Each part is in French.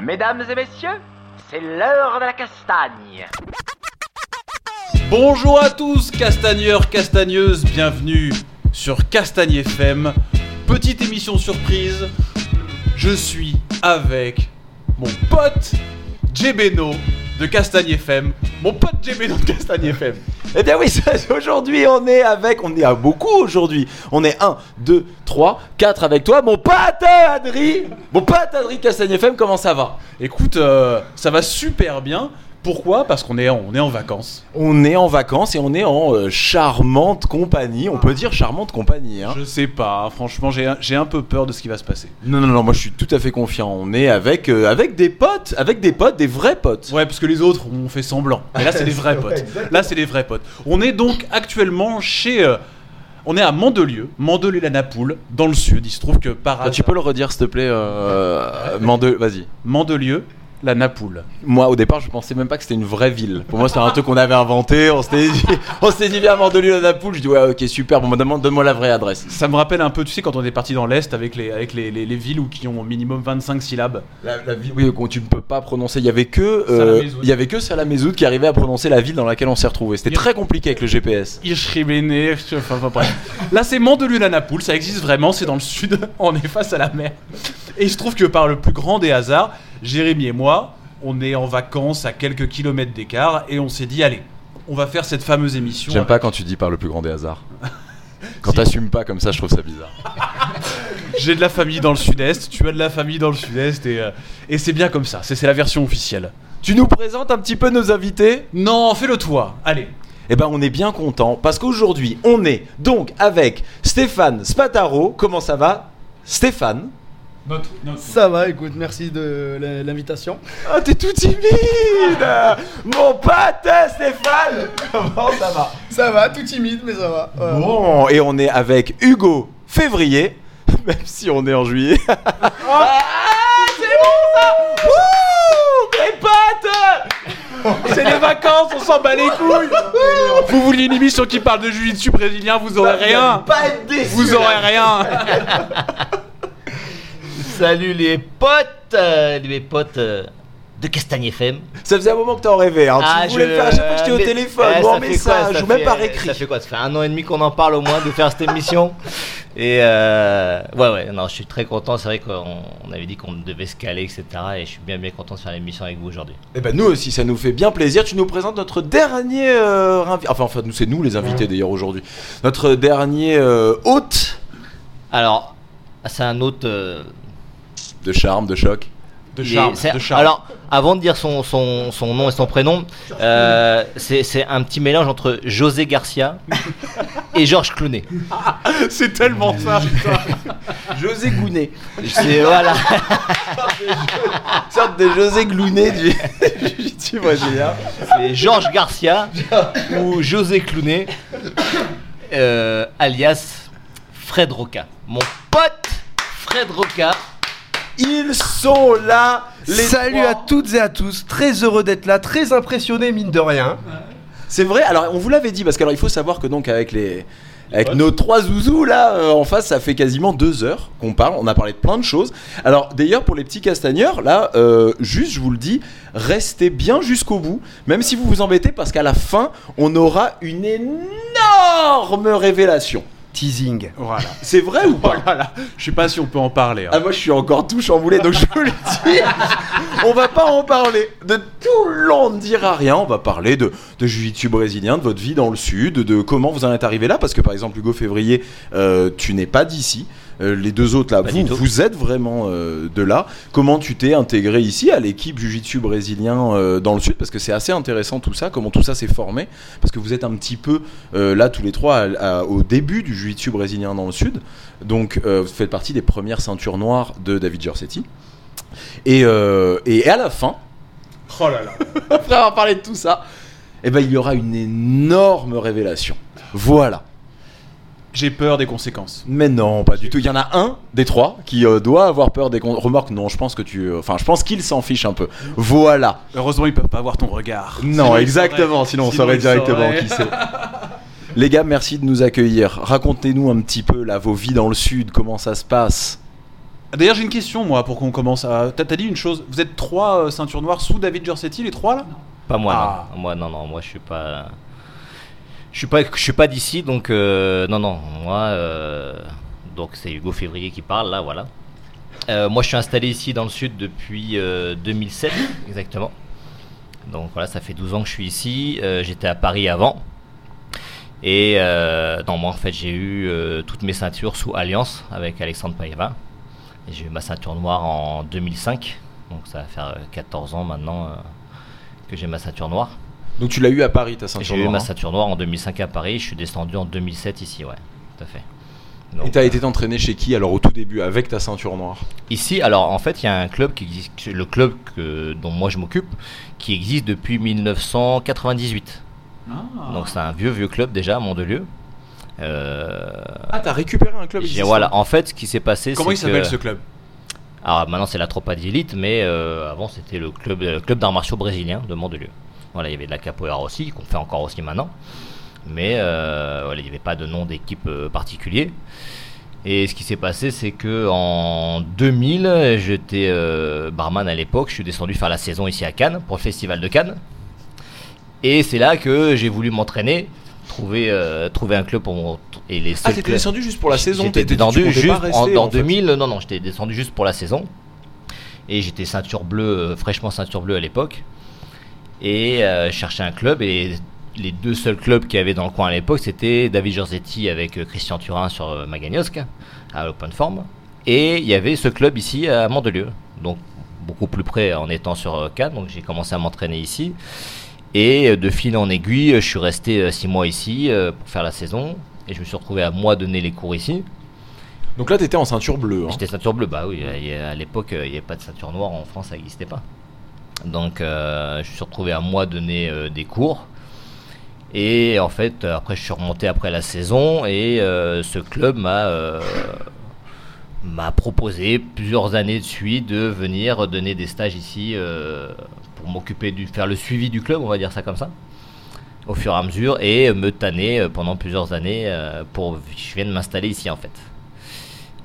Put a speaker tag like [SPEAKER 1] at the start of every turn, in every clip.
[SPEAKER 1] Mesdames et messieurs, c'est l'heure de la castagne.
[SPEAKER 2] Bonjour à tous, castagneurs, castagneuses, bienvenue sur Castagne FM. Petite émission surprise, je suis avec mon pote Jebeno de Castagne FM. Mon pote Jebeno de Castagne FM.
[SPEAKER 3] Eh bien oui, aujourd'hui on est avec, on est à beaucoup aujourd'hui. On est 1, 2, 3, 4 avec toi, mon pote Adri Mon pote Adri Castagne FM, comment ça va?
[SPEAKER 2] Écoute, euh, ça va super bien. Pourquoi? Parce qu'on est, en- on est en vacances.
[SPEAKER 3] On est en vacances et on est en euh, charmante compagnie, on peut dire charmante compagnie. Hein.
[SPEAKER 2] Je sais pas, franchement, j'ai un, j'ai un peu peur de ce qui va se passer.
[SPEAKER 3] Non, non, non, moi je suis tout à fait confiant. On est avec, euh, avec des potes, avec des potes, des vrais potes.
[SPEAKER 2] Ouais, parce que les autres ont fait semblant. Mais là, c'est des vrais potes. Là, c'est des vrais potes. On est donc actuellement chez. euh, on est à Mandelieu, Mandelieu-la-Napoule, dans le sud. Il se trouve que par
[SPEAKER 3] Ah, tu
[SPEAKER 2] hasard-
[SPEAKER 3] peux le redire s'il te plaît, euh, vas-y.
[SPEAKER 2] Mandelieu, la Napoule.
[SPEAKER 3] Moi, au départ, je pensais même pas que c'était une vraie ville. Pour moi, c'était un truc qu'on avait inventé. On s'était dit, on s'était dit, viens à Mandelieu, la Napoule. Je dis, ouais, ok, super. Bon, demande- donne-moi la vraie adresse.
[SPEAKER 2] Ça me rappelle un peu, tu sais, quand on est parti dans l'Est avec les, avec les, les- les villes où qui ont au minimum 25 syllabes.
[SPEAKER 3] La, la ville, oui, qu'on tu ne peux pas prononcer. Il y avait que, euh, il y avait que Salamezoud qui arrivait à prononcer la ville dans laquelle on s'est retrouvé. C'était très compliqué avec le GPS.
[SPEAKER 2] Ishrimene, enfin, enfin, bref. Là, c'est Mandelieu-la-Napoule, ça existe vraiment, c'est dans le sud, on est face à la mer. Et il se trouve que par le plus grand des hasards, Jérémy et moi, on est en vacances à quelques kilomètres d'écart et on s'est dit, allez, on va faire cette fameuse émission.
[SPEAKER 3] J'aime pas quand tu dis par le plus grand des hasards. Quand
[SPEAKER 2] Si.
[SPEAKER 3] t'assumes pas comme ça, je trouve ça bizarre.
[SPEAKER 2] J'ai de la famille dans le sud-est, tu as de la famille dans le sud-est et, euh, et c'est bien comme ça, c'est c'est la version officielle.
[SPEAKER 3] Tu nous présentes un petit peu nos invités?
[SPEAKER 2] Non, fais-le toi, allez.
[SPEAKER 3] Eh ben, on est bien content parce qu'aujourd'hui, on est donc avec Stéphane Spataro. Comment ça va, Stéphane?
[SPEAKER 2] Notre, notre-
[SPEAKER 4] Ça va, écoute, merci de l'invitation.
[SPEAKER 3] Ah, t'es tout timide Mon pote Stéphane Comment ça va
[SPEAKER 4] Ça va, tout timide, mais ça va. Ouais.
[SPEAKER 3] Bon, et on est avec Hugo Février, même si on est en juillet. ah, c'est bon ça Wouh Mes potes
[SPEAKER 2] C'est les vacances, on s'en bat les couilles Vous vouliez une émission qui parle de jiu-jitsu brésilien, vous aurez rien
[SPEAKER 3] Pas être déçu
[SPEAKER 2] Vous aurez rien
[SPEAKER 5] Salut les potes, euh, les potes euh, de Castagne FM.
[SPEAKER 3] Ça faisait un moment que t'en rêvais, hein. tu voulais le faire à chaque fois que j'étais au téléphone, ou en message, ou même par écrit.
[SPEAKER 5] Ça fait quoi Ça fait un an et demi qu'on en parle au moins de faire cette émission. Et euh, ouais, ouais, non, je suis très content. C'est vrai qu'on on avait dit qu'on devait se caler, etc. Et je suis bien, bien content de faire l'émission avec vous aujourd'hui.
[SPEAKER 3] Eh ben nous aussi, ça nous fait bien plaisir. Tu nous présentes notre dernier euh, invi- Enfin, enfin, nous c'est nous les invités d'ailleurs aujourd'hui. Notre dernier euh, hôte
[SPEAKER 5] Alors, c'est un autre.
[SPEAKER 3] De charme, de choc.
[SPEAKER 2] De
[SPEAKER 5] est-
[SPEAKER 2] charme,
[SPEAKER 5] c'est-
[SPEAKER 2] de charme.
[SPEAKER 5] Alors, avant de dire son, son, son nom et son prénom, euh, c'est c'est un petit mélange entre José Garcia et Georges Clooney.
[SPEAKER 2] c'est tellement ça, putain
[SPEAKER 3] José Gounet.
[SPEAKER 5] C'est voilà.
[SPEAKER 3] sorte de José Glounet du jiu-jitsu brésilien.
[SPEAKER 5] C'est Georges Garcia ou José Clooney, euh, alias Fred Roca. Mon pote Fred Roca.
[SPEAKER 3] Ils sont là, les
[SPEAKER 4] Salut
[SPEAKER 3] trois.
[SPEAKER 4] à toutes et à tous, très heureux d'être là, très impressionné, mine de rien.
[SPEAKER 3] C'est vrai. Alors, on vous l'avait dit parce qu'il faut savoir que donc avec les avec nos trois zouzous là euh, en face, ça fait quasiment deux heures qu'on parle. On a parlé de plein de choses. Alors d'ailleurs pour les petits castagneurs là, euh, juste je vous le dis, restez bien jusqu'au bout, même si vous vous embêtez parce qu'à la fin on aura une énorme révélation.
[SPEAKER 4] Teasing.
[SPEAKER 2] Voilà.
[SPEAKER 3] C'est vrai ou pas
[SPEAKER 2] Voilà. Je sais pas si on peut en parler. hein.
[SPEAKER 3] Ah moi je suis encore tout chamboulé donc je vous le dis On va pas en parler De tout le long on ne dira rien On va parler de, de jiu-jitsu brésilien De votre vie dans le sud De comment vous en êtes arrivé là Parce que par exemple Hugo Février euh, Tu n'es pas d'ici Euh, les deux autres là,
[SPEAKER 5] Pas
[SPEAKER 3] vous, vous êtes vraiment euh, de là. Comment tu t'es intégré ici à l'équipe Jiu-Jitsu brésilien euh, dans le sud? Parce que c'est assez intéressant tout ça, comment tout ça s'est formé. Parce que vous êtes un petit peu euh, là tous les trois à- à- au début du Jiu-Jitsu brésilien dans le sud. Donc euh, vous faites partie des premières ceintures noires de David Gersetti. Et, euh, et à la fin,
[SPEAKER 2] Oh là là.
[SPEAKER 3] après avoir parlé de tout ça, eh ben, il y aura une énorme révélation. Voilà.
[SPEAKER 2] J'ai peur des conséquences.
[SPEAKER 3] Mais non, pas du tout. Il y en a un des trois qui euh, doit avoir peur des con- remarques. Non, je pense que tu. euh, Enfin, je pense qu'il s'en fiche un peu. Voilà.
[SPEAKER 2] Heureusement, ils peuvent pas voir ton regard.
[SPEAKER 3] Non,
[SPEAKER 2] Sinon, ils
[SPEAKER 3] exactement.
[SPEAKER 2] sauraient.
[SPEAKER 3] Sinon, on
[SPEAKER 2] Sinon,
[SPEAKER 3] saurait
[SPEAKER 2] ils
[SPEAKER 3] directement
[SPEAKER 2] sauraient.
[SPEAKER 3] qui c'est. Les gars, merci de nous accueillir. Racontez-nous un petit peu là vos vies dans le sud, comment ça se passe?
[SPEAKER 2] D'ailleurs, j'ai une question, moi, pour qu'on commence à. T'as t'as dit une chose. Vous êtes trois euh, ceintures noires sous David Giorsetti, les trois là?
[SPEAKER 5] Pas moi,
[SPEAKER 2] Ah.
[SPEAKER 5] non. Moi, non, non, moi, je suis pas. Je suis pas, je suis pas d'ici, donc euh, non, non. Moi, euh, donc c'est Hugo Février qui parle là, voilà. Euh, moi, je suis installé ici dans le sud depuis euh, 2007, exactement. Donc voilà, ça fait 12 ans que je suis ici. Euh, J'étais à Paris avant. Et euh, non, moi, en fait, j'ai eu euh, toutes mes ceintures sous Alliance avec Alexandre Païva. Et J'ai eu ma ceinture noire en 2005. Donc ça va faire euh, 14 ans maintenant euh, que j'ai ma ceinture noire.
[SPEAKER 3] Donc tu l'as eu à Paris ta ceinture
[SPEAKER 5] J'ai eu
[SPEAKER 3] noire.
[SPEAKER 5] ma
[SPEAKER 3] hein.
[SPEAKER 5] ceinture noire en 2005 à Paris. Je suis descendu en 2007 ici, ouais, tout à fait. Donc,
[SPEAKER 3] Et t'as été t'entraîner chez qui alors au tout début avec ta ceinture noire?
[SPEAKER 5] Ici, alors en fait, il y a un club qui existe, le club que, dont moi je m'occupe, qui existe depuis 1998. Donc c'est un vieux vieux club déjà à Mondelieu. Euh,
[SPEAKER 3] Ah t'as récupéré un club existant.
[SPEAKER 5] voilà, en fait, ce qui s'est passé,
[SPEAKER 2] Comment il
[SPEAKER 5] c'est
[SPEAKER 2] s'appelle
[SPEAKER 5] que-
[SPEAKER 2] ce club?
[SPEAKER 5] Alors maintenant c'est la Tropa d'élite, mais euh, avant c'était le club, le club d'arts martiaux brésilien de Mandelieu. Voilà, il y avait de la capoeira aussi, qu'on fait encore aussi maintenant. Mais euh, voilà, il n'y avait pas de nom d'équipe euh, particulier. Et ce qui s'est passé, c'est que en 2000, j'étais euh, barman à l'époque, je suis descendu faire la saison ici à Cannes, pour le festival de Cannes. Et c'est là que j'ai voulu m'entraîner, trouver, euh, trouver un club pour mon... Et les
[SPEAKER 3] Ah t'étais descendu juste pour la saison.
[SPEAKER 5] J'étais descendu juste
[SPEAKER 3] pas
[SPEAKER 5] en,
[SPEAKER 3] rester,
[SPEAKER 5] en
[SPEAKER 3] en fait.
[SPEAKER 5] 2000. Non, non, j'étais descendu juste pour la saison. Et j'étais ceinture bleue, euh, fraîchement ceinture bleue à l'époque. Et euh, je cherchais un club. Et les deux seuls clubs qu'il y avait dans le coin à l'époque, c'était David Giorzetti avec euh, Christian Turin sur euh, Maganiosque, à Open Form. Et il y avait ce club ici à Mandelieu. Donc beaucoup plus près en étant sur Cannes. Donc j'ai commencé à m'entraîner ici. Et de fil en aiguille, je suis resté euh, six mois ici pour faire la saison. Et je me suis retrouvé à moi donner les cours ici.
[SPEAKER 3] Donc là t'étais en ceinture bleue. hein.
[SPEAKER 5] J'étais ceinture bleue, bah oui, à l'époque il n'y avait pas de ceinture noire en France, ça n'existait pas. Donc euh, je suis retrouvé à moi donner euh, des cours. Et en fait, euh, après je suis remonté après la saison et ce club m'a proposé plusieurs années de suite de venir donner des stages ici pour m'occuper du faire le suivi du club, on va dire ça comme ça, au fur et à mesure et me tanner pendant plusieurs années pour je viens de m'installer ici en fait.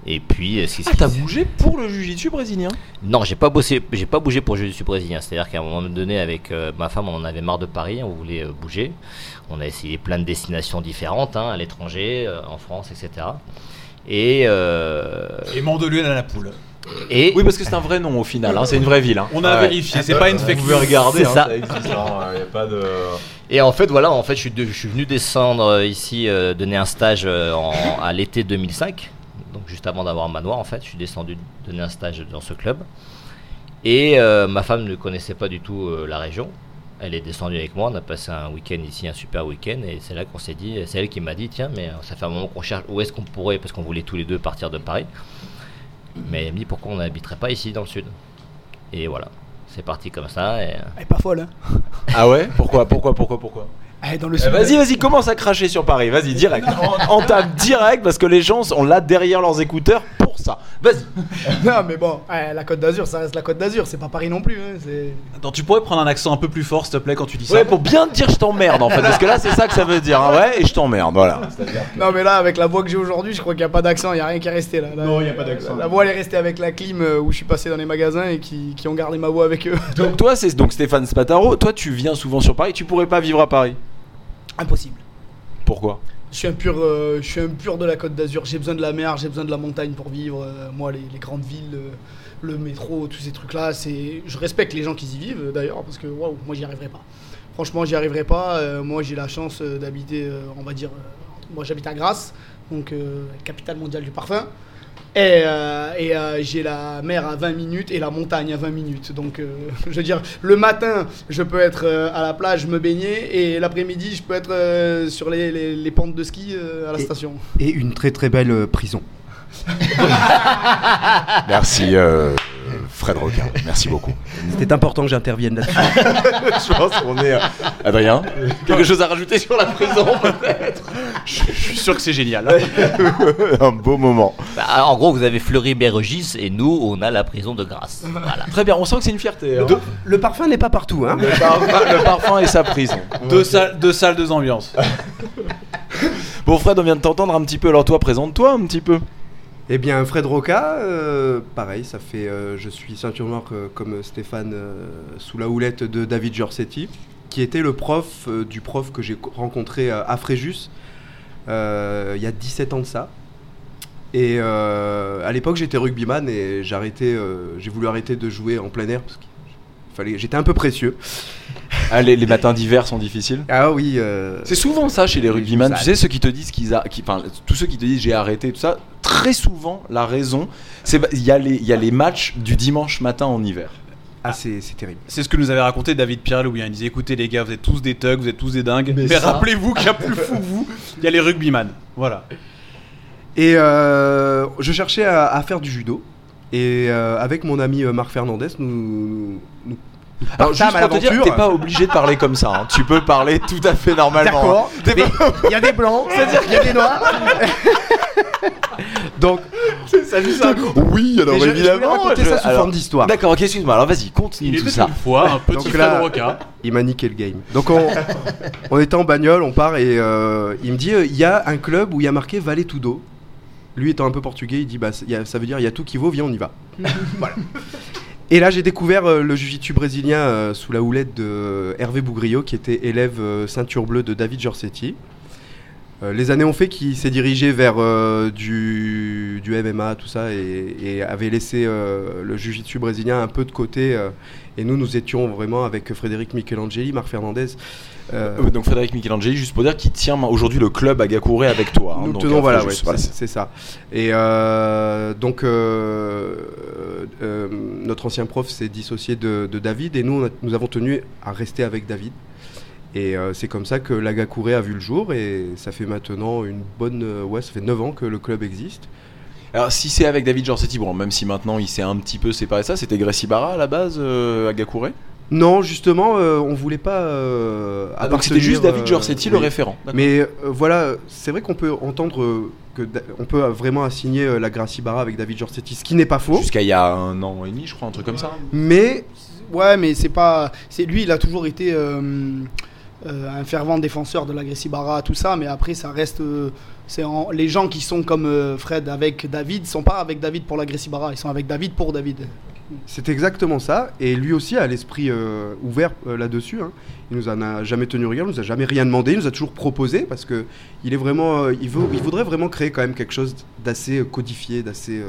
[SPEAKER 5] Et puis, euh, ce
[SPEAKER 3] Ah t'as bougé pour le jiu-jitsu brésilien
[SPEAKER 5] non, j'ai pas bossé, j'ai pas bougé pour le jiu brésilien. C'est-à-dire qu'à un moment donné, avec euh, ma femme, on en avait marre de Paris, on voulait euh, bouger. On a essayé plein de destinations différentes, hein, à l'étranger, euh, en France, etc. Et, euh,
[SPEAKER 2] Et Mandelieu à la poule.
[SPEAKER 5] et
[SPEAKER 3] Oui parce que c'est un vrai nom au final. hein, C'est une vraie ville. hein.
[SPEAKER 2] On a
[SPEAKER 3] Ouais.
[SPEAKER 2] vérifié, c'est pas une fake
[SPEAKER 3] Vous pouvez regarder.
[SPEAKER 5] C'est
[SPEAKER 3] hein,
[SPEAKER 5] ça.
[SPEAKER 3] ça existe. y a pas de.
[SPEAKER 5] Et en fait, voilà, en fait, je suis, de- je suis venu descendre ici, euh, donner un stage euh, en- à l'été 2005. Juste avant d'avoir ma noire, en fait, je suis descendu donner un stage dans ce club. Et euh, ma femme ne connaissait pas du tout euh, la région. Elle est descendue avec moi. On a passé un week-end ici, un super week-end. Et c'est là qu'on s'est dit, c'est elle qui m'a dit, tiens, mais euh, ça fait un moment qu'on cherche où est-ce qu'on pourrait, parce qu'on voulait tous les deux partir de Paris. Mais elle me dit pourquoi on n'habiterait pas ici dans le sud? Et voilà, c'est parti comme ça. Et,
[SPEAKER 6] Elle est pas folle, hein?
[SPEAKER 3] Ah ouais? Pourquoi? Pourquoi? Pourquoi? Pourquoi?
[SPEAKER 6] Dans le
[SPEAKER 3] Eh,
[SPEAKER 6] sud.
[SPEAKER 3] Vas-y, vas-y, commence à cracher sur Paris. Vas-y, direct. En- Entame direct parce que les gens sont là derrière leurs écouteurs pour ça. Vas-y.
[SPEAKER 6] Non, mais bon, ouais, la Côte d'Azur, ça reste la Côte d'Azur. C'est pas Paris non plus. Hein. C'est...
[SPEAKER 2] Attends, tu pourrais prendre un accent un peu plus fort, s'il te plaît, quand tu dis ça
[SPEAKER 3] Ouais, pour bien te dire je t'emmerde en fait. Parce que là, c'est ça que ça veut dire. hein, Ouais, et je t'emmerde. Voilà.
[SPEAKER 6] Non, mais là, avec la voix que j'ai aujourd'hui, je crois qu'il n'y a pas d'accent. Il n'y a rien qui est resté là. Là,
[SPEAKER 4] Non, il y a pas d'accent.
[SPEAKER 6] La, la voix, elle est restée avec la clim euh, où je suis passé dans les magasins et qui, qui ont gardé ma voix avec eux.
[SPEAKER 3] Donc, toi, c'est donc Stéphane Spataro. Toi, tu viens souvent sur Paris. Tu pourrais pas vivre à Paris.
[SPEAKER 6] Impossible.
[SPEAKER 3] Pourquoi?
[SPEAKER 6] Je suis un pur, euh, je suis un pur de la Côte d'Azur. J'ai besoin de la mer, j'ai besoin de la montagne pour vivre. Euh, moi, les, les grandes villes, euh, le métro, tous ces trucs-là, c'est. Je respecte les gens qui y vivent d'ailleurs parce que waouh, moi, j'y arriverai pas. Franchement, j'y arriverai pas. Moi, j'ai la chance d'habiter, on va dire, moi, j'habite à Grasse, donc capitale mondiale du parfum. Et, euh, et, euh, j'ai la mer à 20 minutes et la montagne à 20 minutes. Donc, euh, je veux dire, le matin, je peux être euh, à la plage, me baigner, et l'après-midi, je peux être euh, sur les, les- les pentes de ski euh, à la
[SPEAKER 7] Et-
[SPEAKER 6] station.
[SPEAKER 7] Et une très très belle prison.
[SPEAKER 3] Merci, euh, Fred Roquin. Merci beaucoup.
[SPEAKER 7] C'était important que j'intervienne là-dessus.
[SPEAKER 3] je pense qu'on est. euh, Adrien, quelque chose à rajouter sur la prison peut-être?
[SPEAKER 2] Je je suis sûr que c'est génial.
[SPEAKER 3] Un beau moment.
[SPEAKER 5] bah, en gros, vous avez Fleury-Mérogis et nous, on a la prison de Grasse. Voilà.
[SPEAKER 3] Très bien, on sent que c'est une fierté. hein.
[SPEAKER 7] Le parfum n'est pas partout, hein.
[SPEAKER 3] Le, parfum, le parfum et sa prison.
[SPEAKER 2] Deux salles, deux salles, deux ambiances.
[SPEAKER 3] Bon, Fred, on vient de t'entendre un petit peu. Alors, toi, présente-toi un petit peu.
[SPEAKER 7] Eh bien, Fred Roca, euh, pareil, ça fait. euh, je suis ceinture noire euh, comme Stéphane sous la houlette de David Giorsetti, qui était le prof du prof que j'ai co- rencontré à Fréjus il y a 17 ans de ça. Et à l'époque, j'étais rugbyman et j'ai voulu arrêter de jouer en plein air parce que j'étais un peu précieux.
[SPEAKER 3] Ah, les, les matins d'hiver sont difficiles.
[SPEAKER 7] Ah oui. euh,
[SPEAKER 3] C'est souvent ça chez les rugbyman. Tu sais, ceux qui te disent qu'ils a, qui, enfin, tous ceux qui te disent j'ai arrêté, tout ça. Très souvent, la raison, c'est il y a les, il y a les matchs du dimanche matin en hiver.
[SPEAKER 7] Ah, c'est c'est terrible.
[SPEAKER 2] C'est ce que nous avait raconté David Pirlo. Il disait écoutez les gars, vous êtes tous des thugs, vous êtes tous des dingues. Mais,
[SPEAKER 3] Mais ça-
[SPEAKER 2] rappelez-vous qu'il y a plus fou que vous. Il y a les rugbyman. Voilà.
[SPEAKER 7] Et euh, je cherchais à, à faire du judo. Et euh, avec mon ami Marc Fernandez, nous, nous, nous
[SPEAKER 3] Alors, juste pour te dire, t'es pas obligé de parler comme ça. hein. Tu peux parler tout à fait normalement.
[SPEAKER 7] D'accord. Mais
[SPEAKER 3] pas-
[SPEAKER 7] Il y a des blancs, c'est-à-dire qu'il y a des noirs. Donc,
[SPEAKER 3] Oui, alors
[SPEAKER 7] mais je, je voulais
[SPEAKER 3] évidemment.
[SPEAKER 7] raconter
[SPEAKER 3] je-
[SPEAKER 7] ça sous
[SPEAKER 3] alors-
[SPEAKER 7] forme d'histoire.
[SPEAKER 3] D'accord, ok, excuse-moi. Alors vas-y,
[SPEAKER 2] Il
[SPEAKER 3] continue tout ça.
[SPEAKER 2] une fois un petit
[SPEAKER 7] Donc là-
[SPEAKER 2] Roca.
[SPEAKER 7] Il m'a niqué le game. Donc on, on était en bagnole, on part et euh, il me dit euh, il y a un club où il y a marqué Valet Tudo. Lui étant un peu portugais, il dit bah, il y a- ça veut dire il y a tout qui vaut, viens on y va. voilà. Et là j'ai découvert euh, le jiu-jitsu brésilien euh, sous la houlette de Hervé Bougrio qui était élève euh, ceinture bleue de David Giorsetti. Les années ont fait qu'il s'est dirigé vers du, MMA, tout ça, et, avait laissé le jiu-jitsu brésilien un peu de côté. et nous, nous étions vraiment avec Frédéric Michelangeli, Marc Fernandez. Euh,
[SPEAKER 3] Euh, donc Frédéric Michelangeli, juste pour dire qu'il tient aujourd'hui le club à Gakure avec toi. hein.
[SPEAKER 7] nous
[SPEAKER 3] Donc,
[SPEAKER 7] tenons,
[SPEAKER 3] euh,
[SPEAKER 7] voilà, ouais, c'est ça. Et euh, donc, euh, notre ancien prof s'est dissocié de, de David, et nous, a- nous avons tenu à rester avec David. Et c'est comme ça que l'Agakure a vu le jour, et ça fait maintenant une bonne. ouais, ça fait 9 ans que le club existe.
[SPEAKER 3] Alors si c'est avec David Giorsetti, bon, même si maintenant il s'est un petit peu séparé de ça, c'était Gracie Barra à la base à Gakure
[SPEAKER 7] Non, justement, euh, on voulait pas. euh,
[SPEAKER 3] Ah, donc c'était juste David
[SPEAKER 7] euh,
[SPEAKER 3] le
[SPEAKER 7] oui.
[SPEAKER 3] référent.
[SPEAKER 7] Mais euh, voilà, c'est vrai qu'on peut entendre euh, que Da- on peut vraiment assigner euh, la Gracie Barra avec David Giorsetti, ce qui n'est pas faux.
[SPEAKER 3] Jusqu'à il y a un an et demi, je crois, un truc comme ça.
[SPEAKER 7] Mais
[SPEAKER 6] Ouais, mais c'est pas. C'est lui, il a toujours été euh, euh, un fervent défenseur de l'agressibara, tout ça. Mais après, ça reste. euh, c'est en- les gens qui sont comme euh, Fred avec David sont pas avec David pour l'agressibara, ils sont avec David pour David.
[SPEAKER 7] C'est exactement ça. Et lui aussi a l'esprit euh, ouvert euh, là-dessus. hein. Il nous en a jamais tenu rigueur, il nous a jamais rien demandé, il nous a toujours proposé parce que il est vraiment, euh, il veut, il voudrait vraiment créer quand même quelque chose d'assez codifié, d'assez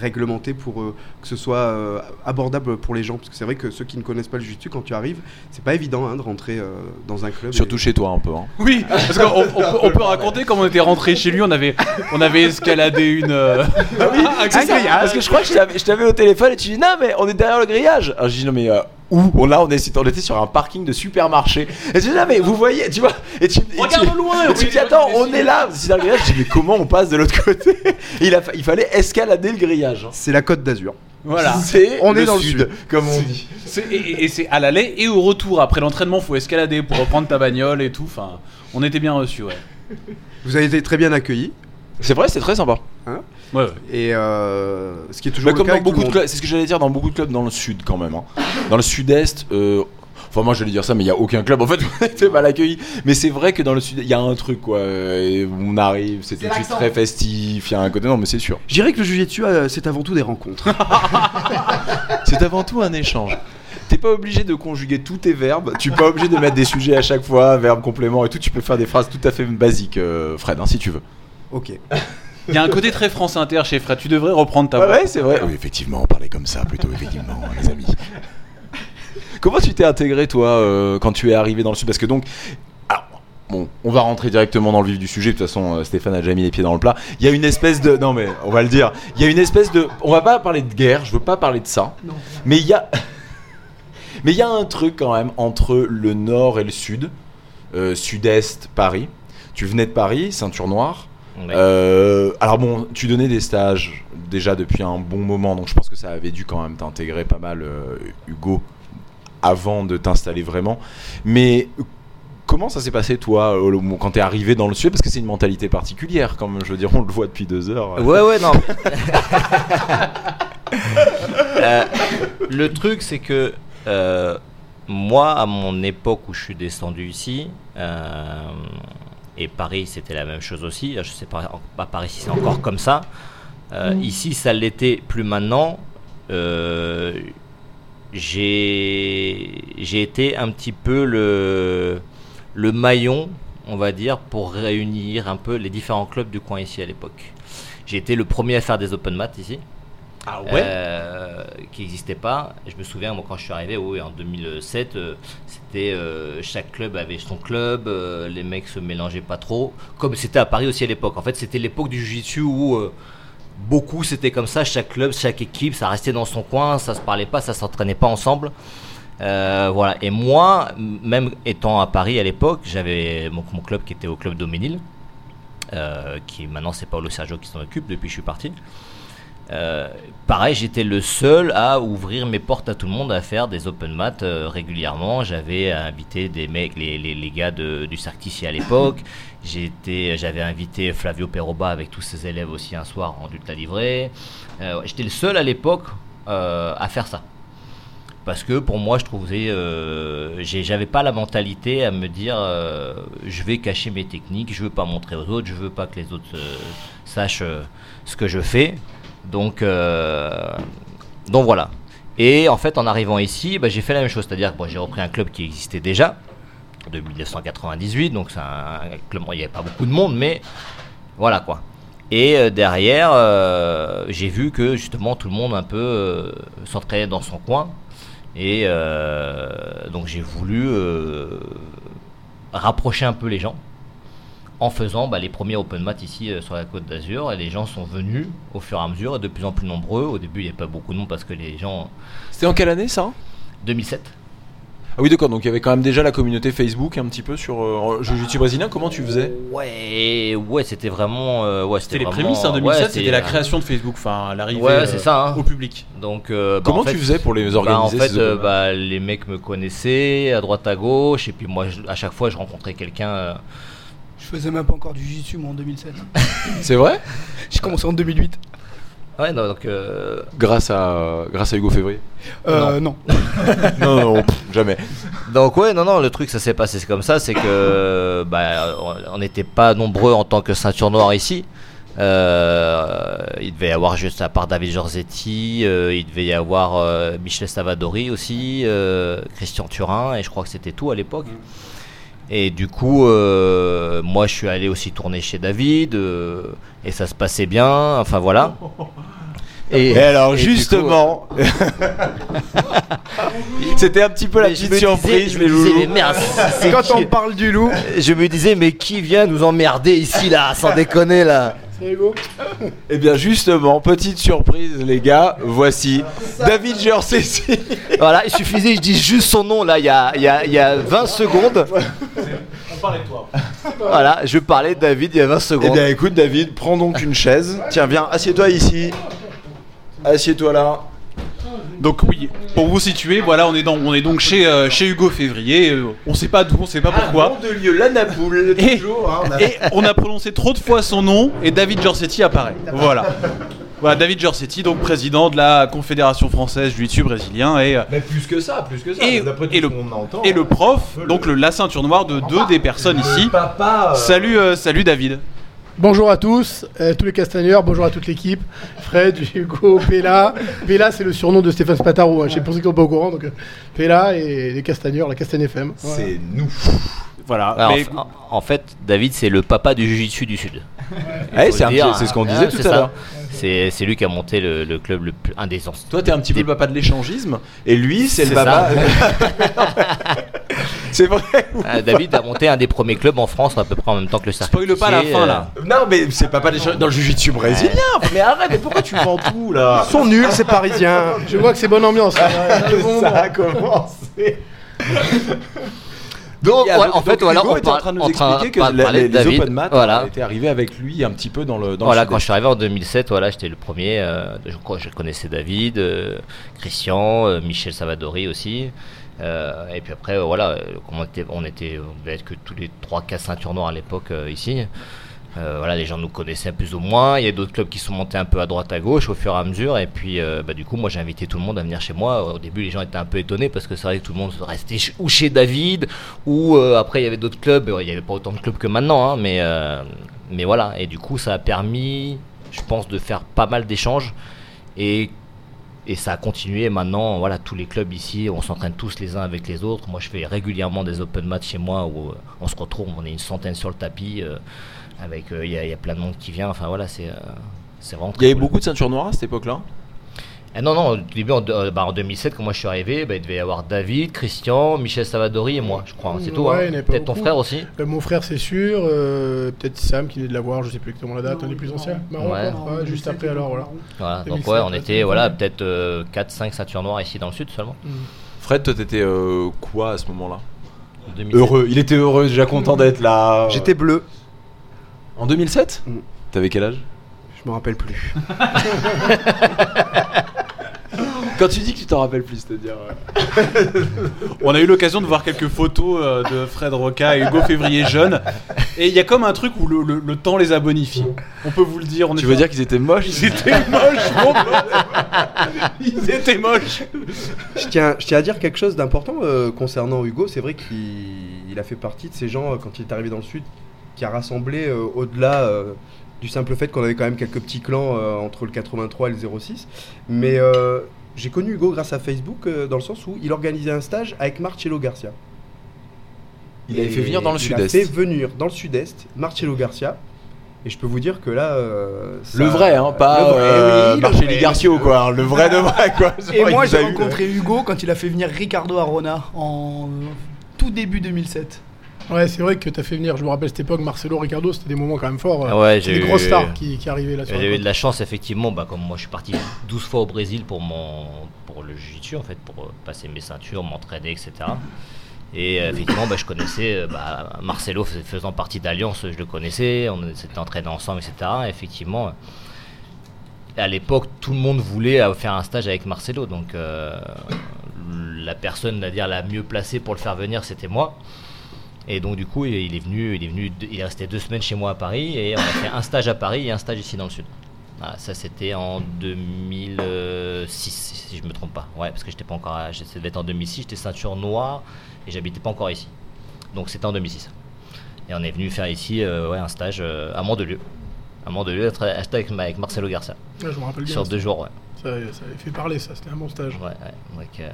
[SPEAKER 7] réglementé pour euh, que ce soit euh, abordable pour les gens. Parce que c'est vrai que ceux qui ne connaissent pas le jiu-jitsu, quand tu arrives, c'est pas évident hein, de rentrer euh, dans un club.
[SPEAKER 3] Surtout
[SPEAKER 7] et-
[SPEAKER 3] chez toi un peu. hein.
[SPEAKER 2] Oui, parce qu'on on peut, on peut raconter comment on était rentré chez lui. On avait, on avait escaladé une. euh, un grillage.
[SPEAKER 3] parce que je crois que je t'avais- je t'avais au téléphone et tu dis non mais on est derrière le grillage. Alors je dis non mais euh, où On là on, est, on était sur un parking de supermarché. Et tu dis non mais vous voyez, tu vois Et tu, et
[SPEAKER 2] Regarde
[SPEAKER 3] tu-
[SPEAKER 2] loin,
[SPEAKER 3] et tu dis attends on est là. C'est dans le grillage. Je dis mais comment on passe de l'autre côté? Il, a, il fallait escalader le grillage.
[SPEAKER 7] C'est la Côte d'Azur.
[SPEAKER 2] Voilà.
[SPEAKER 3] C'est
[SPEAKER 7] On est
[SPEAKER 3] le
[SPEAKER 7] dans le
[SPEAKER 3] sud,
[SPEAKER 7] sud.
[SPEAKER 3] comme on dit.
[SPEAKER 2] Et c'est à l'aller et au retour. Après l'entraînement, faut escalader pour reprendre ta bagnole et tout. Enfin, on était bien reçus, ouais.
[SPEAKER 7] Vous avez été très bien accueillis.
[SPEAKER 3] C'est vrai, c'est très sympa.
[SPEAKER 2] Ouais, ouais.
[SPEAKER 7] Et euh, ce qui est toujours
[SPEAKER 3] Bah,
[SPEAKER 7] le
[SPEAKER 3] comme
[SPEAKER 7] cas
[SPEAKER 3] dans
[SPEAKER 7] avec tout
[SPEAKER 3] beaucoup
[SPEAKER 7] le
[SPEAKER 3] de
[SPEAKER 7] monde.
[SPEAKER 3] clubs, c'est ce que j'allais dire dans beaucoup de clubs dans le sud quand même. hein. Dans le sud-est, euh, enfin moi j'allais dire ça, mais il y a aucun club en fait où on était mal accueilli. Mais c'est vrai que dans le sud, il y a un truc quoi. Et on arrive, c'est tout de suite très festif. Il y a un côté non, mais c'est sûr.
[SPEAKER 7] Je dirais que le jiu-jitsu, euh, c'est avant tout des rencontres.
[SPEAKER 3] C'est avant tout un échange. T'es pas obligé de conjuguer tous tes verbes. Tu es pas obligé de mettre des sujets à chaque fois, verbe complément et tout. Tu peux faire des phrases tout à fait basiques, euh, Fred, hein, si tu veux.
[SPEAKER 7] Ok.
[SPEAKER 2] Il y a un côté très France Inter chez Fred. Tu devrais reprendre ta voix.
[SPEAKER 3] ouais, c'est vrai. Oui, effectivement, on parlait comme ça plutôt, effectivement, les amis. Comment tu t'es intégré, toi, euh, quand tu es arrivé dans le Sud? Parce que donc. Alors, bon, on va rentrer directement dans le vif du sujet. De toute façon, euh, Stéphane a déjà mis les pieds dans le plat. Il y a une espèce de. Non, mais on va le dire. Il y a une espèce de. On va pas parler de guerre, je veux pas parler de ça. Mais il y a. Mais il y a un truc quand même entre le Nord et le Sud. Euh, Sud-Est, Paris. Tu venais de Paris, ceinture noire.
[SPEAKER 5] Ouais.
[SPEAKER 3] Euh, alors bon, tu donnais des stages déjà depuis un bon moment, donc je pense que ça avait dû quand même t'intégrer pas mal, euh, Hugo, avant de t'installer vraiment. Mais comment ça s'est passé toi quand t'es arrivé dans le sud Parce que c'est une mentalité particulière, comme je veux dire, on le voit depuis deux heures.
[SPEAKER 5] Ouais, ouais, non. Euh, le truc, c'est que euh, moi, à mon époque où je suis descendu ici, euh, et Paris, c'était la même chose aussi. Je sais pas, à Paris, si c'est encore comme ça. Euh, Ici, ça l'était plus maintenant. Euh, j'ai j'ai été un petit peu le, le maillon, on va dire, pour réunir un peu les différents clubs du coin ici à l'époque. J'ai été le premier à faire des open mat ici.
[SPEAKER 3] Ah
[SPEAKER 5] euh, qui n'existait pas. Je me souviens, moi, quand je suis arrivé, oui, en 2007, euh, c'était euh, chaque club avait son club, les mecs se mélangeaient pas trop, comme c'était à Paris aussi à l'époque. En fait, c'était l'époque du jiu-jitsu où beaucoup c'était comme ça, chaque club, chaque équipe, ça restait dans son coin, ça se parlait pas, ça s'entraînait pas ensemble. Voilà. Et moi, même étant à Paris à l'époque, j'avais mon, mon club qui était au club Doménil, qui maintenant c'est Paolo Sergio qui s'en occupe depuis que je suis parti. Euh, pareil, j'étais le seul à ouvrir mes portes à tout le monde, à faire des open mat euh, régulièrement. J'avais invité des mecs, les, les, les gars de- du Sarkissi à l'époque. J'avais invité Flavio Peroba avec tous ses élèves aussi un soir en ultra livré. Euh, j'étais le seul à l'époque euh, à faire ça. Parce que pour moi, je trouvais, j'avais pas la mentalité à me dire, je vais cacher mes techniques, je veux pas montrer aux autres, je veux pas que les autres sachent ce que je fais. Donc, euh, donc voilà. Et en fait, en arrivant ici, bah, j'ai fait la même chose, c'est-à-dire que bon, j'ai repris un club qui existait déjà de 1998, donc c'est un club, il n'y avait pas beaucoup de monde, mais voilà quoi. Et euh, derrière, euh, j'ai vu que justement tout le monde un peu s'entraînait dans son coin. Et donc j'ai voulu rapprocher un peu les gens en faisant bah, les premiers open mat ici euh, sur la côte d'Azur. Et les gens sont venus au fur et à mesure et de plus en plus nombreux. Au début, il n'y avait pas beaucoup de monde parce que les gens.
[SPEAKER 3] C'était en quelle année ça?
[SPEAKER 5] 2007.
[SPEAKER 3] Ah oui d'accord, donc il y avait quand même déjà la communauté Facebook un petit peu sur euh, Jiu-Jitsu brésilien, comment tu faisais?
[SPEAKER 5] Ouais, ouais, c'était vraiment. euh, ouais,
[SPEAKER 2] C'était les
[SPEAKER 5] vraiment-
[SPEAKER 2] prémices, hein,
[SPEAKER 5] ouais,
[SPEAKER 2] 2007,
[SPEAKER 5] c'est-
[SPEAKER 2] c'était la création de Facebook, enfin l'arrivée
[SPEAKER 5] Ouais,
[SPEAKER 2] euh,
[SPEAKER 5] c'est ça, hein.
[SPEAKER 2] au public.
[SPEAKER 5] Donc, euh, bah,
[SPEAKER 3] Comment
[SPEAKER 5] en fait-
[SPEAKER 3] tu faisais pour les
[SPEAKER 5] Bah, en
[SPEAKER 3] organiser
[SPEAKER 5] fait, euh,
[SPEAKER 3] mat?
[SPEAKER 5] bah, les mecs me connaissaient à droite à gauche, et puis moi, je- à chaque fois, je rencontrais quelqu'un. Euh,
[SPEAKER 6] Je faisais même pas encore du jiu-jitsu moi en 2007.
[SPEAKER 3] C'est vrai
[SPEAKER 6] J'ai commencé en 2008.
[SPEAKER 5] Ouais, non, donc. euh,
[SPEAKER 3] Grâce à grâce à Hugo Février.
[SPEAKER 6] Euh, non.
[SPEAKER 3] non non, pff, jamais.
[SPEAKER 5] Donc ouais, non, non, le truc, ça s'est passé comme ça, c'est que bah, on- on n'était pas nombreux en tant que ceinture noire ici. Euh, il devait y avoir juste à part David Giorzetti, euh, il devait y avoir euh, Michel Savadori aussi, euh, Christian Turin, et je crois que c'était tout à l'époque. Et du coup, euh, moi je suis allé aussi tourner chez David, euh, et ça se passait bien, enfin voilà.
[SPEAKER 3] Et, alors
[SPEAKER 5] et
[SPEAKER 3] justement, c'était un petit peu la
[SPEAKER 5] mais
[SPEAKER 3] petite
[SPEAKER 5] disais-
[SPEAKER 3] surprise, les
[SPEAKER 5] me disais,
[SPEAKER 3] loulous.
[SPEAKER 5] mais merde,
[SPEAKER 7] Quand
[SPEAKER 5] qui-
[SPEAKER 7] on parle du loup,
[SPEAKER 5] Je me disais, mais qui vient nous emmerder ici, là, sans déconner, là?
[SPEAKER 6] C'est Hugo
[SPEAKER 3] Eh bien justement, petite surprise les gars, voici David Gersessi.
[SPEAKER 5] Voilà, il suffisait que je dise juste son nom, là, il y a, il y a- il y a 20 secondes.
[SPEAKER 2] On parlait de toi.
[SPEAKER 5] Voilà, je parlais de David il y a 20
[SPEAKER 3] Eh
[SPEAKER 5] secondes.
[SPEAKER 3] bien écoute David, prends donc une chaise. Tiens, viens, assieds-toi ici. Assieds-toi là.
[SPEAKER 2] Donc oui, pour vous situer, voilà, on est, dans, on est donc chez, euh, chez Hugo Février. euh, on sait pas d'où, on sait pas pourquoi.
[SPEAKER 3] de lieu, la
[SPEAKER 2] Et-
[SPEAKER 3] toujours. hein, on a-
[SPEAKER 2] Et on a prononcé trop de fois son nom et David Giorsetti apparaît. Voilà. Voilà, David Giorsetti, donc président de la Confédération française du jiu brésilien et, euh,
[SPEAKER 3] Mais plus que ça, plus que ça.
[SPEAKER 2] Et-
[SPEAKER 3] tout
[SPEAKER 2] le-
[SPEAKER 3] qu'on entend.
[SPEAKER 2] et le prof, donc le, la ceinture noire de deux des personnes ici.
[SPEAKER 3] Papa. euh,
[SPEAKER 2] Salut, euh, salut David.
[SPEAKER 6] Bonjour à tous, euh, tous les castagneurs, bonjour à toute l'équipe. Fred, Hugo, Pella. Pella, c'est le surnom de Stéphane Spataro. Hein. Je sais pour ceux qui sont pas au courant. Donc, euh, Pella et les castagneurs, la Castagne FM. Voilà.
[SPEAKER 3] C'est nous.
[SPEAKER 2] Voilà.
[SPEAKER 5] Alors,
[SPEAKER 2] Mais-
[SPEAKER 5] en, en fait, David, c'est le papa du Jiu-Jitsu du Sud.
[SPEAKER 3] Eh, c'est ce qu'on
[SPEAKER 5] hein,
[SPEAKER 3] disait
[SPEAKER 5] c'est
[SPEAKER 3] tout à
[SPEAKER 5] ça.
[SPEAKER 3] l'heure.
[SPEAKER 5] C'est lui qui a monté le, le club, le plus, un des anciens.
[SPEAKER 3] Toi, t'es un petit peu le papa de l'échangisme, et lui, c'est le papa. c'est vrai.
[SPEAKER 5] Euh, David a monté un des premiers clubs en France à peu près en même temps que le Cercle.
[SPEAKER 2] Spoil pas la fin, là.
[SPEAKER 3] Non, mais c'est de l'échangisme dans le jiu-jitsu brésilien. Mais arrête, mais pourquoi tu vends tout là
[SPEAKER 7] ils sont nuls, c'est parisien.
[SPEAKER 6] Je vois que c'est bonne ambiance.
[SPEAKER 3] Ça a commencé.
[SPEAKER 5] Donc, ouais, en fait,
[SPEAKER 3] donc,
[SPEAKER 5] voilà,
[SPEAKER 3] Hugo
[SPEAKER 5] on
[SPEAKER 3] était en train de nous expliquer que les, les
[SPEAKER 5] David,
[SPEAKER 3] open mat
[SPEAKER 5] voilà.
[SPEAKER 3] étaient arrivés avec lui un petit peu dans le. Dans
[SPEAKER 5] Voilà,
[SPEAKER 3] le
[SPEAKER 5] quand je suis arrivé en 2007, voilà, j'étais le premier. euh, je crois que je connaissais David, euh, Christian, euh, Michel Savadori aussi. Euh, et puis après, euh, voilà, euh, on était, on était, on devait être que tous les 3-4 ceintures noires à l'époque ici. Voilà, les gens nous connaissaient plus ou moins. Il y a d'autres clubs qui sont montés un peu à droite à gauche au fur et à mesure. Et puis, bah, du coup, moi, j'ai invité tout le monde à venir chez moi. Au début, les gens étaient un peu étonnés parce que c'est vrai que tout le monde restait ou chez David ou après il y avait d'autres clubs. Il n'y avait pas autant de clubs que maintenant, hein, mais mais voilà. Et du coup, ça a permis je pense, de faire pas mal d'échanges. Et, et ça a continué. Maintenant, voilà, tous les clubs ici, on s'entraîne tous les uns avec les autres. Moi, je fais régulièrement des open matchs chez moi où euh, on se retrouve, on est une centaine sur le tapis. euh, avec euh, Il y, a- il y a plein de monde qui vient. Enfin, voilà, c'est. euh, vraiment
[SPEAKER 3] Il y avait
[SPEAKER 5] cool.
[SPEAKER 3] beaucoup de ceintures noires à cette époque-là
[SPEAKER 5] Ah non, non, au début, en, euh, bah, en 2007, quand moi je suis arrivé, bah, il devait y avoir David, Christian, Michel Savadori et moi, je crois. hein, C'est tout.
[SPEAKER 8] Ouais,
[SPEAKER 5] hein.
[SPEAKER 8] il n'y en avait pas
[SPEAKER 5] Peut-être ton
[SPEAKER 8] beaucoup.
[SPEAKER 5] frère aussi.
[SPEAKER 8] Euh, mon frère, c'est sûr. euh, Peut-être Sam qui venait de l'avoir, je sais plus exactement la date, un des plus anciens. Marron,
[SPEAKER 5] Ouais.
[SPEAKER 8] juste après alors, voilà.
[SPEAKER 5] Voilà, donc
[SPEAKER 8] 2007,
[SPEAKER 5] ouais, on
[SPEAKER 8] ouais,
[SPEAKER 5] était
[SPEAKER 8] c'est
[SPEAKER 5] voilà, peut-être 4-5 ceintures noires ici dans le sud seulement.
[SPEAKER 3] Fred, toi, t'étais euh, quoi à ce moment-là?
[SPEAKER 5] En 2007.
[SPEAKER 3] Heureux, il était heureux, déjà content d'être là.
[SPEAKER 7] J'étais bleu.
[SPEAKER 3] En 2007
[SPEAKER 7] Mm.
[SPEAKER 3] T'avais quel âge?
[SPEAKER 7] Je me rappelle plus.
[SPEAKER 3] Quand tu dis que tu t'en rappelles plus, c'est-à-dire. euh,
[SPEAKER 2] On a eu l'occasion de voir quelques photos euh, de Fred Roca et Hugo Février jeunes. Et il y a comme un truc où le, le- le temps les a bonifiés. On peut vous le dire. On
[SPEAKER 3] Tu
[SPEAKER 2] est
[SPEAKER 3] veux dire qu'ils étaient moches
[SPEAKER 2] Ils étaient moches, mon pote. Ils étaient moches.
[SPEAKER 7] Je tiens, je tiens à dire quelque chose d'important euh, concernant Hugo. C'est vrai qu'il il a fait partie de ces gens, euh, quand il est arrivé dans le Sud, qui a rassemblé euh, au-delà euh, du simple fait qu'on avait quand même quelques petits clans euh, entre le 83 et le 06. Mais euh, j'ai connu Hugo grâce à Facebook, euh, dans le sens où il organisait un stage avec Marcello Garcia.
[SPEAKER 3] Il avait fait venir dans le
[SPEAKER 7] Il a
[SPEAKER 3] sud-est.
[SPEAKER 7] fait venir dans le sud-est Marcello Garcia. Et je peux vous dire que là. euh, ça-
[SPEAKER 3] Le vrai, hein, pas
[SPEAKER 7] Le vrai,
[SPEAKER 3] euh,
[SPEAKER 7] oui,
[SPEAKER 3] Marcelli. Garcio, quoi. Le vrai de vrai, quoi.
[SPEAKER 6] Et moi j'ai
[SPEAKER 3] eu,
[SPEAKER 6] rencontré Hugo quand il a fait venir Ricardo Arona en euh, tout début 2007.
[SPEAKER 8] Ouais, c'est vrai que tu as fait venir, je me rappelle cette époque, Marcelo, Ricardo, c'était des moments quand même forts. euh,
[SPEAKER 5] Ah ouais,
[SPEAKER 8] des
[SPEAKER 5] eu-
[SPEAKER 8] grosses stars qui, qui arrivaient là
[SPEAKER 5] J'ai eu de la chance effectivement, bah, comme moi je suis parti 12 fois au Brésil pour mon pour le jiu-jitsu en fait, pour euh, passer mes ceintures, m'entraîner, etc. Et euh, effectivement, bah, je connaissais bah, Marcelo fais- faisant partie d'Alliance, je le connaissais, on s'était entraînés ensemble, etc. Et effectivement, à l'époque, tout le monde voulait faire un stage avec Marcelo, donc euh, la personne, à dire la mieux placée pour le faire venir, c'était moi. Et donc du coup, il est venu, il est venu, il est resté deux semaines chez moi à Paris et on a fait un stage à Paris et un stage ici dans le sud. Voilà, ça c'était en 2006 si je me trompe pas. Ouais, parce que j'étais pas encore, à- ça devait être en 2006, j'étais ceinture noire et j'habitais pas encore ici. Donc c'était en 2006. Et on est venu faire ici euh, ouais, un stage euh, à Mandelieu. À Mandelieu, stage avec, avec Marcelo Garcia.
[SPEAKER 8] Ouais, je me rappelle bien.
[SPEAKER 5] Sur deux jours, ouais.
[SPEAKER 8] ça, ça avait fait parler, ça, c'était un bon stage.
[SPEAKER 5] ouais, ouais. Donc, euh,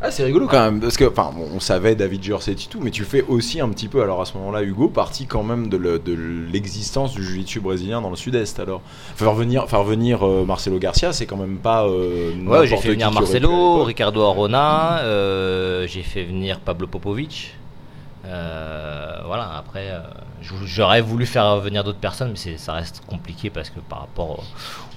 [SPEAKER 3] Ah, c'est rigolo quand même, parce que, enfin, bon, on savait David Jersey et tout, mais tu fais aussi un petit peu, alors à ce moment-là, Hugo, partie quand même de le- de l'existence du jiu-jitsu brésilien dans le sud-est, alors. Faire venir, faire venir euh, Marcelo Garcia, c'est quand même pas. euh,
[SPEAKER 5] Ouais, j'ai fait venir Marcelo. Ricardo Arona, euh, j'ai fait venir Pablo Popovic. Euh, voilà, après, euh, j'aurais voulu faire venir d'autres personnes, mais c'est- ça reste compliqué parce que par rapport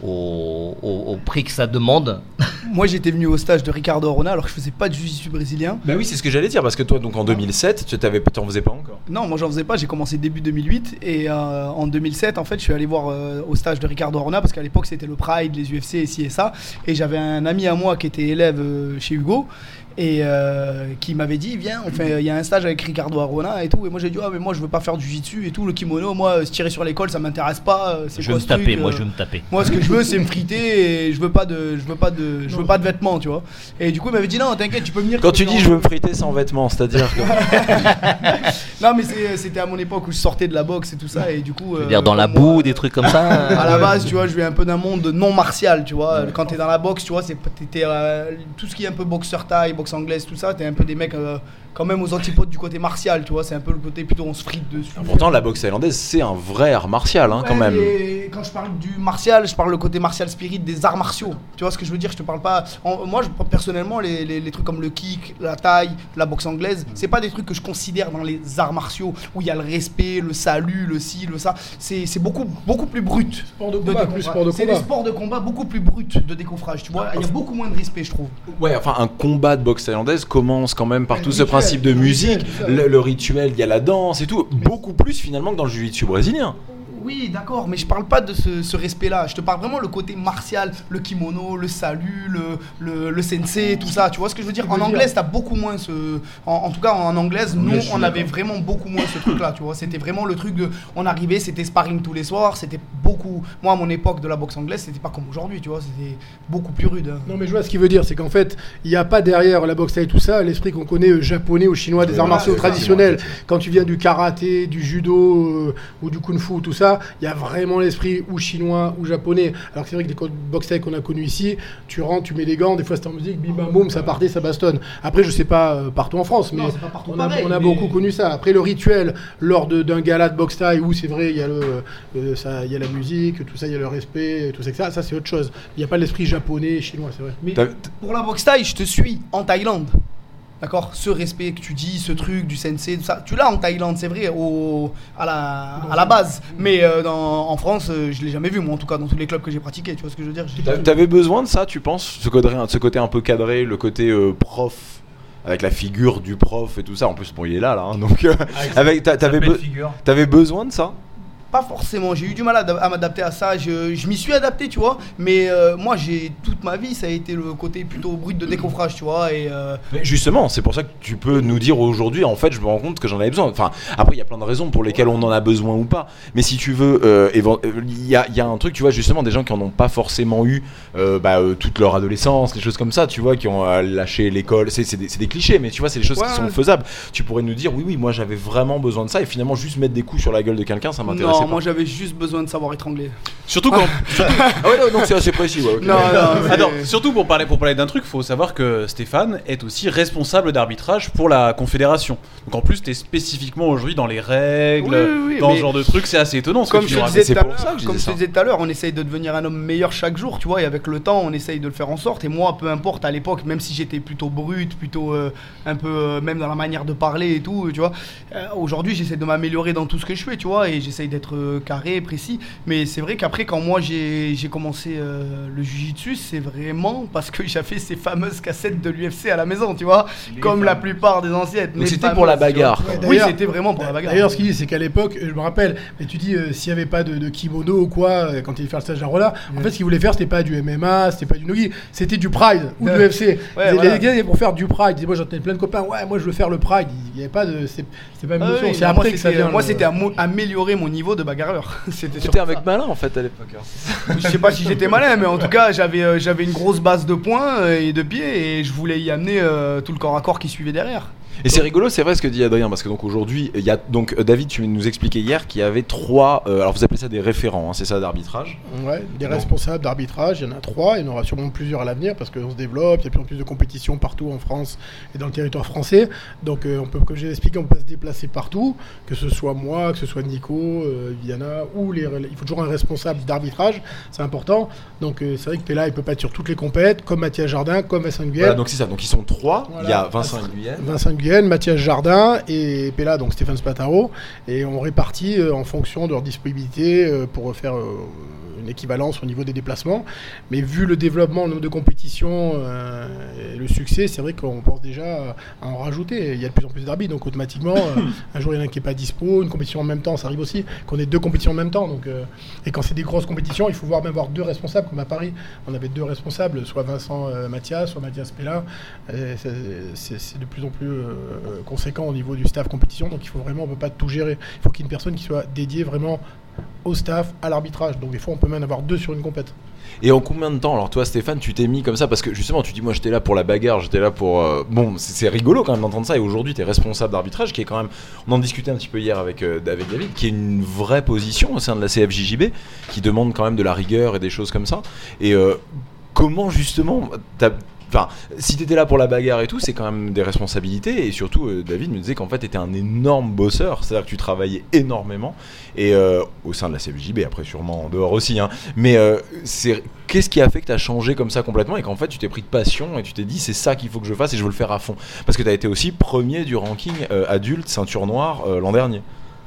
[SPEAKER 5] au, au- au prix que ça demande,
[SPEAKER 6] Moi j'étais venu au stage de Ricardo Arona alors que je faisais pas de jiu-jitsu brésilien.
[SPEAKER 3] Bah oui, c'est ce que j'allais dire, parce que toi, donc en 2007, tu t'avais, t'en faisais pas encore.
[SPEAKER 6] Non, moi j'en faisais pas, j'ai commencé début 2008 et euh, en 2007 en fait je suis allé voir euh, au stage de Ricardo Arona parce qu'à l'époque c'était le Pride, les UFC et ci et ça et j'avais un ami à moi qui était élève euh, chez Hugo et euh, qui m'avait dit viens on fait il y a un stage avec Ricardo Arona et tout et moi j'ai dit ah mais moi je veux pas faire du jiu-jitsu et tout le kimono moi euh, se tirer sur l'école ça m'intéresse pas euh, c'est
[SPEAKER 5] je
[SPEAKER 6] quoi
[SPEAKER 5] veux me
[SPEAKER 6] ce truc,
[SPEAKER 5] taper, moi
[SPEAKER 6] euh,
[SPEAKER 5] je veux me taper.
[SPEAKER 6] moi, ce que je veux, c'est me friter et je veux pas de, je veux pas de, je veux pas de vêtements, tu vois. Et du coup, il m'avait dit non, t'inquiète, tu peux venir.
[SPEAKER 3] Quand tu dis je veux me friter sans vêtements, c'est-à-dire que.
[SPEAKER 6] Non, mais c'est- c'était à mon époque où je sortais de la boxe et tout ça, et du coup.
[SPEAKER 5] Je veux
[SPEAKER 6] euh,
[SPEAKER 5] dire dans la
[SPEAKER 6] moi,
[SPEAKER 5] boue, des trucs comme ça.
[SPEAKER 6] À la base, tu vois, je viens un peu d'un monde non martial, tu vois. Quand t'es dans la boxe, tu vois, c'est t'étais, euh, tout ce qui est un peu boxeur taille, anglaise, tout ça, t'es un peu des mecs euh, quand même aux antipodes du côté martial, tu vois. C'est un peu le côté plutôt on se frite dessus.
[SPEAKER 3] Pourtant, la boxe thaïlandaise, c'est un vrai art martial, hein, quand même.
[SPEAKER 6] mais quand je parle du martial, je parle le côté martial spirit des arts martiaux. Tu vois ce que je veux dire? Je te parle pas. en- moi, je, personnellement, les, les- les trucs comme le kick, la taille, la boxe anglaise, c'est pas des trucs que je considère dans les arts martiaux où il y a le respect, le salut, le ci, le ça. C'est c'est beaucoup, beaucoup plus brut.
[SPEAKER 8] Sport de combat, plus
[SPEAKER 6] décoffrage.
[SPEAKER 8] sport de
[SPEAKER 6] C'est
[SPEAKER 8] combat.
[SPEAKER 6] des sports de combat beaucoup plus bruts de décoffrage. Tu vois, il y a beaucoup moins de respect, je trouve.
[SPEAKER 3] Ouais, enfin, un combat de boxe thaïlandaise commence quand même par
[SPEAKER 8] Ouais,
[SPEAKER 3] tout ce
[SPEAKER 8] rituel,
[SPEAKER 3] principe de musique, le rituel, il y a la danse et tout. Beaucoup plus finalement que dans le jiu-jitsu brésilien.
[SPEAKER 6] Oui, d'accord, mais je parle pas de ce, ce respect-là. Je te parle vraiment le côté martial, le kimono, le salut, le, le, le sensei, tout ça. Tu vois ce que je veux dire? En
[SPEAKER 8] veux dire-
[SPEAKER 6] anglaise, t'as beaucoup moins ce. En, en tout cas, en anglaise, nous, on avait vraiment beaucoup moins ce truc-là. Tu vois, c'était vraiment le truc de. On arrivait, c'était sparring tous les soirs. C'était beaucoup. Moi, à mon époque de la boxe anglaise, c'était pas comme aujourd'hui. Tu vois, c'était beaucoup plus rude. hein.
[SPEAKER 8] Non mais je vois ce qu'il veut dire, c'est qu'en fait, il n'y a pas derrière la boxe et tout ça l'esprit qu'on connaît euh, japonais ou chinois des arts martiaux traditionnels. Quand tu viens du karaté, du judo euh, ou du kung-fu, tout ça, là, il y a vraiment l'esprit ou chinois ou japonais. Alors que c'est vrai que les codes box qu'on a connus ici, tu rentres, tu mets les gants, des fois c'est en musique, bim bam boum, ça partait, ça bastonne. Après, je sais pas euh, partout en France, mais
[SPEAKER 6] Non,
[SPEAKER 8] on a,
[SPEAKER 6] pareil,
[SPEAKER 8] on a
[SPEAKER 6] mais-
[SPEAKER 8] beaucoup connu ça. Après, le rituel lors de- d'un gala de boxe taille où c'est vrai, il y, a le, euh, ça- il y a la musique, tout ça, il y a le respect, tout ça, ça, ça c'est autre chose. Il n'y a pas l'esprit japonais, chinois, c'est vrai.
[SPEAKER 6] Mais pour la boxe taille, je te suis en Thaïlande. D'accord? Ce respect que tu dis, ce truc du sensei, tout ça, tu l'as en Thaïlande, c'est vrai, au, à, la, à la base. Mais euh, dans- en France, euh, je l'ai jamais vu, moi en tout cas, dans tous les clubs que j'ai pratiqués, tu vois ce que je veux dire?
[SPEAKER 3] T'avais besoin de ça, tu penses? Ce côté, ce côté un peu cadré, le côté euh, prof avec la figure du prof et tout ça. En plus, bon, il est là, là. hein, donc, euh, avec, t'a- t'avais, be- t'avais besoin de ça?
[SPEAKER 6] Pas forcément, j'ai eu du mal à, m'adapter à ça, je, je m'y suis adapté, tu vois. Mais euh, moi, j'ai toute ma vie, ça a été le côté plutôt brut de décoffrage, tu vois. Et euh,
[SPEAKER 3] Mais justement, c'est pour ça que tu peux nous dire aujourd'hui, en fait, je me rends compte que j'en avais besoin. Enfin, après, il y a plein de raisons pour lesquelles on en a besoin ou pas. Mais si tu veux, euh, euh, il y, a, y a un truc, tu vois, justement, des gens qui en ont pas forcément eu bah, toute leur adolescence, des choses comme ça, tu vois, qui ont lâché l'école. C'est des, des clichés, mais tu vois, c'est des choses
[SPEAKER 6] Ouais,
[SPEAKER 3] qui sont faisables. Tu pourrais nous dire, oui, oui, moi j'avais vraiment besoin de ça, et finalement, juste mettre des coups sur la gueule de quelqu'un, ça m'intéressait
[SPEAKER 6] non,
[SPEAKER 3] pas.
[SPEAKER 6] moi j'avais juste besoin de savoir étrangler.
[SPEAKER 2] Surtout quand.
[SPEAKER 3] Ah ouais, non, donc c'est assez précis, ouais.
[SPEAKER 6] Non, non, mais-
[SPEAKER 2] Attends, surtout pour parler, pour parler d'un truc, faut savoir que Stéphane est aussi responsable d'arbitrage pour la Confédération. Donc en plus, t'es spécifiquement aujourd'hui dans les règles,
[SPEAKER 6] Oui, oui, oui,
[SPEAKER 2] dans ce genre de trucs, c'est assez étonnant. ce que
[SPEAKER 6] Comme
[SPEAKER 2] tu
[SPEAKER 6] je disais comme je disais tout à l'heure, on essaye de devenir un homme meilleur chaque jour, tu vois, et avec le temps, on essaye de le faire en sorte. Et moi, peu importe, à l'époque, même si j'étais plutôt brut, plutôt euh, un peu, euh, même dans la manière de parler et tout, tu vois, euh, aujourd'hui, j'essaie de m'améliorer dans tout ce que je fais, tu vois, et j'essaye d'être euh, carré, précis. Mais c'est vrai qu'après, quand moi j'ai commencé euh, le jujitsu, c'est vraiment parce que j'avais ces fameuses cassettes de l'UFC à la maison, tu vois, comme la plupart des anciennes.
[SPEAKER 3] Donc
[SPEAKER 6] Les
[SPEAKER 3] c'était pour la bagarre.
[SPEAKER 6] Oui,
[SPEAKER 8] D'ailleurs-
[SPEAKER 6] c'était vraiment pour la bagarre.
[SPEAKER 8] D'ailleurs, ce qu'il dit, c'est qu'à l'époque, je me rappelle, mais tu dis, euh, s'il n'y avait pas de, de kimono ou quoi, quand il fait le stage d'Arola, en fait, ce qu'il voulait faire, c'était pas du MMA, c'était pas du Nogi, c'était du Pride ou de l'UFC.
[SPEAKER 6] Ouais,
[SPEAKER 8] les,
[SPEAKER 6] voilà.
[SPEAKER 8] les gars, vont faire du Pride. Moi, j'entendais plein de copains, ouais, moi, je veux faire le Pride. Il n'y avait pas de. C'est pas une
[SPEAKER 6] Ah
[SPEAKER 8] notion,
[SPEAKER 6] oui,
[SPEAKER 8] c'est après
[SPEAKER 6] moi,
[SPEAKER 8] que ça
[SPEAKER 6] c'était-
[SPEAKER 8] vient.
[SPEAKER 6] Moi,
[SPEAKER 8] le-
[SPEAKER 6] c'était améliorer mon niveau de bagarreur. C'était
[SPEAKER 3] un mec
[SPEAKER 6] ça.
[SPEAKER 3] malin en fait à l'époque. hein.
[SPEAKER 6] Je sais pas si j'étais malin, mais en tout cas, j'avais euh, j'avais une grosse base de points euh, et de pieds et je voulais y amener euh, tout le corps à corps qui suivait derrière.
[SPEAKER 3] Et c'est rigolo, c'est vrai ce que dit Adrien, parce que donc aujourd'hui, il y a donc euh, David, tu nous expliquais hier qu'il y avait trois, euh, alors vous appelez ça des référents, hein, c'est ça d'arbitrage.
[SPEAKER 8] Ouais, des responsables d'arbitrage, il y en a trois, il y en aura sûrement plusieurs à l'avenir parce qu'on se développe, il y a de plus en plus de compétitions partout en France et dans le territoire français. Donc euh, on peut, comme j'ai expliqué, on peut se déplacer partout, que ce soit moi, que ce soit Nico, euh, Viana, ou les, il faut toujours un responsable d'arbitrage, c'est important. Donc c'est vrai que Pella il peut pas être sur toutes les compètes, comme Mathias Jardin, comme Vincent Nguyen.
[SPEAKER 3] Voilà, donc c'est ça, donc ils sont trois, il y a. Vincent.
[SPEAKER 8] Vincent Mathias Jardin et Pella, donc Stéphane Spataro. Et on répartit euh, en fonction de leur disponibilité euh, pour faire euh, une équivalence au niveau des déplacements. Mais vu le développement, le nombre de compétitions euh, et le succès, c'est vrai qu'on pense déjà à en rajouter. Il y a de plus en plus d'arbitres, donc automatiquement, euh, un jour il y en a un qui n'est pas dispo, une compétition en même temps, ça arrive aussi, qu'on ait deux compétitions en même temps. Donc, euh, et quand c'est des grosses compétitions, il faut voir même avoir deux responsables, comme à Paris, on avait deux responsables, soit Vincent Mathias, soit Mathias Pella. C'est- de plus en plus conséquent au niveau du staff compétition, donc il faut vraiment, on peut pas tout gérer. Il faut qu'il y ait une personne qui soit dédiée vraiment au staff, à l'arbitrage. Donc des fois, on peut même avoir deux sur une compète.
[SPEAKER 3] Et en combien de temps Alors toi Stéphane, tu t'es mis comme ça? Parce que justement tu dis moi j'étais là pour la bagarre, j'étais là pour... euh, Bon c'est rigolo quand même d'entendre ça et aujourd'hui tu es responsable d'arbitrage qui est quand même... On en discutait un petit peu hier avec, euh, avec David, qui est une vraie position au sein de la CFJJB, qui demande quand même de la rigueur et des choses comme ça. Et euh, comment justement... Enfin, si t'étais là pour la bagarre et tout, c'est quand même des responsabilités. Et surtout, euh, David me disait qu'en fait, t'étais un énorme bosseur. C'est-à-dire que tu travaillais énormément. Et euh, au sein de la CFJB, après sûrement en dehors aussi. Hein. Mais euh, qu'est-ce qui a fait que t'as changé comme ça complètement et qu'en fait, tu t'es pris de passion et tu t'es dit c'est ça qu'il faut que je fasse et je veux le faire à fond? Parce que t'as été aussi premier du ranking adulte ceinture noire l'an dernier.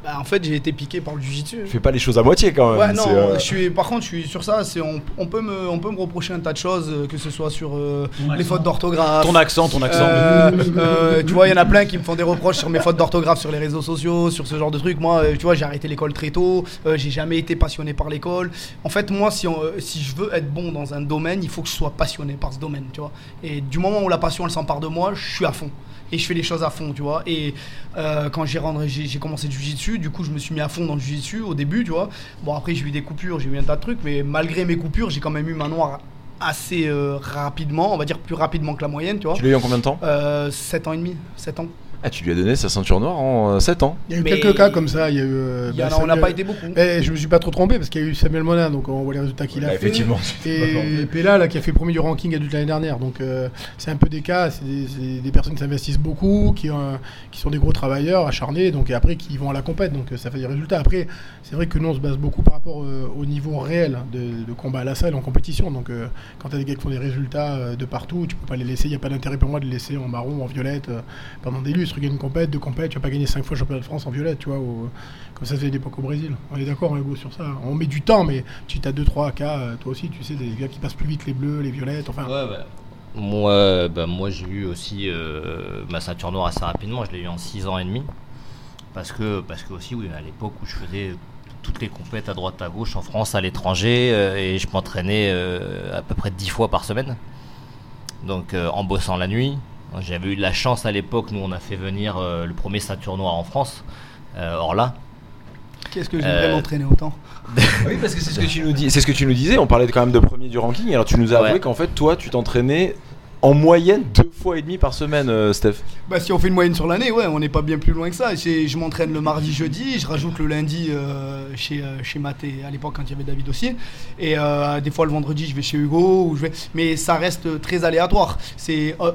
[SPEAKER 6] Bah, en fait, j'ai été piqué par le jujitsu.
[SPEAKER 3] Tu fais pas les choses à moitié quand même.
[SPEAKER 6] Ouais, non,
[SPEAKER 3] euh,
[SPEAKER 6] je suis, par contre, je suis sur ça. C'est, on, on peut me, on peut me reprocher un tas de choses, euh, que ce soit sur euh, les fautes d'orthographe.
[SPEAKER 2] Ton accent, ton accent.
[SPEAKER 6] Euh, euh, tu vois, il y en a plein qui me font des reproches sur mes fautes d'orthographe sur les réseaux sociaux, sur ce genre de trucs. Moi, euh, tu vois, j'ai arrêté l'école très tôt. euh, j'ai jamais été passionné par l'école. En fait, moi, si, on- euh, si je veux être bon dans un domaine, il faut que je sois passionné par ce domaine, tu vois. Et du moment où la passion, elle s'empare de moi, je suis à fond. Et je fais les choses à fond, tu vois. Et euh, quand j'ai j'ai commencé le jiu-jitsu, du coup, je me suis mis à fond dans le jiu-jitsu au début, tu vois. Bon, après, j'ai eu des coupures, j'ai eu un tas de trucs, mais malgré mes coupures, j'ai quand même eu ma noire assez euh, rapidement, on va dire plus rapidement que la moyenne, tu vois.
[SPEAKER 3] Tu l'as eu en combien de temps?
[SPEAKER 6] Euh, 7 ans et demi, 7 ans.
[SPEAKER 3] Ah, tu lui as donné sa ceinture noire en 7 ans.
[SPEAKER 8] Il y a eu
[SPEAKER 6] Mais-
[SPEAKER 8] quelques cas comme ça. Il y a eu. euh,
[SPEAKER 6] Il y en
[SPEAKER 8] bah,
[SPEAKER 6] on n'a pas été beaucoup.
[SPEAKER 8] Eh, je me suis pas trop trompé parce qu'il y a eu Samuel Monin, donc on voit les résultats qu'il a
[SPEAKER 3] Bah,
[SPEAKER 8] fait.
[SPEAKER 3] effectivement.
[SPEAKER 8] Et Pella, là, qui a fait premier du ranking adulte l'année dernière. Donc, euh, c'est un peu des cas. C'est des, personnes qui s'investissent beaucoup, qui, ont, qui sont des gros travailleurs, acharnés, donc, et après qui vont à la compète. Donc, euh, ça fait des résultats. Après, c'est vrai que nous, on se base beaucoup par rapport euh, au niveau réel de, de combat à la salle en compétition. Donc, euh, quand tu as des gars qui font des résultats euh, de partout, tu peux pas les laisser. Il n'y a pas d'intérêt pour moi de les laisser en marron, en violette euh, pendant des lustres. Gagne une compète, deux compètes. Tu vas pas gagner cinq fois championnat de France en violette, tu vois. comme ça, c'est l'époque au Brésil. On est d'accord, Hugo, sur ça. On met du temps, mais tu as deux, trois cas, euh, toi aussi, tu sais, des gars qui passent plus vite les bleus, les violettes, enfin.
[SPEAKER 5] Ouais, bah, Moi, bah, moi j'ai eu aussi euh, ma ceinture noire assez rapidement. Je l'ai eu en 6 ans et demi. Parce que, parce que aussi, oui, à l'époque où je faisais toutes les compètes à droite à gauche en France, à l'étranger, euh, et je m'entraînais à peu près 10 fois par semaine. Donc en bossant la nuit. J'avais eu de la chance à l'époque, nous on a fait venir euh, le premier ceinture noire en France, euh, Orla.
[SPEAKER 6] Qu'est-ce que j'aimerais
[SPEAKER 5] Euh,
[SPEAKER 6] m'entraîner autant
[SPEAKER 3] Oui, parce que c'est ce que tu nous dis. C'est ce que tu nous disais. On parlait quand même de premier du ranking. Alors tu nous as avoué
[SPEAKER 5] Ouais.
[SPEAKER 3] qu'en fait, toi, tu t'entraînais en moyenne deux fois et demi par semaine, euh, Steph.
[SPEAKER 6] Bah si on fait une moyenne sur l'année, ouais, on n'est pas bien plus loin que ça. Je m'entraîne le mardi, jeudi, je rajoute le lundi euh, chez, euh, chez Matt et à l'époque quand il y avait David aussi. Et euh, des fois le vendredi je vais chez Hugo, ou je vais... mais ça reste très aléatoire. C'est euh,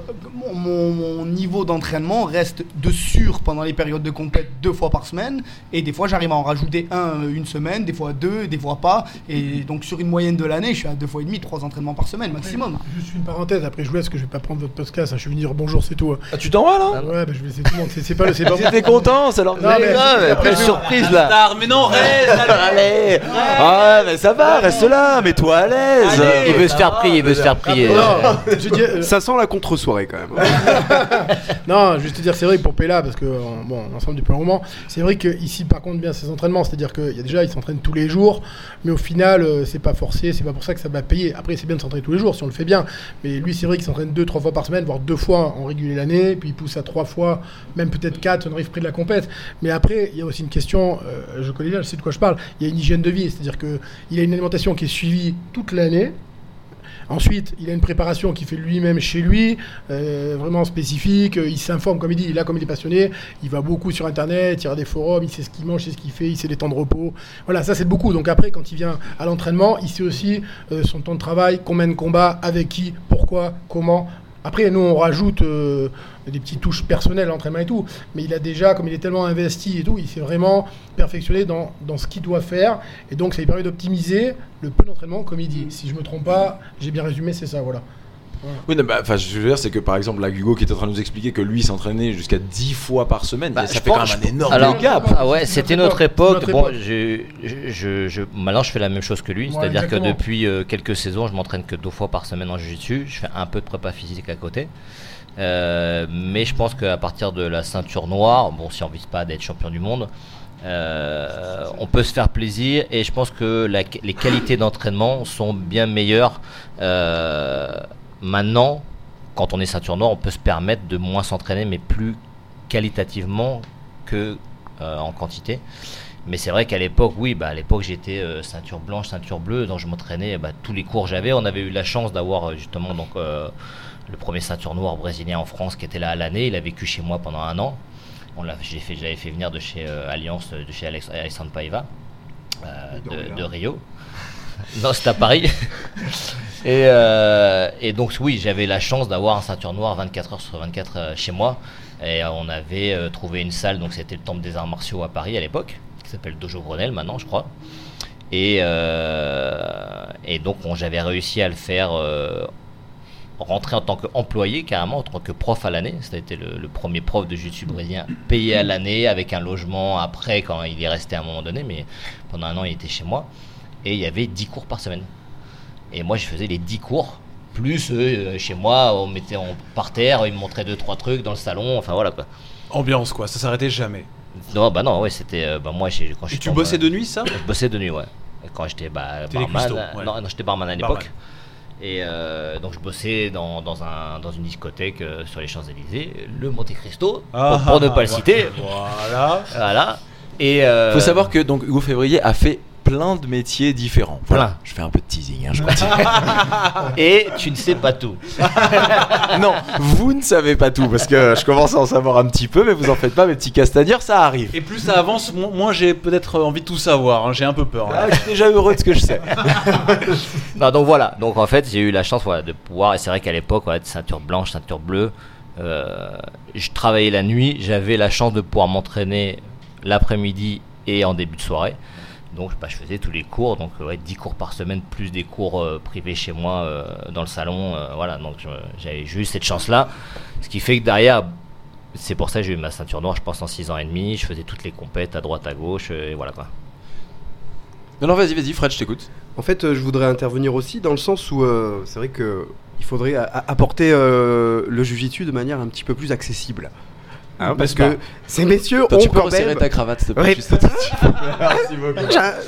[SPEAKER 6] mon, niveau d'entraînement reste de sûr pendant les périodes de compète deux fois par semaine. Et des fois j'arrive à en rajouter un une semaine, des fois deux, des fois pas. Et donc sur une moyenne de l'année, je suis à deux fois et demi, trois entraînements par semaine maximum.
[SPEAKER 8] Juste une parenthèse, après je vous laisse, que je vais pas prendre votre podcast. hein, je suis venu dire bonjour, c'est tout. hein.
[SPEAKER 3] Ah, tu t'en vas là
[SPEAKER 8] Ouais, bah, je vais laisser tout le monde. C'est c'est pas le. C'est pas
[SPEAKER 3] Ils étaient contents, ça leur
[SPEAKER 8] Non, mais-
[SPEAKER 3] grave. Après, surprise là.
[SPEAKER 2] Star, mais non, reste
[SPEAKER 3] Allez Ah, mais ça va, reste là, mets-toi à l'aise
[SPEAKER 5] il veut se faire prier, il veut se faire prier.
[SPEAKER 8] Non, je dis, euh,
[SPEAKER 7] Ça sent la contre-soirée quand même.
[SPEAKER 8] Non, juste te dire, c'est vrai que pour Pella, parce que euh, bon, ensemble depuis un moment, c'est vrai que ici, par contre, bien ses entraînements, c'est-à-dire qu'il y a déjà, il s'entraîne tous les jours, mais au final, euh, c'est pas forcé, c'est pas pour ça que ça va payer. Après, c'est bien de s'entraîner tous les jours si on le fait bien, mais lui, c'est vrai qu'il s'entraîne deux, trois fois par semaine, voire deux fois en régulier l'année, puis il pousse à trois fois, même peut-être quatre, on arrive près de la compète. Mais après, il y a aussi une question, euh, je connais bien, je sais de quoi je parle. Il y a une hygiène de vie, c'est-à-dire que il a une alimentation qui est suivie toute l'année. Ensuite, il a une préparation qu'il fait lui-même chez lui, euh, vraiment spécifique. Euh, Il s'informe, comme il dit. Là, comme il est passionné, il va beaucoup sur Internet, il regarde des forums, il sait ce qu'il mange, il sait ce qu'il fait, il sait les temps de repos. Voilà, ça, c'est beaucoup. Donc après, quand il vient à l'entraînement, il sait aussi euh, son temps de travail, combien de combats, avec qui, pourquoi, comment. Après, nous, on rajoute des petites touches personnelles, l'entraînement et tout. Mais il a déjà, comme il est tellement investi et tout, il s'est vraiment perfectionné dans, dans ce qu'il doit faire. Et donc, ça lui permet d'optimiser le peu d'entraînement, comme il dit. Si je me trompe pas, j'ai bien résumé, c'est ça, voilà.
[SPEAKER 3] Oui, non, bah, enfin, je veux dire, c'est que par exemple, là, Hugo qui est en train de nous expliquer que lui s'entraînait jusqu'à 10 fois par semaine,
[SPEAKER 5] Bah,
[SPEAKER 3] ça fait quand même un énorme
[SPEAKER 5] Alors,
[SPEAKER 3] gap.
[SPEAKER 5] ah ouais, c'était notre époque.
[SPEAKER 8] notre
[SPEAKER 5] Bon,
[SPEAKER 8] époque.
[SPEAKER 5] je, je, je- je- maintenant je fais la même chose que lui,
[SPEAKER 8] Ouais,
[SPEAKER 5] c'est-à-dire que depuis euh, quelques saisons, je m'entraîne que deux fois par semaine en jiu-jitsu. Je fais un peu de prépa physique à côté. Euh, mais je pense qu'à partir de la ceinture noire, bon, si on vise pas d'être champion du monde, euh, on peut se faire plaisir et je pense que les qualités d'entraînement sont bien meilleures euh, maintenant. Quand on est ceinture noire, on peut se permettre de moins s'entraîner, mais plus qualitativement que en quantité. Mais c'est vrai qu'à l'époque, oui, bah, à l'époque j'étais ceinture blanche, ceinture bleue, donc je m'entraînais bah, tous les cours j'avais. On avait eu la chance d'avoir justement donc le premier ceinture noire brésilien en France qui était là à l'année. Il a vécu chez moi pendant un an. On l'a, j'ai fait, j'avais fait venir de chez euh, Alliance, de chez Alex, Alexandre Paiva, euh, de, de Rio. non, c'était à Paris. et, euh, et donc oui, j'avais la chance d'avoir un ceinture noire 24 heures sur 24 euh, chez moi. Et euh, on avait euh, trouvé une salle, donc c'était le Temple des Arts Martiaux à Paris à l'époque, qui s'appelle Dojo Grenelle maintenant, je crois. Et, euh, et donc on- j'avais réussi à le faire rentrer en tant qu'employé carrément, en tant que prof à l'année. C'était le, le premier prof de jiu-jitsu brésilien payé à l'année avec un logement après quand il est resté à un moment donné, mais pendant un an il était chez moi. Et il y avait 10 cours par semaine. Et moi je faisais les 10 cours. Plus euh, chez moi, on mettait en par terre, il me montrait deux trois trucs dans le salon, enfin voilà quoi.
[SPEAKER 2] Ambiance quoi, ça s'arrêtait jamais.
[SPEAKER 5] Non, bah non, ouais, c'était euh, bah moi quand je
[SPEAKER 2] Et tu
[SPEAKER 5] tombé-
[SPEAKER 2] bossais de nuit ça?
[SPEAKER 5] Je bossais de nuit, ouais. Quand j'étais bah, barman, euh,
[SPEAKER 2] ouais.
[SPEAKER 5] non, non, j'étais barman à l'époque. Et euh, donc je bossais dans, dans, un, dans une discothèque euh, sur les Champs-Élysées, le Monte Cristo,
[SPEAKER 2] Ah,
[SPEAKER 5] pour, pour ne pas le
[SPEAKER 2] ah,
[SPEAKER 5] citer.
[SPEAKER 2] Voilà.
[SPEAKER 5] Voilà. Et euh,
[SPEAKER 3] Faut savoir que donc Hugo Février a fait plein de métiers différents. Voilà. Je fais un peu de teasing, hein, je continue.
[SPEAKER 5] Et tu ne sais pas tout.
[SPEAKER 3] non, vous ne savez pas tout parce que je commence à en savoir un petit peu, mais vous en faites pas, mes petits castagneurs, ça arrive.
[SPEAKER 2] Et plus ça avance, mo- moins j'ai peut-être envie de tout savoir. hein, J'ai un peu peur. là.
[SPEAKER 3] Ah, je suis déjà heureux de ce que je sais.
[SPEAKER 5] Non, donc voilà. Donc en fait, j'ai eu la chance voilà, de pouvoir. Et c'est vrai qu'à l'époque, voilà, de ceinture blanche, ceinture bleue, euh, je travaillais la nuit. J'avais la chance de pouvoir m'entraîner l'après-midi et en début de soirée. Donc bah, je faisais tous les cours, donc ouais, 10 cours par semaine, plus des cours euh, privés chez moi euh, dans le salon. euh, voilà, donc j'avais juste cette chance-là. Ce qui fait que derrière, c'est pour ça que j'ai eu ma ceinture noire, je pense, en 6 ans et demi. Je faisais toutes les compètes à droite, à gauche, euh, et voilà quoi.
[SPEAKER 3] Non, non, vas-y, vas-y, Fred, je t'écoute.
[SPEAKER 7] En fait, euh, je voudrais intervenir aussi dans le sens où euh, c'est vrai que il faudrait apporter euh, le jujitsu de manière un petit peu plus accessible. Hein, parce que ces messieurs
[SPEAKER 3] Toi,
[SPEAKER 7] ont
[SPEAKER 3] tu peux
[SPEAKER 7] quand
[SPEAKER 3] resserrer
[SPEAKER 7] même.
[SPEAKER 3] ta cravate, s'il te plaît.
[SPEAKER 7] Oui.
[SPEAKER 3] Merci beaucoup.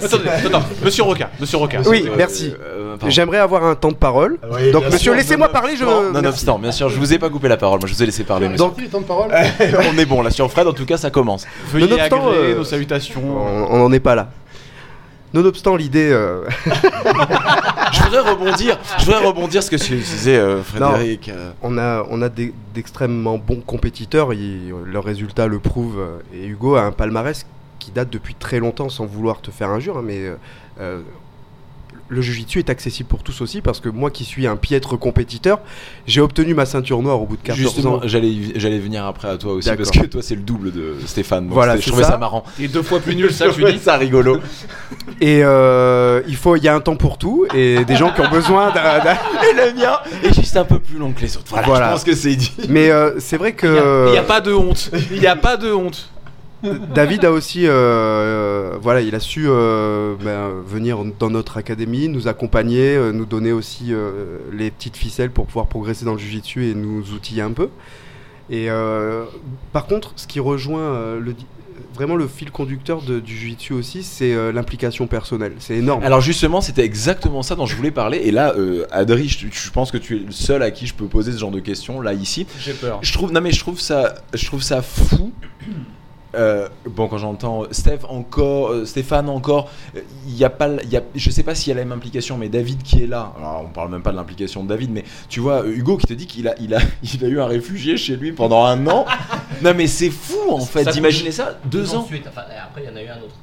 [SPEAKER 2] Attendez, attends, Monsieur Roca, Monsieur Roca.
[SPEAKER 7] Oui,
[SPEAKER 3] Euh,
[SPEAKER 7] merci.
[SPEAKER 3] euh, pardon.
[SPEAKER 7] J'aimerais avoir un temps de parole. Donc, monsieur, laissez-moi parler. Je...
[SPEAKER 3] Nonobstant, bien sûr, je vous ai pas coupé la parole, moi je vous ai laissé parler.
[SPEAKER 7] Donc-
[SPEAKER 8] Donc, temps de parole.
[SPEAKER 3] on est bon là sur Fred, en tout cas ça commence.
[SPEAKER 2] Veuillez agréer
[SPEAKER 7] euh,
[SPEAKER 2] nos salutations.
[SPEAKER 7] On n'en est pas là. Nonobstant l'idée, euh,
[SPEAKER 3] Je voudrais rebondir, je voudrais rebondir ce que tu disais euh, Frédéric. euh,
[SPEAKER 7] on a, on a d'extrêmement bons compétiteurs, ils- leurs résultats le prouvent. Et Hugo a un palmarès qui date depuis très longtemps, sans vouloir te faire injure, hein, mais euh, le Jiu-Jitsu est accessible pour tous aussi, parce que moi qui suis un piètre compétiteur, j'ai obtenu ma ceinture noire au bout de 14
[SPEAKER 3] Justement,
[SPEAKER 7] ans.
[SPEAKER 3] j'allais j'allais venir après à toi aussi parce que toi c'est le double de Stéphane. donc
[SPEAKER 7] Voilà,
[SPEAKER 3] je trouvais
[SPEAKER 7] ça.
[SPEAKER 3] ça marrant.
[SPEAKER 2] Et deux fois plus nul, ça,
[SPEAKER 3] Je
[SPEAKER 2] dis.
[SPEAKER 3] ça rigolo.
[SPEAKER 7] Et euh, il faut, il y a un temps pour tout, et des gens qui ont besoin d'un...
[SPEAKER 3] Et le mien est juste un peu plus long que les autres. Voilà,
[SPEAKER 7] Voilà.
[SPEAKER 3] je pense que c'est dit.
[SPEAKER 7] Mais euh, c'est vrai que...
[SPEAKER 2] Il n'y a pas de honte. Il n'y a pas de honte.
[SPEAKER 7] David a aussi, euh, euh, voilà, il a su euh, ben, venir dans notre académie, nous accompagner, euh, nous donner aussi euh, les petites ficelles pour pouvoir progresser dans le jujitsu et nous outiller un peu. Et euh, par contre, ce qui rejoint euh, le, vraiment le fil conducteur de- du jujitsu aussi, c'est euh, l'implication personnelle. C'est énorme.
[SPEAKER 3] Alors justement, c'était exactement ça dont je voulais parler. Et là, euh, Adri, je, je pense que tu es le seul à qui je peux poser ce genre de questions là ici.
[SPEAKER 2] J'ai peur.
[SPEAKER 3] Je trouve, non mais je trouve ça, je trouve ça fou. Euh, bon, quand j'entends Steph encore, euh, Stéphane encore, il y a pas, y a, je sais pas s'il y a la même implication, mais David qui est là. Alors, on parle même pas de l'implication de David, mais tu vois, euh, Hugo qui te dit qu'il a, il a, il a eu un réfugié chez lui pendant un an. non mais c'est fou en fait, d'imaginer ça, deux ans.
[SPEAKER 5] Ensuite, enfin, après, il y en a eu un autre.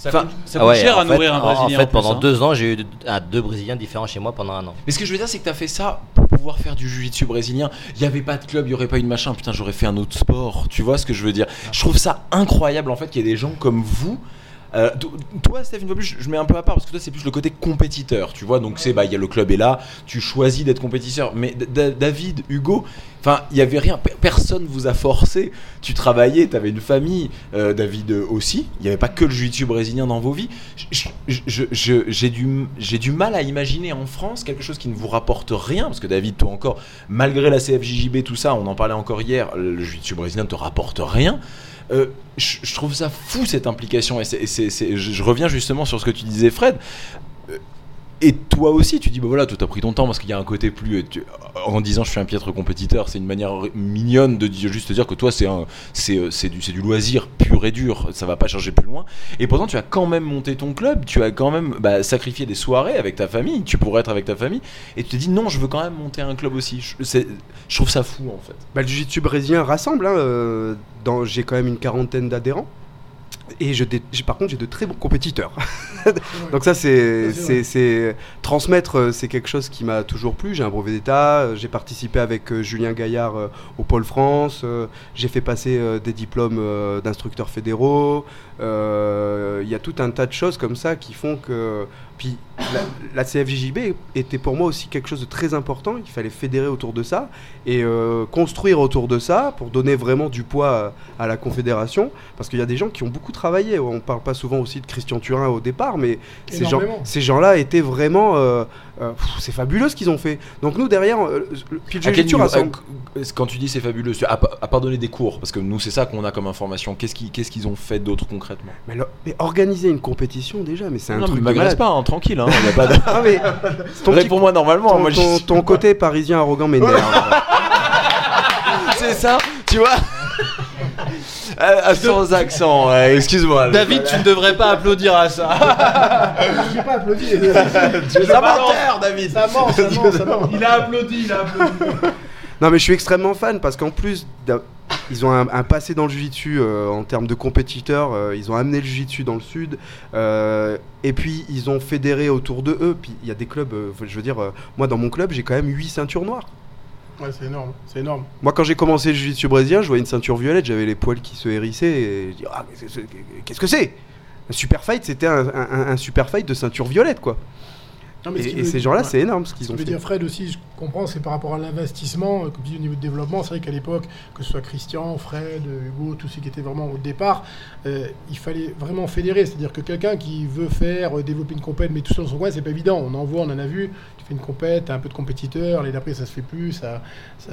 [SPEAKER 2] Ça
[SPEAKER 3] Enfin,
[SPEAKER 2] coûte, ça
[SPEAKER 5] Ah
[SPEAKER 2] coûte
[SPEAKER 5] ouais,
[SPEAKER 2] cher à
[SPEAKER 5] fait-
[SPEAKER 2] nourrir un
[SPEAKER 5] en-
[SPEAKER 2] Brésilien.
[SPEAKER 5] En fait,
[SPEAKER 2] plus,
[SPEAKER 5] pendant
[SPEAKER 2] hein.
[SPEAKER 5] deux ans, j'ai eu deux, ah, deux Brésiliens différents chez moi pendant un an.
[SPEAKER 3] Mais ce que je veux dire, c'est que t'as fait ça pour pouvoir faire du jiu-jitsu brésilien. Il n'y avait pas de club, il n'y aurait pas eu de machin. Putain, j'aurais fait un autre sport. Tu vois ce que je veux dire? Je trouve ça incroyable en fait qu'il y ait des gens comme vous. Euh, to- toi, Steph, une fois plus, je- mets un peu à part parce que toi, c'est plus le côté compétiteur, tu vois. Donc, c'est bah, y a le club est là, tu choisis d'être compétiteur. Mais David, Hugo, enfin, il y avait rien, pe- personne vous a forcé. Tu travaillais, tu avais une famille, euh, David aussi. Il n'y avait pas que le jiu-jitsu brésilien dans vos vies. J'ai du, du mal à imaginer en France quelque chose qui ne vous rapporte rien, parce que David, toi encore, malgré la CFJJB, tout ça, on en parlait encore hier, le jiu-jitsu brésilien ne te rapporte rien. Euh, je, trouve ça fou cette implication et, je, reviens justement sur ce que tu disais Fred et toi aussi tu dis bah voilà toi t'as pris ton temps parce qu'il y a un côté plus en disant je suis un piètre compétiteur c'est une manière mignonne de dire, juste te dire que toi c'est euh, du du loisir pur et dur ça va pas changer plus loin et pourtant tu as quand même monté ton club tu as quand même bah, sacrifié des soirées avec ta famille tu pourrais être avec ta famille et tu te dis non je veux quand même monter un club aussi je, trouve ça fou en fait
[SPEAKER 7] Bah, le jiu-jitsu brésilien rassemble. hein, euh, j'ai quand même une quarantaine d'adhérents. Et je par contre, j'ai de très bons compétiteurs. Donc ça, c'est, transmettre, euh, c'est quelque chose qui m'a toujours plu. J'ai un brevet d'état. euh, J'ai participé avec euh, Julien Gaillard au Pôle France. j'ai fait passer des diplômes d'instructeurs fédéraux. Il y a tout un tas de choses comme ça qui font que. Puis la, la CFJJB était pour moi aussi quelque chose de très important. Il fallait fédérer autour de ça et euh, construire autour de ça pour donner vraiment du poids à, à la confédération. Parce qu'il y a des gens qui ont beaucoup travaillé. On parle pas souvent aussi de Christian Turin au départ, mais ces, gens,
[SPEAKER 8] Énormément.
[SPEAKER 7] ces gens-là étaient vraiment. euh, euh, c'est fabuleux ce qu'ils ont fait. Donc nous derrière, euh,
[SPEAKER 3] À euh, Quand tu dis c'est fabuleux, à, à part donner des cours, parce que nous c'est ça qu'on a comme information, qu'est-ce qu'ils qu'est-ce qu'ils ont fait d'autre concrètement?
[SPEAKER 7] Mais, le- mais organiser une compétition déjà, mais c'est un
[SPEAKER 3] Non,
[SPEAKER 7] truc
[SPEAKER 3] mais m'agresse
[SPEAKER 7] malade.
[SPEAKER 3] pas, hein, tranquille, hein, a pas de...
[SPEAKER 7] Ah, mais ton, petit-
[SPEAKER 3] normalement,
[SPEAKER 7] ton-
[SPEAKER 3] moi
[SPEAKER 7] ton-
[SPEAKER 3] je...
[SPEAKER 7] ton côté parisien arrogant m'énerve.
[SPEAKER 3] c'est ça, tu vois? Ah, sans accent, ouais, excuse-moi.
[SPEAKER 2] David, tu ne devrais pas applaudir à ça.
[SPEAKER 8] J'ai pas applaudi.
[SPEAKER 3] ça menteur, David.
[SPEAKER 8] Ça ment, ça ment, ça ment.
[SPEAKER 2] Il a applaudi, il a applaudi.
[SPEAKER 7] Non, mais je suis extrêmement fan parce qu'en plus, ils ont un, un passé dans le jiu-jitsu euh, en termes de compétiteurs. euh, ils ont amené le jiu-jitsu dans le sud. euh, et puis, ils ont fédéré autour de eux. Puis, il y a des clubs, euh, je veux dire, euh, moi, dans mon club, j'ai quand même 8 ceintures noires.
[SPEAKER 8] Ouais, c'est énorme, c'est énorme.
[SPEAKER 7] Moi, quand j'ai commencé le jiu-jitsu brésilien, je voyais une ceinture violette, j'avais les poils qui se hérissaient. Et je dis, ah, qu'est-ce que c'est? Un super fight, c'était un- un super fight de ceinture violette, quoi.
[SPEAKER 8] Non, ce
[SPEAKER 7] Et,
[SPEAKER 8] veut-
[SPEAKER 7] ces gens-là,
[SPEAKER 8] ouais.
[SPEAKER 7] c'est énorme ce
[SPEAKER 8] Ce
[SPEAKER 7] qu'ils
[SPEAKER 8] que
[SPEAKER 7] ont fait.
[SPEAKER 8] dire Fred aussi, je comprends, c'est par rapport à l'investissement, euh, comme tu dis au niveau de développement. C'est vrai qu'à l'époque, que ce soit Christian, Fred, euh, Hugo, tous ceux qui étaient vraiment au départ, euh, il fallait vraiment fédérer. C'est-à-dire que quelqu'un qui veut faire euh, développer une compète, mais tout seul dans son coin, c'est pas évident. On en voit, on en a vu. Tu fais une compète, t'as un peu de compétiteurs, les d'après ça se fait plus. Ça, ça-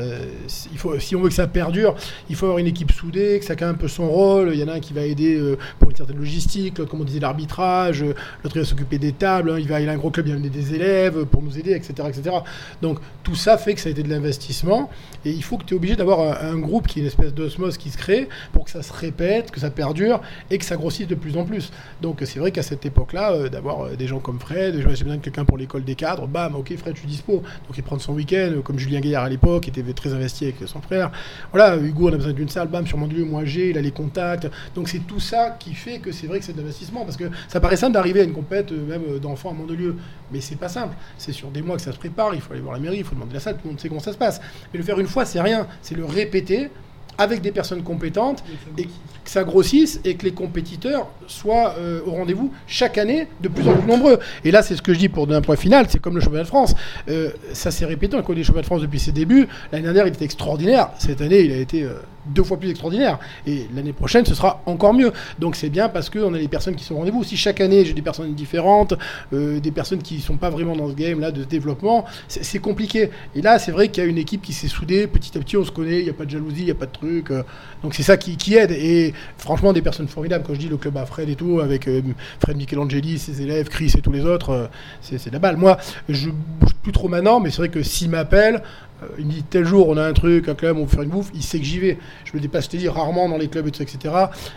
[SPEAKER 8] il faut, si on veut que ça perdure, il faut avoir une équipe soudée, que chacun a un peu son rôle. Il y en a un qui va aider euh, pour une certaine logistique, l'autre, comme on disait, l'arbitrage, l'autre il va s'occuper des tables, hein, il, va, il a un gros club, il va amener des élèves pour nous aider, etc., etc. Donc tout ça fait que ça a été de l'investissement et il faut que tu es obligé d'avoir un, groupe qui est une espèce d'osmose qui se crée pour que ça se répète, que ça perdure et que ça grossisse de plus en plus. Donc c'est vrai qu'à cette époque-là, euh, d'avoir euh, des gens comme Fred, j'ai besoin de quelqu'un pour l'école des cadres, bam, ok Fred, je suis dispo. Donc il prend son week-end, euh, comme Julien Gaillard à l'époque, était très investi avec son frère. Voilà, Hugo, on a besoin d'une salle, bam, sur Mandelieu, moi j'ai, il a les contacts. Donc c'est tout ça qui fait que c'est vrai que c'est de l'investissement parce que ça paraît simple d'arriver à une compète, même d'enfants à Mandelieu, mais c'est pas simple. C'est sur des mois que ça se prépare, il faut aller voir la mairie, il faut demander la salle, tout le monde sait comment ça se passe. Mais le faire une fois, c'est rien, c'est le répéter avec des personnes compétentes et que ça grossisse et que les compétiteurs soient euh, au rendez-vous chaque année de plus en plus nombreux. Et là, c'est ce que je dis pour d'un point final, c'est comme le championnat de France. Euh, ça s'est répété, on connaît le championnat de France depuis ses débuts. L'année dernière, il était extraordinaire. Cette année, il a été euh, deux fois plus extraordinaire. Et l'année prochaine, ce sera encore mieux. Donc c'est bien parce qu'on a les personnes qui sont au rendez-vous. Si chaque année, j'ai des personnes différentes, euh, des personnes qui ne sont pas vraiment dans ce game-là de développement, c'est compliqué. Et là, c'est vrai qu'il y a une équipe qui s'est soudée. Petit à petit, on se connaît, il n'y a pas de jalousie, il n'y a pas de truc. euh, donc c'est ça qui, qui aide. Et franchement, des personnes formidables. Quand je dis le club à Fred et tout, avec euh, Fred Michelangeli, ses élèves, Chris et tous les autres, euh, c'est la balle. Moi, je bouge plus trop maintenant, mais c'est vrai que s'il m'appelle, il me dit tel jour on a un truc, un club, on veut faire une bouffe, il sait que j'y vais. Je me déplace, je dit, rarement dans les clubs et tout, etc.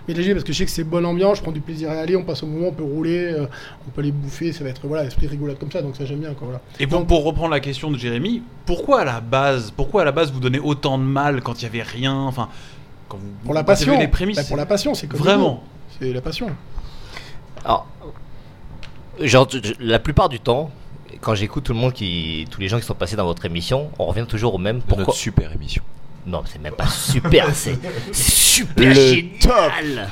[SPEAKER 8] Mais là j'y vais parce que je sais que c'est bonne ambiance, je prends du plaisir à y aller, on passe au moment, on peut rouler, euh, on peut aller bouffer, ça va être voilà, esprit rigolade comme ça, donc ça j'aime bien. Quoi, voilà.
[SPEAKER 2] Et pour, pour reprendre la question de Jérémy, pourquoi à la base, pourquoi à la base vous donnez autant de mal quand il y avait rien, enfin, quand vous
[SPEAKER 8] Pour la passion,
[SPEAKER 2] les prémices,
[SPEAKER 8] Bah, pour la passion, c'est comme
[SPEAKER 2] Vraiment?
[SPEAKER 8] C'est la passion.
[SPEAKER 5] Alors, genre, la plupart du temps, quand j'écoute tout le monde qui, tous les gens qui sont passés dans votre émission, on revient toujours au même. Pourquoi
[SPEAKER 3] notre super émission.
[SPEAKER 5] Non, c'est même pas super, c'est super
[SPEAKER 3] Le
[SPEAKER 5] génial.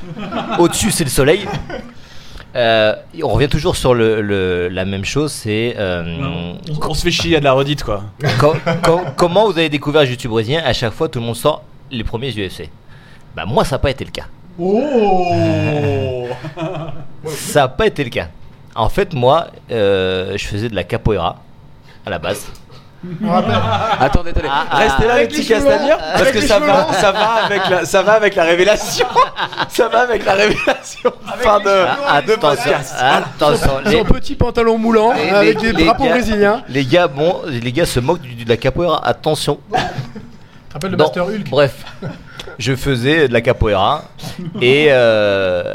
[SPEAKER 5] Au-dessus, c'est le soleil. Euh, on revient toujours sur le, le- la même chose, c'est euh,
[SPEAKER 2] on se fait chier à de la redite quoi.
[SPEAKER 5] quand- quand- comment vous avez découvert le YouTube brésilien À chaque fois, tout le monde sort les premiers UFC. Bah moi, ça n'a pas été le cas.
[SPEAKER 2] Oh
[SPEAKER 5] Ça n'a pas été le cas. En fait, moi, euh, je faisais de la capoeira à la base.
[SPEAKER 3] Attendez, attendez.
[SPEAKER 5] Ah, ah,
[SPEAKER 3] Restez là,
[SPEAKER 8] avec
[SPEAKER 3] les petits
[SPEAKER 8] longs,
[SPEAKER 3] parce que ça va, ça va avec la, ça va avec la révélation. ça va avec la révélation. Fin de,
[SPEAKER 5] Ah,
[SPEAKER 3] de
[SPEAKER 5] attention,
[SPEAKER 3] podcast.
[SPEAKER 5] attention, les,
[SPEAKER 8] Son petit pantalon moulant
[SPEAKER 5] les-
[SPEAKER 8] avec
[SPEAKER 5] les-
[SPEAKER 8] des drapeaux
[SPEAKER 5] gars-
[SPEAKER 8] brésiliens.
[SPEAKER 5] les gars, bon, les gars se moquent du- de la capoeira. Attention.
[SPEAKER 8] Tu te rappelles le Master Hulk
[SPEAKER 5] Bref, je faisais de la capoeira et euh,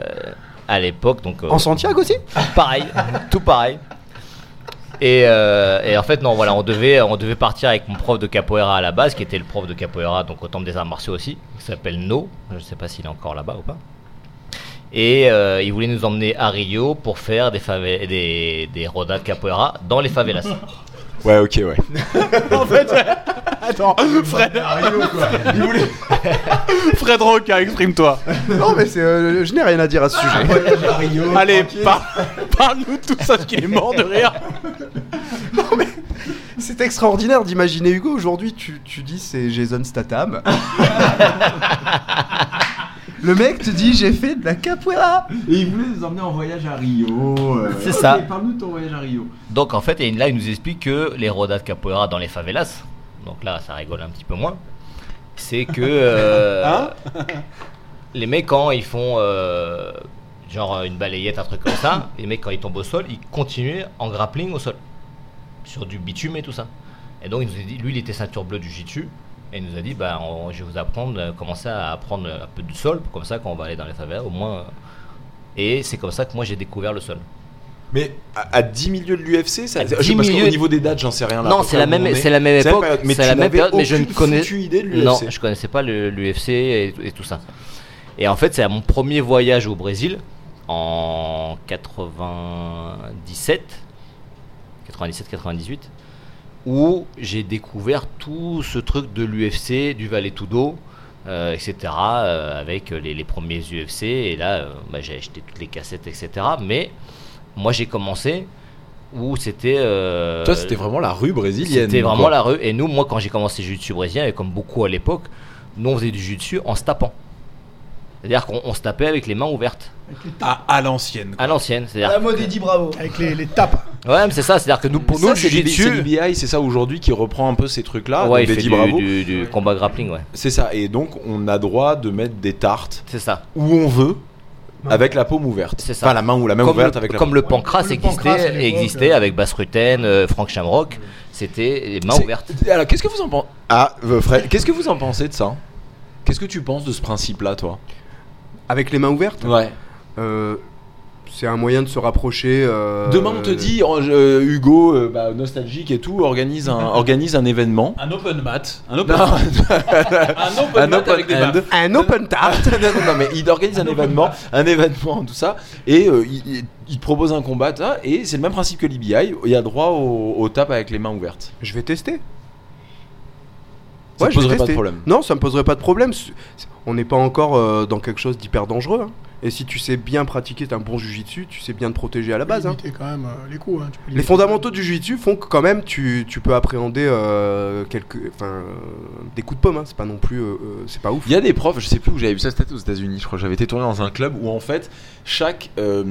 [SPEAKER 5] à l'époque, donc euh,
[SPEAKER 7] En Santiago aussi
[SPEAKER 5] pareil, tout pareil. Et, euh, et en fait, non, voilà, on devait, on devait partir avec mon prof de capoeira à la base, qui était le prof de capoeira, donc au temple des arts martiaux aussi, qui s'appelle No. Je sais pas s'il est encore là-bas ou pas. Et euh, il voulait nous emmener à Rio pour faire des, des, des rodas de capoeira dans les favelas.
[SPEAKER 3] Ouais, ok, ouais.
[SPEAKER 2] En fait, attends, Fred, il voulait. Fred Roca, exprime-toi.
[SPEAKER 7] Non, mais c'est, euh, je n'ai rien à dire à ce sujet.
[SPEAKER 2] Allez, par- parle-nous de tout ça, parce qu'il est mort de rire.
[SPEAKER 7] C'est extraordinaire d'imaginer Hugo aujourd'hui. Tu, tu dis c'est Jason Statham. Le mec te dit j'ai fait de la capoeira.
[SPEAKER 9] Et il voulait nous emmener en voyage à Rio. euh.
[SPEAKER 5] C'est ça.
[SPEAKER 9] Parle-nous de ton voyage à Rio.
[SPEAKER 5] Donc en fait, et là, il nous explique que les rodas de capoeira dans les favelas, donc là, ça rigole un petit peu moins, c'est que euh, les mecs, quand ils font euh, genre une balayette, un truc comme ça, les mecs, quand ils tombent au sol, ils continuent en grappling au sol, sur du bitume et tout ça. Et donc, il nous a dit, lui, il était ceinture bleue du jiu Et il nous a dit, bah, on- je vais vous apprendre, euh, commencer à apprendre un peu du sol, comme ça, quand on va aller dans les favelas, au moins. euh, Et c'est comme ça que moi j'ai découvert le sol.
[SPEAKER 3] Mais à, à 10 milieux de l'UFC, ça,
[SPEAKER 5] À
[SPEAKER 3] je-
[SPEAKER 5] 10
[SPEAKER 3] parce qu'au
[SPEAKER 5] milieux-
[SPEAKER 3] niveau des dates, j'en sais rien. Là,
[SPEAKER 5] non, c'est la même, c'est la même époque,
[SPEAKER 3] période, mais
[SPEAKER 5] c'est
[SPEAKER 3] tu
[SPEAKER 5] la même période, mais je ne connais.
[SPEAKER 3] idée de l'UFC.
[SPEAKER 5] Non, je connaissais pas l'UFC et, et tout ça. Et en fait, c'est à mon premier voyage au Brésil en 97, 97-98, où j'ai découvert tout ce truc de l'UFC, du Valet Tudo, euh, etc., euh, avec les, les premiers UFC. Et là, euh, bah, j'ai acheté toutes les cassettes, etc. Mais moi, j'ai commencé où c'était.
[SPEAKER 3] Toi, c'était vraiment la rue brésilienne.
[SPEAKER 5] c'était vraiment
[SPEAKER 3] quoi.
[SPEAKER 5] la rue. Et nous, moi, quand j'ai commencé le jiu-jitsu brésilien, et comme beaucoup à l'époque, nous, on faisait du jiu-jitsu en se tapant. C'est-à-dire qu'on on se tapait avec les mains ouvertes.
[SPEAKER 2] À, à l'ancienne.
[SPEAKER 5] À l'ancienne.
[SPEAKER 6] À
[SPEAKER 5] C'est-à-dire.
[SPEAKER 6] la mode Eddie Bravo.
[SPEAKER 8] Avec les, les tapes.
[SPEAKER 5] Ouais, mais c'est ça. C'est-à-dire que nous, pour nous,
[SPEAKER 3] Ça, c'est c'est
[SPEAKER 5] jiu-jitsu.
[SPEAKER 3] l'IBI, c'est ça aujourd'hui qui reprend un peu ces trucs-là.
[SPEAKER 5] Ouais,
[SPEAKER 3] donc
[SPEAKER 5] il fait du,
[SPEAKER 3] Bravo.
[SPEAKER 5] du- du combat grappling, ouais.
[SPEAKER 3] C'est ça. Et donc, on a droit de mettre des tartes
[SPEAKER 5] C'est ça.
[SPEAKER 3] où on veut, avec la paume ouverte.
[SPEAKER 5] C'est ça.
[SPEAKER 3] Enfin, la main ou la main
[SPEAKER 5] Comme,
[SPEAKER 3] ouverte
[SPEAKER 5] le,
[SPEAKER 3] avec la
[SPEAKER 5] comme
[SPEAKER 3] paume.
[SPEAKER 5] le pancras
[SPEAKER 8] le pancras, à
[SPEAKER 5] existait, existait
[SPEAKER 8] euh.
[SPEAKER 5] avec Bass Rutten, euh, Frank Shamrock. C'était les mains ouvertes.
[SPEAKER 3] Alors, qu'est-ce que vous en pensez Ah, euh, Fred, qu'est-ce que vous en pensez de ça? Qu'est-ce que tu penses de ce principe-là, toi?
[SPEAKER 7] Avec les mains ouvertes,
[SPEAKER 3] Ouais.
[SPEAKER 7] euh, c'est un moyen de se rapprocher. euh,
[SPEAKER 3] Demain, on te dit, je- Hugo, euh, bah, nostalgique et tout, organise un, organise un événement.
[SPEAKER 2] Un open mat. Un open mat. Un open
[SPEAKER 3] un
[SPEAKER 2] mat
[SPEAKER 3] open
[SPEAKER 2] avec des.
[SPEAKER 7] Un open tart
[SPEAKER 3] non, non, non, mais il organise un événement, un événement, tout ça, et euh, il, te propose un combat, et c'est le même principe que l'IBI, il y a droit au, au tap avec les mains ouvertes.
[SPEAKER 7] Je vais tester.
[SPEAKER 3] Ça
[SPEAKER 7] vais
[SPEAKER 3] poserait pas de problème.
[SPEAKER 7] Non, ça me poserait pas de problème. On n'est pas encore euh, dans quelque chose d'hyper dangereux. hein. Et si tu sais bien pratiquer, t'as un bon jujitsu, tu sais bien te protéger à la base. hein.
[SPEAKER 8] Limiter quand même euh, les coups. hein, tu peux
[SPEAKER 7] Les
[SPEAKER 8] limiter.
[SPEAKER 7] fondamentaux du jiu-jitsu font que quand même tu, tu peux appréhender euh, quelques, enfin, euh, des coups de pomme. hein. C'est pas non plus, c'est pas ouf.
[SPEAKER 3] Il y a des profs, je sais plus où j'avais vu ça, c'était aux États-Unis, je crois. J'avais été tourné dans un club où en fait chaque euh,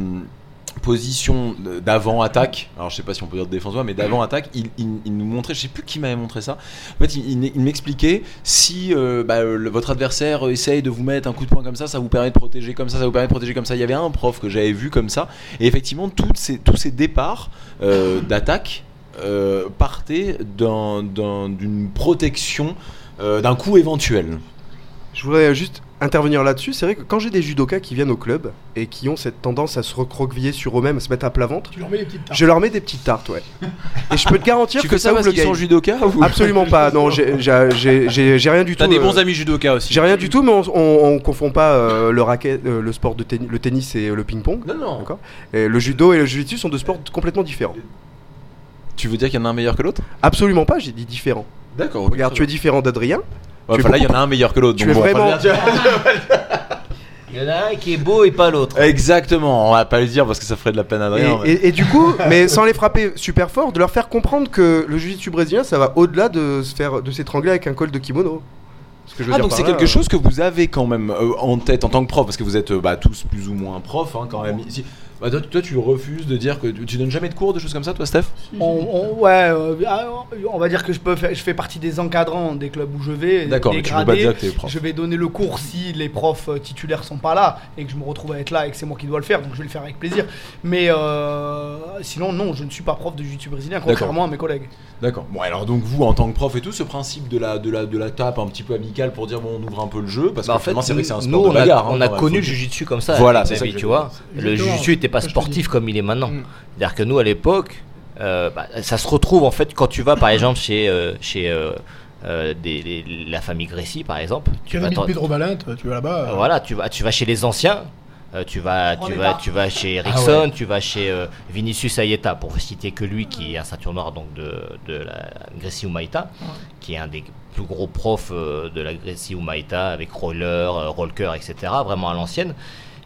[SPEAKER 3] position d'avant attaque, alors je sais pas si on peut dire de défense, mais d'avant attaque, il, nous montrait, je sais plus qui m'avait montré ça. En fait, il, m'expliquait si euh, bah, votre adversaire essaye de vous mettre un coup de poing comme ça, ça vous permet de protéger comme ça, ça vous permet de protéger comme ça. Il y avait un prof que j'avais vu comme ça, et effectivement, toutes ces, tous ces départs euh, d'attaque euh, partaient d'un- d'un- d'une protection d'un coup éventuel.
[SPEAKER 7] Je voudrais juste intervenir là-dessus. C'est vrai que quand j'ai des judokas qui viennent au club et qui ont cette tendance à se recroqueviller sur eux-mêmes, à se mettre à plat ventre,
[SPEAKER 8] Tu leur mets les petites tartes.
[SPEAKER 7] je leur mets des petites tartes, ouais. et je peux te garantir
[SPEAKER 3] Tu
[SPEAKER 7] que
[SPEAKER 3] fais ça
[SPEAKER 7] ça
[SPEAKER 3] parce
[SPEAKER 7] ouvre le
[SPEAKER 3] sont
[SPEAKER 7] game.
[SPEAKER 3] judokas ou
[SPEAKER 7] Absolument pas. Non, j'ai- rien du tout.
[SPEAKER 2] T'as des
[SPEAKER 7] euh,
[SPEAKER 2] bons amis judokas aussi.
[SPEAKER 7] J'ai rien du tout, mais on, on, on confond pas euh, le racket, euh, le sport de tennis, le tennis et le ping-pong.
[SPEAKER 3] Non, non.
[SPEAKER 7] Et le judo et le jiu-jitsu sont deux sports complètement différents.
[SPEAKER 3] Tu veux dire qu'il y en a un meilleur que l'autre?
[SPEAKER 7] Absolument pas. J'ai dit différent.
[SPEAKER 3] D'accord.
[SPEAKER 7] Regarde, tu es différent d'Adrien.
[SPEAKER 3] Ouais, enfin, là, il y en a un meilleur que l'autre.
[SPEAKER 7] tu
[SPEAKER 3] donc
[SPEAKER 7] es
[SPEAKER 3] bon,
[SPEAKER 7] vraiment-.
[SPEAKER 5] Il y en a un qui est beau et pas l'autre.
[SPEAKER 3] Exactement. On va pas le dire parce que ça ferait de la peine à
[SPEAKER 7] Et,
[SPEAKER 3] Adrien. mais-
[SPEAKER 7] et- et du coup, mais sans les frapper super fort, de leur faire comprendre que le jiu-jitsu brésilien, ça va au-delà de se faire, de s'étrangler avec un col de kimono. Ce que je veux
[SPEAKER 3] Ah
[SPEAKER 7] dire
[SPEAKER 3] donc c'est quelque
[SPEAKER 7] euh,
[SPEAKER 3] chose que vous avez quand même euh, en tête en tant que prof parce que vous êtes euh, bah, tous plus ou moins profs hein, quand même ici. Bah, toi, toi, tu refuses de dire que tu, tu donnes jamais de cours de choses comme ça toi Steph?
[SPEAKER 6] On, on- ouais, euh, ah, on va dire que je peux faire, je fais partie des encadrants des clubs où je vais.
[SPEAKER 3] D'accord, mais tu veux pas dire que t'es prof.
[SPEAKER 6] Je vais donner le cours si les profs euh, titulaires sont pas là et que je me retrouve à être là et que c'est moi qui dois le faire, donc je vais le faire avec plaisir. Mais euh, sinon, non, je ne suis pas prof de jiu-jitsu brésilien, contrairement à mes collègues.
[SPEAKER 3] D'accord. Bon alors donc vous en tant que prof et tout ce principe de la de la de la tape un petit peu amicale pour dire bon on ouvre un peu le jeu parce
[SPEAKER 5] Bah,
[SPEAKER 3] que
[SPEAKER 5] en fait,
[SPEAKER 3] finalement, c'est vrai que c'est un
[SPEAKER 5] nous,
[SPEAKER 3] sport
[SPEAKER 5] on
[SPEAKER 3] de
[SPEAKER 5] a,
[SPEAKER 3] bagarre. hein,
[SPEAKER 5] on a
[SPEAKER 3] quand même,
[SPEAKER 5] connu le jujitsu comme ça.
[SPEAKER 3] Voilà, c'est ça je
[SPEAKER 5] tu vois. Le
[SPEAKER 8] Exactement.
[SPEAKER 5] jujitsu n'était pas sportif comme il est maintenant.
[SPEAKER 8] Mm.
[SPEAKER 5] C'est-à-dire que nous, à l'époque, euh, bah, ça se retrouve en fait quand tu vas par exemple chez, euh, chez euh, euh, des- les- la famille Grécy, par exemple.
[SPEAKER 8] Tu as
[SPEAKER 5] vas
[SPEAKER 8] Pedro Balint, tu vas là-bas.
[SPEAKER 5] Euh, Voilà, tu vas, tu vas chez les anciens. euh, tu vas,
[SPEAKER 6] Prends
[SPEAKER 5] tu vas, tu vas chez Ericsson, tu vas chez euh, Vinicius Ayeta, pour citer que lui, qui est un ceinture noire donc de, de la Gracie Humaita, qui est un des plus gros profs euh, de la Gracie Humaita avec roller, euh, roller, etc. Vraiment à l'ancienne.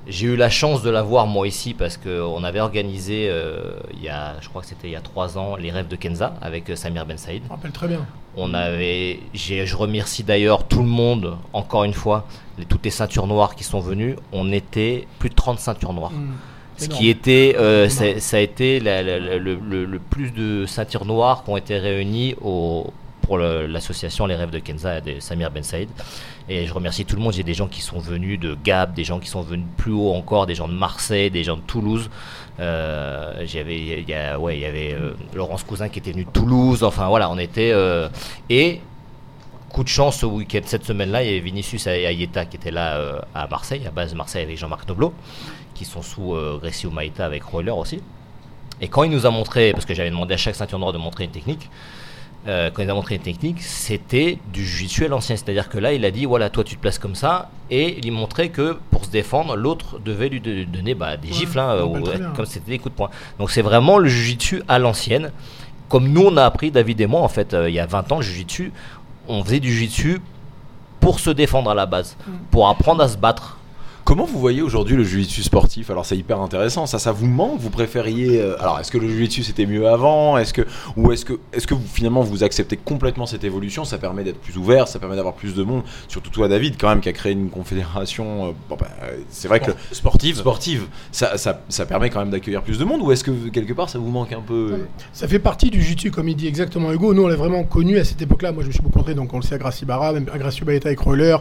[SPEAKER 5] J'ai eu la chance de la voir moi ici parce qu'on avait organisé euh, il y a, je crois que c'était il y a trois ans, les rêves de Kenza avec euh, Samir Ben Saïd.
[SPEAKER 8] Je me rappelle très bien.
[SPEAKER 5] On avait, j'ai- je remercie d'ailleurs tout le monde, encore une fois, les, toutes les ceintures noires qui sont venues. On était plus de 30 ceintures noires.
[SPEAKER 8] Mm.
[SPEAKER 5] Ce
[SPEAKER 8] Énorme.
[SPEAKER 5] qui était, euh, ça, a été la- la- la- le, le- le plus de ceintures noires qui ont été réunies au, pour l'association Les Rêves de Kenza de Samir Ben Saïd. Et je remercie tout le monde. J'ai des gens qui sont venus de Gap, des gens qui sont venus plus haut encore, des gens de Marseille, des gens de Toulouse. Euh, il y avait euh, Laurence Cousin qui était venu de Toulouse. Enfin voilà, on était euh, et coup de chance ce week-end, cette semaine-là, il y avait Vinicius et Ayeta qui étaient là euh, à Marseille, à base Marseille avec Jean-Marc Noblo, qui sont sous euh, Grécy ou Maïta avec Roller aussi. Et quand il nous a montré, parce que j'avais demandé à chaque ceinture noire de montrer une technique, euh, quand il a montré une technique, c'était du jiu-jitsu à l'ancien. C'est-à-dire que là, il a dit voilà, toi tu te places comme ça, et il montrait que pour se défendre, l'autre devait lui de- donner bah, des gifles, hein, ou-
[SPEAKER 8] bien.
[SPEAKER 5] comme c'était des coups de poing. Donc c'est vraiment le jiu-jitsu à l'ancienne. Comme nous, on a appris, David et moi, en fait, euh, il y a 20 ans, le jiu-jitsu, on faisait du jiu-jitsu pour se défendre à la base, pour apprendre à se battre.
[SPEAKER 3] Comment vous voyez aujourd'hui le jiu-jitsu sportif? Alors c'est hyper intéressant, ça ça vous manque? Vous préfériez euh, Alors est-ce que le jiu-jitsu c'était mieux avant? Est-ce que ou est-ce que est-ce que vous finalement vous acceptez complètement cette évolution? Ça permet d'être plus ouvert, ça permet d'avoir plus de monde. Surtout toi David quand même qui a créé une confédération. euh, bon, bah, euh, c'est vrai que
[SPEAKER 2] Sportive.
[SPEAKER 3] sportive, ça, ça, ça permet quand même d'accueillir plus de monde. Ou est-ce que quelque part ça vous manque un peu
[SPEAKER 8] Ça fait partie du jiu comme il dit exactement Hugo. Nous, on l'a vraiment connu à cette époque-là. Moi, je me suis beaucoup entraîné, donc on le sait, à Gracie Barra, même à Gracie Baeta avec Roller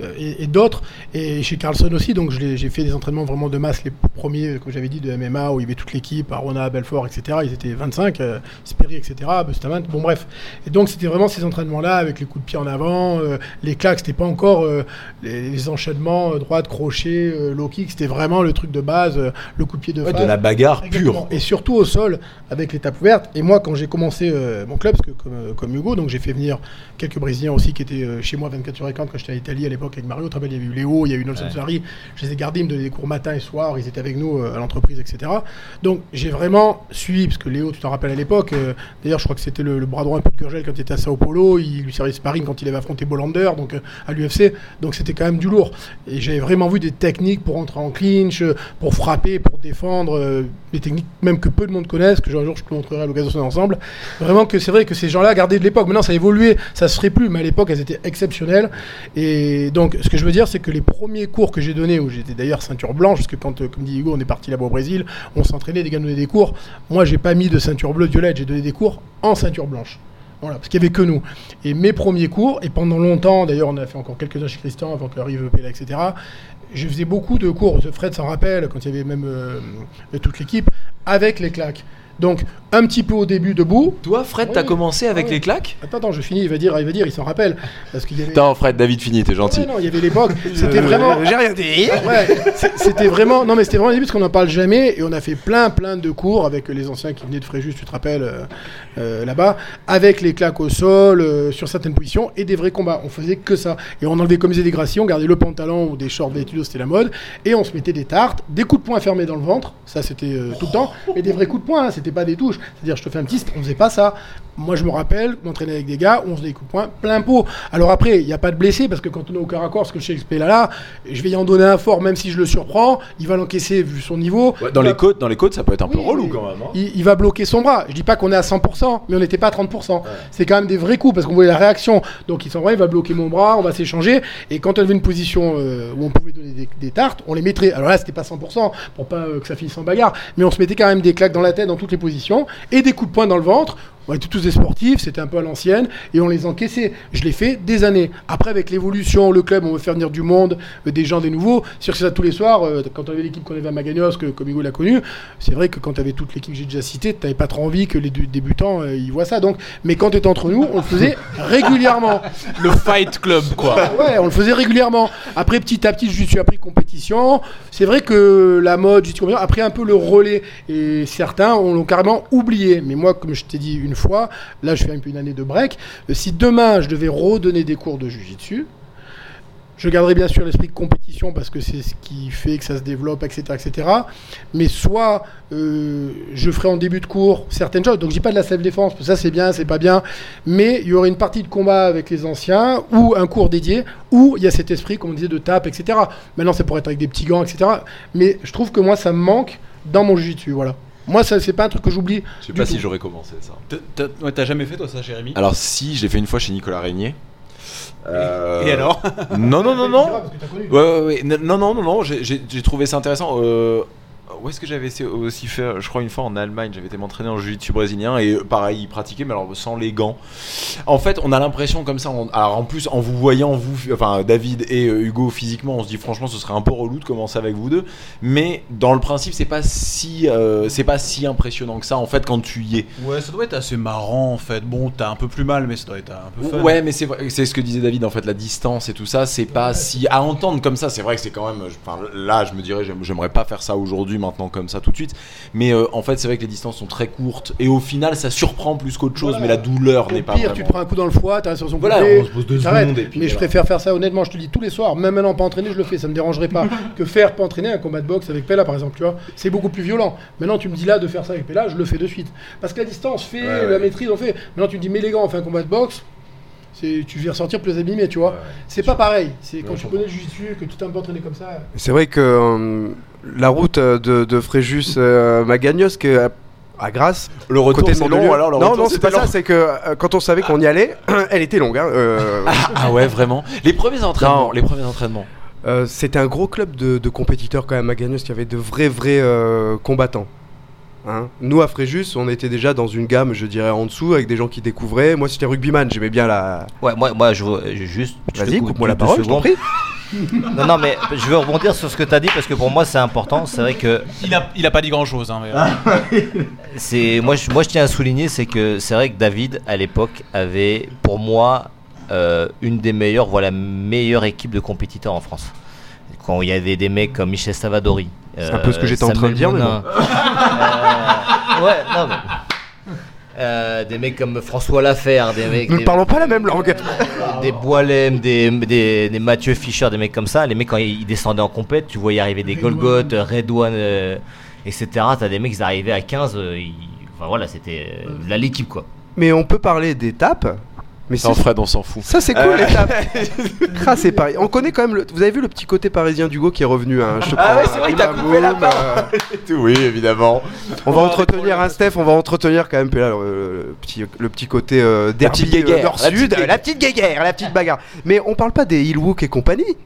[SPEAKER 8] et, et d'autres. Et chez Carlson aussi, donc j'ai fait des entraînements vraiment de masse, les premiers, euh, comme j'avais dit, de MMA, où il y avait toute l'équipe, Arona, Belfort, etc. Ils étaient 25, euh, Sperry, etc., Bustamante, bon bref. Et donc, c'était vraiment ces entraînements-là, avec les coups de pied en avant, euh, les claques, c'était pas encore euh, les, les enchaînements, euh, droite, crochet, euh, low kick, c'était vraiment le truc de base, euh, le coup de pied de
[SPEAKER 3] Ouais,
[SPEAKER 8] face.
[SPEAKER 3] de la bagarre
[SPEAKER 8] Exactement.
[SPEAKER 3] pure
[SPEAKER 8] Et surtout au sol, avec les tapes ouvertes. Et moi, quand j'ai commencé euh, mon club, parce que comme, euh, comme Hugo, donc j'ai fait venir quelques Brésiliens aussi qui étaient euh, chez moi 24 sur 40 quand j'étais en Italie à l'époque avec Mario. Très bien, il y a eu Léo, il y a eu Nelson
[SPEAKER 5] Ouais.
[SPEAKER 8] Sari. Je les ai gardés, ils me donnaient des cours matin et soir. Ils étaient avec nous euh, à l'entreprise, etc. Donc j'ai vraiment suivi, parce que Léo, tu t'en rappelles à l'époque. D'ailleurs, je crois que c'était le, le bras droit un peu de Gurgel quand il était à Sao Paulo. Il lui servait de sparring quand il avait affronté Bolander, donc à l'UFC. Donc c'était quand même du lourd. Et j'avais vraiment vu des techniques pour entrer en clinch, pour frapper, pour défendre, des techniques même que peu de monde connaissent, que je te montrerai à l'occasion ensemble. Vraiment que c'est vrai que ces gens-là gardaient de l'époque. Maintenant ça a évolué, ça se ferait plus, mais à l'époque elles étaient exceptionnelles. Et donc ce que je veux dire, c'est que les premiers cours que j'ai donnés, où j'étais d'ailleurs ceinture blanche, parce que quand, euh, comme dit Hugo, on est parti là-bas au Brésil, on s'entraînait, des gars donnaient des cours. Moi j'ai pas mis de ceinture bleue, violette, j'ai donné des cours en ceinture blanche. Voilà, parce qu'il n'y avait que nous. Et mes premiers cours, et pendant longtemps, d'ailleurs on a fait encore quelques-uns chez Christian avant qu'arrive Pella, etc. Je faisais beaucoup de cours, Fred s'en rappelle, quand il y avait même euh, toute l'équipe, avec les claques. Donc un petit peu au début debout.
[SPEAKER 3] Toi Fred,
[SPEAKER 8] Oui,
[SPEAKER 3] t'as commencé avec
[SPEAKER 8] Ah oui.
[SPEAKER 3] les claques
[SPEAKER 8] Attends, attends, je finis, il va dire, il va dire, il s'en rappelle. Parce qu'il y avait...
[SPEAKER 3] Attends Fred, David fini, t'es gentil.
[SPEAKER 8] Non, il y avait l'époque. C'était vraiment.
[SPEAKER 7] J'ai rien dit.
[SPEAKER 8] Ouais, c'était vraiment. Non, mais c'était vraiment le début parce qu'on n'en parle jamais et on a fait plein, plein de cours avec les anciens qui venaient de Fréjus, tu te rappelles, euh, euh, là-bas, avec les claques au sol, euh, sur certaines positions et des vrais combats. On faisait que ça. Et on enlevait comme des gracies, on gardait le pantalon ou des shorts d'études, c'était la mode, et on se mettait des tartes, des coups de poing fermés dans le ventre, ça c'était euh, tout le temps, mais des vrais coups de poing, hein, c'était pas des touches. C'est-à-dire, je te fais un petit, on faisait pas ça. Moi, je me rappelle m'entraîner avec des gars on coups de poing plein pot. Alors après, il n'y a pas de blessé parce que quand on est au corps à corps, ce que je sais que là, je vais y en donner un fort, même si je le surprends, il va l'encaisser vu son niveau.
[SPEAKER 3] Ouais, dans les
[SPEAKER 8] va-
[SPEAKER 3] côtes, dans les côtes, ça peut être un peu relou quand même. hein.
[SPEAKER 8] il, il va bloquer son bras. Je dis pas qu'on est à 100%, mais on n'était pas à 30%. C'est quand même des vrais coups parce qu'on voyait la réaction. Donc il s'en va, il va bloquer mon bras, on va s'échanger. Et quand on avait une position euh, où on pouvait donner des, des tartes, on les mettrait. Alors là, c'était pas 100% pour pas euh, que ça finisse en bagarre, mais on se mettait quand même des claques dans la tête dans toutes les positions et des coups de poing dans le ventre. On était tous des sportifs, c'était un peu à l'ancienne, et on les encaissait. Je l'ai fait des années. Après, avec l'évolution, le club, on veut faire venir du monde, euh, des gens, des nouveaux. Sur ça tous les soirs, euh, quand on avait l'équipe qu'on avait à Magagnos, que, comme Hugo l'a connu, c'est vrai que quand tu avais toute l'équipe que j'ai déjà citée, tu n'avais pas trop envie que les dé- débutants euh, ils voient ça. Donc, mais quand tu étais entre nous, on le faisait régulièrement.
[SPEAKER 2] Le Fight Club, quoi.
[SPEAKER 8] Ouais, on le faisait régulièrement. Après, petit à petit, je suis appris compétition. C'est vrai que la mode, compétition a pris un peu le relais. Et certains on l'ont carrément oublié. Mais moi, comme je t'ai dit une fois, là, je fais une année de break. Euh, Si demain, je devais redonner des cours de jiu-jitsu, je garderai bien sûr l'esprit de compétition parce que c'est ce qui fait que ça se développe, etc. etc. Mais soit euh, je ferai en début de cours certaines choses, donc je dis pas de la self-défense, ça c'est bien, c'est pas bien, mais il y aurait une partie de combat avec les anciens ou un cours dédié où il y a cet esprit, comme on disait, de tape, etc. Maintenant c'est pour être avec des petits gants, etc. Mais je trouve que moi ça me manque dans mon jiu-jitsu, voilà. Moi ça c'est pas un truc que j'oublie.
[SPEAKER 3] Je sais
[SPEAKER 8] du
[SPEAKER 3] pas
[SPEAKER 8] tout.
[SPEAKER 3] si j'aurais commencé ça.
[SPEAKER 2] T'as- T'as ouais, t'as jamais fait toi ça, Jérémy?
[SPEAKER 3] Alors si, je l'ai fait une fois chez Nicolas Régnier. Euh,
[SPEAKER 2] Et alors?
[SPEAKER 3] Non, non, non, non. Ouais, ouais, ouais. Non, non, non, non, j'ai- j'ai j'ai trouvé ça intéressant. Euh, Où est-ce que j'avais essayé aussi fait Je crois une fois en Allemagne, j'avais été m'entraîner en jiu-jitsu brésilien et pareil, ils pratiquaient, mais alors sans les gants. En fait, on a l'impression comme ça. on- alors en plus, en vous voyant, vous, enfin David et euh, Hugo physiquement, on se dit franchement, ce serait un peu relou de commencer avec vous deux. Mais dans le principe, c'est pas si, euh, c'est pas si impressionnant que ça en fait quand tu y es.
[SPEAKER 2] Ouais, ça doit être assez marrant en fait. Bon, t'as un peu plus mal, mais ça doit être un peu fun.
[SPEAKER 3] Ouais, mais c'est c'est ce que disait David en fait, la distance et tout ça, c'est pas si à entendre comme ça. C'est vrai que c'est quand même. Enfin, là, je me dirais, j'aime- j'aimerais pas faire ça aujourd'hui, maintenant comme ça tout de suite. Mais euh, en fait, c'est vrai que les distances sont très courtes et au final, ça surprend plus qu'autre chose.
[SPEAKER 8] Voilà.
[SPEAKER 3] Mais la douleur n'est pas.
[SPEAKER 8] pire,
[SPEAKER 3] vraiment-
[SPEAKER 8] tu te prends un coup dans le foie, t'as sur son
[SPEAKER 3] Voilà,
[SPEAKER 8] côté,
[SPEAKER 3] on se pose deux secondes et puis
[SPEAKER 8] Mais je
[SPEAKER 3] voilà.
[SPEAKER 8] préfère faire ça honnêtement, je te le dis tous les soirs, même maintenant pas entraîné, je le fais, ça me dérangerait pas que faire pas entraîner un combat de boxe avec Pella par exemple, tu vois. C'est beaucoup plus violent. Maintenant tu me dis là de faire ça avec Pella, je le fais de suite. Parce que la distance fait,
[SPEAKER 3] Ouais,
[SPEAKER 8] la
[SPEAKER 3] ouais.
[SPEAKER 8] maîtrise on fait. Maintenant tu me dis mais les gars, on fait un combat de boxe. C'est, tu viens ressortir plus abîmé, tu vois. c'est pas pareil. C'est quand tu connais le jiu-jitsu, que tu t'es un peu entraîné comme ça.
[SPEAKER 7] C'est vrai que euh, la route euh, de, de Fréjus euh, Magagnos, que à, à Grasse,
[SPEAKER 3] Le retour, c'est long alors le
[SPEAKER 7] non,
[SPEAKER 3] retour,
[SPEAKER 7] non, c'est pas ça.
[SPEAKER 3] long.
[SPEAKER 7] C'est que euh, quand on savait qu'on y allait, elle était longue. hein, euh,
[SPEAKER 3] Ah ouais, vraiment. Les premiers entraînements.
[SPEAKER 7] Non.
[SPEAKER 3] Les premiers entraînements.
[SPEAKER 7] Euh, c'était un gros club de, de compétiteurs quand même à Gagnos qui avait de vrais vrais euh, combattants. Hein. Nous à Fréjus, on était déjà dans une gamme, je dirais en dessous, avec des gens qui découvraient. Moi, c'était rugbyman, j'aimais bien la.
[SPEAKER 5] Ouais, moi, moi je veux je- juste.
[SPEAKER 7] Vas-y,
[SPEAKER 5] coupe
[SPEAKER 7] coupe-moi la parole, je t'en prie.
[SPEAKER 5] Non, non, mais je veux rebondir sur ce que tu as dit parce que pour moi c'est important. C'est vrai que
[SPEAKER 2] Il a, il a pas dit grand chose. Hein, mais, euh,
[SPEAKER 5] c'est moi, je, moi je tiens à souligner, c'est que c'est vrai que David à l'époque avait pour moi euh, une des meilleures, voilà, meilleure équipe de compétiteurs en France. Quand il y avait des mecs comme Michel Savadori.
[SPEAKER 7] C'est un peu ce que j'étais en train de dire, mais
[SPEAKER 5] euh, ouais, non, mais- euh, des mecs comme François Laferre, des mecs.
[SPEAKER 7] Nous ne parlons pas la même langue.
[SPEAKER 5] des Boilem, des, des, des Mathieu Fischer, des mecs comme ça. Les mecs, quand ils descendaient en compète, tu voyais arriver des Golgoth, Redouane, euh, etc. T'as des mecs, ils arrivaient à 15. euh, ils- Enfin voilà, c'était euh, là l'équipe quoi.
[SPEAKER 7] Mais on peut parler d'étapes. Mais
[SPEAKER 3] Sans
[SPEAKER 7] c'est-
[SPEAKER 3] Fred, on s'en fout.
[SPEAKER 7] ça c'est cool l'étape. Ah, c'est pareil. On connaît quand même. Le... Vous avez vu le petit côté parisien d'Hugo qui est revenu. Hein, je
[SPEAKER 3] Ah ouais, c'est vrai
[SPEAKER 7] euh,
[SPEAKER 3] t'as
[SPEAKER 7] boum,
[SPEAKER 3] coupé la barre.
[SPEAKER 7] euh,
[SPEAKER 3] Oui, évidemment.
[SPEAKER 7] On va entretenir un Steph, on va entretenir quand même là, le, le petit, le petit côté euh, derby euh,
[SPEAKER 3] la
[SPEAKER 7] nord-sud, la petite guéguerre, la petite bagarre. Mais on parle pas des Hillwook et compagnie.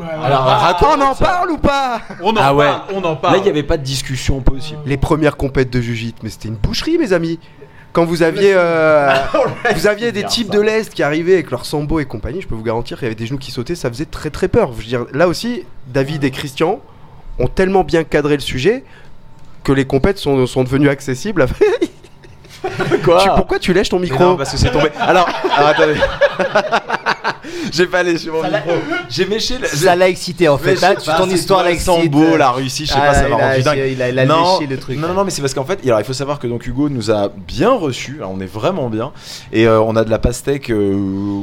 [SPEAKER 3] Alors, raconte.
[SPEAKER 7] on en parle ou pas?
[SPEAKER 2] On en
[SPEAKER 3] Ah ouais.
[SPEAKER 2] parle. On en
[SPEAKER 3] Là,
[SPEAKER 2] parle.
[SPEAKER 3] il n'y avait pas de discussion possible.
[SPEAKER 7] Les premières compètes de Jujit, mais c'était une boucherie, mes amis. Quand vous aviez, euh, vous aviez des types de l'Est qui arrivaient avec leur sambo et compagnie, je peux vous garantir qu'il y avait des genoux qui sautaient, ça faisait très très peur. Je veux dire, là aussi, David et Christian ont tellement bien cadré le sujet que les compètes sont, sont devenues accessibles.
[SPEAKER 3] Quoi
[SPEAKER 7] Tu- pourquoi tu lèches ton micro
[SPEAKER 3] non, parce que c'est tombé. Alors, alors, attendez. J'ai pas allé sur mon micro. J'ai méché.
[SPEAKER 5] Ça l'a excité en fait. Là, tu- ton histoire l'a excité.
[SPEAKER 3] Sambo, la Russie, je sais
[SPEAKER 5] Ah,
[SPEAKER 3] pas, ça m'a
[SPEAKER 5] a-
[SPEAKER 3] rendu dingue.
[SPEAKER 5] il a- il a
[SPEAKER 3] non,
[SPEAKER 5] léché le truc.
[SPEAKER 3] Non, non, non, mais c'est parce qu'en fait, alors, il faut savoir que donc Hugo nous a bien reçus. Alors, on est vraiment bien. Et euh, on a de la pastèque, euh,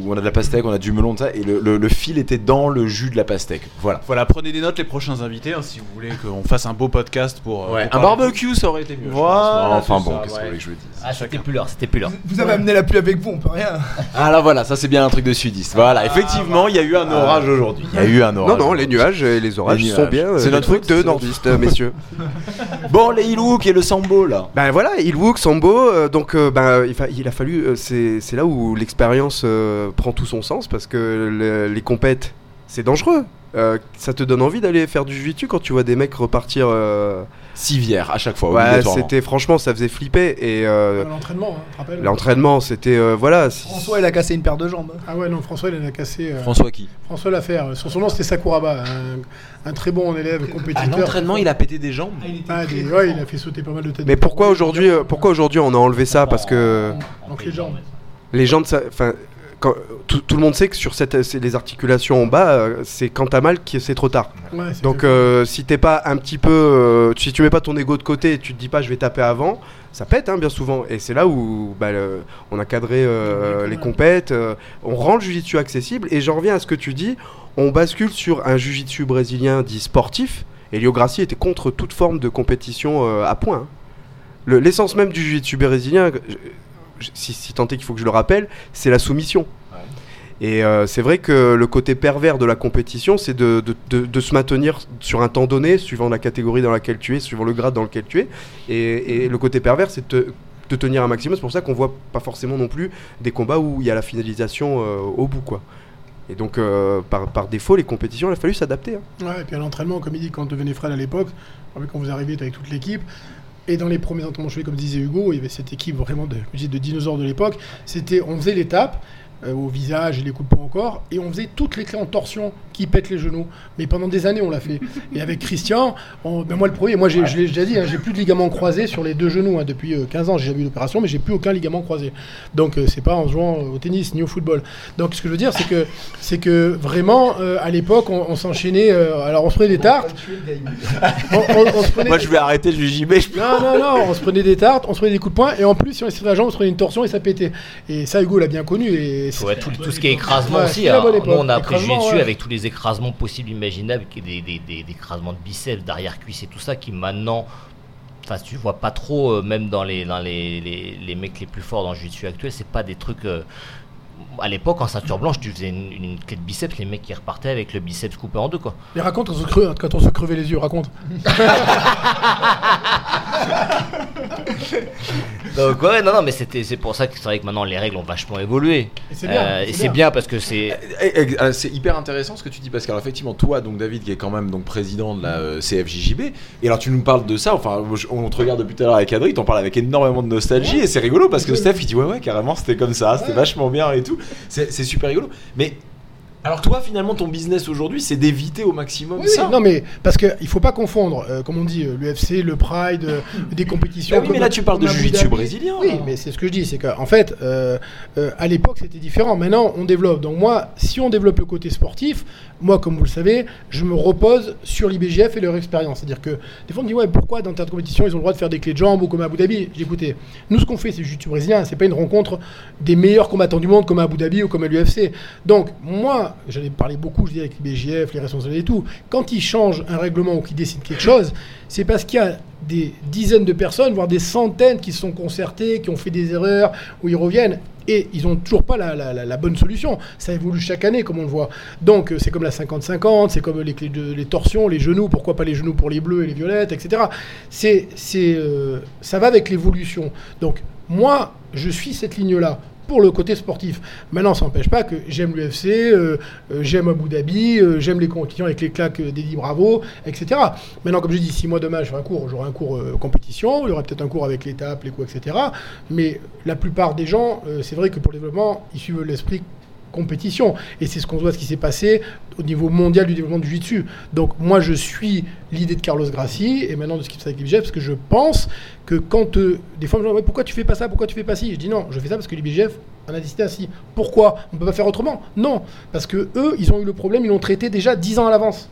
[SPEAKER 3] on a de la pastèque, on a du melon, ça. Et le, le- le fil était dans le jus de la pastèque. Voilà.
[SPEAKER 2] Voilà, prenez des notes les prochains invités hein, si vous voulez qu'on fasse un beau podcast pour. euh,
[SPEAKER 3] Ouais,
[SPEAKER 2] pour
[SPEAKER 3] un barbecue, ça aurait été mieux. Enfin bon, qu'est-ce que
[SPEAKER 2] ouais.
[SPEAKER 3] vous voulez que je vous dise?
[SPEAKER 5] Ah, c'était plus l'heure, c'était plus l'heure.
[SPEAKER 6] Vous avez amené la pluie avec vous, on peut rien.
[SPEAKER 3] Ah là voilà, ça c'est bien un truc de sudiste. Voilà, effectivement, il y a eu un orage aujourd'hui. Il y a eu un
[SPEAKER 7] Non,
[SPEAKER 3] orage.
[SPEAKER 7] non, les nuages et les orages
[SPEAKER 3] Les
[SPEAKER 7] sont bien. euh,
[SPEAKER 3] C'est notre faute,
[SPEAKER 7] de nordistes, euh, messieurs.
[SPEAKER 3] Bon, les Ilouk et le Sambo là.
[SPEAKER 7] Ben voilà, Ilwook, Sambo, euh, donc euh, ben, il, fa- il a fallu, euh, c'est c'est là où l'expérience euh, prend tout son sens parce que le- les compètes, c'est dangereux. Euh, ça te donne envie d'aller faire du jiu quand tu vois des mecs repartir. euh,
[SPEAKER 3] Civière à chaque fois.
[SPEAKER 7] Ouais, c'était franchement, ça faisait flipper et euh,
[SPEAKER 8] L'entraînement, hein, rappelles
[SPEAKER 7] l'entraînement, c'était euh, voilà.
[SPEAKER 6] François, il a cassé une paire de jambes.
[SPEAKER 8] Ah ouais, non, François, il en a cassé. euh,
[SPEAKER 3] François qui?
[SPEAKER 8] François Laferre. Son, son nom, c'était Sakuraba, un, un très bon élève
[SPEAKER 3] À
[SPEAKER 8] compétiteur.
[SPEAKER 3] l'entraînement, il a pété des jambes.
[SPEAKER 8] Ah, des- ouais, il a fait sauter pas mal de têtes.
[SPEAKER 7] Mais pourquoi aujourd'hui, pourquoi aujourd'hui on a enlevé ça? Parce que
[SPEAKER 8] Donc les jambes.
[SPEAKER 7] les gens de ça, enfin, quand- tout, tout le monde sait que sur cette, les articulations en bas, euh, c'est quand t'as mal que c'est trop tard.
[SPEAKER 8] Ouais,
[SPEAKER 7] Donc euh, si t'es pas un petit peu, euh, si tu mets pas ton ego de côté et tu te dis pas je vais taper avant, ça pète hein, bien souvent. Et c'est là où bah, le- on a cadré euh, les compètes, on rend le jujitsu accessible. Et j'en reviens à ce que tu dis, on bascule sur un jujitsu brésilien dit sportif. Et Lio Grassi était contre toute forme de compétition à point. hein. Le- L'essence même du jujitsu brésilien, si, si tant est qu'il faut que je le rappelle, c'est la soumission. Et euh, c'est vrai que le côté pervers de la compétition, c'est de, de- de- de se maintenir sur un temps donné, suivant la catégorie dans laquelle tu es, suivant le grade dans lequel tu es. Et, et le côté pervers, c'est de, te- de tenir un maximum. C'est pour ça qu'on voit pas forcément non plus des combats où il y a la finalisation euh, au bout, quoi. Et donc, euh, par, par défaut, les compétitions, il a fallu s'adapter. hein.
[SPEAKER 8] Ouais, et puis à l'entraînement, comme il dit, quand devenait Fred à l'époque, quand vous arrivez avec toute l'équipe, et dans les premiers entraînements comme disait Hugo, il y avait cette équipe vraiment de, de dinosaures de l'époque. C'était, on faisait l'étape euh, au visage et les coups de poing encore, et on faisait toutes les clés en torsion qui pètent les genoux. Mais pendant des années, on l'a fait. Et avec Christian, on- ben moi le premier, moi j'ai, je l'ai déjà dit, hein, j'ai plus de ligaments croisés sur les deux genoux hein, depuis euh, 15 ans. J'ai jamais eu d'opération, mais j'ai plus aucun ligament croisé. Donc euh, c'est pas en jouant au tennis ni au football. Donc ce que je veux dire, c'est que c'est que vraiment euh, à l'époque, on, on s'enchaînait. euh, alors on se prenait des tartes. On, on- on se prenait
[SPEAKER 3] Moi, je vais arrêter le JB. je-
[SPEAKER 8] non, non, non, on se prenait des tartes, on se prenait des coups de poing, et en plus, si on essayait la jambe, on se prenait une torsion et ça pétait. Et ça, Hugo l'a bien connu. Et
[SPEAKER 5] Ouais, tout, tout ce qui est écrasement
[SPEAKER 8] Ouais,
[SPEAKER 5] aussi. hein. Nous, on a appris
[SPEAKER 8] Écrasement,
[SPEAKER 5] dessus
[SPEAKER 8] ouais.
[SPEAKER 5] avec tous les écrasements possibles, imaginables, des, des, des- écrasements de biceps, d'arrière-cuisse et tout ça, qui maintenant. Enfin, tu vois pas trop, euh, même dans les, dans mecs les plus forts dans le jiu-jitsu actuel, c'est pas des trucs. euh, à l'époque, en ceinture blanche, tu faisais une, une clé de biceps, les mecs qui repartaient avec le biceps coupé en deux, quoi.
[SPEAKER 8] Mais raconte quand on, se creux- quand on se crevait les yeux, raconte.
[SPEAKER 5] Donc ouais, non, non, mais c'était, c'est pour ça que c'est vrai que maintenant les règles ont vachement évolué.
[SPEAKER 8] Et c'est bien,
[SPEAKER 5] Euh,
[SPEAKER 8] c'est
[SPEAKER 5] et c'est
[SPEAKER 8] bien.
[SPEAKER 5] bien parce que c'est.
[SPEAKER 3] Eh, eh, euh, C'est hyper intéressant ce que tu dis parce qu'alors effectivement toi donc David qui est quand même donc président de la euh, CFJJB et alors tu nous parles de ça enfin on te regarde depuis tout à l'heure avec Adri t'en parles avec énormément de nostalgie et c'est rigolo parce que Steph il dit ouais ouais carrément c'était comme ça c'était vachement bien et tout c'est c'est super rigolo mais alors toi finalement ton business aujourd'hui c'est d'éviter au maximum
[SPEAKER 8] Oui,
[SPEAKER 3] ça
[SPEAKER 8] non, mais parce qu'il ne faut pas confondre, euh, comme on dit, euh, l'UFC, le Pride, euh, des compétitions.
[SPEAKER 3] Bah oui, mais là, tu parles de jiu-jitsu brésilien,
[SPEAKER 8] Oui, mais c'est ce que je dis, c'est qu'en fait, euh, euh, à l'époque, c'était différent. Maintenant, on développe. Donc, moi, si on développe le côté sportif, moi, comme vous le savez, je me repose sur l'IBGF et leur expérience. C'est-à-dire que des fois, on me dit, ouais, pourquoi dans ta compétition, ils ont le droit de faire des clés de jambes ou comme à Abu Dhabi? J'ai écouté, nous, ce qu'on fait, c'est jiu-jitsu brésilien, c'est pas une rencontre des meilleurs combattants du monde comme à Abu Dhabi ou comme à l'UFC. Donc, moi, j'en ai parlé beaucoup, je dis, avec l'IBGF, les responsables et tout. Quand ils changent un règlement ou qu'ils décident quelque chose, c'est parce qu'il y a des dizaines de personnes, voire des centaines qui se sont concertées, qui ont fait des erreurs, où ils reviennent. Et ils n'ont toujours pas la, bonne solution. Ça évolue chaque année, comme on le voit. Donc, euh, c'est comme la 50-50, c'est comme les, torsions, les genoux, pourquoi pas les genoux pour les bleus et les violettes, etc. C'est, c'est, euh, ça va avec l'évolution. Donc, moi, je suis cette ligne-là pour le côté sportif. Maintenant, ça n'empêche pas que j'aime l'UFC, euh, euh, j'aime Abu Dhabi, euh, j'aime les compétitions avec les claques d'Eddie Bravo, etc. Maintenant, comme je dis, si moi demain je fais un cours, j'aurai un cours compétition, il y aura peut-être un cours avec l'étape, les coups, etc. Mais la plupart des gens, c'est vrai que pour le développement, ils suivent l'esprit compétition. Et c'est ce qu'on voit ce qui s'est passé au niveau mondial du développement du jiu-jitsu. Donc moi je suis l'idée de Carlos Grassi et maintenant de avec l'IBGF parce que je pense que quand euh, des fois me dit Ouais, pourquoi tu fais pas ça, pourquoi tu fais pas ci, je dis non, je fais ça parce que l'IBGF en a décidé ainsi. Pourquoi? On peut pas faire autrement Non, parce que eux ils ont eu le problème, ils l'ont traité déjà 10 ans à l'avance.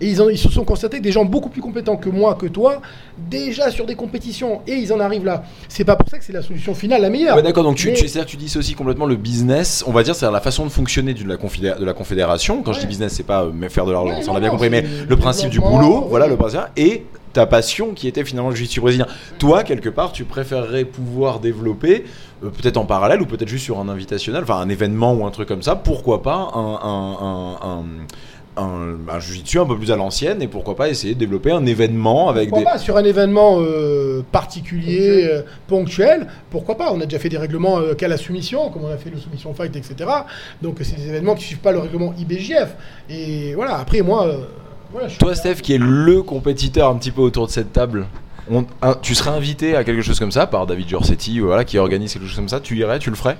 [SPEAKER 8] Et ils, ont- ils se sont constatés que des gens beaucoup plus compétents que moi, que toi, déjà sur des compétitions, et ils en arrivent là. C'est pas pour ça que c'est la solution finale la meilleure.
[SPEAKER 3] Ouais, d'accord, donc tu,
[SPEAKER 8] Mais-
[SPEAKER 3] tu, c'est-à-dire que complètement le business, on va dire, c'est la façon de fonctionner de la, confédé- de la confédération. Quand je dis business, c'est pas euh, faire de l'argent,
[SPEAKER 8] Ouais,
[SPEAKER 3] ça on a bien compris, mais le principe du boulot, voilà le principe, et ta passion qui était finalement le jiu-jitsu brésilien. Toi, quelque part, tu préférerais pouvoir développer, euh, peut-être en parallèle ou peut-être juste sur un invitationnel, enfin un événement ou un truc comme ça, pourquoi pas un. un, un, un un, un jiu-jitsu un peu plus à l'ancienne et pourquoi pas essayer de développer un événement avec
[SPEAKER 8] Pourquoi
[SPEAKER 3] des
[SPEAKER 8] pas sur un événement euh, particulier, euh, ponctuel, pourquoi pas On a déjà fait des règlements euh, qu'à la soumission, comme on a fait le soumission fight, etc. Donc c'est des événements qui suivent pas le règlement IBJF. Et voilà, après moi, euh, voilà, je suis
[SPEAKER 3] Toi, Steph, qui est le compétiteur un petit peu autour de cette table, on- un- tu serais invité à quelque chose comme ça par David Giorsetti, voilà, qui organise quelque chose comme ça. Tu irais, tu le ferais?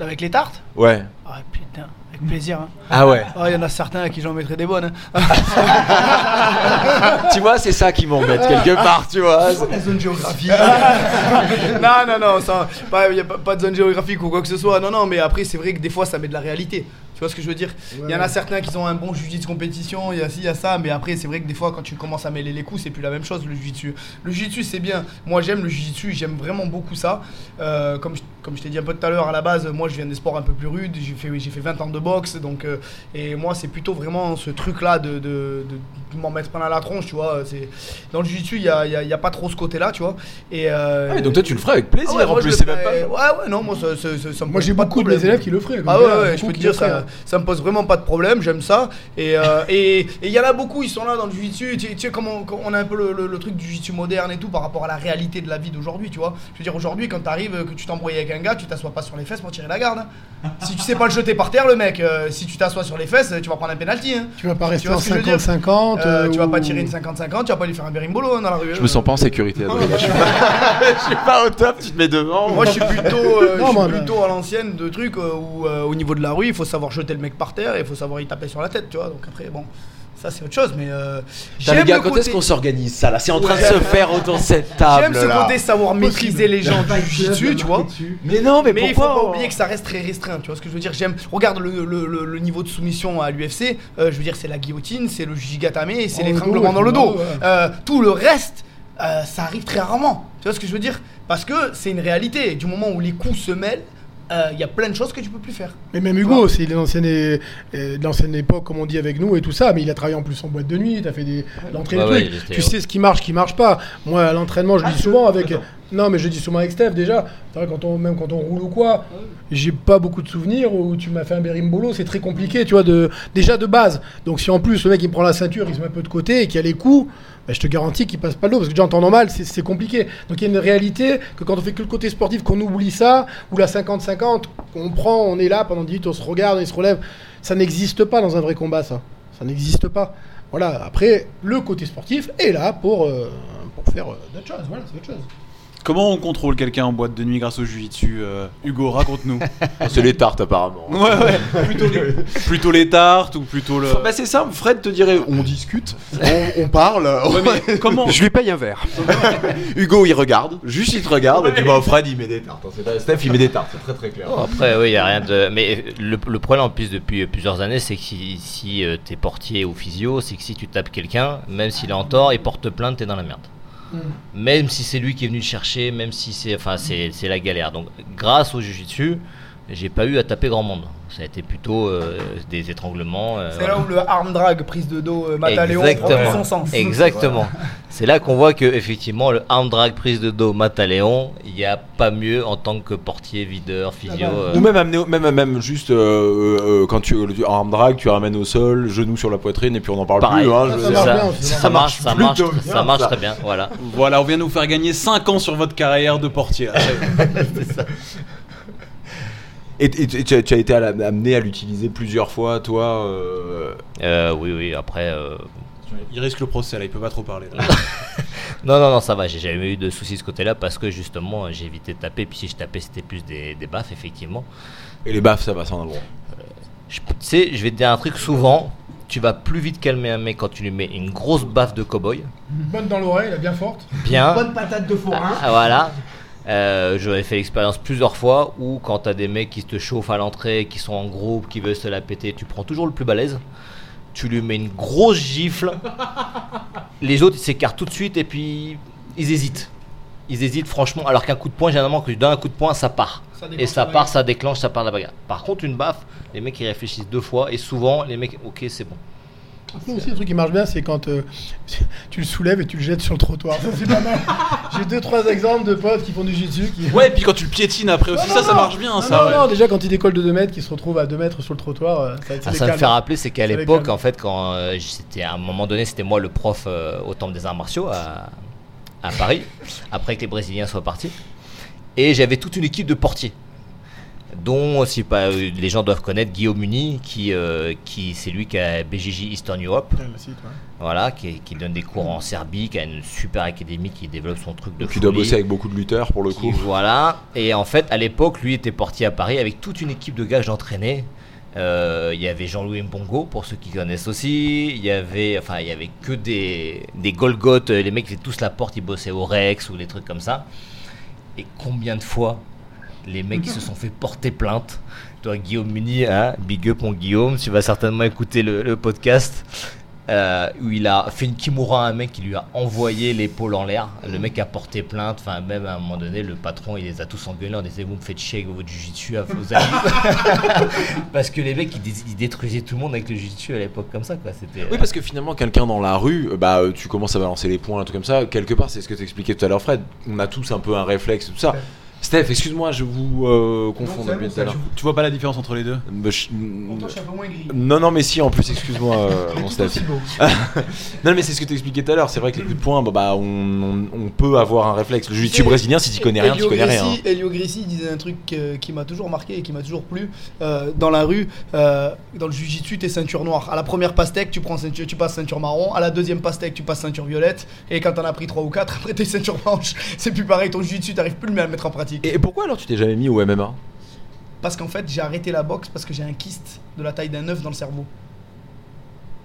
[SPEAKER 6] Avec les tartes?
[SPEAKER 3] Ouais.
[SPEAKER 6] Ah putain, avec plaisir. hein.
[SPEAKER 3] Ah ouais.
[SPEAKER 6] Ah, il y en a certains à qui j'en mettrais des bonnes. hein.
[SPEAKER 3] tu vois, c'est ça qui m'embête quelque part, tu vois.
[SPEAKER 6] La zone géographique. non, non, non, ça, pas, y a pas, pas de zone géographique ou quoi que ce soit. Non, non, mais après, c'est vrai que des fois, ça met de la réalité. Tu vois ce que je veux dire? Il y en a certains qui ont un bon jiu-jitsu compétition, il y a ci, il y a ça, mais après, c'est vrai que des fois, quand tu commences à mêler les coups, c'est plus la même chose le jiu-jitsu. Le jiu-jitsu, c'est bien. Moi, j'aime le jiu-jitsu, j'aime vraiment beaucoup ça. Euh, comme je, comme je t'ai dit un peu tout à l'heure, à la base, moi, je viens des sports un peu plus rudes. J'ai fait, j'ai fait 20 ans de boxe, donc, euh, et moi, c'est plutôt vraiment ce truc-là de, de, de m'en mettre plein à la tronche, tu vois. C'est dans le jiu-jitsu, il y a, il y a- il y a pas trop ce côté-là, tu vois. Et euh,
[SPEAKER 3] Ah oui, donc toi, tu le ferais avec plaisir.
[SPEAKER 6] ah ouais,
[SPEAKER 3] en plus, c'est même pas.
[SPEAKER 6] Ouais, ouais, non, moi, ça, ça- ça- ça me
[SPEAKER 8] Moi
[SPEAKER 6] pose
[SPEAKER 8] j'ai
[SPEAKER 6] pas
[SPEAKER 8] beaucoup de
[SPEAKER 6] problème.
[SPEAKER 8] mes élèves qui le feraient.
[SPEAKER 6] Ah
[SPEAKER 8] comme
[SPEAKER 6] ouais, je peux te dire, ça, ça me pose vraiment pas de problème, j'aime ça. Et euh, et et il y en a beaucoup, ils sont là dans le jiu-jitsu. Tu, tu sais, comment on, on a un peu le, le- le truc du jiu-jitsu moderne et tout par rapport à la réalité de la vie d'aujourd'hui, tu vois. Je veux dire, aujourd'hui, quand t'arrives, que tu t'embrouilles avec avec un gars, tu t'assois pas sur les fesses pour tirer la garde. hein. si tu sais pas le jeter par terre, le mec, euh, si tu t'assois sur les fesses, tu vas prendre un penalty. Hein.
[SPEAKER 8] Tu vas pas rester
[SPEAKER 6] vois
[SPEAKER 8] en
[SPEAKER 6] ce que je veux dire
[SPEAKER 8] 50-50.
[SPEAKER 6] Euh, tu vas pas tirer une 50-50, tu vas pas lui faire un berimbolo hein, dans la rue.
[SPEAKER 3] Je me sens pas en sécurité. Adrien. Je suis pas, je suis pas au top, tu te mets devant.
[SPEAKER 6] Moi, je suis plutôt, euh,
[SPEAKER 8] Non,
[SPEAKER 6] je suis
[SPEAKER 8] moi,
[SPEAKER 6] plutôt à l'ancienne de trucs euh, où, euh, au niveau de la rue, il faut savoir jeter le mec par terre et il faut savoir y taper sur la tête, tu vois. Donc après, bon, ça c'est autre chose, mais euh,
[SPEAKER 3] Putain, les
[SPEAKER 6] j'aime
[SPEAKER 3] gars,
[SPEAKER 6] le
[SPEAKER 3] quand
[SPEAKER 6] côté-
[SPEAKER 3] est-ce qu'on s'organise ça là? C'est en train de se faire autour de cette table.
[SPEAKER 6] J'aime ce
[SPEAKER 3] là.
[SPEAKER 6] côté savoir maîtriser les gens du jiu-jitsu, tu vois.
[SPEAKER 3] Mais non, mais,
[SPEAKER 6] Mais il faut pas oublier que ça reste très restreint, tu vois ce que je veux dire? J'aime, regarde le, le- le- le niveau de soumission à l'UFC. euh, je veux dire, c'est la guillotine, c'est le gigatame et c'est l'étranglement dans le dos.
[SPEAKER 8] ouais.
[SPEAKER 6] Euh, tout le reste, euh, ça arrive très rarement. Tu vois ce que je veux dire? Parce que c'est une réalité. Du moment où les coups se mêlent, euh, il y a plein de choses que tu peux plus faire.
[SPEAKER 8] Mais même Hugo, c'est de l'ancienne é- euh, de l'ancienne époque, comme on dit avec nous et tout ça, mais il a travaillé en plus en boîte de nuit, t'as fait des l'entrée des
[SPEAKER 5] ouais, il
[SPEAKER 8] Tu sais ce qui marche, ce qui marche pas. Moi, à l'entraînement, je le dis souvent avec. Non, mais je le dis souvent avec Steph déjà. C'est vrai, quand on, même quand on roule ou quoi, j'ai pas beaucoup de souvenirs où tu m'as fait un berimbolo, c'est très compliqué, tu vois, de, déjà de base. Donc si en plus le mec il prend la ceinture, il se met un peu de côté et qu'il y a les coups, bah, je te garantis qu'il passe pas le dos parce que déjà en temps normal, c'est- compliqué. Donc il y a une réalité que quand on fait que le côté sportif, qu'on oublie ça, ou la 50-50, qu'on prend, on est là pendant 10 minutes, on se regarde, on se relève, ça n'existe pas dans un vrai combat, ça. Ça n'existe pas. Voilà, après, le côté sportif est là pour, euh, pour faire euh, d'autres choses. Voilà, c'est autre chose.
[SPEAKER 2] Comment on contrôle quelqu'un en boîte de nuit grâce au jujitsu euh, Hugo, raconte-nous.
[SPEAKER 3] C'est les tartes apparemment.
[SPEAKER 2] ouais, ouais. Plutôt les, plutôt les tartes ou plutôt le.
[SPEAKER 3] Bah c'est simple, Fred te dirait on discute, on, on parle.
[SPEAKER 2] Ouais, mais comment
[SPEAKER 7] Je lui paye un verre.
[SPEAKER 3] Hugo il regarde, juste il te regarde et puis bah Fred il met des tartes. hein, Steph il met des tartes, c'est très très clair.
[SPEAKER 5] Bon, après, oui, il n'y a rien de. Mais le, le problème en plus depuis plusieurs années, c'est que si, si euh, t'es portier ou physio, c'est que si tu tapes quelqu'un, même s'il est en tort, il porte plainte, t'es dans la merde. Même si c'est lui qui est venu le chercher, même si c'est. Enfin, c'est la galère. Donc, grâce au jujitsu, j'ai pas eu à taper grand monde. Ça a été plutôt euh, des étranglements. euh,
[SPEAKER 6] C'est
[SPEAKER 5] voilà.
[SPEAKER 6] là où le arm drag, prise de dos, euh, Mataléon prend son sens.
[SPEAKER 5] Exactement. C'est là qu'on voit que effectivement le arm drag prise de dos Mataléon, il n'y a pas mieux en tant que portier, videur, physio. euh,
[SPEAKER 3] Ou même amener, même, même juste euh, euh, quand tu arm drag, tu ramènes au sol, genou sur la poitrine et puis on en parle
[SPEAKER 5] pareil.
[SPEAKER 3] plus. Hein,
[SPEAKER 8] Ça marche
[SPEAKER 5] ça,
[SPEAKER 8] bien
[SPEAKER 5] ça marche, ça marche,
[SPEAKER 3] plutôt bien,
[SPEAKER 5] ça marche
[SPEAKER 3] ça.
[SPEAKER 5] très bien. Voilà.
[SPEAKER 2] Voilà, on vient de vous faire gagner 5 ans sur votre carrière de portier. là.
[SPEAKER 3] Et, et tu, tu as, tu as été à la- amené à l'utiliser plusieurs fois, toi. euh,
[SPEAKER 5] Euh, oui, oui. Après, euh,
[SPEAKER 2] Il risque le procès là, il peut pas trop parler. là.
[SPEAKER 5] non, non, non, ça va. J'ai jamais eu de soucis de ce côté-là parce que justement, j'ai évité de taper. Puis si je tapais, c'était plus des, des baffes, effectivement.
[SPEAKER 3] Et les baffes, ça va, ça on a le droit.
[SPEAKER 5] Je- Tu sais, je vais te dire un truc souvent. Tu vas plus vite calmer un mec quand tu lui mets une grosse baffe de cow-boy.
[SPEAKER 8] Bonne dans l'oreille, bien forte.
[SPEAKER 5] Bien.
[SPEAKER 9] Bonne patate de forain.
[SPEAKER 5] Ah, voilà. Euh, J'aurais fait l'expérience plusieurs fois où quand t'as des mecs qui te chauffent à l'entrée, qui sont en groupe, qui veulent se la péter, tu prends toujours le plus balèze. Tu lui mets une grosse gifle. Les autres ils s'écartent tout de suite et puis ils hésitent. Ils hésitent franchement. Alors qu'un coup de poing, généralement, que tu donnes un coup de poing, ça part.
[SPEAKER 6] Ça
[SPEAKER 5] Et ça part, ça déclenche, ça part de la bagarre. Par contre, une baffe, les mecs ils réfléchissent deux fois et souvent les mecs, ok, c'est bon.
[SPEAKER 8] Après aussi, le truc qui marche bien, c'est quand euh, tu le soulèves et tu le jettes sur le trottoir. Ça, c'est pas mal. J'ai deux, trois exemples de potes qui font du jiu-jitsu. Qui...
[SPEAKER 2] Ouais, et puis quand tu le piétines après aussi,
[SPEAKER 8] Non,
[SPEAKER 2] ça,
[SPEAKER 8] non,
[SPEAKER 2] ça marche bien,
[SPEAKER 8] Non,
[SPEAKER 2] ça.
[SPEAKER 8] non,
[SPEAKER 2] ouais.
[SPEAKER 8] non, déjà quand ils décollent de 2 mètres, qu'ils se retrouvent à 2 mètres sur le trottoir, euh, ça,
[SPEAKER 5] Ah, ça me
[SPEAKER 8] calme.
[SPEAKER 5] fait rappeler, c'est qu'à l'époque, en fait, quand euh, c'était à un moment donné, c'était moi le prof euh, au temple des arts martiaux à, à Paris, après que les Brésiliens soient partis, et j'avais toute une équipe de portiers, dont si pas euh, les gens doivent connaître Guillaume Muni, qui, euh, qui c'est lui qui a BJJ Eastern Europe,
[SPEAKER 8] Ouais, toi.
[SPEAKER 5] voilà, qui, qui donne des cours en Serbie, qui a une super académie, qui développe son truc de
[SPEAKER 3] dois
[SPEAKER 5] folie.
[SPEAKER 3] bosser avec beaucoup de lutteurs pour le
[SPEAKER 5] Qui-
[SPEAKER 3] coup.
[SPEAKER 5] Voilà. Et en fait, à l'époque, lui était portier à Paris avec toute une équipe de gars que j'entraînais. Euh, Il y avait Jean-Louis Mbongo, pour ceux qui connaissent aussi. Il y avait, enfin, il y avait que des, des Golgoth. Les mecs, ils faisaient tous la porte, ils bossaient au Rex ou des trucs comme ça. Et combien de fois les mecs ils se sont fait porter plainte Toi, Guillaume Muni, hein, big up mon Guillaume, tu vas certainement écouter le, le podcast. euh, où il a fait une kimura à un mec qui lui a envoyé l'épaule en l'air. Le mec a porté plainte. Enfin, même à un moment donné, le patron il les a tous engueulés en disant Vous me faites chier avec votre jujitsu à vos amis. parce que les mecs ils, dé- ils détruisaient tout le monde avec le jujitsu à l'époque, comme ça quoi. C'était.
[SPEAKER 3] Oui, parce que finalement, quelqu'un dans la rue, euh, bah, euh, tu commences à balancer les points, un truc comme ça. Quelque part, c'est ce que t'expliquais tout à l'heure, Fred. On a tous un peu un réflexe, tout ça. Steph, excuse-moi, je vous euh, confonds depuis tout à l'heure.
[SPEAKER 2] Tu vois pas la différence entre les deux
[SPEAKER 3] Bah, je-
[SPEAKER 6] Pour toi, je suis un peu moins gris.
[SPEAKER 3] Non, non, mais si, en plus, excuse-moi, euh, mon Steph. Non, mais c'est ce que tu expliquais tout à l'heure. C'est vrai que les coups de poing, bah, bah, on, on- on peut avoir un réflexe. Le jiu-jitsu brésilien, si tu connais rien, tu connais rien.
[SPEAKER 6] Gracie- Elio Gracie disait un truc euh, qui m'a toujours marqué et qui m'a toujours plu. Euh, dans la rue, euh, dans le jiu-jitsu, t'es ceinture noire. À la première pastèque, tu, prends ceinture, tu passes ceinture marron. À la deuxième pastèque, tu passes ceinture violette. Et quand t'en as pris 3 ou 4, après t'es ceinture blanche. C'est plus pareil, ton jiu-jitsu, t'arrives plus à le mettre en pratique.
[SPEAKER 3] Et pourquoi alors tu t'es jamais mis au MMA
[SPEAKER 6] Parce qu'en fait, j'ai arrêté la boxe parce que j'ai un kyste de la taille d'un œuf dans le cerveau.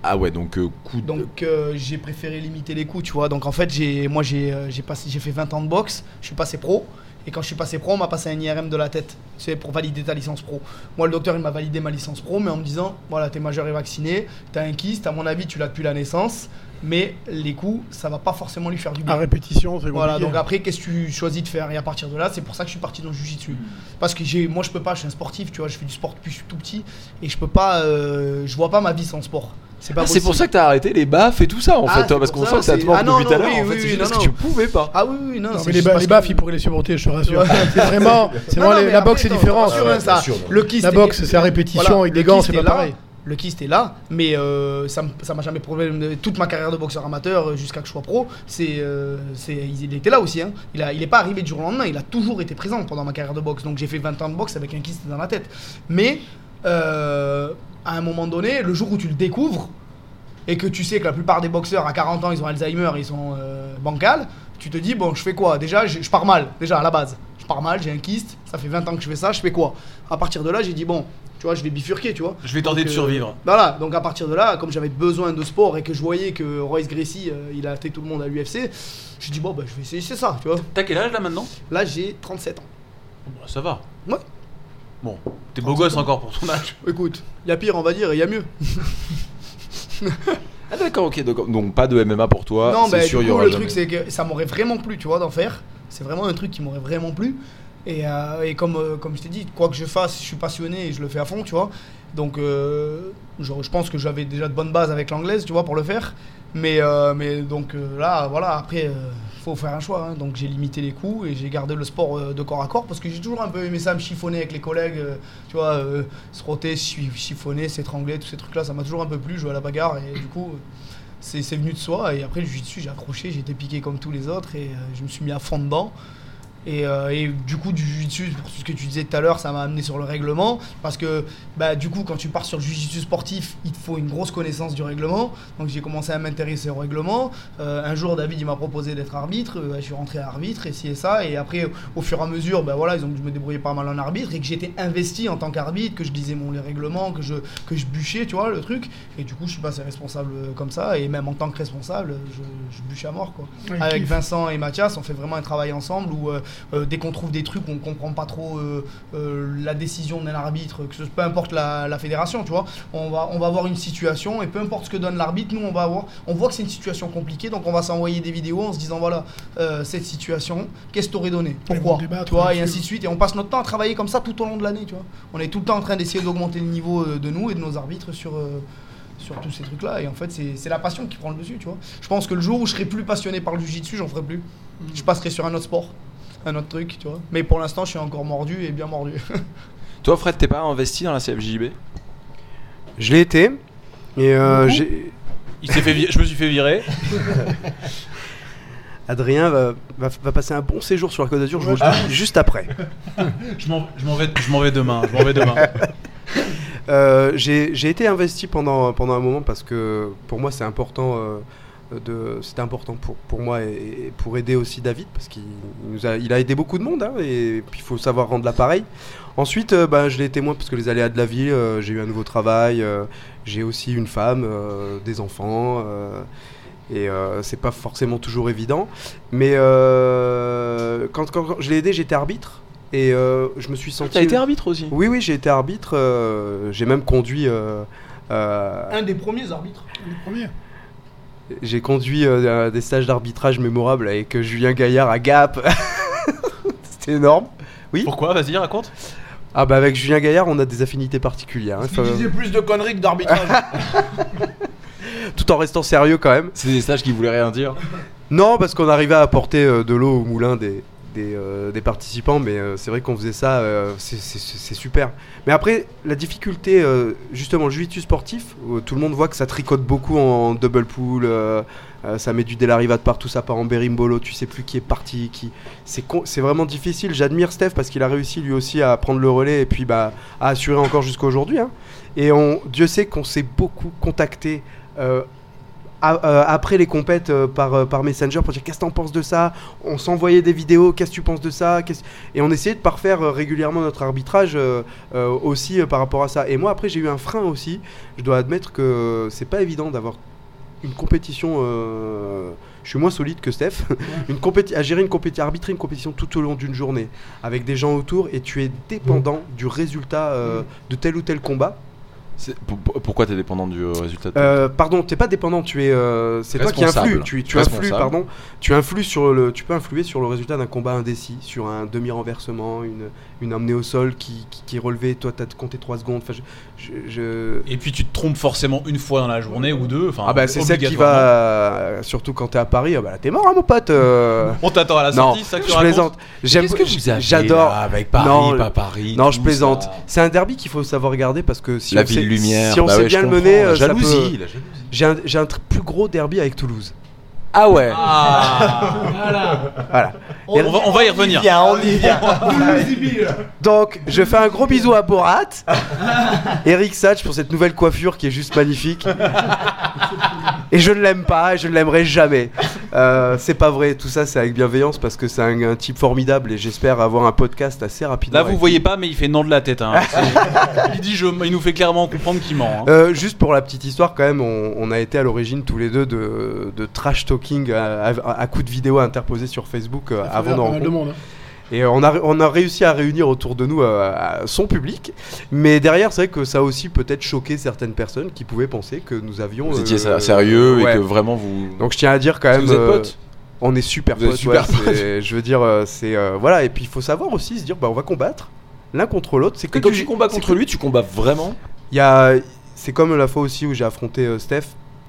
[SPEAKER 3] Ah ouais, donc euh, coup de...
[SPEAKER 6] Donc euh, j'ai préféré limiter les coups, tu vois. Donc en fait, j'ai moi j'ai euh, j'ai passé j'ai fait 20 ans de boxe, je suis passé pro et quand je suis passé pro, on m'a passé un IRM de la tête, c'est pour valider ta licence pro. Moi le docteur, il m'a validé ma licence pro mais en me disant voilà, t'es majeur et vacciné, t'as un kyste, à mon avis, tu l'as depuis la naissance, mais les coups, ça va pas forcément lui faire du bien.
[SPEAKER 8] À répétition, c'est
[SPEAKER 6] Voilà, donc après, qu'est-ce que tu choisis de faire? Et à partir de là, c'est pour ça que je suis parti dans le jujitsu. Parce que j'ai, moi, je peux pas, je suis un sportif, tu vois, je fais du sport depuis que je suis tout petit, et je peux pas, euh, je vois pas ma vie sans sport. C'est
[SPEAKER 3] Ah, pour ça que t'as arrêté les baffes et tout ça en
[SPEAKER 6] Ah,
[SPEAKER 3] fait, toi, parce qu'on sent que ça te manque
[SPEAKER 6] ah, non,
[SPEAKER 3] depuis tout à l'heure.
[SPEAKER 6] oui,
[SPEAKER 3] en fait,
[SPEAKER 6] oui,
[SPEAKER 3] c'est juste
[SPEAKER 6] non,
[SPEAKER 3] parce que
[SPEAKER 6] non.
[SPEAKER 3] tu pouvais pas.
[SPEAKER 6] Ah oui, oui, non,
[SPEAKER 8] mais les, ba- baffes,
[SPEAKER 6] que-
[SPEAKER 8] ils pourraient les supporter, je te rassure. C'est vraiment, c'est
[SPEAKER 6] Non,
[SPEAKER 8] vraiment
[SPEAKER 6] non,
[SPEAKER 8] les-
[SPEAKER 6] mais
[SPEAKER 8] la boxe, c'est
[SPEAKER 6] attends,
[SPEAKER 8] différent.
[SPEAKER 6] attention, hein, ça. Le kyste
[SPEAKER 8] La
[SPEAKER 6] est-
[SPEAKER 8] boxe, c'est à répétition, avec des gants, c'est
[SPEAKER 6] est
[SPEAKER 8] pas pareil.
[SPEAKER 6] Le kyste est là, mais euh, ça m'a jamais problème. Toute ma carrière de boxeur amateur euh, jusqu'à que je sois pro, c'est, euh, il était là aussi. Hein. Il, a, il est pas arrivé du jour au lendemain, il a toujours été présent pendant ma carrière de boxe. Donc j'ai fait 20 ans de boxe avec un kyste dans la tête. Mais à un moment donné, le jour où tu le découvres et que tu sais que la plupart des boxeurs à 40 ans ils ont Alzheimer, ils sont bancals, tu te dis bon, je fais quoi? Déjà, je, je pars mal, déjà à la base. Je pars mal, j'ai un kyste, ça fait 20 ans que je fais ça, je fais quoi? À partir de là, j'ai dit bon, tu vois, je vais bifurquer, tu vois.
[SPEAKER 2] Je vais tenter
[SPEAKER 6] Donc,
[SPEAKER 2] de
[SPEAKER 6] euh,
[SPEAKER 2] survivre.
[SPEAKER 6] Voilà, donc à partir de là, comme j'avais besoin de sport et que je voyais que Royce Gracie, euh, il a athée tout le monde à l'UFC, je dis bon, bah, je vais essayer, c'est ça, tu vois.
[SPEAKER 2] T'as quel âge là maintenant?
[SPEAKER 6] Là, j'ai 37 ans.
[SPEAKER 2] Bah, Ça va.
[SPEAKER 6] Ouais.
[SPEAKER 2] Bon, t'es beau gosse encore pour ton âge.
[SPEAKER 6] Écoute, il y a pire, on va dire, et il y a mieux.
[SPEAKER 3] Ah d'accord, ok, donc, donc pas de MMA pour toi.
[SPEAKER 6] non, mais
[SPEAKER 3] aura
[SPEAKER 6] le
[SPEAKER 3] jamais.
[SPEAKER 6] truc, c'est que ça m'aurait vraiment plu, tu vois, d'en faire. C'est vraiment un truc qui m'aurait vraiment plu. Et, euh, euh, comme je t'ai dit, quoi que je fasse, je suis passionné et je le fais à fond, tu vois. Donc, euh, je pense que j'avais déjà de bonnes bases avec l'anglaise, tu vois, pour le faire. Mais, donc là, voilà, après, euh, faut faire un choix. hein. Donc, j'ai limité les coups et j'ai gardé le sport de corps à corps parce que j'ai toujours un peu aimé ça, me chiffonner avec les collègues, tu vois, se frotter, chi- chiffonner, s'étrangler, tous ces trucs-là, ça m'a toujours un peu plu, jouer à la bagarre et du coup. c'est venu de soi et après le jiu-jitsu j'ai accroché, j'ai été piqué comme tous les autres et je me suis mis à fond dedans. Et, euh, et du coup, du jiu-jitsu, pour ce que tu disais tout à l'heure, ça m'a amené sur le règlement. Parce que, bah, du coup, quand tu pars sur le jiu-jitsu sportif, il te faut une grosse connaissance du règlement. Donc, j'ai commencé à m'intéresser au règlement. Euh, un jour, David, il m'a proposé d'être arbitre. Euh, je suis rentré arbitre, et ci et ça. Et après, au fur et à mesure, bah, voilà, ils ont dû me débrouiller pas mal en arbitre. Et que j'étais investi en tant qu'arbitre, que je lisais mon, les règlements, que je, que je bûchais, tu vois, le truc. Et du coup, je suis passé responsable comme ça. Et même en tant que responsable, je, je bûche à mort, quoi.
[SPEAKER 8] Ouais,
[SPEAKER 6] Avec. Vincent et Mathias, on fait vraiment un travail ensemble où euh, dès qu'on trouve des trucs, on comprend pas trop euh, euh, la décision d'un arbitre, que ce, peu importe la, la fédération, tu vois, on va, on va avoir une situation et peu importe ce que donne l'arbitre, nous on va avoir, on voit que c'est une situation compliquée, donc on va s'envoyer des vidéos en se disant voilà cette situation, qu'est-ce que t'aurais donné, pourquoi,
[SPEAKER 8] vont débattre
[SPEAKER 6] tu vois, et ainsi de suite, et on passe notre temps à travailler comme ça tout au long de l'année, tu vois. On est tout le temps en train d'essayer d'augmenter le niveau de nous et de nos arbitres sur sur tous ces trucs-là. Et en fait, c'est la passion qui prend le dessus, tu vois. Je pense que le jour où je serai plus passionné par le jiu-jitsu, j'en ferai plus. Je passerai sur un autre sport, un autre truc, tu vois. Mais pour l'instant, je suis encore mordu et bien mordu.
[SPEAKER 3] Toi, Fred, t'es pas investi dans la CFJB
[SPEAKER 7] Je l'ai été. Et euh, j'ai-
[SPEAKER 2] Il s'est fait je me suis fait virer.
[SPEAKER 7] Adrien va, va, va passer un bon séjour sur la Côte d'Azur, je vous le dis juste après.
[SPEAKER 2] Je m'en je m'en vais, je m'en vais demain. Je m'en vais demain.
[SPEAKER 7] Euh, j'ai j'ai été investi pendant, pendant un moment parce que pour moi c'est important. euh, de c'était important pour, pour moi et, et pour aider aussi David parce qu'il nous a, il a aidé beaucoup de monde hein, et puis il faut savoir rendre l'appareil. Ensuite, euh, bah, je l'ai été moins parce que les aléas de la vie, euh, j'ai eu un nouveau travail, euh, j'ai aussi une femme, euh, des enfants. euh, et euh, c'est pas forcément toujours évident. Mais euh, quand, quand- quand je l'ai aidé, j'étais arbitre. Et euh, je me suis senti.
[SPEAKER 3] T'as été arbitre aussi?
[SPEAKER 7] Oui, oui, j'ai été arbitre. euh, j'ai même conduit. euh, euh,
[SPEAKER 6] un des premiers arbitres?
[SPEAKER 8] Le premier.
[SPEAKER 7] J'ai conduit euh, des stages d'arbitrage mémorables avec euh, Julien Gaillard à Gap. C'était énorme. Oui.
[SPEAKER 2] Pourquoi? Vas-y, raconte.
[SPEAKER 7] Ah bah avec Julien Gaillard, on a des affinités particulières. hein. Enfin,
[SPEAKER 6] plus de conneries que d'arbitrage.
[SPEAKER 7] tout en restant sérieux quand même.
[SPEAKER 3] C'est des stages qui voulaient rien dire.
[SPEAKER 7] Non, parce qu'on arrivait à apporter euh, de l'eau au moulin des, des, euh, des participants, mais euh, c'est vrai qu'on faisait ça, euh, c'est- super. Mais après, la difficulté, justement, jiu-jitsu sportif, tout le monde voit que ça tricote beaucoup en, double pool, ça met du délariva de partout, ça part en berimbolo, tu sais plus qui est parti, qui. C'est vraiment difficile. J'admire Steph parce qu'il a réussi lui aussi à prendre le relais et puis bah, à assurer encore jusqu'à aujourd'hui. hein. Et on, Dieu sait qu'on s'est beaucoup contacté. euh, après les compètes euh, par, euh, par Messenger pour dire qu'est-ce que t'en penses de ça? On s'envoyait des vidéos, qu'est-ce que tu penses de ça? Et on essayait de parfaire euh, régulièrement notre arbitrage euh, euh, aussi euh, par rapport à ça. Et moi après j'ai eu un frein aussi. Je dois admettre que c'est pas évident d'avoir une compétition. euh, je suis moins solide que Steph. une compéti- à gérer une compétition, arbitrer une compétition tout au long d'une journée avec des gens autour et tu es dépendant du résultat euh, de tel ou tel combat.
[SPEAKER 3] Pourquoi t'es dépendant du euh, résultat de-
[SPEAKER 7] Euh, pardon, t'es pas dépendant, tu es, euh, c'est toi qui influes. Tu, tu influes, pardon. Tu influes sur le, tu peux influer sur le résultat d'un combat indécis, sur un demi renversement, une, une emmenée au sol qui, qui, qui est relevée. Toi, t'as compté 3 secondes. Enfin, je, je- je-
[SPEAKER 2] Et puis tu te trompes forcément une fois dans la journée ou deux. Enfin,
[SPEAKER 7] Ah bah c'est celle qui va, euh, surtout quand t'es à Paris. Ah bah là, t'es mort, hein, mon pote. euh.
[SPEAKER 2] On t'attend à la
[SPEAKER 7] non,
[SPEAKER 2] sortie, ça que tu
[SPEAKER 7] je plaisante. J'aime,
[SPEAKER 3] que vous
[SPEAKER 7] j'adore.
[SPEAKER 3] avec Paris,
[SPEAKER 7] Non,
[SPEAKER 3] pas Paris.
[SPEAKER 7] Non, je plaisante.
[SPEAKER 3] ça
[SPEAKER 7] C'est un derby qu'il faut savoir regarder parce que si
[SPEAKER 3] la
[SPEAKER 7] on
[SPEAKER 3] ville
[SPEAKER 7] sait,
[SPEAKER 3] lumière.
[SPEAKER 7] si on
[SPEAKER 3] bah
[SPEAKER 7] sait
[SPEAKER 3] ouais, je
[SPEAKER 7] bien le mener,
[SPEAKER 3] La
[SPEAKER 7] euh,
[SPEAKER 3] jalousie,
[SPEAKER 7] peut-. J'ai un, j'ai un plus gros derby avec Toulouse.
[SPEAKER 3] Ah ouais.
[SPEAKER 7] Voilà.
[SPEAKER 2] On va, on va y revenir.
[SPEAKER 4] on y vient.
[SPEAKER 7] Donc, je fais un gros bisou à Borat, Eric Satch pour cette nouvelle coiffure qui est juste magnifique. Et je ne l'aime pas, et je ne l'aimerai jamais. Euh, c'est pas vrai, tout ça c'est avec bienveillance parce que c'est un, un type formidable et j'espère avoir un podcast assez rapidement.
[SPEAKER 2] Là, vous voyez pas, mais il fait non de la tête. hein. Il dit, je, il nous fait clairement comprendre qu'il ment. hein.
[SPEAKER 7] Euh, juste pour la petite histoire, quand même, on, on a été à l'origine tous les deux de, de trash à, à, à coups de vidéos interposées sur Facebook euh, avant nos
[SPEAKER 8] Pas mal de
[SPEAKER 7] rencontres.
[SPEAKER 8] monde. hein.
[SPEAKER 7] Et euh, on a, on a réussi à réunir autour de nous euh, son public. Mais derrière, c'est vrai que ça a aussi peut-être choqué certaines personnes qui pouvaient penser que nous avions.
[SPEAKER 3] Vous
[SPEAKER 7] euh,
[SPEAKER 3] étiez ça- sérieux
[SPEAKER 7] ouais.
[SPEAKER 3] et que vraiment vous.
[SPEAKER 7] Donc je tiens à dire quand même.
[SPEAKER 3] vous êtes
[SPEAKER 7] euh,
[SPEAKER 3] potes
[SPEAKER 7] on est super potes.
[SPEAKER 3] super
[SPEAKER 7] ouais, c'est- je veux dire, euh, c'est. euh, voilà, et puis il faut savoir aussi se dire, bah, on va combattre l'un contre l'autre. C'est que
[SPEAKER 3] Et quand tu combats contre
[SPEAKER 7] que-
[SPEAKER 3] lui, tu combats vraiment
[SPEAKER 7] il y a, c'est comme la fois aussi où j'ai affronté euh, Steph,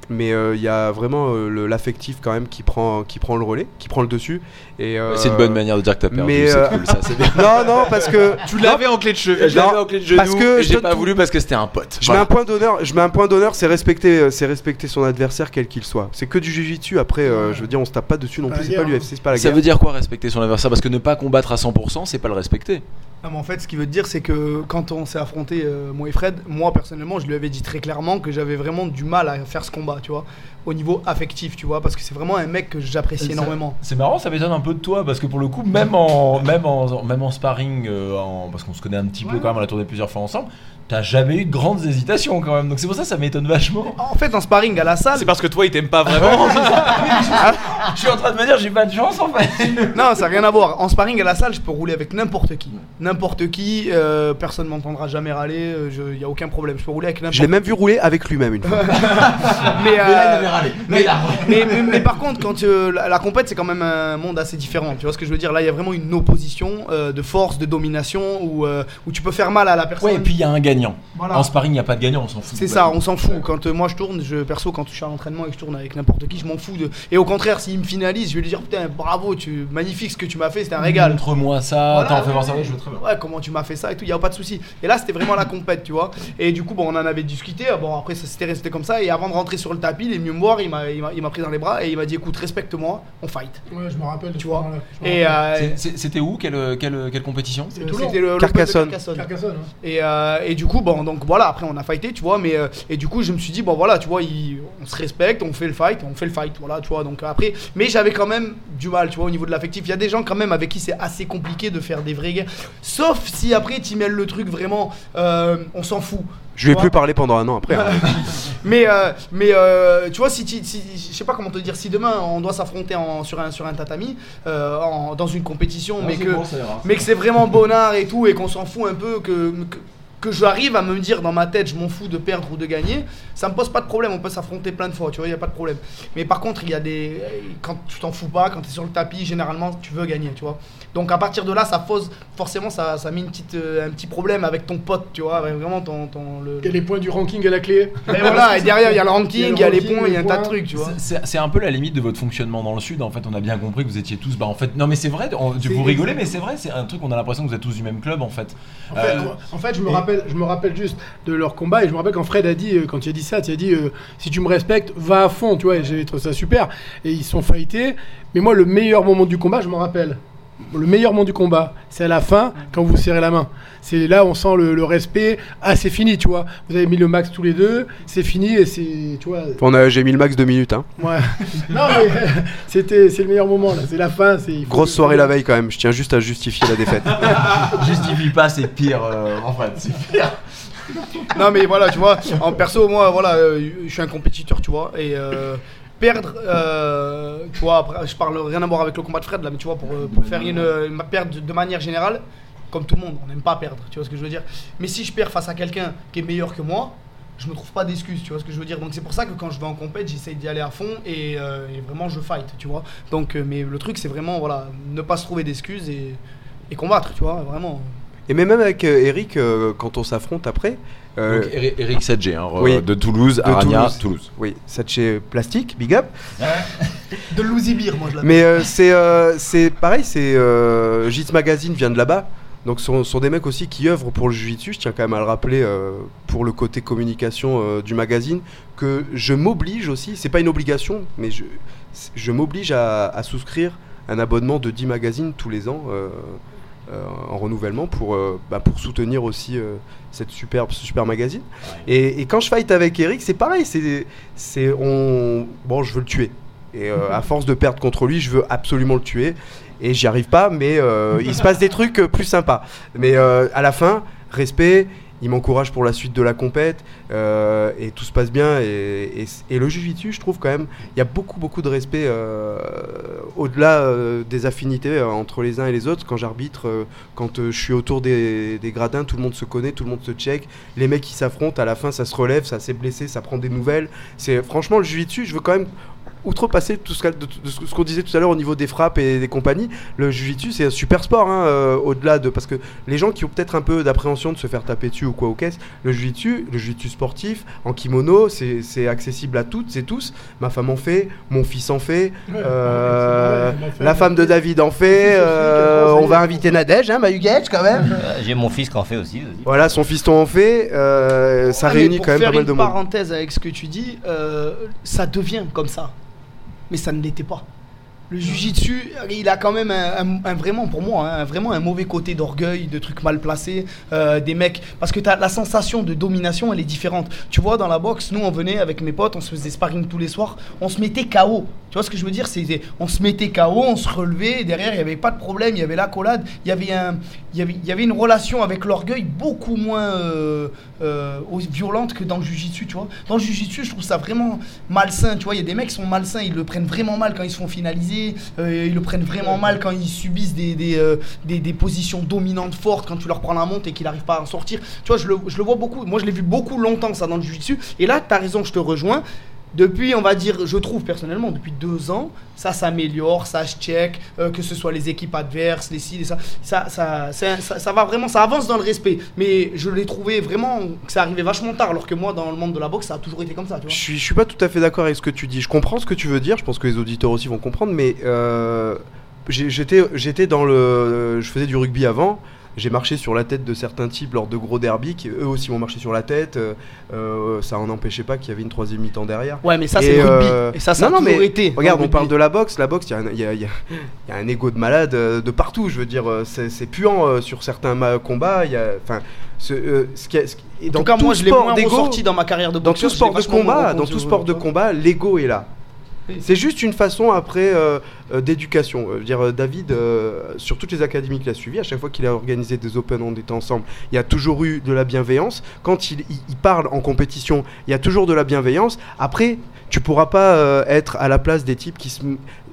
[SPEAKER 7] mais euh, il y a vraiment euh, l'affectif quand même qui prend, qui prend le relais, qui prend le dessus. Et euh,
[SPEAKER 3] C'est une bonne manière de dire que t'as perdu.
[SPEAKER 7] mais,
[SPEAKER 3] c'est
[SPEAKER 7] euh,
[SPEAKER 3] cool, ça, c'est bien.
[SPEAKER 7] Non, non, parce que
[SPEAKER 2] Tu l'avais en clé de cheveux.
[SPEAKER 3] Je l'avais
[SPEAKER 7] non,
[SPEAKER 3] en clé de genou
[SPEAKER 7] parce que
[SPEAKER 3] et j'ai pas
[SPEAKER 7] tout.
[SPEAKER 3] voulu parce que c'était un pote.
[SPEAKER 7] je mets un point d'honneur. Je mets un point d'honneur, c'est respecter, c'est respecter son adversaire quel qu'il soit. C'est que du jujitsu. Après, euh, je veux dire, on se tape pas dessus non plus. C'est pas l'UFC, c'est pas la
[SPEAKER 3] Ça
[SPEAKER 7] guerre.
[SPEAKER 3] veut dire quoi respecter son adversaire? Parce que ne pas combattre à 100%, c'est pas le respecter.
[SPEAKER 6] Non, mais en fait, ce qu'il veut dire, c'est que quand on s'est affronté, euh, moi et Fred, moi personnellement, je lui avais dit très clairement que j'avais vraiment du mal à faire ce combat, tu vois, au niveau affectif, tu vois, parce que c'est vraiment un mec que j'apprécie énormément.
[SPEAKER 9] C'est marrant, ça m'étonne un peu de toi parce que pour le coup, même en, même en, même en sparring, euh, en- parce qu'on se connaît un petit peu quand même, on a tourné plusieurs fois ensemble, t'as jamais eu de grandes hésitations quand même. Donc c'est pour ça que ça m'étonne vachement.
[SPEAKER 6] En fait, en sparring à la salle,
[SPEAKER 2] C'est parce que toi, il t'aime pas vraiment.
[SPEAKER 9] Je suis en train de me dire, j'ai pas de chance en fait.
[SPEAKER 6] non, ça n'a rien à voir. En sparring à la salle, je peux rouler avec n'importe qui. N'importe qui, euh, personne m'entendra jamais râler, il y a aucun problème. Je peux rouler avec n'importe
[SPEAKER 7] Je l'ai même vu rouler avec lui-même une fois.
[SPEAKER 6] Mais, euh,
[SPEAKER 9] Mais là, il avait râlé. Mais là.
[SPEAKER 6] mais, mais- mais par contre, quand euh, la, la compète, c'est quand même un monde assez différent. Tu vois ce que je veux dire? Là, il y a vraiment une opposition euh, de force, de domination, où, euh, où tu peux faire mal à la personne.
[SPEAKER 9] Ouais, et puis il y a un gagnant.
[SPEAKER 6] Voilà.
[SPEAKER 9] En sparring, il n'y a pas de gagnant, on s'en fout.
[SPEAKER 6] C'est ça, on s'en fout. Quand euh, moi je tourne, je perso, quand je suis à l'entraînement et que je tourne avec n'importe qui, je m'en fous de. Et au contraire, s'il me finalise, je vais lui dire putain, bravo, tu magnifique ce que tu m'as fait, c'était un régal.
[SPEAKER 9] Montre-moi ça,
[SPEAKER 6] Voilà,
[SPEAKER 9] attends, fais voir ça, je veux très bien.
[SPEAKER 6] Ouais, comment tu m'as fait ça et tout, y a pas de souci. Et là, c'était vraiment la compète, tu vois. Et du coup, bon, on en avait discuté. Bon, après, ça s'était resté comme ça. Et avant de rentrer sur le tapis, il est venu me voir, il m'a, il il pris dans les bras et il m'a dit écoute, respecte-moi, on fight.
[SPEAKER 8] Ouais, je me rappelle.
[SPEAKER 6] Tu vois. Et euh,
[SPEAKER 9] C'était où? Quelle, quelle, quelle compétition?
[SPEAKER 6] C'était
[SPEAKER 7] Carcassonne.
[SPEAKER 6] Carcassonne.
[SPEAKER 8] Carcassonne, hein.
[SPEAKER 6] Et, euh, et du coup, bon, donc voilà, après on a fighté, tu vois, mais euh, et du coup, je me suis dit, bon voilà, tu vois, il- on se respecte, on fait le fight, on fait le fight, voilà, tu vois, donc après, mais j'avais quand même du mal, tu vois, au niveau de l'affectif. Il y a des gens quand même avec qui c'est assez compliqué de faire des vraies guerres, sauf si après tu mêles le truc vraiment, euh, on s'en fout.
[SPEAKER 7] Je lui ai plus parlé pendant un an après. hein.
[SPEAKER 6] Mais, euh, mais euh, tu vois, si, tu- si- je sais pas comment te dire, si demain on doit s'affronter sur, un, sur un tatami, euh, en- dans une compétition, mais que, mais que c'est vraiment bonnard et tout, et qu'on s'en fout un peu, que, que, que j'arrive à me dire dans ma tête, je m'en fous de perdre ou de gagner, ça me pose pas de problème. On peut s'affronter plein de fois, tu vois, il y a pas de problème. Mais par contre, il y a des. Quand tu t'en fous pas, quand tu es sur le tapis, généralement, tu veux gagner, tu vois. Donc à partir de là, ça pose. Forcément, ça, ça met une petite, euh, un petit problème avec ton pote, tu vois, vraiment ton. ton le...
[SPEAKER 8] Il y a les points du ranking à la clé.
[SPEAKER 6] Et voilà, et derrière, il y a le ranking, il y a, les
[SPEAKER 8] ranking,
[SPEAKER 6] points, il y a un tas de trucs, tu vois.
[SPEAKER 9] C'est- un peu la limite de votre fonctionnement dans le sud. En fait, on a bien compris que vous étiez tous. Bah, en fait, non, mais c'est vrai. on- vous rigolez, mais c'est vrai. C'est un truc. On a l'impression que vous êtes tous du même club, en fait.
[SPEAKER 8] En fait,
[SPEAKER 9] Euh,
[SPEAKER 8] en fait, je me
[SPEAKER 9] et-
[SPEAKER 8] je me rappelle juste de leur combat et je me rappelle quand Fred a dit, euh, quand il a dit ça, il a dit euh, si tu me respectes, va à fond, tu vois. et J'ai trouvé ça super et ils sont fightés. Mais moi, le meilleur moment du combat, je m'en rappelle. Le meilleur moment du combat, c'est à la fin quand vous serrez la main. C'est là où on sent le, le respect. Ah, c'est fini, tu vois. Vous avez mis le max tous les deux, c'est fini et c'est, tu vois.
[SPEAKER 7] On a, j'ai mis le max de minutes. Hein.
[SPEAKER 8] Ouais. non mais c'était, c'est le meilleur moment là. C'est la fin. C'est
[SPEAKER 7] Grosse
[SPEAKER 8] que-
[SPEAKER 7] soirée la veille quand même. Je tiens juste à justifier la défaite.
[SPEAKER 9] Justifie pas, c'est pire. euh, en fait, c'est pire.
[SPEAKER 6] Non mais voilà, tu vois, en perso, moi, voilà, euh, je suis un compétiteur, tu vois, et euh, perdre, euh, tu vois, je parle rien à voir avec le combat de Fred là, mais tu vois, pour, euh, faire une, perdre de manière générale, comme tout le monde, on n'aime pas perdre, tu vois ce que je veux dire. Mais si je perds face à quelqu'un qui est meilleur que moi, je me trouve pas d'excuses, tu vois ce que je veux dire. Donc c'est pour ça que quand je vais en compète, j'essaye d'y aller à fond et, euh, vraiment je fight, tu vois. Donc, mais le truc c'est vraiment, voilà, ne pas se trouver d'excuses et, combattre, tu vois, vraiment.
[SPEAKER 7] Et même avec Eric, quand on s'affronte après. Euh,
[SPEAKER 3] Donc, Eri- Eric Sadje, hein,
[SPEAKER 7] oui.
[SPEAKER 3] de Toulouse,
[SPEAKER 7] De
[SPEAKER 3] Arania,
[SPEAKER 7] Toulouse.
[SPEAKER 3] Toulouse.
[SPEAKER 7] Oui, chez Plastique, big up.
[SPEAKER 6] De Lousibir, moi je l'appelle.
[SPEAKER 7] Mais euh, c'est euh, c'est pareil, c'est euh, Jits Magazine vient de là-bas. Donc ce sont, sont des mecs aussi qui œuvrent pour le jiu-jitsu. Je tiens quand même à le rappeler euh, pour le côté communication euh, du magazine que je m'oblige aussi. C'est pas une obligation, mais je, je m'oblige à, à souscrire un abonnement de 10 magazines tous les ans. Euh, en renouvellement pour, euh, bah, pour soutenir aussi euh, cette superbe, ce super magazine. Et, et quand je fight avec Eric, c'est pareil. C'est, on, bon, je veux le tuer. Et à force de perdre contre lui, je veux absolument le tuer. Et j'y arrive pas, mais il se passe des trucs plus sympas. Mais à la fin, respect. Il m'encourage pour la suite de la compète euh, et tout se passe bien. Et, et- et le jiu-jitsu, je trouve quand même, il y a beaucoup beaucoup de respect euh, au-delà euh, des affinités entre les uns et les autres. Quand j'arbitre, quand je suis autour des, gradins, tout le monde se connaît, tout le monde se check. Les mecs qui s'affrontent, à la fin, ça se relève, ça s'est blessé, ça prend des nouvelles. C'est franchement le jiu-jitsu. Je veux quand même outrepasser tout ce, qu'a- de- de ce qu'on disait tout à l'heure au niveau des frappes et des compagnies. Le jiu-jitsu, c'est un super sport, hein, euh, au-delà de parce que les gens qui ont peut-être un peu d'appréhension de se faire taper dessus ou quoi au caisse, le jiu-jitsu, le jiu-jitsu sportif en kimono, c'est accessible à toutes et tous. Ma femme en fait, mon fils en fait,
[SPEAKER 8] Ouais,
[SPEAKER 7] euh,
[SPEAKER 8] ouais,
[SPEAKER 7] la
[SPEAKER 8] femme-
[SPEAKER 7] de David en fait. Euh, on va inviter Nadège, hein, quand même.
[SPEAKER 5] J'ai mon fils qui en fait aussi.
[SPEAKER 7] Voilà, son fiston en fait. euh, ça
[SPEAKER 6] Ah,
[SPEAKER 7] réunit quand même pas mal de monde.
[SPEAKER 6] parenthèse avec ce que tu dis, euh, ça devient comme ça. Mais ça ne l'était pas. Le jujitsu, il a quand même un, vraiment pour moi, hein, vraiment un mauvais côté d'orgueil, de trucs mal placés, euh, des mecs. Parce que as la sensation de domination, elle est différente. Tu vois, dans la boxe, nous on venait avec mes potes, on se faisait sparring tous les soirs, on se mettait KO. Tu vois ce que je veux dire? C'est on se mettait KO, on se relevait, derrière il n'y avait pas de problème, il y avait l'accolade, il y avait un, il y avait, il y avait une relation avec l'orgueil beaucoup moins euh, euh, violente que dans le jujitsu, tu vois. Dans le jujitsu, je trouve ça vraiment malsain, tu vois. Il y a des mecs qui sont malsains, ils le prennent vraiment mal quand ils se font finaliser, euh, ils le prennent vraiment mal quand ils subissent des, des, euh, des, positions dominantes fortes, quand tu leur prends la monte et qu'ils n'arrivent pas à en sortir. Tu vois, je le, je le vois beaucoup. Moi, je l'ai vu beaucoup longtemps, ça, dans le jujitsu. Et là, tu as raison, je te rejoins. Depuis, on va dire, je trouve personnellement, depuis deux ans, ça s'améliore, ça se check, euh, que ce soit les équipes adverses, les ci, ça, ça, ça, ça, va vraiment, ça avance dans le respect. Mais je l'ai trouvé vraiment que ça arrivait vachement tard, alors que moi, dans le monde de la boxe, ça a toujours été comme ça.
[SPEAKER 7] Je suis, je suis pas tout à fait d'accord avec ce que tu dis. Je comprends ce que tu veux dire. Je pense que les auditeurs aussi vont comprendre. Mais euh, j'étais dans le, je faisais du rugby avant. J'ai marché sur la tête de certains types lors de gros derby qui eux aussi m'ont marché sur la tête. euh, euh, ça en empêchait pas qu'il y avait une troisième mi-temps derrière.
[SPEAKER 6] Ouais, mais ça, c'est
[SPEAKER 7] euh,
[SPEAKER 6] Et ça, ça
[SPEAKER 7] non,
[SPEAKER 6] a
[SPEAKER 7] non,
[SPEAKER 6] toujours
[SPEAKER 7] mais
[SPEAKER 6] été.
[SPEAKER 7] Regarde,
[SPEAKER 6] dans
[SPEAKER 7] on
[SPEAKER 6] le
[SPEAKER 7] parle de la boxe. La boxe, il y a un- y, y y a ego de malade euh, de partout. Je veux dire, c'est puant sur certains combats. Il y a, enfin, ce, euh, ce qui a- ce qui- et
[SPEAKER 6] En
[SPEAKER 7] dans
[SPEAKER 6] tout cas,
[SPEAKER 7] tout
[SPEAKER 6] moi, je l'ai moins ressorti dans ma carrière de
[SPEAKER 7] dans
[SPEAKER 6] boxeur.
[SPEAKER 7] tout sport de combat, dans tout sport de combat, l'ego est là. C'est juste une façon après euh, euh, d'éducation. Euh, je veux dire, David, sur toutes les académies qu'il a suivies, à chaque fois qu'il a organisé des Open, on était ensemble, il y a toujours eu de la bienveillance. Quand il, parle en compétition, il y a toujours de la bienveillance. Après, tu pourras pas être à la place des types qui se.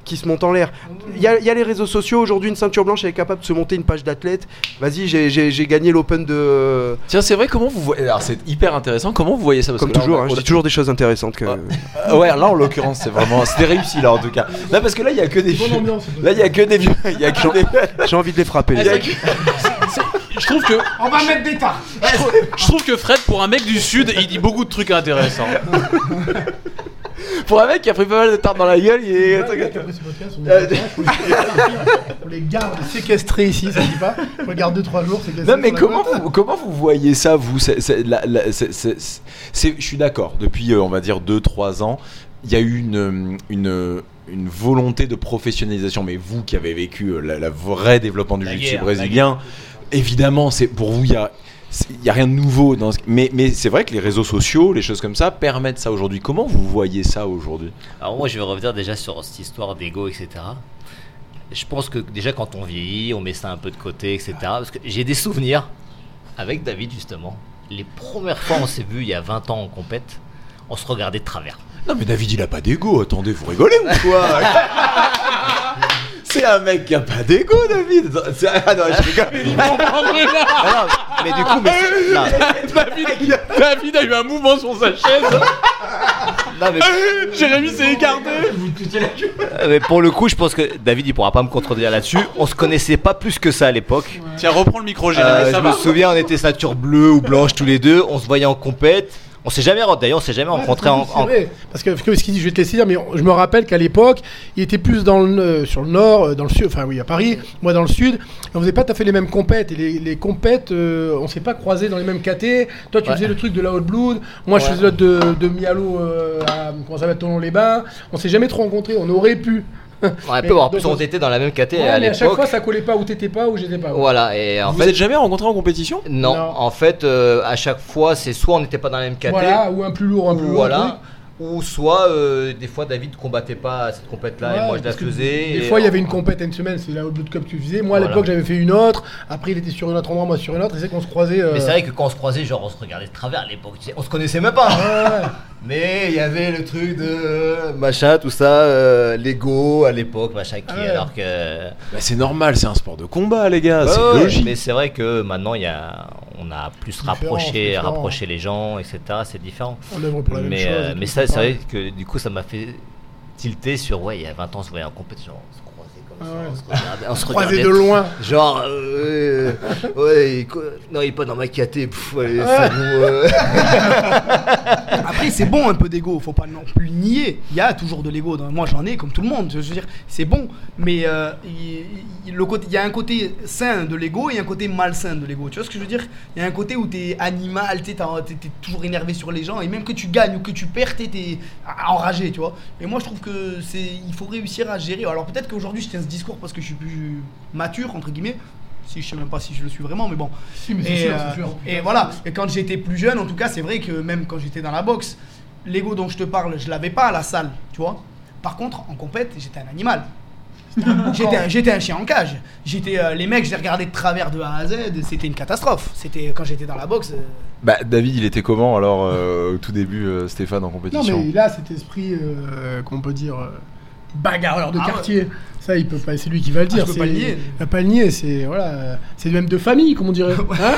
[SPEAKER 7] Qui se montent en l'air. Il y, a- il y a les réseaux sociaux. Aujourd'hui, une ceinture blanche elle est capable de se monter une page d'athlète. Vas-y, j'ai- gagné l'Open de.
[SPEAKER 3] Tiens, c'est vrai, comment vous voyez. Alors, c'est hyper intéressant. Comment vous voyez ça? Parce
[SPEAKER 7] Comme
[SPEAKER 3] que là,
[SPEAKER 7] toujours,
[SPEAKER 3] on
[SPEAKER 7] hein, je
[SPEAKER 3] a-
[SPEAKER 7] dis toujours des choses intéressantes. Que...
[SPEAKER 3] Ah ouais, là en l'occurrence, c'est vraiment. C'était réussi là en tout cas. Là, parce que là, il y a que des vieux.
[SPEAKER 8] ambiance.
[SPEAKER 3] Là, il y a que des vieux. Il y a que des.
[SPEAKER 7] J'ai envie de les frapper.
[SPEAKER 2] Je trouve que
[SPEAKER 6] On va mettre des tartes.
[SPEAKER 2] je trouve, je trouve que Fred pour un mec du sud, il dit beaucoup de trucs intéressants.
[SPEAKER 3] Pour un mec qui a pris pas mal de tartes dans la gueule, il est.
[SPEAKER 8] Après ce podcast, on les garde séquestrés ici, ça dit pas. On les garde 2-3 jours. séquestrés
[SPEAKER 3] Non mais comment vous, comment vous voyez ça vous? Je suis d'accord, depuis euh, on va dire 2-3 ans, il y a eu une, une, une volonté de professionnalisation, mais vous qui avez vécu euh, la, la vrai développement du
[SPEAKER 5] La
[SPEAKER 3] jiu-jitsu
[SPEAKER 5] guerre, la
[SPEAKER 3] brésilien, évidemment c'est pour vous il y a... Il n'y a rien de nouveau, dans ce- mais, mais c'est vrai que les réseaux sociaux, les choses comme ça, permettent ça aujourd'hui. Comment vous voyez ça aujourd'hui?
[SPEAKER 5] Alors moi je vais revenir déjà sur cette histoire d'ego, etc. Je pense que déjà quand on vieillit, on met ça un peu de côté, etc. Parce que j'ai des souvenirs avec David justement. Les premières fois on s'est vu il y a 20 ans en compète, on se regardait de travers.
[SPEAKER 3] Non mais David il a pas d'ego, attendez, vous rigolez ou quoi? C'est un mec qui a pas d'ego, David. C'est- Ah non, je rigole.
[SPEAKER 5] Ah non, mais du coup, mais c'est- non,
[SPEAKER 2] David, David a eu un mouvement sur sa chaise.
[SPEAKER 5] non, mais,
[SPEAKER 2] Jérémy s'est écarté.
[SPEAKER 5] euh, mais pour le coup, je pense que David il pourra pas me contredire là-dessus. On se connaissait pas plus que ça à l'époque.
[SPEAKER 2] Tiens, reprends le micro, Jérémy,
[SPEAKER 5] Euh,
[SPEAKER 2] ça
[SPEAKER 5] je
[SPEAKER 2] va.
[SPEAKER 5] me souviens, on était ceinture bleue ou blanche tous les deux. On se voyait en compète. On s'est jamais. D'ailleurs, on s'est jamais
[SPEAKER 8] Ouais,
[SPEAKER 5] rencontré
[SPEAKER 8] parce
[SPEAKER 5] en. en-.
[SPEAKER 8] Parce que, ce qu'il dit, je vais te laisser dire, mais on- je me rappelle qu'à l'époque, il était plus dans le, euh, sur le nord, euh, dans le sud, enfin oui, à Paris, moi dans le sud. On faisait pas tout à fait les mêmes compètes. Et les, les compètes, euh, on s'est pas croisés dans les mêmes catés. Toi, tu
[SPEAKER 5] Ouais.
[SPEAKER 8] faisais le truc de la haute blood. Moi, je faisais l'autre de, de Mialo euh, à, comment ça s'appelle, Toulon-les-Bains. On s'est jamais trop rencontrés. On aurait pu.
[SPEAKER 5] Ouais, peu. En plus, on était dans la même caté
[SPEAKER 8] Ouais,
[SPEAKER 5] à
[SPEAKER 8] mais à chaque
[SPEAKER 5] l'époque.
[SPEAKER 8] fois, ça collait pas où t'étais pas, où j'étais pas. ouais.
[SPEAKER 5] Voilà. Et en
[SPEAKER 3] Vous
[SPEAKER 5] fait,
[SPEAKER 3] êtes jamais rencontré en compétition?
[SPEAKER 5] Non,
[SPEAKER 8] Non.
[SPEAKER 5] En fait, euh, à chaque fois, c'est soit on n'était pas dans la même caté.
[SPEAKER 8] Voilà, ou un plus lourd, un plus
[SPEAKER 5] ou
[SPEAKER 8] lourd.
[SPEAKER 5] voilà. Ou soit euh, des fois David combattait pas à cette compète-là et
[SPEAKER 8] Ouais,
[SPEAKER 5] moi je la faisais.
[SPEAKER 8] Des
[SPEAKER 5] et
[SPEAKER 8] fois, il y avait une compète à une semaine, c'est la Haute Blood Cup que tu faisais. Moi, à
[SPEAKER 5] Voilà.
[SPEAKER 8] l'époque, j'avais fait une autre. Après, il était sur un autre endroit, moi sur une autre. Et c'est qu'on se croisait. euh,
[SPEAKER 5] Mais c'est vrai que quand on se croisait, genre on se regardait de travers à l'époque. tu sais, On se connaissait même pas.
[SPEAKER 8] ouais, ouais.
[SPEAKER 5] Mais il y avait le truc de machin, tout ça, euh, l'ego à l'époque, machin qui.
[SPEAKER 8] Ah ouais.
[SPEAKER 5] Alors que.
[SPEAKER 3] Bah, C'est normal, c'est un sport de combat, les gars.
[SPEAKER 5] Ouais,
[SPEAKER 3] c'est
[SPEAKER 5] ouais,
[SPEAKER 3] logique.
[SPEAKER 5] Mais c'est vrai que maintenant il y a, on a plus rapproché,
[SPEAKER 8] différent.
[SPEAKER 5] rapproché les gens, etc. C'est différent.
[SPEAKER 8] On pour la même
[SPEAKER 5] mais
[SPEAKER 8] chose.
[SPEAKER 5] euh,
[SPEAKER 8] et
[SPEAKER 5] mais
[SPEAKER 8] tout,
[SPEAKER 5] ça, c'est vrai que du coup ça m'a fait tilter sur ouais, il y a 20 ans on se voyait en compétition,
[SPEAKER 8] Ah ouais.
[SPEAKER 5] on se regardait, on se
[SPEAKER 8] Croisé
[SPEAKER 5] regardait
[SPEAKER 8] de loin.
[SPEAKER 5] Genre, euh, ouais, non, il est pas dans ma caté, pff, allez, euh.
[SPEAKER 6] Après, c'est bon un peu d'ego, faut pas non plus nier. Il y a toujours de l'ego. dans- Moi, j'en ai comme tout le monde. Je veux dire, c'est bon, mais euh, il, le côté, il y a un côté sain de l'ego et un côté malsain de l'ego. Tu vois ce que je veux dire? Il y a un côté où t'es animal, t'es t'es toujours énervé sur les gens et même que tu gagnes ou que tu perds, t'es- enragé, tu vois. Et moi, je trouve que c'est, il faut réussir à gérer. Alors peut-être qu'aujourd'hui, je tiens discours parce que je suis plus mature entre guillemets. Si je sais même pas si je le suis vraiment, mais bon.
[SPEAKER 8] Si, mais c'est
[SPEAKER 6] Et,
[SPEAKER 8] sûr,
[SPEAKER 6] euh,
[SPEAKER 8] c'est sûr.
[SPEAKER 6] et voilà. Et quand j'étais plus jeune, en tout cas, c'est vrai que même quand j'étais dans la boxe, l'ego dont je te parle, je l'avais pas à la salle, tu vois. Par contre, en compète, j'étais un animal. J'étais un, j'étais un chien en cage. J'étais euh, les mecs, je les regardais de travers de A à Z. C'était une catastrophe. C'était quand j'étais dans la boxe. euh,
[SPEAKER 3] Bah, David, il était comment alors euh, au tout début, euh, Stéphane, en
[SPEAKER 8] Non,
[SPEAKER 3] compétition
[SPEAKER 8] mais il a cet esprit, euh, qu'on peut dire, euh, bagarreur de
[SPEAKER 6] Ah ouais.
[SPEAKER 8] quartier. Ça, il peut pas, c'est lui qui va le
[SPEAKER 6] Ah,
[SPEAKER 8] dire.
[SPEAKER 6] je peux
[SPEAKER 8] c'est-
[SPEAKER 6] pas le nier.
[SPEAKER 8] Il va pas le nier, c'est voilà, c'est même de famille, comme on dirait. Hein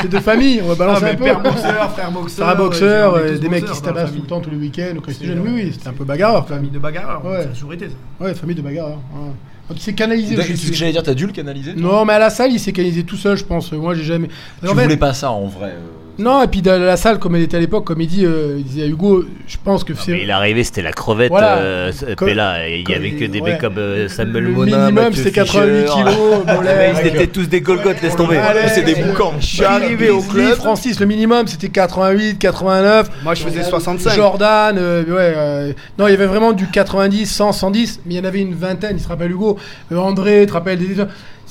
[SPEAKER 8] c'est de famille, on va
[SPEAKER 6] Ah,
[SPEAKER 8] balancer un peu.
[SPEAKER 6] père boxeur, frère boxeur.
[SPEAKER 8] Frère boxeur,
[SPEAKER 6] tous
[SPEAKER 8] des mecs qui se tabassent tout le temps, tous les week-ends, ou quand
[SPEAKER 6] C'est,
[SPEAKER 8] j'étais jeune. Oui, oui, c'était un peu bagarreur.
[SPEAKER 6] Famille de bagarreurs.
[SPEAKER 8] Ouais.
[SPEAKER 6] Ça a toujours été ça.
[SPEAKER 8] Ouais, famille de bagarreur. ouais. Donc il s'est canalisé.
[SPEAKER 3] C'est ce que j'allais dire, t'as dû le canaliser
[SPEAKER 8] Non, mais à la salle, il s'est canalisé tout seul, je pense. Moi, j'ai jamais.
[SPEAKER 3] Tu
[SPEAKER 8] En fait-
[SPEAKER 3] voulais pas ça en vrai euh.
[SPEAKER 8] Non, et puis dans la salle, comme elle était à l'époque, comme il dit, euh, il disait à Hugo, je pense que c'est.
[SPEAKER 5] mais il est arrivé, c'était la crevette,
[SPEAKER 8] Voilà.
[SPEAKER 5] euh,
[SPEAKER 8] Comme-
[SPEAKER 5] Pella, et il y
[SPEAKER 8] comme
[SPEAKER 5] avait que des
[SPEAKER 8] ouais.
[SPEAKER 5] mecs comme euh, Samuel
[SPEAKER 8] Le
[SPEAKER 5] Monin,
[SPEAKER 8] minimum, c'était 88
[SPEAKER 5] Fischer.
[SPEAKER 8] kilos, Mollem.
[SPEAKER 5] Ils étaient tous des Golgotes, laisse tomber.
[SPEAKER 3] C'est des boucans.
[SPEAKER 8] Je suis arrivé au club. Francis, le minimum, c'était 88, 89.
[SPEAKER 6] Moi, je faisais 65.
[SPEAKER 8] Jordan, euh, ouais. euh, non, il y avait vraiment du 90, 100, 110, mais il y en avait une vingtaine, il se rappelle Hugo. Euh, André, tu te rappelles des.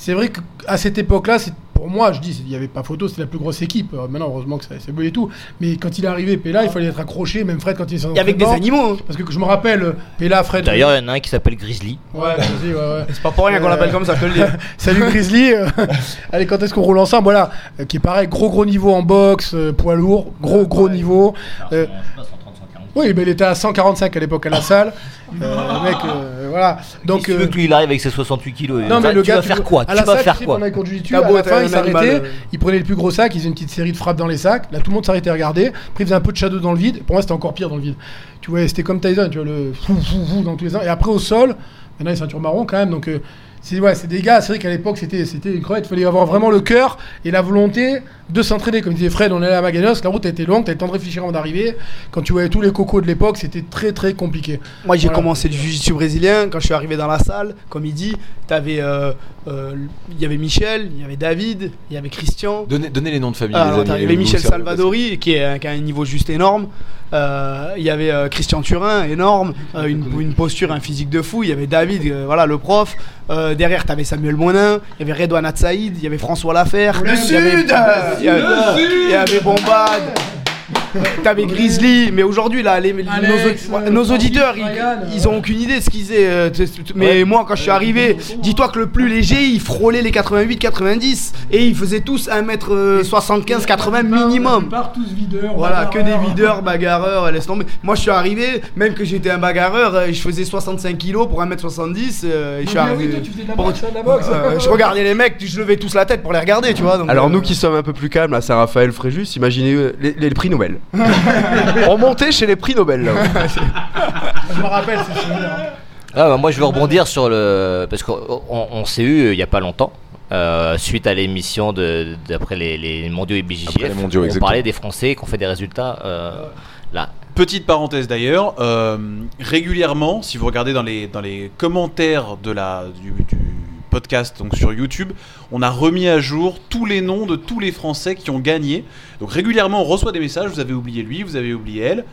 [SPEAKER 8] C'est vrai qu'à cette époque-là, c'est pour moi, je dis, il n'y avait pas photo, c'était la plus grosse équipe. Euh, maintenant, heureusement que ça- c'est beau et tout. Mais quand il est arrivé, Pella, il fallait être accroché, même Fred quand il est
[SPEAKER 6] Et avec des animaux. hein.
[SPEAKER 8] Parce que je me rappelle, euh, Pella, Fred.
[SPEAKER 5] D'ailleurs, il y en a un qui s'appelle Grizzly.
[SPEAKER 8] Ouais, vas-y, ouais, ouais.
[SPEAKER 6] C'est pas pour rien qu'on
[SPEAKER 8] Euh,
[SPEAKER 6] l'appelle comme ça, je te le dis.
[SPEAKER 8] Salut Grizzly. euh, Allez, quand est-ce qu'on roule ensemble? Voilà, euh, qui est pareil, gros gros niveau en boxe, euh, poids lourd, gros gros niveau. Euh, Oui, mais il était à 145 à l'époque à la salle. Euh, le mec, euh, voilà. Donc,
[SPEAKER 5] Donc, tu veux
[SPEAKER 8] euh,
[SPEAKER 5] que lui il arrive avec ses 68 kilos.
[SPEAKER 8] non,
[SPEAKER 5] tu
[SPEAKER 8] mais le gars,
[SPEAKER 5] vas faire quoi
[SPEAKER 8] à
[SPEAKER 5] Tu
[SPEAKER 8] la
[SPEAKER 5] vas
[SPEAKER 8] sac,
[SPEAKER 5] faire
[SPEAKER 8] tu sais,
[SPEAKER 5] quoi
[SPEAKER 8] pendant les à la fin, il s'arrêtait,
[SPEAKER 6] euh.
[SPEAKER 8] il prenait le plus gros sac, il faisait une petite série de frappes dans les sacs. Là, tout le monde s'arrêtait à regarder. Après, il faisait un peu de shadow dans le vide. Pour moi, c'était encore pire dans le vide. Tu vois, c'était comme Tyson, tu vois, le fou, fou, fou dans tous les sens. Et après, au sol, maintenant, il est ceinture marron quand même. Donc, euh, c'est ouais, c'est des gars, c'est vrai qu'à l'époque, c'était c'était une crevette. Il fallait avoir vraiment le cœur et la volonté de s'entraîner. Comme disait Fred, on est allé à Maganos, la route a été longue, t'as le temps de réfléchir avant d'arriver. Quand tu voyais tous les cocos de l'époque, c'était très très compliqué.
[SPEAKER 6] Moi, j'ai
[SPEAKER 8] Voilà.
[SPEAKER 6] commencé du jiu-jitsu brésilien. Quand je suis arrivé dans la salle, comme il dit, t'avais, euh, euh, il y avait Michel, il y avait David, il y avait Christian.
[SPEAKER 3] Donnez, donnez les noms de famille.
[SPEAKER 6] Ah,
[SPEAKER 3] les amis,
[SPEAKER 6] t'avais
[SPEAKER 3] et vous,
[SPEAKER 6] Michel Salvadori, qui, est, qui a un niveau juste énorme. Euh, il y avait euh, Christian Turin, énorme. Euh, une, une posture, un physique de fou. Il y avait David, euh, voilà, le prof. Euh, derrière, t'avais Samuel Monin. Il y avait Redouane Atsaïd. Il y avait François Lafer.
[SPEAKER 8] Le Sud
[SPEAKER 6] il y avait, Bombade. T'avais Grizzly, mais aujourd'hui là, les,
[SPEAKER 8] Alex,
[SPEAKER 6] nos,
[SPEAKER 8] euh,
[SPEAKER 6] nos auditeurs, ils,
[SPEAKER 8] Ryan,
[SPEAKER 6] ils ont aucune idée de ce qu'ils faisaient. euh, mais moi, quand je suis arrivé, dis-toi que le plus léger, il frôlait les 88-90 et ils faisaient tous 1m75-80 minimum.
[SPEAKER 8] Part tous videurs.
[SPEAKER 6] Voilà, que des videurs, bagarreurs, laisse tomber. Moi, je suis arrivé, même que j'étais un bagarreur, euh, je faisais 65 kilos pour 1m70. euh, et je suis
[SPEAKER 8] Ah oui,
[SPEAKER 6] arrivé.
[SPEAKER 8] toi, tu faisais de la boxe, hein, de la boxe.
[SPEAKER 6] Euh, je regardais les mecs, je levais tous la tête pour les regarder, tu vois. donc,
[SPEAKER 7] Alors
[SPEAKER 6] euh,
[SPEAKER 7] nous qui sommes un peu plus calmes, là, Saint-Raphaël, Fréjus, imaginez euh, les, les prix Nobel. On montait chez les prix Nobel. Là.
[SPEAKER 8] Je me rappelle, souvenir. hein.
[SPEAKER 5] Ah, bah, moi je veux rebondir sur le. Parce qu'on on, on s'est eu euh, il y a pas longtemps. euh, suite à l'émission de d'après les, les mondiaux IBJJF,
[SPEAKER 3] Après les mondiaux,
[SPEAKER 5] on
[SPEAKER 3] exactement.
[SPEAKER 5] parlait des Français qui ont fait des résultats euh, là.
[SPEAKER 2] Petite parenthèse d'ailleurs, euh, régulièrement, si vous regardez dans les, dans les commentaires de la, du, du podcast donc sur YouTube, on a remis à jour tous les noms de tous les Français qui ont gagné. Donc régulièrement, on reçoit des messages, vous avez oublié lui, vous avez oublié elle,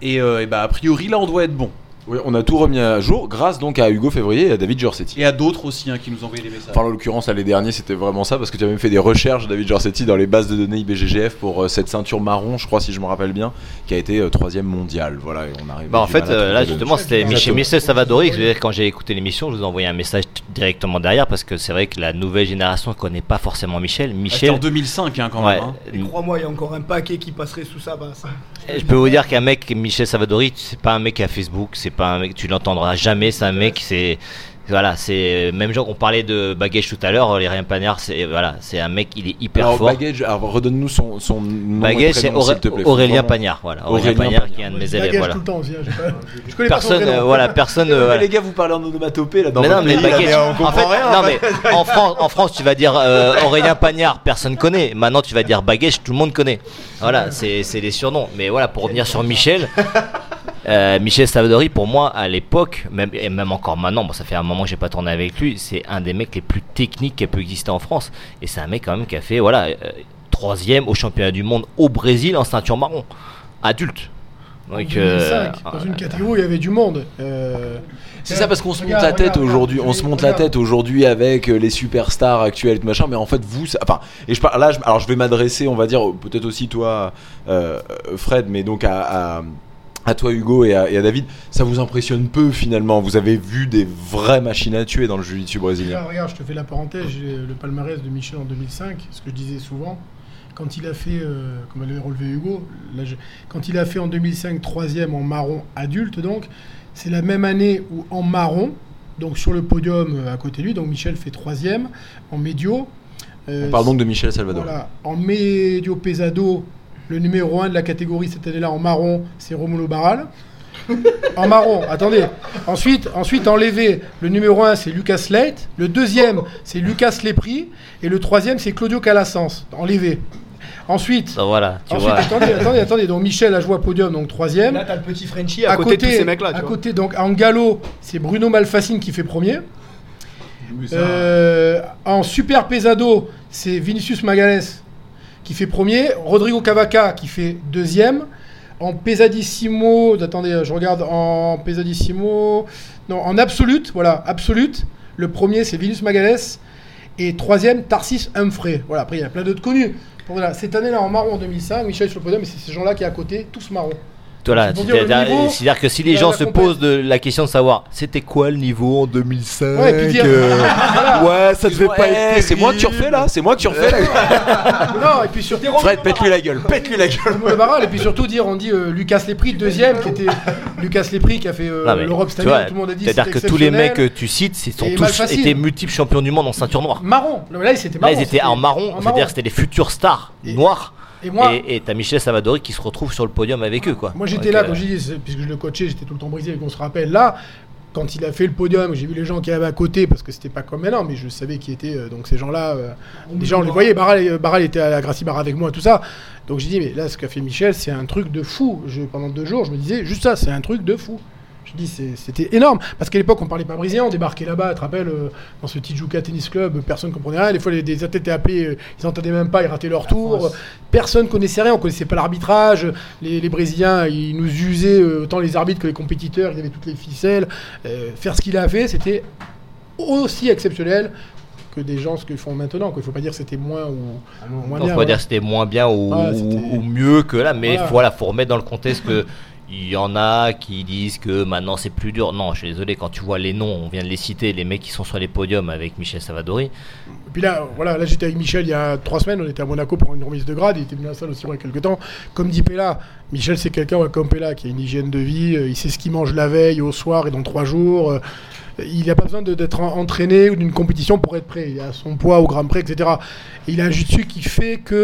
[SPEAKER 2] et, euh, bah, a priori là on doit être bon.
[SPEAKER 3] Oui, on a tout remis à jour grâce donc à Hugo Février et à David Giorsetti.
[SPEAKER 2] Et à d'autres aussi hein, qui nous envoyaient des messages.
[SPEAKER 3] Enfin, en l'occurrence, là, les derniers, c'était vraiment ça parce que tu as même fait des recherches, David Giorsetti, dans les bases de données IBGGF pour euh, cette ceinture marron, je crois, si je me rappelle bien, qui a été euh, troisième mondial. Voilà, et on arrive.
[SPEAKER 5] Bah en fait, euh, là justement, c'était. Michel, Michel Savadori. Je veux dire, quand j'ai écouté l'émission, je vous ai envoyé un message directement derrière parce que c'est vrai que la nouvelle génération ne connaît pas forcément Michel.
[SPEAKER 2] Ah,
[SPEAKER 5] Michel,
[SPEAKER 2] en 2005 hein, quand
[SPEAKER 5] ouais,
[SPEAKER 2] même. hein.
[SPEAKER 6] Et crois-moi, il y a encore un paquet qui passerait sous sa basse.
[SPEAKER 5] je peux vous dire qu'un mec, Michel Savadori, c'est pas un mec à Facebook, c'est pas un mec, tu l'entendras jamais. C'est un mec, c'est voilà, c'est même genre on parlait de Baggage tout à l'heure, les Rien Pagnard, c'est voilà, c'est un mec, il est hyper
[SPEAKER 3] Alors,
[SPEAKER 5] fort.
[SPEAKER 3] Baggage, alors redonne-nous son, son nom.
[SPEAKER 5] Baggage, c'est Auré-
[SPEAKER 3] s'il te plaît.
[SPEAKER 5] Aurélien. Pagnard, voilà. Aurélien,
[SPEAKER 3] Aurélien
[SPEAKER 5] Pagnard,
[SPEAKER 3] Pagnard.
[SPEAKER 5] qui est un de mes élèves, voilà.
[SPEAKER 8] tout le temps aussi. hein, Je connais pas son
[SPEAKER 5] Personne, euh, voilà, personne. Euh, voilà.
[SPEAKER 3] les gars, vous parlez en onomatopée là dans
[SPEAKER 5] Mais non, mais
[SPEAKER 3] pays, là,
[SPEAKER 5] Baggage,
[SPEAKER 3] mais on
[SPEAKER 5] en
[SPEAKER 3] comprend
[SPEAKER 5] fait,
[SPEAKER 3] rien.
[SPEAKER 5] non, mais en France, en France, tu vas dire euh, Aurélien Pagnard, personne connaît. Maintenant, tu vas dire Baggage, tout le monde connaît. Voilà, c'est c'est les surnoms. Mais voilà, pour revenir sur Michel, euh, Michel Savadori, pour moi, à l'époque, même, et même encore maintenant, bon, ça fait un moment que j'ai pas tourné avec lui, c'est un des mecs les plus techniques qui a pu exister en France. Et c'est un mec quand même qui a fait, voilà, euh, troisième au championnat du monde au Brésil en ceinture marron, adulte.
[SPEAKER 8] En
[SPEAKER 5] Donc,
[SPEAKER 8] 2005,
[SPEAKER 5] euh,
[SPEAKER 8] dans une catégorie où il y avait du monde. Euh,
[SPEAKER 3] C'est ça parce qu'on se monte
[SPEAKER 8] regarde,
[SPEAKER 3] la tête aujourd'hui, on se monte la tête aujourd'hui avec les superstars actuelles et tout machin, mais en fait vous, ça- enfin, et je parle là, je- alors je vais m'adresser, on va dire peut-être aussi toi, euh, Fred, mais donc à, à, à toi Hugo et à, et à David, ça vous impressionne peu finalement? Vous avez vu des vraies machines à tuer dans le jiu-jitsu brésilien.
[SPEAKER 8] Regarde, regarde, je te fais la parenthèse, j'ai le palmarès de Michel en 2005, ce que je disais souvent. Quand il a fait, euh, comme l'avait relevé Hugo, là, je- quand il a fait en 2005 troisième en marron adulte, donc c'est la même année où en marron, donc sur le podium euh, à côté de lui, donc Michel fait troisième en médio. Euh,
[SPEAKER 3] On parle donc de Michel Salvador.
[SPEAKER 8] voilà, en médio pesado, le numéro 1 de la catégorie cette année-là en marron, c'est Romulo Barral. en marron, attendez. Ensuite, ensuite en lévé, le numéro 1 c'est Lucas Slate, le deuxième c'est Lucas Lepri et le troisième c'est Claudio Calassans en lévé. Ensuite,
[SPEAKER 5] donc voilà, tu
[SPEAKER 8] ensuite
[SPEAKER 5] vois.
[SPEAKER 8] attendez, attendez, attendez, donc Michel a joué à podium donc troisième.
[SPEAKER 6] Là, t'as le petit Frenchie à, côté, de tous ces mecs-là.
[SPEAKER 8] à
[SPEAKER 6] vois.
[SPEAKER 8] côté, donc en galop, c'est Bruno Malfacine qui fait premier. Euh, en super pesado, c'est Vinicius Magalès qui fait premier, Rodrigo Cavaca qui fait deuxième. En pesadissimo, attendez, je regarde en pesadissimo, non, en absolute, voilà, absolute. Le premier c'est Vinicius Magalès et troisième Tarsis Humphrey. Voilà, après il y a plein d'autres connus. Cette année-là en marron en 2005, Michel sur le podium, mais c'est ces gens-là qui est à côté, tous marrons.
[SPEAKER 5] Voilà,
[SPEAKER 8] le
[SPEAKER 5] c'est-à-dire que si les gens se posent de la question de savoir c'était quoi le niveau en 2005
[SPEAKER 8] Ouais, et puis dire-
[SPEAKER 5] euh, ouais, ça devait pas être
[SPEAKER 3] Eh, c'est moi que tu refais là C'est moi que tu refais là.
[SPEAKER 8] Non, et puis surtout.
[SPEAKER 3] Fred, pète-lui la gueule, pète-lui la gueule.
[SPEAKER 8] Le Baral, et puis surtout dire, on dit euh, Lucas Lépris, deuxième, qui était Lucas Lépris qui a fait euh, l'Europe cette année, tout le monde a dit
[SPEAKER 5] C'est-à-dire que tous les mecs que tu cites, ils sont tous été multiples champions du monde en ceinture noire.
[SPEAKER 8] Marron, là ils étaient
[SPEAKER 5] Là,
[SPEAKER 8] marrons.
[SPEAKER 5] ils étaient en marron, c'est-à-dire c'était les futurs stars noirs.
[SPEAKER 8] Et moi,
[SPEAKER 5] Et t'as Michel Savadori qui se retrouve sur le podium avec eux, quoi.
[SPEAKER 8] moi j'étais là,
[SPEAKER 5] euh,
[SPEAKER 8] quand j'ai dit, c'est- puisque je le coachais, j'étais tout le temps brisé, et qu'on se rappelle là. Quand il a fait le podium, j'ai vu les gens qui avaient à côté, parce que c'était pas comme maintenant, mais je savais qui étaient euh, donc ces gens-là. euh, déjà, on les voyait. Barral, euh, Barral était à la Gracie Bar avec moi, tout ça. Donc j'ai dit, mais là, ce qu'a fait Michel, c'est un truc de fou. Je, pendant deux jours, je me disais, juste ça, c'est un truc de fou. Dis, c'était énorme. Parce qu'à l'époque, on parlait pas brisien, on débarquait là-bas, tu te rappelles, euh, dans ce Tijuca Tennis Club, personne comprenait rien. Des fois, les, des athlètes étaient appelés, euh, ils n'entendaient même pas, ils rataient leur tour. Personne connaissait rien, on connaissait pas l'arbitrage. Les, les Brésiliens, ils nous usaient euh, autant les arbitres que les compétiteurs, ils avaient toutes les ficelles. Faire ce qu'il a fait, c'était aussi exceptionnel que des gens ce qu'ils font maintenant. quoi. Il faut pas dire que c'était moins ou moins
[SPEAKER 5] Non,
[SPEAKER 8] bien.
[SPEAKER 5] faut pas dire
[SPEAKER 8] voilà.
[SPEAKER 5] que c'était moins bien ou,
[SPEAKER 8] Ouais,
[SPEAKER 5] ou- mieux que là, mais
[SPEAKER 8] Voilà.
[SPEAKER 5] voilà, faut remettre dans le contexte que il y en a qui disent que maintenant c'est plus dur. Non, je suis désolé, quand tu vois les noms, on vient de les citer, les mecs qui sont sur les podiums avec Michel Savadori.
[SPEAKER 8] Puis là, voilà, là j'étais avec Michel il y a trois semaines, on était à Monaco pour une remise de grade, il était venu à la salle aussi il y a quelques temps. Comme dit Pella, Michel c'est quelqu'un comme Pella qui a une hygiène de vie, euh, il sait ce qu'il mange la veille, au soir et dans trois jours. Euh, il n'a pas besoin d'être en- entraîné ou d'une compétition pour être prêt. Il a son poids au gramme près, etc. Et il a un jiu-jitsu qui fait que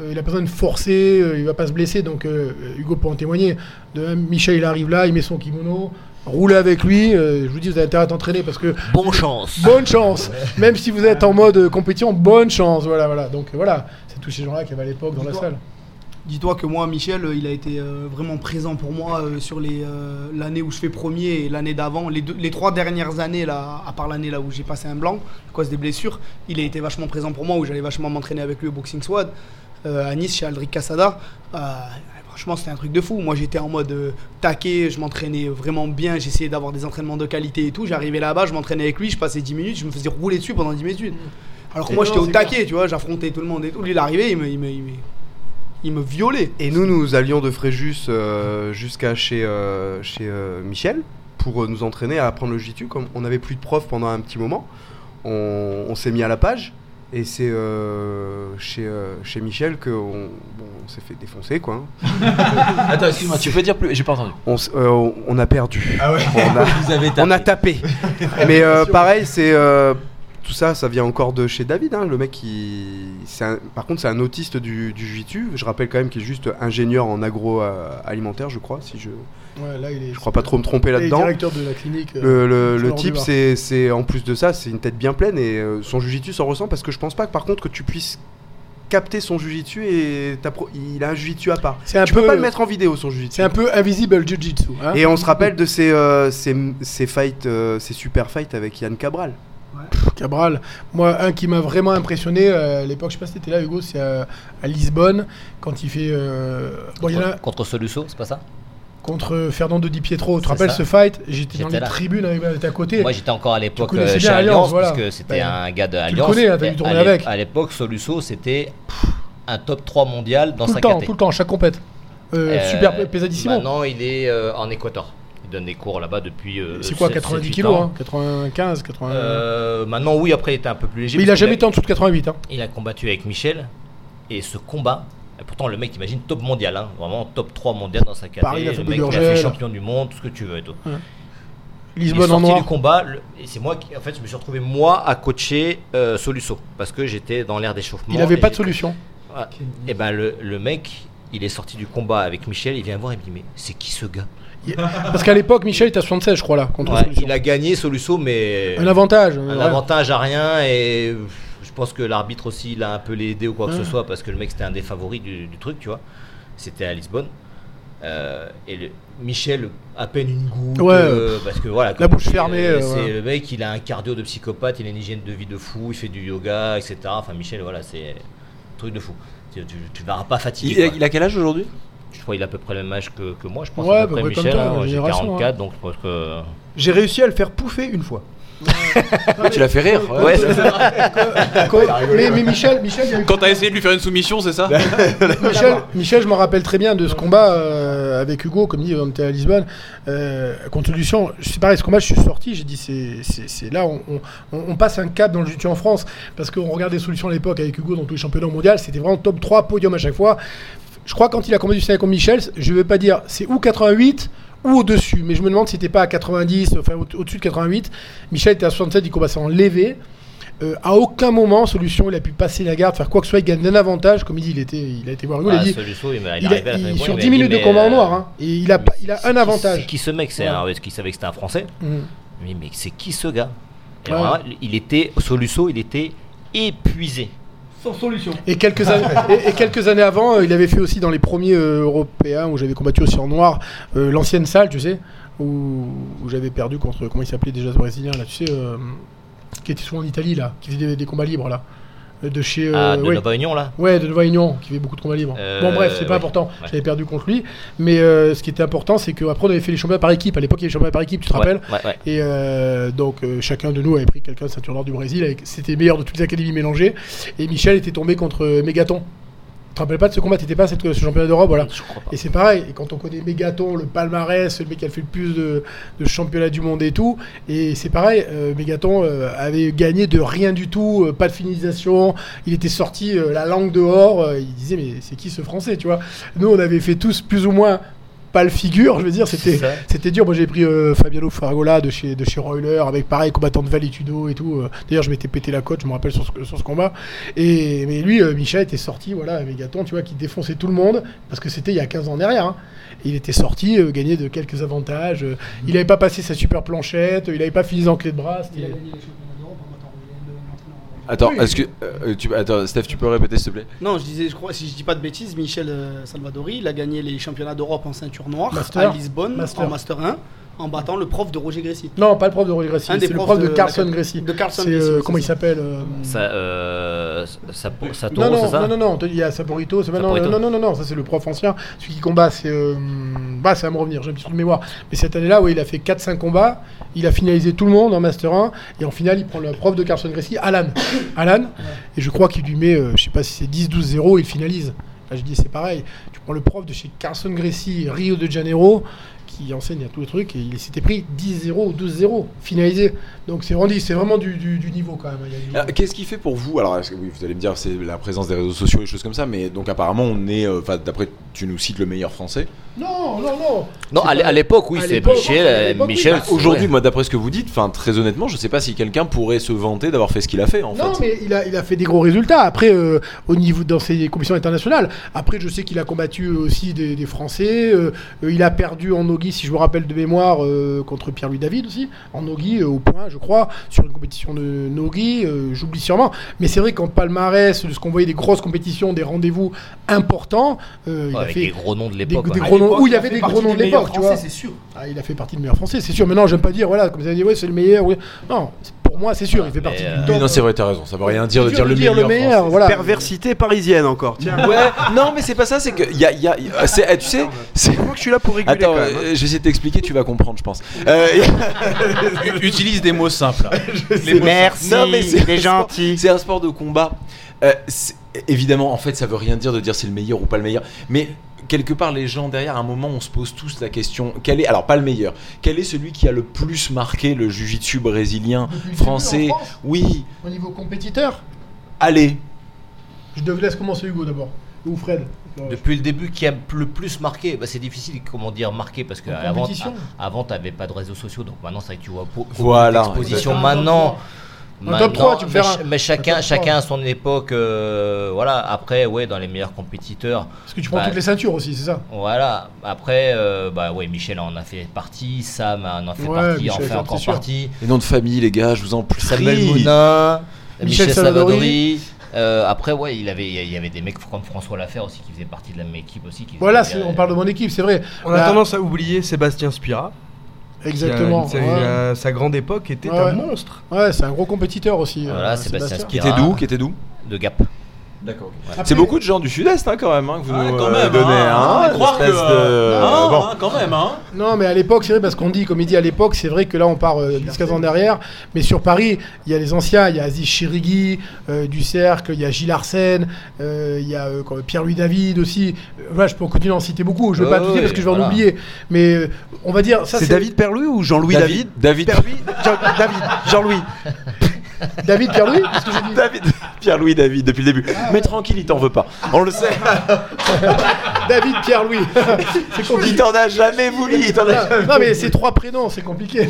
[SPEAKER 8] euh, il a pas besoin de forcer, euh, il va pas se blesser. Donc euh, Hugo peut en témoigner. De même, Michel il arrive là, il met son kimono, roule avec lui. euh, je vous dis, vous avez intérêt à t'entraîner parce que
[SPEAKER 5] Bon chance.
[SPEAKER 8] Bonne chance. Même si vous êtes en mode euh, compétition, bonne chance. Voilà, voilà. Donc euh, voilà, c'est tous ces gens-là qui avaient à l'époque dans la salle.
[SPEAKER 6] Dis-toi que moi, Michel, euh, il a été euh, vraiment présent pour moi euh, sur l'année où je fais premier et l'année d'avant. Les, trois dernières années, là, à part l'année là où j'ai passé un blanc à cause des blessures, il a été vachement présent pour moi, où j'allais vachement m'entraîner avec lui au Boxing Squad, euh, à Nice, chez Aldric Casada. Euh, franchement, c'était un truc de fou. Moi, j'étais en mode euh, taquet, je m'entraînais vraiment bien, j'essayais d'avoir des entraînements de qualité et tout. J'arrivais là-bas, je m'entraînais avec lui, je passais 10 minutes, je me faisais rouler dessus pendant 10 minutes. Alors que moi, j'étais au taquet, tu vois, j'affrontais tout le monde et tout. Lui, il arrivait, il me, il me, il me, il me violait.
[SPEAKER 7] Et nous, nous allions de Fréjus euh, jusqu'à chez, euh, chez euh, Michel pour euh, nous entraîner à apprendre le jiu Comme on n'avait plus de prof pendant un petit moment, on, on s'est mis à la page. Et c'est euh, chez, euh, chez Michel qu'on bon, on s'est fait défoncer, quoi. hein.
[SPEAKER 9] Attends, excuse-moi, tu peux dire plus? J'ai pas entendu.
[SPEAKER 7] On, s- euh, on- on a perdu.
[SPEAKER 9] Ah ouais
[SPEAKER 7] On a,
[SPEAKER 9] Vous avez
[SPEAKER 7] on a tapé. Mais euh, pareil, c'est euh, tout ça, ça vient encore de chez David. hein, le mec, qui, un- par contre, c'est un autiste du, du Je rappelle quand même qu'il est juste ingénieur en agroalimentaire, je crois, si je,
[SPEAKER 8] Ouais, là, il est.
[SPEAKER 7] je crois pas trop me tromper là-dedans.
[SPEAKER 8] directeur de la clinique. euh,
[SPEAKER 7] Le, le- le
[SPEAKER 8] Florent
[SPEAKER 7] type, c'est, en plus de ça, c'est une tête bien pleine et euh, son jujitsu s'en ressent parce que je pense pas que par contre que tu puisses capter son jujitsu et pro- il a un jujitsu à part. Tu
[SPEAKER 8] peu.
[SPEAKER 7] peux pas le mettre en vidéo son jujitsu.
[SPEAKER 8] C'est un peu invisible jiu-jitsu. hein.
[SPEAKER 7] Et on se rappelle de ses, euh, ses, ses fights, euh, ses super fights avec Yann Cabral.
[SPEAKER 8] Cabral. Moi, un qui m'a vraiment impressionné euh, à l'époque, je sais pas si t'étais là, Hugo, c'est à, à Lisbonne, quand il fait. euh, Bon, il y a
[SPEAKER 5] Contre, contre Soluso, c'est pas ça?
[SPEAKER 8] Contre Fernando Di Pietro. Tu te rappelles
[SPEAKER 5] ça.
[SPEAKER 8] ce fight? J'étais dans les
[SPEAKER 5] là.
[SPEAKER 8] tribunes avec j'étais à côté.
[SPEAKER 5] Moi j'étais encore à l'époque euh, chez
[SPEAKER 8] Alliance,
[SPEAKER 5] Alliance,
[SPEAKER 8] voilà.
[SPEAKER 5] puisque c'était un gars de
[SPEAKER 8] Tu le
[SPEAKER 5] Alliance.
[SPEAKER 8] connais, hein, t'as dû avec.
[SPEAKER 5] À l'époque, Soluso c'était un top 3 mondial dans
[SPEAKER 8] tout
[SPEAKER 5] sa
[SPEAKER 8] le temps,
[SPEAKER 5] caté.
[SPEAKER 8] tout le temps, chaque compète. Euh,
[SPEAKER 5] Euh,
[SPEAKER 8] super pesadissimo.
[SPEAKER 5] Maintenant il est euh, en Équateur. Il donne des cours là-bas depuis. euh,
[SPEAKER 8] c'est quoi,
[SPEAKER 5] sept-
[SPEAKER 8] 90
[SPEAKER 5] sept, huit
[SPEAKER 8] kilos
[SPEAKER 5] ans.
[SPEAKER 8] hein, 95, 80.
[SPEAKER 5] Euh, maintenant, oui, après, il était un peu plus léger.
[SPEAKER 8] Mais il a jamais été en dessous de 88. Hein.
[SPEAKER 5] Il a combattu avec Michel. Et ce combat, et pourtant, le mec, t'imagines, top mondial, hein, vraiment top 3 mondial dans sa
[SPEAKER 8] fait
[SPEAKER 5] Le mec, il a fait champion du monde, tout ce que tu veux et tout. Il est
[SPEAKER 8] Lisbonne en noir.
[SPEAKER 5] du combat, le- et c'est moi qui, en fait, je me suis retrouvé moi à coacher euh, Soluso parce que j'étais dans l'air d'échauffement.
[SPEAKER 8] Il avait
[SPEAKER 5] et
[SPEAKER 8] pas de solution.
[SPEAKER 5] Et ben le, le mec, il est sorti du combat avec Michel, il vient voir et me dit mais c'est qui ce gars?
[SPEAKER 8] Parce qu'à l'époque, Michel était à 76, je crois, là, contre
[SPEAKER 5] Ouais,
[SPEAKER 8] Solution.
[SPEAKER 5] Il a gagné Soluso, mais
[SPEAKER 8] Un avantage.
[SPEAKER 5] un
[SPEAKER 8] ouais.
[SPEAKER 5] avantage à rien et euh, je pense que l'arbitre aussi il a un peu aidé ou quoi que
[SPEAKER 8] Ouais.
[SPEAKER 5] ce soit parce que le mec c'était un des favoris du, du truc tu vois c'était à Lisbonne Euh, et le- Michel à peine une goutte
[SPEAKER 8] Ouais.
[SPEAKER 5] euh, parce que voilà
[SPEAKER 8] La bouche fermée,
[SPEAKER 5] euh,
[SPEAKER 8] euh,
[SPEAKER 5] c'est le mec il a un cardio de psychopathe il a une hygiène de vie de fou il fait du yoga etc enfin Michel voilà c'est un truc de fou tu, tu, tu le verras pas fatigué
[SPEAKER 3] Il, il a quel âge aujourd'hui?
[SPEAKER 5] Je crois qu'il a à peu près le même âge que, que moi je pense
[SPEAKER 8] Ouais,
[SPEAKER 5] à peu
[SPEAKER 8] bah,
[SPEAKER 5] près Michel hein. j'ai
[SPEAKER 8] génération,
[SPEAKER 5] 44
[SPEAKER 8] hein.
[SPEAKER 5] donc je pense que
[SPEAKER 4] J'ai réussi à le faire pouffer une fois.
[SPEAKER 3] Tu l'as fait rire. ouais.
[SPEAKER 8] Quoi- mais, mais Michel, Michel, il y a eu-
[SPEAKER 2] Quand t'as essayé de lui faire une soumission, c'est ça
[SPEAKER 8] Michel, Michel, je me rappelle très bien de ce combat euh, avec Hugo, comme dit, on était à Lisbonne, euh, contre Lucien. C'est pareil, ce combat, je suis sorti, j'ai dit, c'est- c'est c'est là, on, on- on passe un cap dans le jiu en France, parce qu'on regarde les solutions à l'époque avec Hugo dans tous les championnats mondiaux, c'était vraiment top 3 podium à chaque fois. Je crois quand il a combattu contre Michel, je ne veux pas dire c'est ou 88 ou au-dessus, mais je me demande si c'était pas à 90, enfin au- au-dessus de 88. Michel était à 67, il à en lever. Euh, à aucun moment, Solution, il a pu passer la garde, faire quoi que ce soit, il gagne un avantage. Comme il dit, il, était, il a été voir Hugo, il a
[SPEAKER 5] Ah,
[SPEAKER 8] dit
[SPEAKER 5] il,
[SPEAKER 8] a- il-
[SPEAKER 5] du
[SPEAKER 8] sur
[SPEAKER 5] point,
[SPEAKER 8] 10
[SPEAKER 5] il m'a
[SPEAKER 8] minutes
[SPEAKER 5] dit,
[SPEAKER 8] de combat en noir,
[SPEAKER 5] euh,
[SPEAKER 8] hein, et il a, il a un avantage.
[SPEAKER 5] C'est qui ce mec C'est
[SPEAKER 8] Ouais.
[SPEAKER 5] un qui savait que c'était un Français.
[SPEAKER 8] Mhm.
[SPEAKER 5] Mais, mais c'est qui ce gars?
[SPEAKER 8] Ouais.
[SPEAKER 5] alors il était Soluso, il était épuisé.
[SPEAKER 6] Sans solution.
[SPEAKER 8] Et quelques, années, et, et quelques années avant, euh, il avait fait aussi dans les premiers euh, européens où j'avais combattu aussi en noir, euh, l'ancienne salle, tu sais, où, où j'avais perdu contre, comment il s'appelait déjà ce Brésilien, là, tu sais, qui était souvent en Italie, là, qui faisait des, des combats libres, là. Euh, De chez.
[SPEAKER 5] Ah,
[SPEAKER 8] euh,
[SPEAKER 5] de
[SPEAKER 8] ouais.
[SPEAKER 5] Nova Union là?
[SPEAKER 8] Ouais, de Nova Union, qui fait beaucoup de combats libres.
[SPEAKER 5] Euh,
[SPEAKER 8] bon, bref, c'est pas important.
[SPEAKER 5] Ouais.
[SPEAKER 8] J'avais perdu contre lui. Mais ce qui était important, c'est qu'après, on avait fait les championnats par équipe. À l'époque, il y avait les championnats par équipe, tu te rappelles? Et donc, chacun de nous avait pris quelqu'un de ceinture noire du Brésil. C'était meilleur de toutes les académies mélangées. Et Michel était tombé contre Mégaton. Tu te rappelles pas de ce combat T'étais pas à cette- ce championnat d'Europe voilà. Et c'est pareil, et quand on connaît Mégaton, le palmarès, le mec qui a fait le plus de, de championnats du monde et tout, et c'est pareil, euh, Mégaton euh, avait gagné de rien du tout, euh, pas de finalisation, il était sorti la langue dehors, il disait mais c'est qui ce français, tu vois? Nous on avait fait tous plus ou moins pas le figure, je veux dire, c'était c'était dur. Moi j'ai pris euh, Fabiano Faragola de chez, de chez Royler, avec pareil, combattant de Valetudo et tout. euh. D'ailleurs je m'étais pété la côte, je me rappelle sur ce, sur ce combat. Et, mais lui, euh, Michel était sorti, voilà, avec Mégaton, tu vois, qui défonçait tout le monde, parce que c'était il y a 15 ans derrière. hein. Il était sorti, euh, gagné de quelques avantages. euh, il n'avait pas passé sa super planchette, il n'avait pas fini en clé de bras.
[SPEAKER 6] Il a
[SPEAKER 8] c'était-
[SPEAKER 6] gagné les championnats d'Europe en battant Roland
[SPEAKER 3] Attends,
[SPEAKER 8] Oui.
[SPEAKER 3] est-ce que euh, tu attends, Steph, tu peux répéter s'il te plaît?
[SPEAKER 6] Non, je disais, je crois, si je dis pas de bêtises, Michel euh, Salvadori, il a gagné les championnats d'Europe en ceinture noire
[SPEAKER 8] Master.
[SPEAKER 6] à Lisbonne
[SPEAKER 8] Master.
[SPEAKER 6] en Master 1 en battant le prof de Roger Grécy.
[SPEAKER 8] Non, pas le prof de Roger
[SPEAKER 6] des
[SPEAKER 8] c'est le prof de,
[SPEAKER 6] de
[SPEAKER 8] Carson
[SPEAKER 6] la-
[SPEAKER 8] Grécy.
[SPEAKER 6] de Carlson
[SPEAKER 8] C'est,
[SPEAKER 6] Grécy,
[SPEAKER 8] euh, comment il
[SPEAKER 6] ça.
[SPEAKER 8] s'appelle euh,
[SPEAKER 5] Ça, euh, ça, ça
[SPEAKER 8] non, non,
[SPEAKER 5] c'est ça
[SPEAKER 8] non, non, non, il y a Saporito, non,
[SPEAKER 5] Saporito.
[SPEAKER 8] non, non, non, non, ça c'est le prof ancien, celui qui combat, c'est, euh, bah, ça va me revenir, j'ai un petit trou de mémoire, mais cette année-là, oui, il a fait 4-5 combats, il a finalisé tout le monde en Master 1, et en finale, il prend le prof de Carson Gracie, Alan, Alan, et je crois qu'il lui met, euh, je sais pas si c'est 10-12-0, il finalise. Là, je dis, c'est pareil, tu prends le prof de chez Carson Gracie, Rio de Janeiro, qui enseigne à tous les trucs, et il s'était pris 10-0 ou 12-0, finalisé. Donc c'est vraiment, c'est vraiment du, du- du niveau quand même. il y a du niveau.
[SPEAKER 3] Euh, Qu'est-ce qui fait pour vous Alors, oui, vous allez me dire, c'est la présence des réseaux sociaux et choses comme ça, mais donc apparemment, on est, euh, enfin, d'après, tu nous cites le meilleur français.
[SPEAKER 8] Non, non, non.
[SPEAKER 5] Non, à l'é-
[SPEAKER 8] pas-
[SPEAKER 5] à l'époque, oui, c'est Michel. euh,
[SPEAKER 8] oui, bah,
[SPEAKER 3] Aujourd'hui, moi, d'après ce que vous dites, enfin, très honnêtement, je sais pas si quelqu'un pourrait se vanter d'avoir fait ce qu'il a fait, en
[SPEAKER 8] Non,
[SPEAKER 3] fait.
[SPEAKER 8] mais il a, il a fait des gros résultats. Après, euh, au niveau dans ses compétitions internationales. Après, je sais qu'il a combattu aussi des, des Français. euh, euh, il a perdu en nogi, si je me rappelle de mémoire, euh, contre Pierre-Louis David aussi. En nogi, euh, au point, je crois, sur une compétition de nogi. euh, J'oublie sûrement. Mais c'est vrai qu'en palmarès, de ce qu'on voyait des grosses compétitions, des rendez-vous importants, euh, il
[SPEAKER 5] Ouais,
[SPEAKER 8] a
[SPEAKER 5] avec
[SPEAKER 8] fait
[SPEAKER 5] des gros noms de l'époque.
[SPEAKER 8] des
[SPEAKER 5] ouais.
[SPEAKER 8] gros noms.
[SPEAKER 6] l'époque,
[SPEAKER 8] Où il y avait des gros noms de l'époque, tu vois.
[SPEAKER 6] Français, c'est sûr.
[SPEAKER 8] Ah, il a fait partie de meilleurs Français, c'est sûr. Maintenant, j'aime pas dire, voilà, comme vous avez dit, ouais, c'est le meilleur. oui. Non, pour moi, c'est sûr, il fait
[SPEAKER 5] Mais,
[SPEAKER 8] partie
[SPEAKER 5] euh,
[SPEAKER 8] du top.
[SPEAKER 3] non, c'est vrai, t'as raison. Ça veut rien dire de dire le
[SPEAKER 8] de dire
[SPEAKER 3] meilleur.
[SPEAKER 8] le meilleur,
[SPEAKER 3] français.
[SPEAKER 8] voilà.
[SPEAKER 7] Perversité parisienne encore. Tiens.
[SPEAKER 3] Ouais, non, mais c'est pas ça, c'est que y a, y a, y a- c'est- eh, tu sais, c'est.
[SPEAKER 7] Crois que je suis là pour réguler
[SPEAKER 3] Attends, euh, je vais essayer de t'expliquer, tu vas comprendre, je pense. Euh,
[SPEAKER 2] Utilise des mots simples. Les mots
[SPEAKER 7] Merci,
[SPEAKER 3] Non, mais c'est
[SPEAKER 7] gentil.
[SPEAKER 3] C'est un sport de combat. Euh, évidemment, en fait, ça veut rien dire de dire c'est le meilleur ou pas le meilleur. Mais quelque part, les gens derrière, à un moment, on se pose tous la question quel est, alors pas le meilleur, quel est celui qui a le plus marqué le jiu-jitsu brésilien,
[SPEAKER 8] le
[SPEAKER 3] français
[SPEAKER 8] France,
[SPEAKER 3] Oui,
[SPEAKER 8] Au niveau compétiteur,
[SPEAKER 3] allez.
[SPEAKER 8] je te laisse commencer Hugo d'abord. Ou Fred.
[SPEAKER 5] Depuis le début, qui a le plus marqué bah, C'est difficile, comment dire, marqué, parce que
[SPEAKER 8] En
[SPEAKER 5] avant, avant t'avais pas de réseaux sociaux, donc maintenant, c'est vrai que tu vois beaucoup
[SPEAKER 3] Voilà,
[SPEAKER 5] d'expositions.
[SPEAKER 8] exactement. Un top trois, tu me
[SPEAKER 5] mais, ch- mais chacun, chacun à son époque, euh, voilà. Après, ouais, dans les meilleurs compétiteurs,
[SPEAKER 8] Parce que tu prends
[SPEAKER 5] Bah,
[SPEAKER 8] toutes les ceintures aussi, c'est ça
[SPEAKER 5] voilà. Après, euh, bah ouais, Michel en a fait partie, Sam en a fait
[SPEAKER 8] Ouais,
[SPEAKER 5] partie, en
[SPEAKER 8] Michel,
[SPEAKER 5] fait
[SPEAKER 8] c'est
[SPEAKER 5] encore
[SPEAKER 8] sûr.
[SPEAKER 5] partie.
[SPEAKER 3] Les noms de famille, les gars, je vous en prie.
[SPEAKER 5] Samuel Monin,
[SPEAKER 8] Michel
[SPEAKER 5] Michel. Euh, après, ouais, il avait, il y avait des mecs comme François Lafer aussi qui faisait partie de la même équipe aussi. Qui
[SPEAKER 8] Voilà, c'est- on parle de mon équipe, c'est vrai.
[SPEAKER 7] On a
[SPEAKER 8] Là,
[SPEAKER 7] tendance à oublier Sébastien Spira.
[SPEAKER 8] Exactement.
[SPEAKER 7] Qui a-
[SPEAKER 8] ouais.
[SPEAKER 7] qui a- sa grande époque était
[SPEAKER 8] Ouais.
[SPEAKER 7] un monstre.
[SPEAKER 8] Ouais, c'est un gros compétiteur aussi.
[SPEAKER 5] Voilà,
[SPEAKER 8] euh,
[SPEAKER 5] Sébastien
[SPEAKER 3] Qui
[SPEAKER 5] Spira.
[SPEAKER 3] était d'où Qui était d'où?
[SPEAKER 5] De Gap.
[SPEAKER 3] D'accord.
[SPEAKER 8] Après-
[SPEAKER 3] C'est beaucoup de gens du sud-est hein, quand même hein, que vous
[SPEAKER 2] Ah,
[SPEAKER 3] nous
[SPEAKER 2] quand
[SPEAKER 3] euh,
[SPEAKER 2] même,
[SPEAKER 3] donnez.
[SPEAKER 2] hein,
[SPEAKER 3] hein,
[SPEAKER 2] croire
[SPEAKER 3] de-
[SPEAKER 2] euh, non,
[SPEAKER 3] Bon.
[SPEAKER 2] hein, quand même, hein.
[SPEAKER 8] Non, mais à l'époque, c'est vrai, parce qu'on dit, comme il dit à l'époque, c'est vrai que là, on part euh, 10-15 ans derrière. Mais sur Paris, il y a les anciens, il y a Aziz Chirigui, euh, du Cercle, il y a Gilles Arsène, euh, il y a euh, Pierre-Louis David aussi. Voilà, je peux continuer à en citer beaucoup. Je ne vais pas tout dire parce que je vais
[SPEAKER 5] voilà.
[SPEAKER 8] en oublier. Mais euh, on va dire, ça
[SPEAKER 7] C'est David Perlouis ou Jean-Louis David
[SPEAKER 3] David?
[SPEAKER 7] David, Jean-Louis.
[SPEAKER 8] David Pierre-Louis
[SPEAKER 3] David. Pierre-Louis David depuis le début. Mais tranquille, il t'en veut pas. On le sait.
[SPEAKER 8] David Pierre-Louis. c'est
[SPEAKER 3] Il t'en a jamais voulu. Il t'en a jamais
[SPEAKER 8] Non, mais c'est trois prénoms, c'est compliqué.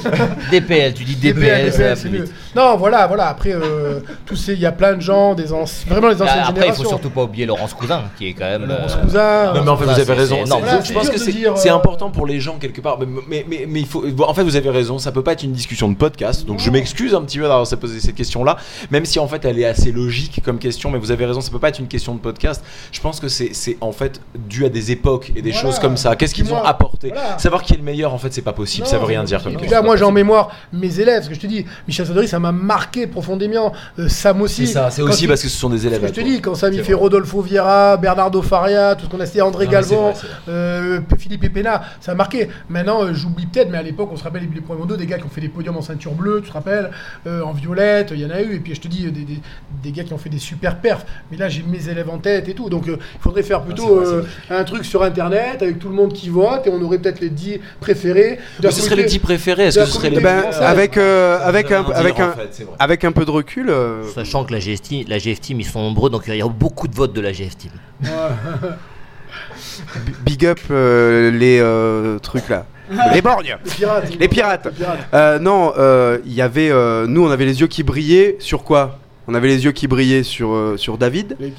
[SPEAKER 5] DPL, tu dis DPL,
[SPEAKER 8] c'est mieux. Non, voilà, voilà. Après, euh, tous ces, il y a plein de gens, des anciens, vraiment les anciennes
[SPEAKER 5] Ah, Après, il
[SPEAKER 8] générations.
[SPEAKER 5] faut surtout pas oublier Laurence Cousin, qui est quand même.
[SPEAKER 8] Laurence
[SPEAKER 5] euh,
[SPEAKER 8] Cousin.
[SPEAKER 3] Non mais en fait vous avez raison.
[SPEAKER 8] Voilà,
[SPEAKER 3] je pense que c'est
[SPEAKER 8] euh,
[SPEAKER 3] important pour les gens quelque part. Mais, mais, mais, mais il faut. En fait vous avez raison. Ça peut pas être une discussion de podcast. Donc je m'excuse un petit peu d'avoir posé cette question là. Même si en fait elle est assez logique comme question. Mais vous avez raison. Ça peut pas être une question de podcast. Je pense que c'est c'est en fait dû à des époques et des
[SPEAKER 8] Voilà.
[SPEAKER 3] choses comme ça. Qu'est-ce qu'ils ont apporté
[SPEAKER 8] Voilà.
[SPEAKER 3] Savoir qui est le meilleur en fait c'est pas possible. ça veut rien dire. Comme
[SPEAKER 8] là, moi, j'ai en mémoire mes élèves, parce que je te dis, Michel Sadori, ça m'a marqué profondément. Euh, Sam aussi.
[SPEAKER 3] C'est ça. C'est aussi
[SPEAKER 8] il-
[SPEAKER 3] parce que ce sont des
[SPEAKER 8] ce
[SPEAKER 3] élèves.
[SPEAKER 8] que je te dis, quand Sam il fait
[SPEAKER 3] vrai.
[SPEAKER 8] Rodolfo Vieira, Bernardo Faria, tout ce qu'on a cité, André
[SPEAKER 3] Non, vrai, vrai.
[SPEAKER 8] euh, Philippe Epena, ça a marqué. Maintenant, euh, j'oublie peut-être, mais à l'époque, on se rappelle les, premiers mondiaux, des gars qui ont fait des podiums en ceinture bleue, tu te rappelles, euh, en violette, il y en a eu, et puis je te dis, des, des, des gars qui ont fait des super perfs. Mais là, j'ai mes élèves en tête et tout, donc euh, il faudrait faire plutôt
[SPEAKER 3] c'est vrai,
[SPEAKER 8] euh, un truc sur internet avec tout le monde qui vote, et on aurait peut-être les 10 préférés.
[SPEAKER 3] Mais ce serait les
[SPEAKER 8] communauté-
[SPEAKER 3] 10 préférés. Est-ce que ce serait les
[SPEAKER 7] Ben, avec, euh, avec, un, avec, un,
[SPEAKER 3] en fait,
[SPEAKER 7] avec un peu de recul, euh,
[SPEAKER 5] Sachant que la GFT, la GFT, ils sont nombreux, donc il y a beaucoup de votes de la GFT.
[SPEAKER 7] b- big up euh, les euh, trucs là. Les borgnes
[SPEAKER 8] Les pirates.
[SPEAKER 7] Les pirates.
[SPEAKER 8] Les pirates.
[SPEAKER 7] Euh, non, euh, il y avait. euh, nous, on avait les yeux qui brillaient sur quoi? On avait les yeux qui brillaient sur, euh, sur David.
[SPEAKER 8] Ouais.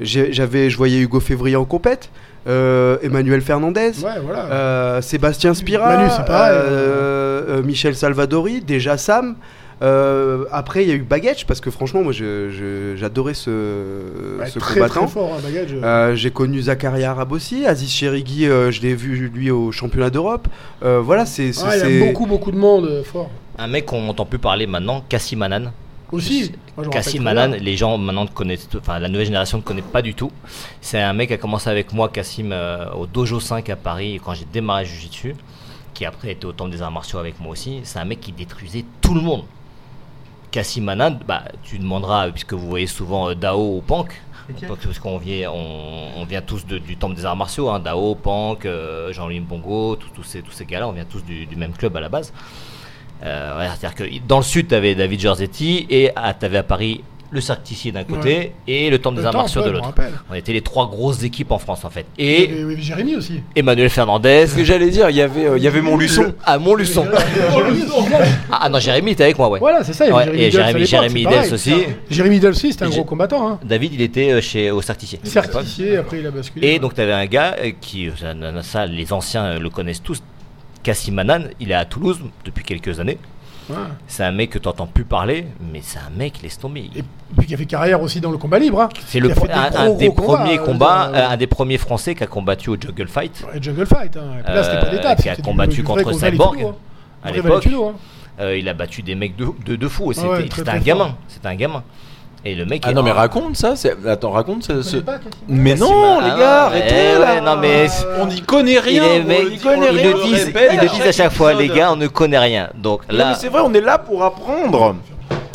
[SPEAKER 7] J'avais, je voyais Hugo Février en compète. euh, Emmanuel Fernandez.
[SPEAKER 8] Ouais, voilà.
[SPEAKER 7] euh, Sébastien Spira.
[SPEAKER 8] Manu, c'est pareil.
[SPEAKER 7] euh, euh, Michel Salvadori. Déjà Sam. Euh, après, il y a eu Baggage parce que franchement, moi, j'adorais ce,
[SPEAKER 8] Ouais,
[SPEAKER 7] ce
[SPEAKER 8] très,
[SPEAKER 7] combattant.
[SPEAKER 8] hein, bagage.
[SPEAKER 7] Euh, j'ai connu Zakaria Arab aussi, Aziz Cherigui, euh, je l'ai vu lui au championnat d'Europe. Euh, voilà, c'est.
[SPEAKER 8] il y a beaucoup, beaucoup de monde fort.
[SPEAKER 5] Un mec qu'on n'entend plus parler maintenant, Cassim Manan.
[SPEAKER 8] Aussi.
[SPEAKER 5] Cassim Manan, les gens maintenant connaissent, enfin la nouvelle génération ne connaît pas du tout. C'est un mec qui a commencé avec moi, Cassim, euh, au Dojo 5 à Paris, quand j'ai démarré Jiu-Jitsu, qui après était au Temple des Arts Martiaux avec moi aussi. C'est un mec qui détruisait tout le monde. Cassim Manan, bah, tu demanderas, puisque vous voyez souvent euh, Dao ou Pank, parce qu'on vient, on, on vient tous de- du Temple des Arts Martiaux, hein, Dao, Pank, euh, Jean-Louis Bongo, tous, tous ces, tous ces gars-là, on vient tous du, du même club à la base. Euh, ouais, C'est-à-dire que dans le sud, tu avais David Giorzetti et tu avais à Paris le Tissier d'un côté et le Temple
[SPEAKER 8] Le
[SPEAKER 5] des Arts Martiaux de l'autre. On était les trois grosses équipes en France en fait. Et
[SPEAKER 8] Jérémy aussi.
[SPEAKER 5] Emmanuel Fernandez
[SPEAKER 3] Ce que j'allais dire, il y avait, euh, il y avait mon luçon.
[SPEAKER 5] à Montluçon.
[SPEAKER 8] Jérémy aussi.
[SPEAKER 5] ah ah non, Jérémy était avec moi, ouais.
[SPEAKER 8] Voilà, c'est ça. il y avait
[SPEAKER 5] Ouais, et Jérémy,
[SPEAKER 8] l'époque,
[SPEAKER 5] Jérémy. Dels aussi.
[SPEAKER 8] Jérémy Dels aussi, c'était un
[SPEAKER 5] Et
[SPEAKER 8] gros combattant. Hein.
[SPEAKER 5] David, il était euh, chez, au Cercle Tissier.
[SPEAKER 8] Certifié, après il a basculé.
[SPEAKER 5] Et donc tu avais un gars qui, ça, les anciens le connaissent tous, Cassim Manan, il est à Toulouse depuis quelques années.
[SPEAKER 8] Ouais.
[SPEAKER 5] C'est un mec que tu n'entends plus parler, mais c'est un mec, laisse tomber.
[SPEAKER 8] Et puis qui a fait carrière aussi dans le combat libre. Hein.
[SPEAKER 5] C'est le pro-
[SPEAKER 8] fait des
[SPEAKER 5] un, un des premiers
[SPEAKER 8] euh,
[SPEAKER 5] combats,
[SPEAKER 8] euh,
[SPEAKER 5] un des premiers Français qui a combattu au Juggle Fight
[SPEAKER 8] Ouais, Jungle Fight. Hein. Là, c'était pas
[SPEAKER 5] Euh, qui a combattu
[SPEAKER 8] du
[SPEAKER 5] contre Cyborg,
[SPEAKER 8] hein.
[SPEAKER 5] à l'époque.
[SPEAKER 8] Hein.
[SPEAKER 5] Euh, il a battu des mecs de, de, de fou. C'était
[SPEAKER 8] ouais,
[SPEAKER 5] un gamin. C'était un gamin. Et le mec.
[SPEAKER 3] Ah
[SPEAKER 5] est-
[SPEAKER 3] non mais raconte ça. c'est- Attends raconte ce. Mais
[SPEAKER 5] Cassim,
[SPEAKER 3] non
[SPEAKER 5] ah
[SPEAKER 3] les
[SPEAKER 5] non,
[SPEAKER 3] gars, arrêtez
[SPEAKER 5] ouais,
[SPEAKER 3] là.
[SPEAKER 5] non, mais-
[SPEAKER 3] on n'y connaît
[SPEAKER 5] Il
[SPEAKER 3] rien.
[SPEAKER 5] est-
[SPEAKER 3] on
[SPEAKER 5] mais-
[SPEAKER 3] n'y connaît
[SPEAKER 5] ils
[SPEAKER 3] rien,
[SPEAKER 5] le
[SPEAKER 3] on
[SPEAKER 5] disent,
[SPEAKER 3] répète
[SPEAKER 5] ils le disent à chaque fois, les
[SPEAKER 3] épisode.
[SPEAKER 5] gars, on ne connaît rien. Donc
[SPEAKER 3] Non,
[SPEAKER 5] là,
[SPEAKER 3] mais c'est vrai, on est là pour apprendre.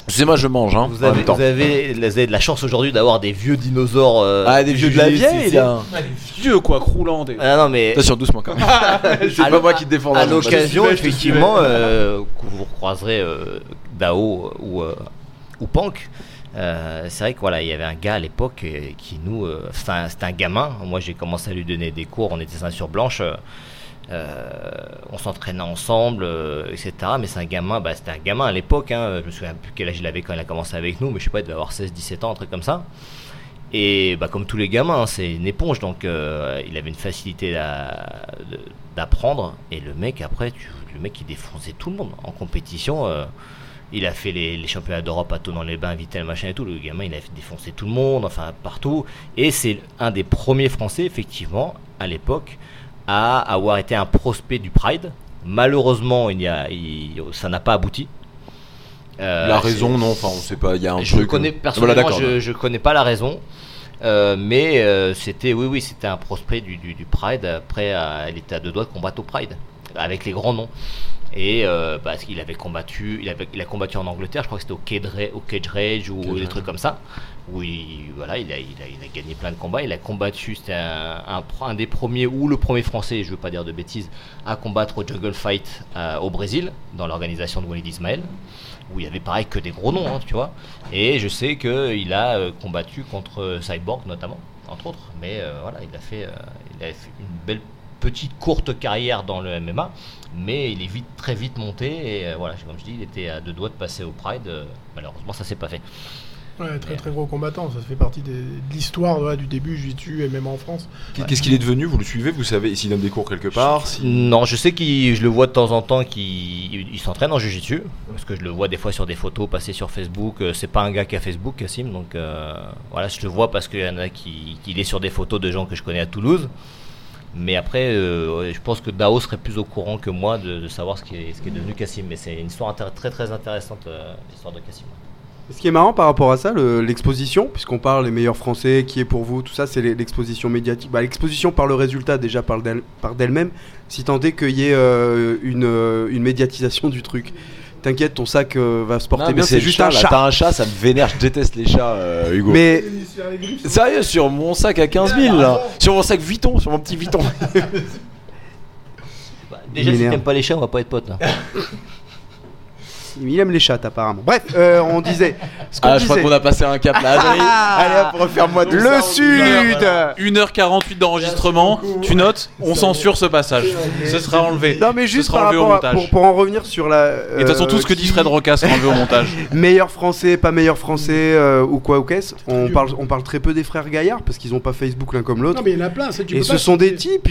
[SPEAKER 3] Excusez-moi, je mange hein,
[SPEAKER 5] vous
[SPEAKER 3] en
[SPEAKER 5] avez,
[SPEAKER 3] même temps.
[SPEAKER 5] vous, avez, vous avez de la chance aujourd'hui d'avoir des vieux dinosaures. euh,
[SPEAKER 3] Ah des vieux de la vieille
[SPEAKER 5] c'est-
[SPEAKER 3] là.
[SPEAKER 2] Vieux quoi, croulant. des-
[SPEAKER 5] Ah non, mais
[SPEAKER 3] Attention doucement quand même. C'est
[SPEAKER 5] À
[SPEAKER 3] pas moi qui te défends.
[SPEAKER 5] à
[SPEAKER 3] je-
[SPEAKER 5] l'occasion,
[SPEAKER 2] je je
[SPEAKER 5] effectivement, euh, que vous croiserez euh, Dao ou, euh, ou Pank. Euh, c'est vrai que voilà, il y avait un gars à l'époque euh, qui nous, euh, c'était un, gamin. Moi, j'ai commencé à lui donner des cours. On était ceinture blanche. euh, on s'entraînait ensemble, etc. Mais c'est un gamin, bah, c'était un gamin à l'époque. Hein, je me souviens plus quel âge il avait quand il a commencé avec nous, mais je sais pas, il devait avoir 16-17 ans, un truc comme ça. Et bah, comme tous les gamins, hein, c'est une éponge, donc il avait une facilité d'apprendre. Et le mec, après, le mec, il défonçait tout le monde en compétition. Il a fait les, les championnats d'Europe à dans les bains, Vitel, machin et tout. Le gamin, il a fait défoncer tout le monde, enfin partout. Et c'est un des premiers Français, effectivement, à l'époque, à avoir été un prospect du Pride. Malheureusement, il y a, il- ça n'a pas abouti. Euh,
[SPEAKER 3] La raison non, enfin on sait pas. Il y a un
[SPEAKER 5] je
[SPEAKER 3] truc.
[SPEAKER 5] connais
[SPEAKER 3] euh,
[SPEAKER 5] personnellement,
[SPEAKER 3] Voilà,
[SPEAKER 5] je, je connais pas la raison. Euh, mais euh, c'était, oui, oui, c'était un prospect du, du, du Pride. Après, elle était à deux doigts de combattre au Pride avec les grands noms. Et euh, parce qu'il avait combattu, il, avait, il a combattu en Angleterre, je crois que c'était au Cage, au Cage ou des trucs comme ça. Où il, voilà, il a, il, a, il a gagné plein de combats. Il a combattu, c'était un, un, pro- un des premiers ou le premier français, je veux pas dire de bêtises, à combattre au Jungle Fight euh, au Brésil, dans l'organisation de Walid Ismail, où il y avait pareil que des gros noms, hein, tu vois. Et je sais qu'il a euh, combattu contre Cyborg notamment, entre autres. Mais voilà, il a fait, il a fait une belle petite courte carrière dans le MMA, mais il est vite, très vite monté. Et euh, voilà, comme je dis, il était à deux doigts de passer au Pride. euh, malheureusement, ça s'est pas fait.
[SPEAKER 8] Ouais, très très gros combattant, ça fait partie des- de l'histoire du début jiu-jitsu et même en France.
[SPEAKER 3] Qu'est-ce qu'il est devenu? Vous le suivez? Vous savez s'il donne des cours quelque part si-
[SPEAKER 5] Non, je sais qu'il, je le vois de temps en temps qu'il il s'entraîne en jiu-jitsu, parce que je le vois des fois sur des photos passer sur Facebook. Euh, C'est pas un gars qui a Facebook, Cassim, donc euh, voilà, je le vois parce qu'il y en a qui, qu'il est sur des photos de gens que je connais à Toulouse. Mais après, euh, je pense que Dao serait plus au courant que moi de, savoir ce qui est, devenu Cassim. Mais c'est une histoire très très intéressante, euh, l'histoire de Cassim.
[SPEAKER 7] Ce qui est marrant par rapport à ça, le- l'exposition, puisqu'on parle les meilleurs français, qui est pour vous, tout ça, c'est l'exposition médiatique. Bah, l'exposition par le résultat déjà par d'elle- par d'elle-même, si tant est qu'il y ait euh, une, une médiatisation du truc. T'inquiète, ton sac euh, va se porter
[SPEAKER 3] Non, mais
[SPEAKER 7] bien, c'est juste
[SPEAKER 3] chat,
[SPEAKER 7] un
[SPEAKER 3] là.
[SPEAKER 7] chat.
[SPEAKER 3] T'as un chat, ça me vénère, je déteste les chats, euh, Hugo.
[SPEAKER 7] Mais
[SPEAKER 3] Sérieux, sur mon sac à 15 000 là Sur mon sac Vuitton, sur mon petit Vuitton
[SPEAKER 5] Bah, déjà, si
[SPEAKER 7] m'énerve.
[SPEAKER 5] t'aimes pas les chats, on va pas être potes. hein.
[SPEAKER 7] il aime les chats apparemment. Bref, euh, on disait. Ce
[SPEAKER 3] Ah, je crois qu'on a passé un cap là, Adrien. Allez hop, refaire-moi tout
[SPEAKER 7] Le
[SPEAKER 3] ça.
[SPEAKER 7] Sud
[SPEAKER 2] 1h48 d'enregistrement, tu notes, on censure ce passage. Ce sera enlevé.
[SPEAKER 7] Non mais
[SPEAKER 2] Ce
[SPEAKER 7] juste
[SPEAKER 2] sera
[SPEAKER 7] par
[SPEAKER 2] enlevé au
[SPEAKER 7] à-
[SPEAKER 2] montage.
[SPEAKER 7] pour, pour en revenir sur la...
[SPEAKER 2] Et de toute façon, tout ce que dit Fred Roca sera enlevé au montage.
[SPEAKER 7] Meilleur français, pas meilleur français euh, ou quoi ou qu'est-ce on parle, on parle très peu des frères Gaillard parce qu'ils ont pas Facebook l'un comme l'autre.
[SPEAKER 8] Non mais il y en a plein, ça, tu
[SPEAKER 7] Et
[SPEAKER 8] peux
[SPEAKER 7] ce
[SPEAKER 8] pas
[SPEAKER 7] sont des types,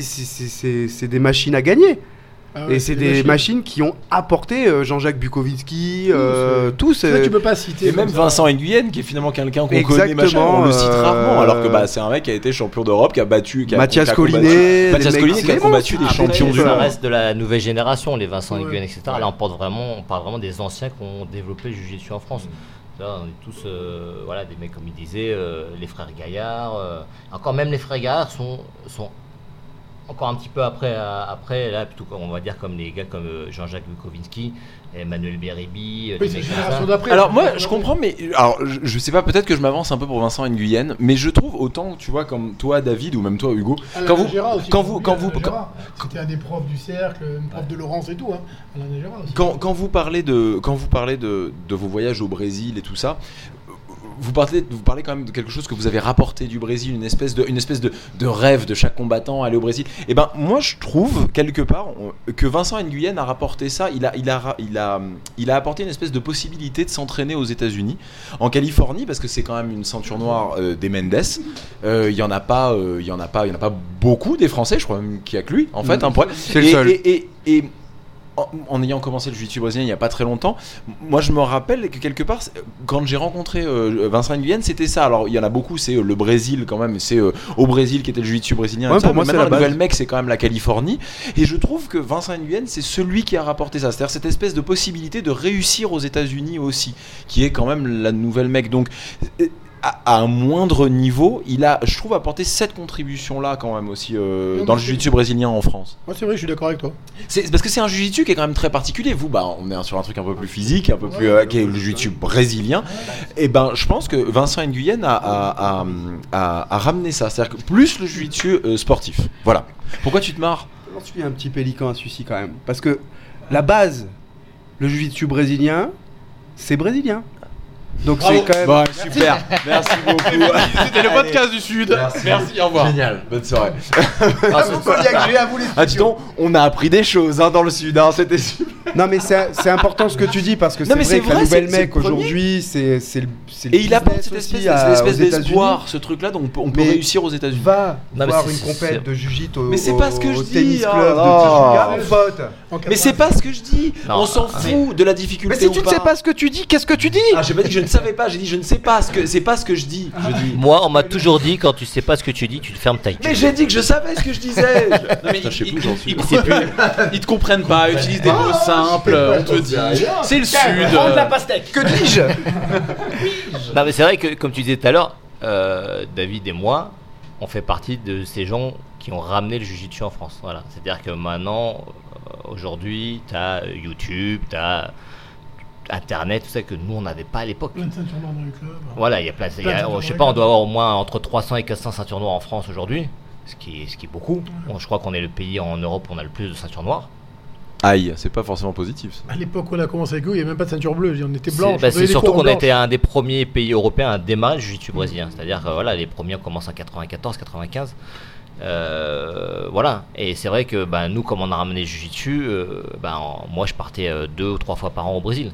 [SPEAKER 7] c'est des machines à gagner.
[SPEAKER 8] Ah ouais,
[SPEAKER 7] et c'est des machines. qui ont apporté euh, Jean-Jacques Bukovinsky, euh, tous.
[SPEAKER 8] C'est vrai
[SPEAKER 7] euh,
[SPEAKER 8] que tu peux pas citer.
[SPEAKER 3] Et même
[SPEAKER 8] ça.
[SPEAKER 3] Vincent Nguyen, qui est finalement quelqu'un qu'on connaît, machin, on le cite
[SPEAKER 7] euh,
[SPEAKER 3] rarement, alors que bah, c'est un mec qui a été champion d'Europe, qui a battu. Qui a,
[SPEAKER 7] Mathias
[SPEAKER 3] qui a combattu-
[SPEAKER 7] Collinet, des
[SPEAKER 3] Mathias Collinet qui a combattu des champions du monde.
[SPEAKER 5] reste de la nouvelle génération, les Vincent
[SPEAKER 8] Ouais.
[SPEAKER 5] Nguyen, etc. Là, on, porte vraiment, on parle vraiment des anciens qui ont développé le jiu-jitsu en France. Là, on est tous, euh, voilà, des mecs comme il disait, euh, les frères Gaillard. euh, encore même les frères Gaillard sont, sont encore un petit peu après, à- après là, plutôt on va dire comme les gars comme euh, Jean-Jacques Bukovinsky, Emmanuel Beribi, euh,
[SPEAKER 8] Oui.
[SPEAKER 3] Alors moi je comprends mais alors je, je sais pas peut-être que je m'avance un peu pour Vincent Nguyen mais je trouve autant tu vois comme toi David ou même toi Hugo
[SPEAKER 8] Alain
[SPEAKER 3] quand vous
[SPEAKER 8] aussi,
[SPEAKER 3] quand vous quand vous
[SPEAKER 8] Gérard. C'était un des profs du cercle, une prof de Laurence et tout. Hein. Alain Gérard aussi.
[SPEAKER 3] quand, quand vous parlez de quand vous parlez de, de vos voyages au Brésil et tout ça vous parlez, vous parlez quand même de quelque chose que vous avez rapporté du Brésil, une espèce de, une espèce de, de rêve de chaque combattant aller au Brésil. Et ben moi je trouve quelque part on- que Vincent Nguyen a rapporté ça. Il a, il a, il a, il a apporté une espèce de possibilité de s'entraîner aux États-Unis, en Californie, parce que c'est quand même une ceinture noire euh, des Mendes. Euh, Il y en a pas, euh, il y en a pas, il y en a pas beaucoup des Français. Je crois même qu'il y a que lui en fait.
[SPEAKER 7] Mm.
[SPEAKER 3] un point.
[SPEAKER 7] C'est le
[SPEAKER 3] Et-
[SPEAKER 7] seul.
[SPEAKER 3] et- et- et en, en ayant commencé le jiu-jitsu brésilien il n'y a pas très longtemps, moi je me rappelle que quelque part, quand j'ai rencontré euh, Vincent Nguyen, c'était ça. Alors il y en a beaucoup, c'est euh, le Brésil quand même, c'est euh, au Brésil qui était le jiu-jitsu brésilien. et tout ça,
[SPEAKER 7] pour moi,
[SPEAKER 3] maintenant,
[SPEAKER 7] la
[SPEAKER 3] le
[SPEAKER 7] base.
[SPEAKER 3] nouvel mec, c'est quand même la Californie. Et je trouve que Vincent Nguyen, c'est celui qui a rapporté ça. C'est-à-dire cette espèce de possibilité de réussir aux États-Unis aussi, qui est quand même la nouvelle mec. Donc à, à un moindre niveau, il a, je trouve, apporté cette contribution-là quand même aussi euh,
[SPEAKER 8] Non,
[SPEAKER 3] dans le jiu-jitsu brésilien en France.
[SPEAKER 8] Moi, c'est vrai, je suis d'accord avec toi.
[SPEAKER 3] C'est parce que c'est un jiu-jitsu qui est quand même très particulier. Vous, bah, on est sur un truc un peu plus physique, un peu plus, euh, qui est le jiu-jitsu brésilien. Et ben, je pense que Vincent Nguyen a, a, a, a- a ramené ça, c'est-à-dire que plus le jiu-jitsu euh, sportif. Voilà. Pourquoi tu te marres?
[SPEAKER 7] J'en suis un petit pélican à celui-ci quand même. Parce que la base, le jiu-jitsu brésilien, c'est brésilien. Donc c'est quand même.
[SPEAKER 3] Bon, super. Merci beaucoup.
[SPEAKER 2] C'était le podcast du Sud. Merci, au revoir.
[SPEAKER 3] Génial. Bonne soirée.
[SPEAKER 5] Ah, c'est-
[SPEAKER 3] Ah, dis donc, on a appris des choses hein, dans le Sud. Hein, C'était super.
[SPEAKER 7] Non mais c'est important ce que tu dis parce que c'est vrai que la
[SPEAKER 3] vrai,
[SPEAKER 7] nouvelle
[SPEAKER 3] c'est- c'est
[SPEAKER 7] mec aujourd'hui c'est c'est le
[SPEAKER 3] Et il apporte cette espèce,
[SPEAKER 7] à-
[SPEAKER 3] cette espèce
[SPEAKER 7] aux États-Unis.
[SPEAKER 3] d'espoir, ce truc-là, donc on peut, on peut
[SPEAKER 7] Mais
[SPEAKER 3] réussir aux États-Unis.
[SPEAKER 7] Va
[SPEAKER 5] Non, mais
[SPEAKER 7] voir
[SPEAKER 5] c'est-
[SPEAKER 7] une compète de jiu-jitsu au,
[SPEAKER 3] Mais c'est pas ce que je dis, Mais c'est
[SPEAKER 8] 80,
[SPEAKER 3] pas ce que je dis. On s'en
[SPEAKER 5] mais-
[SPEAKER 3] fout de la difficulté
[SPEAKER 7] Mais si tu ne sais pas ce que tu dis, qu'est-ce que tu dis
[SPEAKER 3] Ah, j'ai pas dit que je ne savais pas, j'ai dit je ne sais pas ce que c'est pas ce que je dis.
[SPEAKER 5] Moi, on m'a toujours dit quand tu sais pas ce que tu dis, tu te fermes ta gueule.
[SPEAKER 3] Mais j'ai dit que je savais ce que je disais.
[SPEAKER 2] Ils, te comprennent pas, ils utilisent des mots simples, on te dit. C'est le Sud.
[SPEAKER 6] Prends de la pastèque.
[SPEAKER 7] Que dis-je?
[SPEAKER 5] Non, mais c'est vrai que, comme tu disais tout à l'heure, euh, David et moi, on fait partie de ces gens qui ont ramené le Jiu-Jitsu en France. Voilà. C'est-à-dire que maintenant, euh, aujourd'hui, tu as YouTube, tu as Internet, tout ça que nous, on n'avait pas à l'époque.
[SPEAKER 8] Plein de ceintures noires dans les clubs.
[SPEAKER 5] Voilà, il y a plein de- y a- je sais pas, on doit avoir au moins entre 300 et 400 ceintures noires en France aujourd'hui, ce qui est, ce qui est beaucoup. Bon, je crois qu'on est le pays en Europe où on a le plus de ceintures noires.
[SPEAKER 3] Aïe, c'est pas forcément positif. ça.
[SPEAKER 8] À l'époque où on a commencé avec eux, il n'y avait même pas de ceinture bleue. On était
[SPEAKER 5] C'est
[SPEAKER 8] blancs.
[SPEAKER 5] bah, c'est surtout qu'on a été un des premiers pays européens à démarrer le jiu-jitsu brésilien. C'est-à-dire que voilà, les premiers commencent en 94, 95. Euh, voilà, et c'est vrai que bah, nous, comme on a ramené le jiu-jitsu, euh, bah, moi je partais euh, deux ou trois fois par an au Brésil.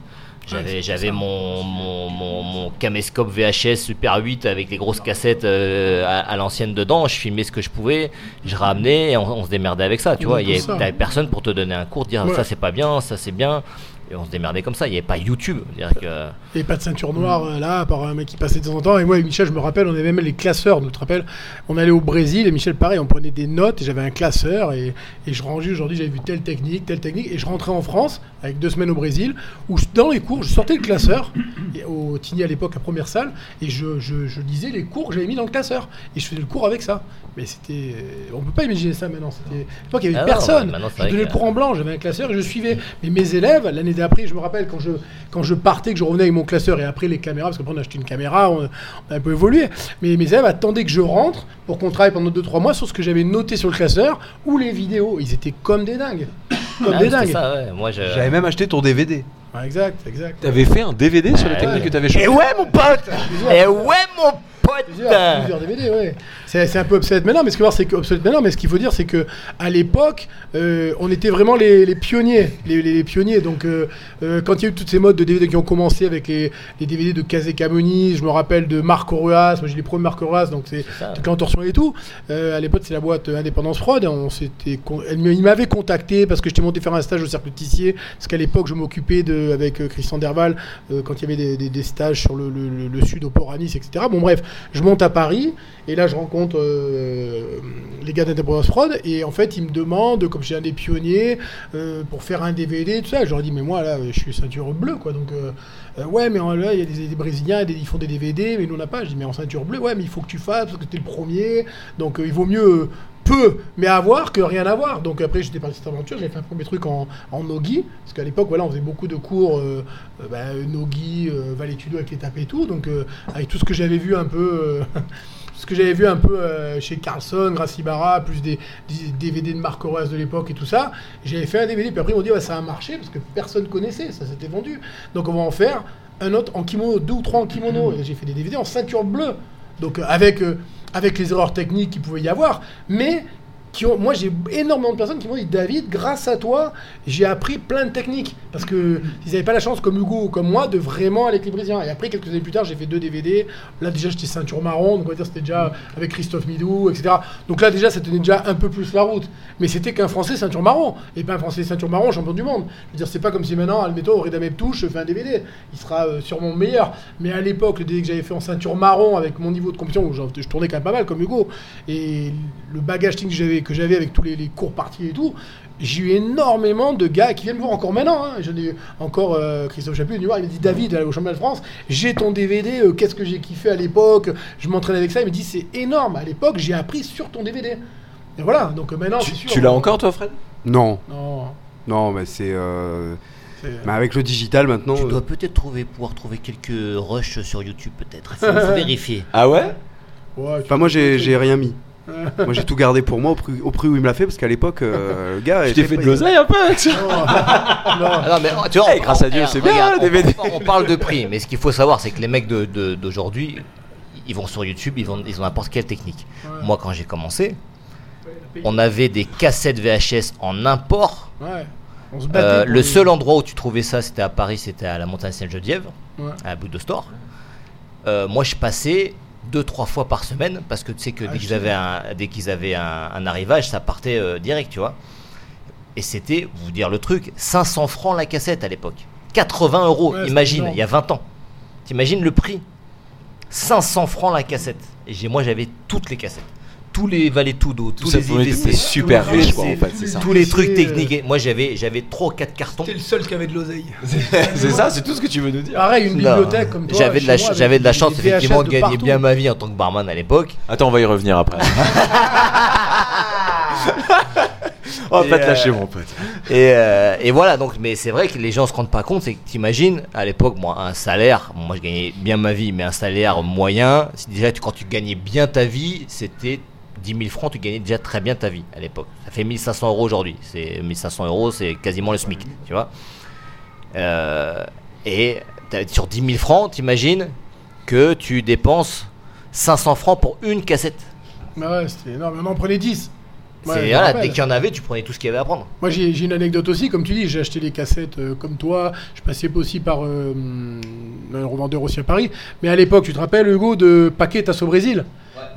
[SPEAKER 5] J'avais, j'avais mon, mon, mon, mon caméscope VHS Super 8 avec des grosses cassettes euh, à, à l'ancienne dedans. Je filmais ce que je pouvais, je ramenais et on, on se démerdait avec ça. Tu vois, il y
[SPEAKER 8] tout ça.
[SPEAKER 5] avait personne pour te donner un cours, dire
[SPEAKER 8] Ouais.
[SPEAKER 5] ça c'est pas bien, ça c'est bien. Et on se démerdait comme ça. Il n'y avait pas YouTube. Que.
[SPEAKER 8] Et pas de ceinture noire euh, là, par un mec qui passait de temps en temps. Et moi et Michel, je me rappelle, on avait même les classeurs. Tu te rappelles On allait au Brésil et Michel, pareil, on prenait des notes et j'avais un classeur et, et je rangeais aujourd'hui, j'avais vu telle technique, telle technique. Et je rentrais en France avec deux semaines au Brésil où dans les cours, je sortais le classeur et au Tini à l'époque, la première salle, et je, je, je lisais les cours que j'avais mis dans le classeur. Et je faisais le cours avec ça. Mais c'était. On peut pas imaginer ça maintenant. C'était. À l'époque, il y avait
[SPEAKER 5] Ah
[SPEAKER 8] personne.
[SPEAKER 5] c'est
[SPEAKER 8] je donnais
[SPEAKER 5] que-
[SPEAKER 8] le cours en blanc, j'avais un classeur et je suivais. Mais mes élèves, l'année d'après, je me rappelle quand je, quand je partais, que je revenais avec mon classeur et après les caméras, parce qu'après on a acheté une caméra, on, on a un peu évolué. Mais mes élèves attendaient que je rentre pour qu'on travaille pendant 2-3 mois sur ce que j'avais noté sur le classeur ou les vidéos. Ils étaient comme des dingues. Comme
[SPEAKER 5] Ah,
[SPEAKER 8] des dingues.
[SPEAKER 5] ça, ouais. Moi, je-
[SPEAKER 7] J'avais même acheté ton DVD.
[SPEAKER 8] Ah, exact, exact.
[SPEAKER 3] T'avais fait un DVD sur les
[SPEAKER 8] Ouais.
[SPEAKER 3] techniques que t'avais
[SPEAKER 5] Et
[SPEAKER 3] changé
[SPEAKER 5] ouais, mon pote Et ouais, mon pote
[SPEAKER 8] Plusieurs, plusieurs DVD, ouais. C'est un peu obsolète maintenant, mais ce que obsolète maintenant, mais ce qu'il faut dire, c'est que à l'époque, euh, on était vraiment les, les pionniers, les, les- pionniers. Donc, euh, euh, quand il y a eu toutes ces modes de DVD qui ont commencé avec les, les DVD de Kazé Camoni, je me rappelle de Marc Aureas, moi j'ai les premiers Marc Aureas, donc c'est toute l'entorsion et tout. À l'époque, c'est la boîte Indépendance Prod. On s'était, con- il m'avait contacté parce que j'étais monté faire un stage au cercle Tissier, parce qu'à l'époque, je m'occupais de, avec Christian Derval, quand il y avait des, des- des stages sur le, le- le- le sud au port à Nice, etc. Bon, bref, je monte à Paris et là, je rencontre euh, les gars d'Indépendance Prod et en fait, ils me demandent, comme j'ai un des pionniers, euh, pour faire un DVD, tout ça. Je leur dis, mais moi, là, je suis ceinture bleue, quoi. Donc, euh, ouais, mais en- là, il y a des, Brésiliens, ils font des DVD, mais nous, on n'a pas. Je dis, mais en ceinture bleue, ouais, mais il faut que tu fasses parce que t'es le premier. Donc, il vaut mieux peu, mais avoir que rien avoir. Donc, après, j'étais parti cette aventure. J'ai fait un premier truc en, Nogi, parce qu'à l'époque, voilà, on faisait beaucoup de cours euh, bah, Nogi, euh, avec les tapes et tout. Donc, avec tout ce que j'avais vu un peu. ce que j'avais vu un peu euh, chez Carlson, Gracie Barra, plus des, des DVD de Marc Horace de l'époque et tout ça, j'avais fait un DVD, puis après ils m'ont dit ouais, ça a marché parce que personne connaissait, ça s'était vendu. Donc on va en faire un autre en kimono, deux ou trois en kimono. Et j'ai fait des DVD en ceinture bleue. Donc euh, avec, euh, avec les erreurs techniques qu'il pouvait y avoir, mais moi j'ai énormément de personnes qui m'ont dit David, grâce à toi, j'ai appris plein de techniques. Parce que ils n'avaient pas la chance, comme Hugo ou comme moi, de vraiment aller avec les Brésiliens. Et après, quelques années plus tard, j'ai fait deux DVD. Là, déjà, j'étais ceinture marron, donc on va dire c'était déjà avec Christophe Midou, etc. Donc là, déjà, ça tenait déjà un peu plus la route. Mais c'était qu'un Français ceinture marron, et pas un Français ceinture marron champion du monde. Je veux dire, c'est pas comme si maintenant, admettons, Reda Touche fait un DVD. Il sera euh, sûrement meilleur. Mais à l'époque, le DVD que j'avais fait en ceinture marron, avec mon niveau de compétition, où je, tournais quand même pas mal comme Hugo, et le bagage que j'avais, que j'avais avec tous les, les cours partis et tout, j'ai eu énormément de gars qui viennent me voir encore maintenant. Hein. J'en ai eu encore euh, Christophe Chapuis, il m'a dit David, au championnat de France, j'ai ton DVD, euh, qu'est-ce que j'ai kiffé à l'époque, je m'entraîne avec ça. Il me dit c'est énorme, à l'époque j'ai appris sur ton DVD. Et voilà, donc euh, maintenant
[SPEAKER 3] Tu,
[SPEAKER 8] c'est sûr.
[SPEAKER 3] tu l'as encore toi, Fred?
[SPEAKER 7] Non,
[SPEAKER 8] Non,
[SPEAKER 7] non, mais c'est. euh, Mais avec le digital maintenant.
[SPEAKER 5] Tu
[SPEAKER 7] euh,
[SPEAKER 5] dois peut-être trouver, pouvoir trouver quelques rushs sur YouTube, peut-être. Il faut, faut vérifier.
[SPEAKER 3] Ah ouais?
[SPEAKER 8] Ouais,
[SPEAKER 7] Enfin, moi j'ai rien mis. moi j'ai tout gardé pour moi au prix, au prix où il me l'a fait parce qu'à l'époque, euh, le gars.
[SPEAKER 3] Tu t'es
[SPEAKER 7] était
[SPEAKER 3] fait de l'oseille un peu avec ça
[SPEAKER 5] Ah non, mais, tu vois,
[SPEAKER 3] Eh, grâce à Dieu, c'est bien,
[SPEAKER 5] regarde,
[SPEAKER 3] le DVD.
[SPEAKER 5] On, on parle de prix, mais ce qu'il faut savoir, c'est que les mecs de- de- d'aujourd'hui, ils vont sur YouTube, ils, vont, ils ont n'importe quelle technique. Moi, quand j'ai commencé, on avait des cassettes VHS en import.
[SPEAKER 8] Ouais, on se battait.
[SPEAKER 5] Euh, le
[SPEAKER 8] les-
[SPEAKER 5] seul endroit où tu trouvais ça, c'était à Paris, c'était à la montagne Sainte-Geneviève,
[SPEAKER 8] Ouais.
[SPEAKER 5] à bout de store. Euh, moi, je passais deux, trois fois par semaine parce que tu sais que
[SPEAKER 8] Ah,
[SPEAKER 5] dès
[SPEAKER 8] je
[SPEAKER 5] qu'ils avaient, un, dès qu'ils avaient un, un arrivage, ça partait euh, direct, tu vois. Et c'était, vous dire le truc, 500 francs la cassette à l'époque. 80 euros,
[SPEAKER 8] Ouais,
[SPEAKER 5] imagine, il y a 20 ans. T'imagines le prix? 500 francs la cassette. Et j'ai- moi, j'avais toutes les cassettes. Tous les Valetudo, tous
[SPEAKER 3] ça
[SPEAKER 5] les
[SPEAKER 3] pouvait être
[SPEAKER 5] IVC,
[SPEAKER 3] super
[SPEAKER 5] tous les
[SPEAKER 3] riche, quoi, en fait, c'est ça.
[SPEAKER 5] tous les trucs
[SPEAKER 6] euh,
[SPEAKER 5] techniques. Et Moi, j'avais j'avais trois, quatre cartons.
[SPEAKER 6] T'es le seul qui avait de l'oseille.
[SPEAKER 3] c'est ça, c'est tout ce que tu veux nous dire.
[SPEAKER 8] Pareil, une
[SPEAKER 5] Non.
[SPEAKER 8] bibliothèque comme toi.
[SPEAKER 5] J'avais de la,
[SPEAKER 8] chez moi,
[SPEAKER 5] ch- j'avais de la
[SPEAKER 8] des
[SPEAKER 5] chance,
[SPEAKER 8] VHS
[SPEAKER 5] effectivement, de gagner
[SPEAKER 8] partout.
[SPEAKER 5] bien ma vie en tant que barman à l'époque.
[SPEAKER 3] Attends, on va y revenir après. on va pas te
[SPEAKER 5] euh,
[SPEAKER 3] lâcher, mon pote.
[SPEAKER 5] Et, euh, et voilà, donc, mais c'est vrai que les gens se rendent pas compte, c'est que t'imagines, à l'époque, moi, un salaire, moi je gagnais bien ma vie, mais un salaire moyen, c'est déjà tu- quand tu gagnais bien ta vie, c'était 10 000 francs, tu gagnais déjà très bien ta vie à l'époque. Ça fait 1500 euros aujourd'hui. C'est 1500 euros, c'est quasiment le SMIC, tu vois. Euh, et sur 10 000 francs, t'imagines que tu dépenses 500 francs pour une cassette.
[SPEAKER 8] Bah ouais, c'était énorme. On en prenait 10. Ouais,
[SPEAKER 5] voilà, dès qu'il y en avait, tu prenais tout ce qu'il y avait à prendre.
[SPEAKER 8] Moi j'ai une anecdote aussi, comme tu dis, j'ai acheté des cassettes euh, comme toi, je passais aussi par euh, un revendeur aussi à Paris, mais à l'époque, tu te rappelles Hugo de Paquetas au Brésil?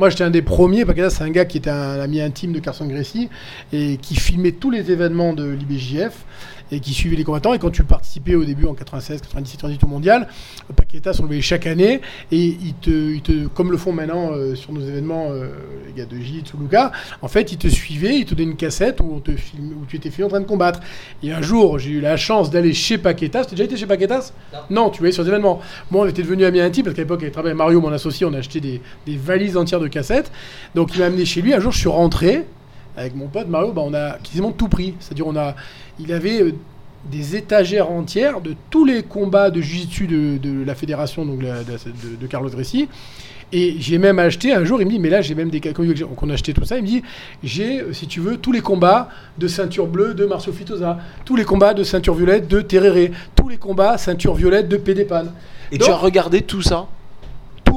[SPEAKER 8] Moi j'étais un des premiers, Paquetas c'est un gars qui était un ami intime de Carson Gracie et qui filmait tous les événements de l'IBJF et qui suivait les combattants et quand tu participais au début en 96, 97, 98 au mondial, Paquetas on le voyait chaque année et il te, il te comme le font maintenant euh, sur nos événements euh, les gars de ou Luca, en fait ils te suivaient, ils te donnaient une cassette où, on te filme, où tu étais filmé en train de combattre. Et un jour j'ai eu la chance d'aller chez Paquetas, t'as déjà été chez Paquetas? Non. tu voyais sur des événements. Moi on était devenu amis intimes parce qu'à l'époque avec travaillait Mario, mon associé, on a acheté des, des valises entières de cassettes. Donc il m'a amené chez lui, un jour je suis rentré avec mon pote Mario, bah, on a quasiment tout pris. C'est-à-dire on a, il avait euh, des étagères entières de tous les combats de jiu-jitsu de, de la fédération donc la- de, Carlos Dressi. Et j'ai même acheté un jour, il me dit, mais là j'ai même des ca- quand on a acheté tout ça, il me dit, j'ai, euh, si tu veux, tous les combats de ceinture bleue de Marcio Fitosa, tous les combats de ceinture violette de Tereré, tous les combats ceinture violette de Pédépan.
[SPEAKER 3] Et
[SPEAKER 8] Donc-
[SPEAKER 3] tu as regardé tout ça?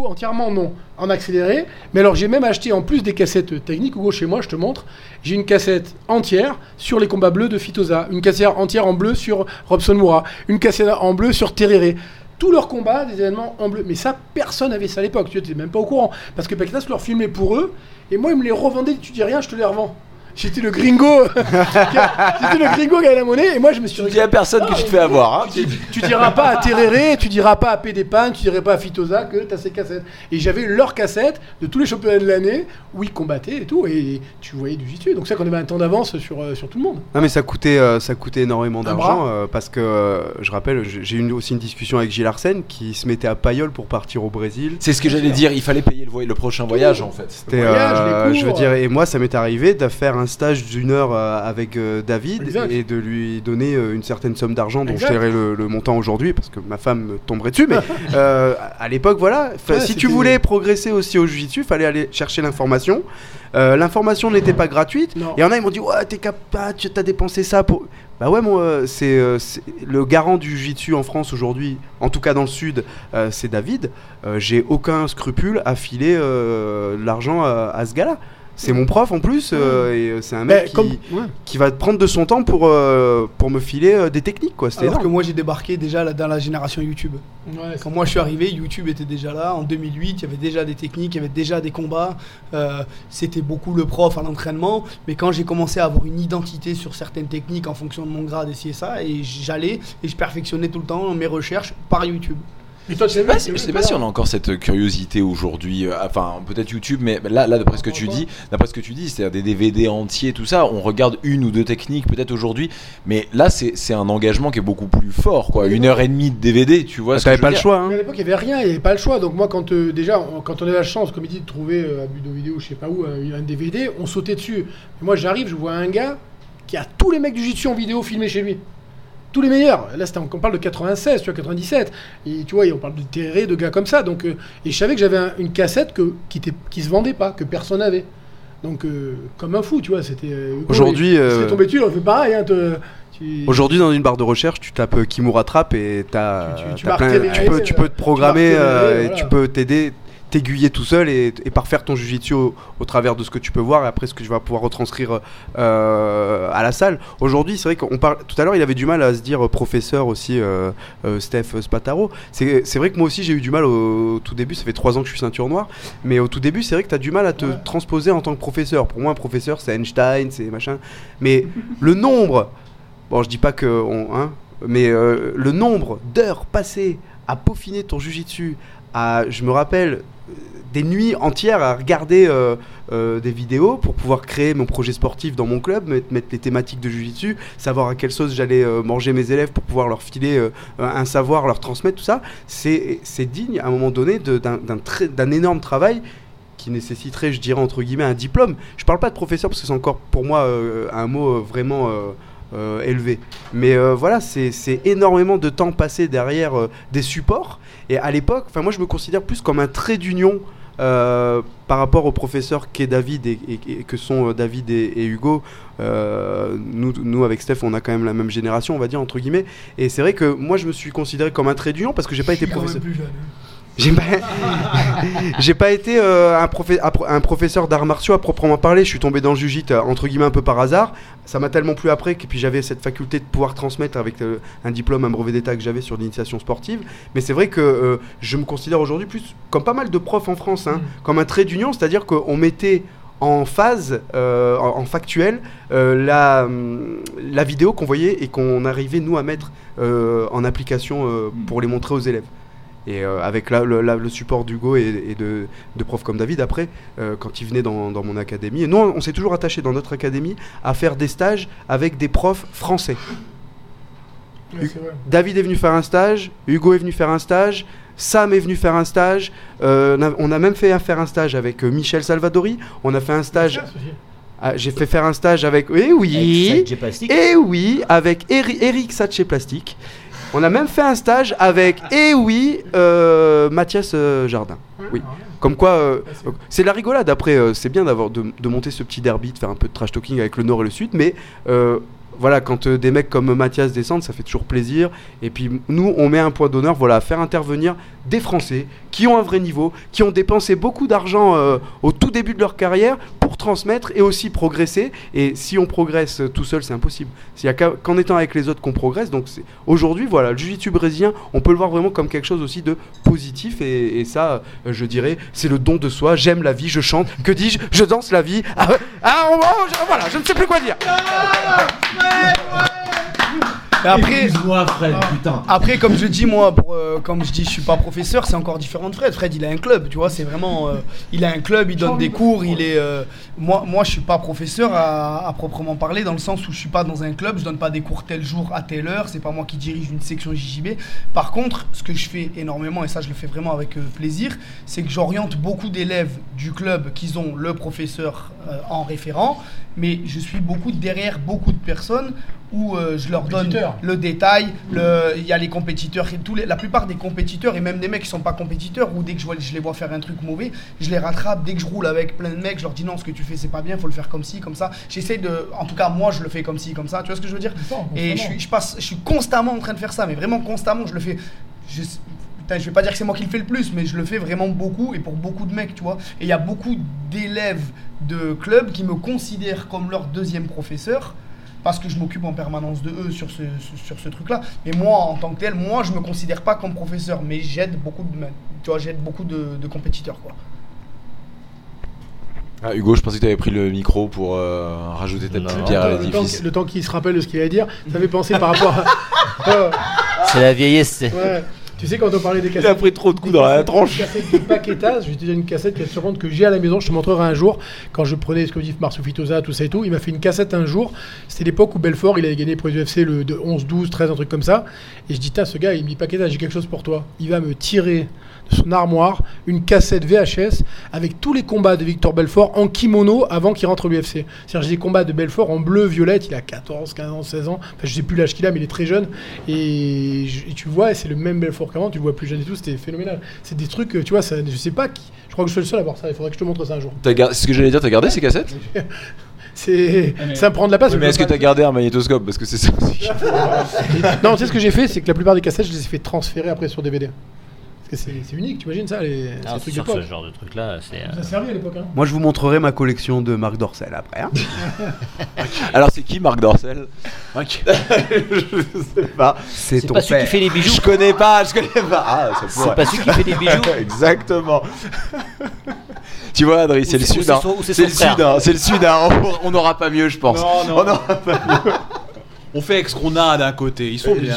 [SPEAKER 8] Entièrement non, en accéléré. Mais alors j'ai même acheté en plus des cassettes techniques. Hugo, chez moi, je te montre. J'ai une cassette entière sur les combats bleus de Fitosa, une cassette entière en bleu sur Robson Moura, une cassette en bleu sur Tereré. Tous leurs combats, des événements en bleu. Mais ça, personne n'avait ça à l'époque. Tu n'étais même pas au courant. Parce que Paquetas leur filmait pour eux. Et moi, ils me les revendaient. Tu dis rien, je te les revends. J'étais le gringo. J'étais le gringo qui avait la monnaie. Et moi, je me suis
[SPEAKER 3] Tu dis à personne que tu te fais avoir. Hein.
[SPEAKER 8] tu, tu diras pas à Tereré, tu diras pas à Pédépan, tu diras pas à Fitosa que t'as ces cassettes. Et j'avais leurs cassettes de tous les championnats de l'année où ils combattaient et tout, et tu voyais du jiu Donc ça qu'on avait un temps d'avance sur, euh, sur tout le monde.
[SPEAKER 7] Non mais ça coûtait, euh, ça coûtait énormément d'argent euh, parce que euh, je rappelle, j'ai eu aussi une discussion avec Gilles Arsène qui se mettait à Payolle pour partir au Brésil.
[SPEAKER 3] C'est ce que j'allais dire, il fallait payer le, voy- le prochain voyage en fait.
[SPEAKER 8] Voyage,
[SPEAKER 7] euh,
[SPEAKER 8] les
[SPEAKER 7] je veux
[SPEAKER 8] cours.
[SPEAKER 7] dire, et moi ça m'est arrivé de faire un stage d'une heure euh, avec euh, David
[SPEAKER 8] Exact.
[SPEAKER 7] et de lui donner euh, une certaine somme d'argent dont
[SPEAKER 8] Exact.
[SPEAKER 7] je tairai le, le montant aujourd'hui parce que ma femme me tomberait dessus. Mais à l'époque, voilà,
[SPEAKER 8] Ouais,
[SPEAKER 7] si tu voulais progresser aussi au jiu-jitsu, fallait aller chercher l'information. L'information n'était pas gratuite.
[SPEAKER 8] Non.
[SPEAKER 7] Et y en a, ils m'ont dit Ouais, t'es capable, tu as dépensé ça pour. Bah ouais, moi, c'est le garant du jiu-jitsu en France aujourd'hui, en tout cas dans le sud, euh, c'est David. Euh, J'ai aucun scrupule à filer euh, l'argent à, à ce gars-là. C'est mon prof en plus, euh, et euh, c'est un mec qui,
[SPEAKER 8] comme- ouais.
[SPEAKER 7] qui va prendre de son temps pour, euh, pour me filer euh, des techniques, quoi.
[SPEAKER 6] Alors que
[SPEAKER 7] énorme.
[SPEAKER 6] moi j'ai débarqué déjà là, dans la génération YouTube.
[SPEAKER 8] Ouais,
[SPEAKER 6] Quand moi je suis arrivé, YouTube était déjà là. En 2008, il y avait déjà des techniques, il y avait déjà des combats. Euh, C'était beaucoup le prof à l'entraînement. Mais quand j'ai commencé à avoir une identité sur certaines techniques en fonction de mon grade et ci et ça, et j'allais et je perfectionnais tout le temps mes recherches par YouTube.
[SPEAKER 8] Et toi,
[SPEAKER 3] Je sais pas, si, je sais pas si on a encore cette curiosité aujourd'hui. euh, Enfin, peut-être YouTube, mais là, là d'après ce que tu dis, d'après ce que tu dis, c'est-à-dire des DVD entiers, tout ça. On regarde une ou deux techniques peut-être aujourd'hui, mais là, c'est c'est un engagement qui est beaucoup plus fort, quoi. Une heure et demie de DVD, tu vois.
[SPEAKER 7] Bah,
[SPEAKER 3] que
[SPEAKER 7] T'avais pas le choix, hein.
[SPEAKER 8] Mais à l'époque, il n'y avait rien, il n'y avait pas le choix. Donc moi, quand euh, déjà, on- quand on avait la chance, comme il dit, de trouver euh, à Budo Vidéo, je sais pas où, un, un DVD, on sautait dessus. Mais moi, j'arrive, je vois un gars qui a tous les mecs du jiu en vidéo filmés chez lui. Tous les meilleurs. Là, c'était- on parle de 96, tu vois, 97. Et tu vois, et on parle de Terré, de gars comme ça. Donc, euh, et je savais que j'avais un- une cassette que, qui, était, qui se vendait pas, que personne n'avait. Donc, euh, comme un fou, tu vois, c'était. euh,
[SPEAKER 7] Aujourd'hui,
[SPEAKER 8] serait tombé dessus, aurait fait pareil. Hein, te- tu-
[SPEAKER 7] Aujourd'hui, dans une barre de recherche, tu tapes Kimura Trap et t'as,
[SPEAKER 8] Tu- tu-
[SPEAKER 7] plein- peux, tu peux te programmer
[SPEAKER 8] voilà.
[SPEAKER 7] tu peux t'aider, t'aiguiller tout seul et, et parfaire ton jujitsu au, au travers de ce que tu peux voir et après ce que tu vas pouvoir retranscrire euh, à la salle. Aujourd'hui, c'est vrai qu'on parle. Tout à l'heure, il avait du mal à se dire euh, professeur aussi, euh, euh, Steph Spataro. C'est, vrai que moi aussi, j'ai eu du mal au, au tout début. Ça fait trois ans que je suis ceinture noire, mais au tout début, c'est vrai que tu as du mal à te
[SPEAKER 8] Ouais.
[SPEAKER 7] transposer en tant que professeur. Pour moi, un professeur, c'est Einstein, c'est machin. Mais le nombre Bon, je dis pas que. On, hein, mais le nombre d'heures passées à peaufiner ton jujitsu, je me rappelle, euh, des nuits entières à regarder euh, euh, des vidéos pour pouvoir créer mon projet sportif dans mon club, mettre, les thématiques de Jiu-Jitsu, savoir à quelle sauce j'allais manger mes élèves pour pouvoir leur filer un savoir, leur transmettre tout ça. C'est digne à un moment donné d'un énorme travail qui nécessiterait, je dirais, entre guillemets, un diplôme. Je parle pas de professeur parce que c'est encore pour moi un mot vraiment euh, élevé. Mais euh, voilà, c'est c'est énormément de temps passé derrière euh, des supports. Et à l'époque, moi je me considère plus comme un trait d'union euh, par rapport aux professeurs qu'est David et, et- et que sont David et, et Hugo. Euh, nous, nous avec Steph, on a quand même la même génération, on va dire entre guillemets. Et c'est vrai que moi je me suis considéré comme un trait d'union parce que j'ai pas été professeur. J'ai pas, j'ai pas été euh, un, professeur d'arts martiaux à proprement parler. Je suis tombé dans le jujit entre guillemets un peu par hasard. Ça m'a tellement plu après que puis j'avais cette faculté de pouvoir transmettre avec euh, un diplôme, un brevet d'état que j'avais sur l'initiation sportive. Mais c'est vrai que euh, je me considère aujourd'hui plus comme pas mal de profs en France, hein, comme un trait d'union, c'est-à-dire qu'on mettait en phase, euh, en, factuel, euh, la, la vidéo qu'on voyait et qu'on arrivait nous à mettre euh, en application euh, pour les montrer aux élèves. Et euh, avec la- le, la- le support d'Hugo et, et de, de profs comme David, après, euh, quand il venait dans, dans mon académie, et nous, on s'est toujours attaché dans notre académie à faire des stages avec des profs français.
[SPEAKER 8] Ouais.
[SPEAKER 7] David est venu faire un stage, Hugo est venu faire un stage, Sam est venu faire un stage, euh, on, a, on a même fait un- faire un stage avec Michel Salvadori, on a fait un stage, ah, j'ai fait faire un stage avec, eh oui,
[SPEAKER 5] Avec Sadje Plastique.
[SPEAKER 7] et oui, avec Eri- Eric Satché Plastique. On a même fait un stage avec, et oui, euh, Mathias euh, Jardin. Oui. Comme quoi, euh, c'est la rigolade. Après, c'est bien d'avoir de, monter ce petit derby, de faire un peu de trash talking avec le Nord et le Sud, mais voilà, quand des mecs comme Mathias descendent, ça fait toujours plaisir. Et puis nous, on met un point d'honneur, voilà, à faire intervenir des Français qui ont un vrai niveau, qui ont dépensé beaucoup d'argent au tout début de leur carrière pour transmettre et aussi progresser. Et si on progresse tout seul, c'est impossible. Il n'y a qu'en étant avec les autres qu'on progresse. Donc aujourd'hui, voilà, le jiu-jitsu brésilien, on peut le voir vraiment comme quelque chose aussi de positif. Et, ça, euh, je dirais, c'est le don de soi. J'aime la vie, je chante. Que dis-je? Je danse la vie. Ah. Ah, je- voilà, je ne sais plus quoi dire.
[SPEAKER 6] Après,
[SPEAKER 9] Fred, putain.
[SPEAKER 6] Après, comme je dis, moi, pour, euh, comme je dis, je suis pas professeur, c'est encore différent de Fred. Fred, il a un club, tu vois, c'est vraiment. euh, il a un club, il donne des cours, il est. euh, moi, moi, je suis pas professeur à, à proprement parler, dans le sens où je suis pas dans un club, je donne pas des cours tel jour à telle heure, c'est pas moi qui dirige une section JJB. Par contre, ce que je fais énormément, et ça, je le fais vraiment avec plaisir, c'est que j'oriente beaucoup d'élèves du club qui ont le professeur en référent, mais je suis beaucoup derrière beaucoup de personnes où euh, je leur donne le détail, il y a les compétiteurs, et tous les, la plupart des compétiteurs, et même des mecs qui sont pas compétiteurs, ou dès que je, vois, je les vois faire un truc mauvais, je les rattrape, dès que je roule avec plein de mecs, je leur dis non, ce que tu fais c'est pas bien, faut le faire comme ci, comme ça. J'essaie de, en tout cas moi je le fais comme ci, comme ça, tu vois ce que je veux dire? Et je suis, je, passe, je suis constamment en train de faire ça, mais vraiment constamment, je le fais. Je, putain, je vais pas dire que c'est moi qui le fais le plus, mais je le fais vraiment beaucoup et pour beaucoup de mecs, tu vois. Et il y a beaucoup d'élèves de clubs qui me considèrent comme leur deuxième professeur parce que je m'occupe en permanence de eux sur ce, sur- ce truc-là. Mais moi, en tant que tel, moi, je me considère pas comme professeur, mais j'aide beaucoup de, tu vois, j'aide beaucoup de, de compétiteurs, quoi.
[SPEAKER 3] Ah, Hugo, je pensais que tu avais pris le micro pour euh, rajouter ta petite pierre à
[SPEAKER 8] le, temps,
[SPEAKER 3] l'édifice.
[SPEAKER 8] le temps qu'il se rappelle de ce qu'il allait dire, ça fait penser par rapport à. Euh,
[SPEAKER 5] C'est la vieillesse. c'est-
[SPEAKER 8] ouais. Tu sais, quand on parlait des
[SPEAKER 3] Il a
[SPEAKER 8] cassettes.
[SPEAKER 3] pris trop de coups dans la
[SPEAKER 8] cassettes-
[SPEAKER 3] tronche.
[SPEAKER 8] des cassettes de Paquetas, te dire une cassette qui est sûrement que j'ai à la maison, je te montrerai un jour. Quand je prenais ce que dit Marceau Fitosa, tout ça et tout, il m'a fait une cassette un jour. C'était l'époque où Belfort, il avait gagné pour les UFC le de 11, 12, 13, un truc comme ça. Et je dis, tiens, ce gars, il me dit Paquetas, j'ai quelque chose pour toi. Il va me tirer de son armoire une cassette VHS avec tous les combats de Victor Belfort en kimono avant qu'il rentre au l'UFC. C'est-à-dire, j'ai des combats de Belfort en bleu, violette, il a 14, 15 ans, 16 ans. Enfin, je sais plus l'âge qu'il a, mais il est très jeune. Et, tu vois, et c'est le même Belfort qu'avant, tu le vois plus jeune et tout, c'était phénoménal. C'est des trucs, tu vois, ça, je sais pas qui. Je crois que je suis le seul à voir ça, il faudrait que je te montre ça un jour.
[SPEAKER 3] Gar- ce que j'allais dire, t'as gardé ces cassettes?
[SPEAKER 8] C'est. Ça me prend de la place.
[SPEAKER 3] Oui, Mais est-ce que
[SPEAKER 8] pas-
[SPEAKER 3] t'as gardé un magnétoscope? Parce que c'est ça aussi.
[SPEAKER 8] Non, tu sais ce que j'ai fait, c'est que la plupart des cassettes, je les ai fait transférer après sur DVD. Que c'est unique, tu imagines ça, les,
[SPEAKER 5] Ah,
[SPEAKER 8] ces trucs
[SPEAKER 5] sur
[SPEAKER 8] d'époque.
[SPEAKER 5] ce genre de truc là, c'est. euh,
[SPEAKER 8] Ça a servi à l'époque, hein.
[SPEAKER 7] Moi, je vous montrerai ma collection de Marc Dorcel après. hein.
[SPEAKER 3] Alors, c'est qui Marc Dorcel? Ok. Je sais pas.
[SPEAKER 7] C'est
[SPEAKER 5] C'est
[SPEAKER 7] ton
[SPEAKER 5] pas celui qui fait les bijoux.
[SPEAKER 3] Je connais pas, je connais pas. Ah,
[SPEAKER 5] C'est pas celui qui fait des bijoux.
[SPEAKER 3] Exactement. tu vois, Adri, c'est le sud.
[SPEAKER 5] c'est
[SPEAKER 3] hein. le sud, hein. c'est le sud. hein. On- n'aura pas mieux, je pense.
[SPEAKER 2] Non, non.
[SPEAKER 3] On n'aura pas mieux.
[SPEAKER 2] On fait avec ce qu'on a d'un côté, ils sont
[SPEAKER 3] Euh,
[SPEAKER 2] bien.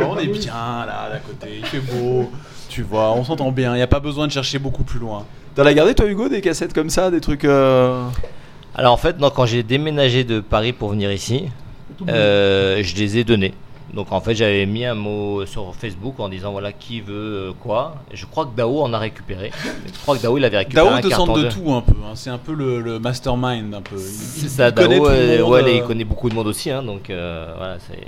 [SPEAKER 2] on est bien là d'un côté, il fait beau. Tu vois. On s'entend bien. Il y a pas besoin de chercher beaucoup plus loin.
[SPEAKER 3] T'en as gardé toi Hugo des cassettes comme ça, des trucs. euh,
[SPEAKER 5] Alors en fait, non, quand j'ai déménagé de Paris pour venir ici, euh, je les ai donnés. Donc en fait, j'avais mis un mot sur Facebook en disant voilà qui veut euh, quoi. Je crois que Dao en a récupéré. Je crois que Dao il avait récupéré
[SPEAKER 2] Dao
[SPEAKER 5] un
[SPEAKER 2] te
[SPEAKER 5] carton
[SPEAKER 2] de
[SPEAKER 5] de-
[SPEAKER 2] tout un peu. hein. C'est un peu le, le mastermind un peu. Il-
[SPEAKER 5] C'est
[SPEAKER 2] il
[SPEAKER 5] ça,
[SPEAKER 2] connaît
[SPEAKER 5] Dao,
[SPEAKER 2] tout le monde,
[SPEAKER 5] ouais, il connaît beaucoup de monde aussi, hein, donc euh, voilà, c'est.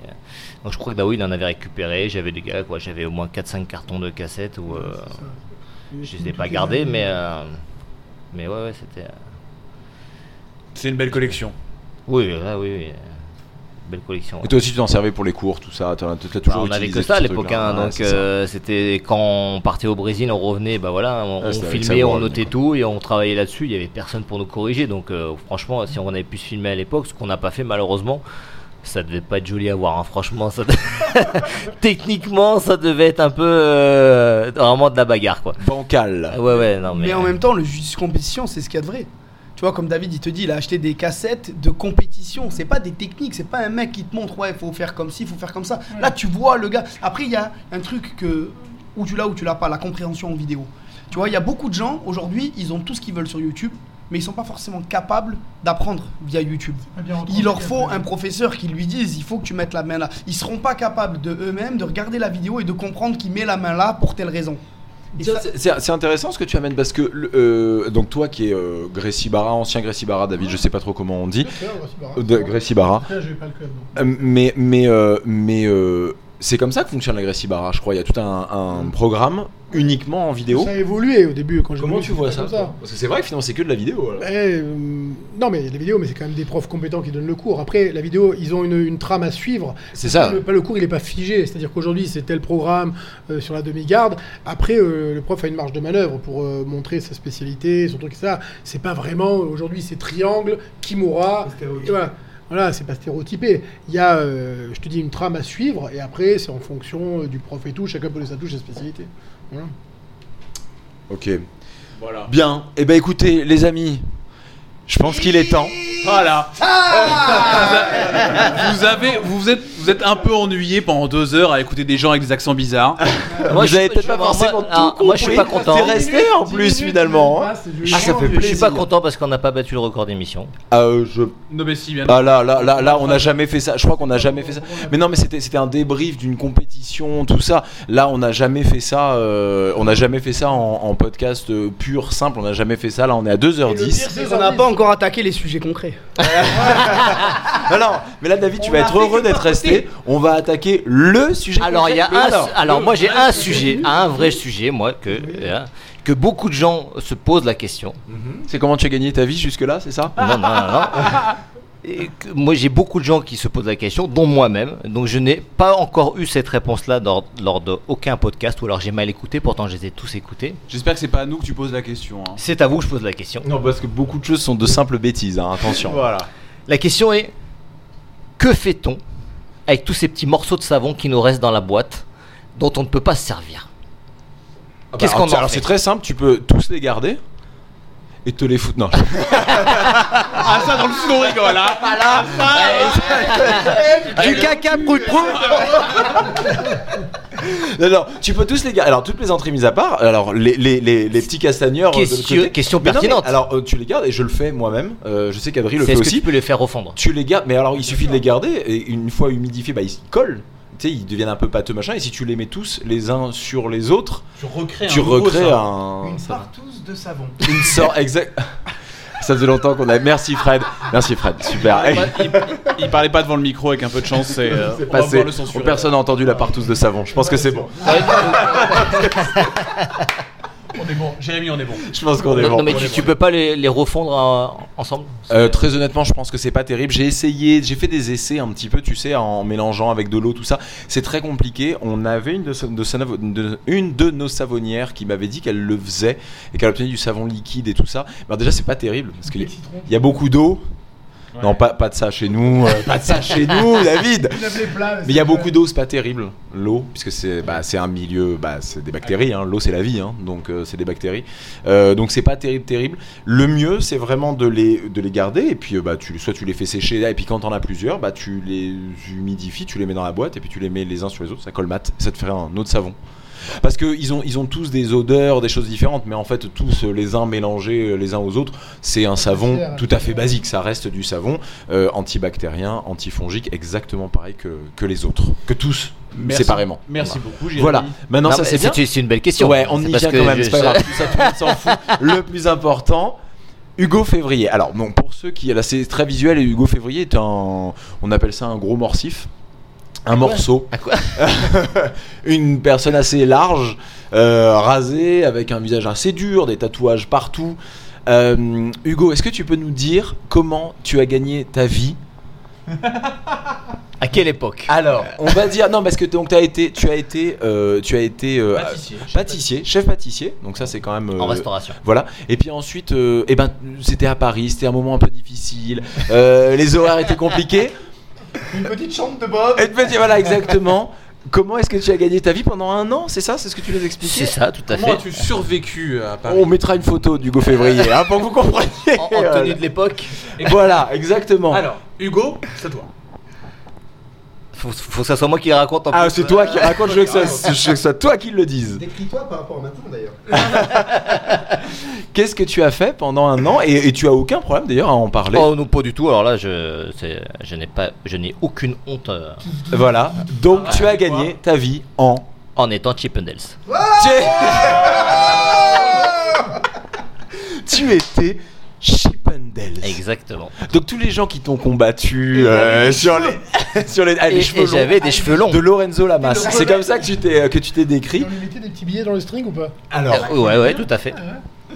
[SPEAKER 5] Donc je crois que Dao il en avait récupéré. J'avais des gars, quoi, j'avais au moins 4-5 cartons de cassettes où euh, je les ai pas gardés, mais euh, mais ouais, ouais, c'était. euh,
[SPEAKER 2] C'est une belle collection.
[SPEAKER 5] Oui, là, oui, oui, belle collection. ouais.
[SPEAKER 3] Et toi aussi tu t'en servais pour les cours, tout ça. T'as
[SPEAKER 5] Bah,
[SPEAKER 3] toujours
[SPEAKER 5] on avait
[SPEAKER 3] utilisé
[SPEAKER 5] que ça à l'époque, hein,
[SPEAKER 3] Ouais,
[SPEAKER 5] donc euh, c'était quand on partait au Brésil, on revenait, bah voilà, on,
[SPEAKER 3] Ouais,
[SPEAKER 5] on
[SPEAKER 3] avec
[SPEAKER 5] filmait, on notait tout et on travaillait là-dessus. Il y avait personne pour nous corriger, donc euh, franchement, si on avait pu se filmer à l'époque, ce qu'on n'a pas fait malheureusement, ça devait pas être joli à voir. hein, franchement, ça techniquement, ça devait être un peu euh, vraiment de la bagarre, quoi.
[SPEAKER 3] Bancal.
[SPEAKER 5] Ouais, ouais, non mais.
[SPEAKER 6] Mais en même temps, le juge compétition, c'est ce qu'il y a de vrai. Tu vois, comme David, il te dit, il a acheté des cassettes de compétition. C'est pas des techniques, c'est pas un mec qui te montre, ouais, faut faire comme ci, faut faire comme ça. Là, tu vois le gars. Après, il y a un truc que, où tu l'as ou tu l'as pas, la compréhension en vidéo. Tu vois, il y a beaucoup de gens, aujourd'hui, ils ont tout ce qu'ils veulent sur YouTube, mais ils sont pas forcément capables d'apprendre via YouTube. Il leur faut un professeur qui lui dise il faut que tu mettes la main là. Ils seront pas capables de eux-mêmes de regarder la vidéo et de comprendre qu'il met la main là pour telle raison.
[SPEAKER 3] C'est- intéressant ce que tu amènes parce que euh, donc toi qui es euh, Gracie Barra, ancien Gracie Barra, David, je sais pas trop comment on dit, de Gracie Barra. Euh, mais mais euh, mais euh, c'est comme ça que fonctionne la Gracie Barra, je crois. Il y a tout un, un programme uniquement en vidéo.
[SPEAKER 8] Ça a évolué au début quand j'ai
[SPEAKER 3] Comment tu vois ça, Parce que c'est vrai que finalement c'est que de la vidéo.
[SPEAKER 8] Eh, euh, non, mais les vidéos, mais c'est quand même des profs compétents qui donnent le cours. Après, la vidéo, ils ont une, une trame à suivre.
[SPEAKER 3] C'est ça.
[SPEAKER 8] Le, pas le cours, il n'est pas figé. C'est-à-dire qu'aujourd'hui, c'est tel programme euh, sur la demi-garde. Après, euh, le prof a une marge de manœuvre pour euh, montrer sa spécialité, son truc, ça. C'est pas vraiment. Aujourd'hui, c'est triangle, Kimura. et voilà. Voilà, c'est pas stéréotypé. Il y a, euh, je te dis, une trame à suivre, et après, c'est en fonction euh, du prof et tout. Chacun peut sa touche, sa spécialité. Voilà.
[SPEAKER 3] Ok.
[SPEAKER 2] Voilà.
[SPEAKER 3] Bien. Eh ben écoutez les amis, je pense qu'il est temps.
[SPEAKER 2] Voilà. vous avez, vous êtes, vous êtes un peu ennuyé pendant deux heures à écouter des gens avec des accents bizarres.
[SPEAKER 3] Vous
[SPEAKER 5] je-
[SPEAKER 3] avez
[SPEAKER 5] je-
[SPEAKER 3] peut-être pas
[SPEAKER 5] moi-
[SPEAKER 3] forcément
[SPEAKER 5] moi-
[SPEAKER 3] tout
[SPEAKER 5] alors, moi, je suis
[SPEAKER 3] compris.
[SPEAKER 5] pas content.
[SPEAKER 3] T'es resté en plus finalement. hein.
[SPEAKER 8] Ah,
[SPEAKER 3] Ah, ça fait
[SPEAKER 5] Je suis pas
[SPEAKER 3] plaisir.
[SPEAKER 5] content parce qu'on n'a pas battu le record d'émission.
[SPEAKER 3] Ah, euh, je
[SPEAKER 2] Non mais si bien.
[SPEAKER 3] Ah là, là, là, là, on n'a jamais fait ça. Je crois qu'on n'a jamais fait ça. Mais non, mais c'était, c'était un débrief d'une compétition, tout ça. Là, on n'a jamais fait ça. euh, on n'a jamais fait ça en, en podcast euh, pur, simple. On n'a jamais fait ça. Là, on est à 2h10.
[SPEAKER 6] C'est qu'on n'a pas encore attaqué les sujets concrets.
[SPEAKER 3] Non, mais là, David, tu vas être heureux d'être resté. On va attaquer le sujet.
[SPEAKER 5] Alors il y a un,
[SPEAKER 3] Alors,
[SPEAKER 5] alors moi j'ai un sujet, un vrai sujet moi que hein, que beaucoup de gens se posent la question.
[SPEAKER 3] c'est comment tu as gagné ta vie jusque-là, c'est ça?
[SPEAKER 5] Non non non. non. Et que moi j'ai beaucoup de gens qui se posent la question, dont moi-même. Donc je n'ai pas encore eu cette réponse-là lors, lors d'aucun podcast, ou alors j'ai mal écouté. Pourtant je les ai tous écoutés.
[SPEAKER 2] J'espère que c'est pas à nous que tu poses la question. hein.
[SPEAKER 5] C'est à vous que je pose la question.
[SPEAKER 3] Non, parce que beaucoup de choses sont de simples bêtises. hein, attention.
[SPEAKER 2] Voilà.
[SPEAKER 5] La question est que fait-on avec tous ces petits morceaux de savon qui nous restent dans la boîte, dont on ne peut pas se servir
[SPEAKER 3] Ah bah,
[SPEAKER 5] Qu'est-ce qu'on en
[SPEAKER 3] Alors,
[SPEAKER 5] fait
[SPEAKER 3] c'est très simple. Tu peux tous les garder. Et te les foutre. Non,
[SPEAKER 2] Ah ça dans le on rigole hein.
[SPEAKER 5] Du caca prout prout
[SPEAKER 3] Non, non, tu peux tous les garder. Alors, toutes les entrées mises à part, alors les, les, les, les petits castagneurs. euh,
[SPEAKER 5] Question- question
[SPEAKER 3] Mais non, mais
[SPEAKER 5] pertinente.
[SPEAKER 3] alors, euh, tu les gardes et je le fais moi-même. Euh, je sais qu'Adri le fait
[SPEAKER 5] est-ce que
[SPEAKER 3] aussi.
[SPEAKER 5] tu peux les faire refondre
[SPEAKER 3] Tu les gardes, mais alors il suffit de les garder et une fois humidifiés, bah, ils collent. Tu sais, ils deviennent un peu pâteux machin. Et si tu les mets tous les uns sur les autres,
[SPEAKER 9] Tu recrées
[SPEAKER 3] tu
[SPEAKER 9] un
[SPEAKER 3] recrées
[SPEAKER 9] ça.
[SPEAKER 3] un.
[SPEAKER 7] Une de savon.
[SPEAKER 3] Une sorte. Exact. Ça faisait longtemps qu'on a. Merci Fred. Merci Fred. Super.
[SPEAKER 2] Il, il- il parlait pas devant le micro avec un peu de chance. C'est euh, on
[SPEAKER 3] Passé.
[SPEAKER 2] le censurer.
[SPEAKER 3] Personne n'a entendu la partouze de savon. Je pense que c'est bon.
[SPEAKER 2] On est bon. Jérémy on est bon.
[SPEAKER 3] Je pense qu'on est
[SPEAKER 5] non,
[SPEAKER 3] bon.
[SPEAKER 5] non, mais tu, tu peux pas les, les refondre euh, ensemble
[SPEAKER 3] Euh, très honnêtement, je pense que c'est pas terrible. J'ai essayé, j'ai fait des essais un petit peu, tu sais, en mélangeant avec de l'eau, tout ça. C'est très compliqué. On avait une de, sa- de sa- de- une de nos savonnières qui m'avait dit qu'elle le faisait et qu'elle obtenait du savon liquide et tout ça. Alors déjà, c'est pas terrible parce qu'il y a beaucoup d'eau. Non, pas, pas de ça chez nous. euh, pas de ça chez nous, David. Mais il y a beaucoup d'eau, c'est pas terrible. l'eau, puisque c'est bah, c'est un milieu, bah, c'est des bactéries. hein. L'eau, c'est la vie, hein, donc euh, c'est des bactéries. Euh, donc c'est pas terrible, terrible. Le mieux, c'est vraiment de les, de les garder, et puis bah, tu, soit tu les fais sécher, et puis quand t'en as plusieurs, bah, tu les humidifies, tu les mets dans la boîte, et puis tu les mets les uns sur les autres, ça colmate, ça te fait un autre savon. Parce qu'ils ont, ils ont tous des odeurs, des choses différentes, mais en fait, tous euh, les uns mélangés euh, les uns aux autres, c'est un savon tout à fait basique. Ça reste du savon euh, antibactérien, antifongique, exactement pareil que, que les autres. Que tous,
[SPEAKER 2] Merci.
[SPEAKER 3] séparément.
[SPEAKER 2] Merci beaucoup, Jérémy.
[SPEAKER 3] Voilà, maintenant
[SPEAKER 5] Non,
[SPEAKER 3] ça c'est bien.
[SPEAKER 5] c'est c'est une belle question.
[SPEAKER 3] Ouais, on y vient
[SPEAKER 5] que
[SPEAKER 3] quand même,
[SPEAKER 5] je-
[SPEAKER 3] c'est pas grave, tout ça tout le monde s'en fout. Le plus important, Hugo Février. Alors, bon, pour ceux qui. Là, c'est très visuel et Hugo Février est un. On appelle ça un gros morsif. Un morceau.
[SPEAKER 5] À quoi
[SPEAKER 3] Une personne assez large, euh, rasée, avec un visage assez dur, des tatouages partout. Euh, Hugo, est-ce que tu peux nous dire comment tu as gagné ta vie
[SPEAKER 5] À quelle époque
[SPEAKER 3] Alors, on va dire non parce que donc as été, tu as été, euh, tu as été euh,
[SPEAKER 2] Pâtissier.
[SPEAKER 3] pâtissier, chef pâtissier. Donc ça c'est quand même.
[SPEAKER 5] En restauration.
[SPEAKER 3] Voilà. Et puis ensuite, eh ben, c'était à Paris, c'était un moment un peu difficile. Les horaires étaient compliqués.
[SPEAKER 7] Une petite chambre de Bob.
[SPEAKER 3] Et puis, voilà, exactement. Comment est-ce que tu as gagné ta vie pendant un an C'est ça C'est ce que tu nous expliquais
[SPEAKER 5] C'est ça, tout à
[SPEAKER 2] Comment
[SPEAKER 5] fait.
[SPEAKER 2] as-tu survécu à Paris
[SPEAKER 3] On mettra une photo d'Hugo Février hein, pour que vous compreniez.
[SPEAKER 5] En, en tenue de l'époque,
[SPEAKER 3] Voilà, exactement.
[SPEAKER 2] Alors, Hugo, c'est à toi.
[SPEAKER 5] Faut, faut que ça soit moi qui raconte en
[SPEAKER 3] ah,
[SPEAKER 5] plus.
[SPEAKER 3] c'est toi qui raconte, je veux que ça- je veux que ce soit toi qui le dise.
[SPEAKER 7] Décris-toi par rapport à maintenant d'ailleurs.
[SPEAKER 3] Qu'est-ce que tu as fait pendant un an et, et tu as aucun problème d'ailleurs à en parler.
[SPEAKER 5] Oh non, pas du tout. Alors là, je, c'est- je n'ai pas, je n'ai aucune honte
[SPEAKER 3] Voilà. Donc tu as gagné ta vie en.
[SPEAKER 5] en étant Chippendales.
[SPEAKER 3] Tu, tu étais
[SPEAKER 5] Exactement.
[SPEAKER 3] Donc tous les gens qui t'ont combattu euh, sur les sur les, ah, les
[SPEAKER 5] Et,
[SPEAKER 3] cheveux
[SPEAKER 5] et
[SPEAKER 3] longs
[SPEAKER 5] j'avais des cheveux longs.
[SPEAKER 3] de Lorenzo Lamas. C'est comme ça que tu t'es que tu t'es décrit.
[SPEAKER 8] on lui mettait des petits billets dans le string ou pas?
[SPEAKER 3] Alors,
[SPEAKER 5] Euh, ouais, ouais, tout à fait.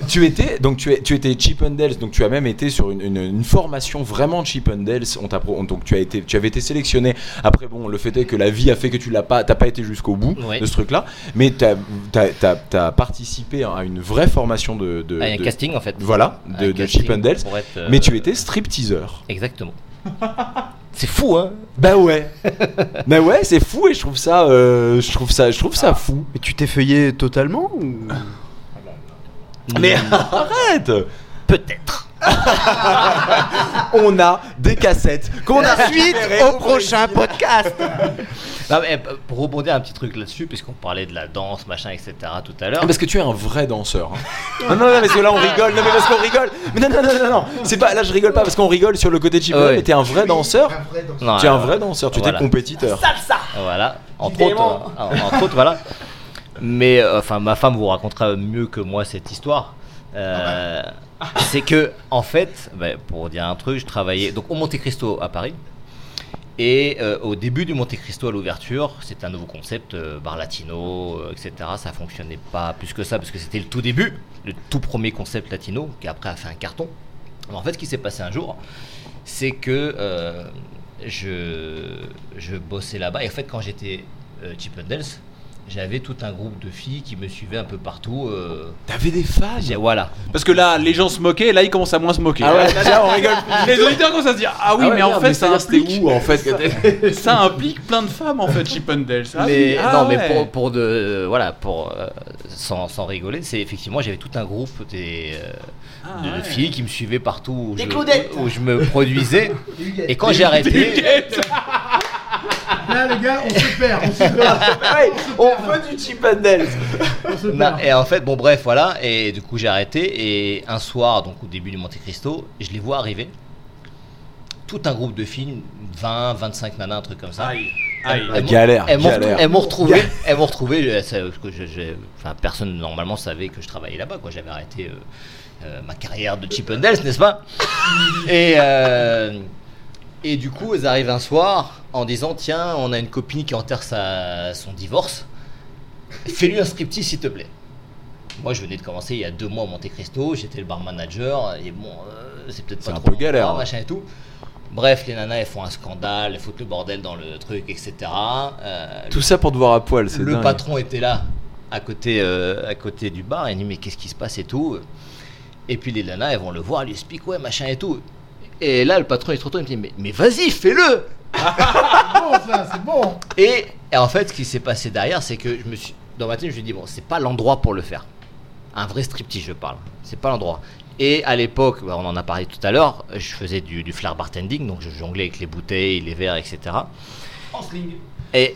[SPEAKER 3] Tu étais donc tu, es, tu étais Chippendales, donc tu as même été sur une, une- une formation vraiment Chippendales. On t'a pro- donc tu as été tu avais été sélectionné. Après bon, le fait est que la vie a fait que tu l'as pas t'as pas été jusqu'au bout
[SPEAKER 5] Ouais.
[SPEAKER 3] de ce truc-là, mais t'as as, participé à une vraie formation de,
[SPEAKER 5] Ah, a un
[SPEAKER 3] de-
[SPEAKER 5] casting en fait.
[SPEAKER 3] voilà de, de
[SPEAKER 5] être, euh,
[SPEAKER 3] Mais tu étais stripteaseur.
[SPEAKER 5] Exactement. C'est fou, hein
[SPEAKER 3] Bah ouais. bah ouais, c'est fou et je trouve ça, euh, je trouve ça, je trouve ça fou.
[SPEAKER 7] Mais tu t'es feuillé totalement ou...
[SPEAKER 3] Mais arrête.
[SPEAKER 5] Peut-être.
[SPEAKER 3] On a des cassettes qu'on a
[SPEAKER 7] Suite au prochain podcast.
[SPEAKER 5] Non, mais, euh, pour rebondir un petit truc là-dessus, puisqu'on parlait de la danse, machin, etc. tout à l'heure.
[SPEAKER 3] Parce que tu es un vrai danceur. hein. non, non, non, parce que là on rigole. Non, mais parce qu'on rigole. Mais non, non, non, non, non. C'est pas. Là, je rigole pas parce qu'on rigole sur le côté de Chipmunk,
[SPEAKER 5] Ouais.
[SPEAKER 3] mais t'es un vrai danseur.
[SPEAKER 5] Non,
[SPEAKER 3] Tu es un vrai danseur. Tu
[SPEAKER 5] voilà.
[SPEAKER 3] t'es compétiteur.
[SPEAKER 5] Voilà, entre autres, euh, entre autres, voilà. Mais euh, enfin, ma femme vous racontera mieux que moi cette histoire. Euh, C'est que, en fait, bah, pour dire un truc, je travaillais donc au Monte Cristo à Paris. Et euh, au début du Monte Cristo à l'ouverture, c'était un nouveau concept, euh, bar latino, etc. Ça fonctionnait pas plus que ça parce que c'était le tout début, le tout premier concept latino qui après a fait un carton. Alors, en fait, ce qui s'est passé un jour, c'est que je, je bossais là-bas. Et en fait, quand j'étais euh, Chippendales, j'avais tout un groupe de filles qui me suivaient un peu partout. euh,
[SPEAKER 3] T'avais des fans?
[SPEAKER 5] voilà.
[SPEAKER 2] Parce que là, les gens se moquaient, là, ils commencent à moins se moquer.
[SPEAKER 3] Ah ouais, déjà on rigole.
[SPEAKER 2] Les auditeurs commencent à se dire Ah oui,
[SPEAKER 3] Ah ouais,
[SPEAKER 2] mais en fait, ça
[SPEAKER 3] c'est-à-dire, c'était
[SPEAKER 2] implique,
[SPEAKER 3] où en fait
[SPEAKER 2] ça implique plein de femmes en fait, Chippendales. Ah
[SPEAKER 5] mais
[SPEAKER 2] ah
[SPEAKER 5] non, mais pour, pour de voilà, pour euh, sans, sans rigoler, c'est effectivement j'avais tout un groupe des, euh,
[SPEAKER 2] Ah
[SPEAKER 5] de
[SPEAKER 2] ouais.
[SPEAKER 5] filles qui me suivaient partout où,
[SPEAKER 6] Des
[SPEAKER 5] je,
[SPEAKER 6] Claudettes.
[SPEAKER 5] où je me produisais. Et quand j'ai arrêté,
[SPEAKER 8] Là, les gars, on se perd. On se perd.
[SPEAKER 3] Ouais, on veut du.
[SPEAKER 8] On se
[SPEAKER 5] Non,
[SPEAKER 8] perd.
[SPEAKER 5] et en fait, bon, bref, voilà. Et du coup, j'ai arrêté. Et un soir, donc au début du Monte Cristo, je les vois arriver. Tout un groupe de filles, 20, 25 nanas, un truc comme ça.
[SPEAKER 2] Aïe.
[SPEAKER 5] Elles-
[SPEAKER 2] Aïe.
[SPEAKER 5] elles
[SPEAKER 3] Galère,
[SPEAKER 5] Elles
[SPEAKER 3] galère.
[SPEAKER 5] elles m'ont retrouvé. Elles m'ont retrouvé. euh, ça, parce que je- je- enfin, personne normalement savait que je travaillais là-bas. Quoi, j'avais arrêté euh, euh, ma carrière de Chippendales, n'est-ce pas? Et euh, et du coup, elles arrivent un soir en disant tiens, on a une copine qui enterre sa, son divorce. Fais-lui un striptease s'il te plaît. Moi, je venais de commencer il y a deux mois au Monte Cristo. J'étais le bar manager. Et bon, euh, c'est peut-être pas
[SPEAKER 3] un
[SPEAKER 5] trop
[SPEAKER 3] peu galère,
[SPEAKER 5] machin et tout. Bref, les nanas, elles font un scandale, elles foutent le bordel dans le truc, etc. Euh,
[SPEAKER 3] Tout ça pour te voir à poil, c'est
[SPEAKER 5] le
[SPEAKER 3] dingue.
[SPEAKER 5] patron était là, à côté, euh, à côté du bar, et il dit mais qu'est-ce qui se passe et tout? Et puis les nanas, elles vont le voir, elles lui expliquent ouais machin et tout. Et là, le patron il se retourne, il me dit mais, mais vas-y, fais-le.
[SPEAKER 8] C'est bon, ça, c'est bon.
[SPEAKER 5] Et Et en fait, ce qui s'est passé derrière, c'est que je me suis, dans ma tête, je me suis dit, bon, c'est pas l'endroit pour le faire. Un vrai striptease, je parle. C'est pas l'endroit. Et à l'époque, bah, on en a parlé tout à l'heure, je faisais du, du flair bartending, donc je jonglais avec les bouteilles, les verres, etc.
[SPEAKER 6] En sling.
[SPEAKER 5] Et,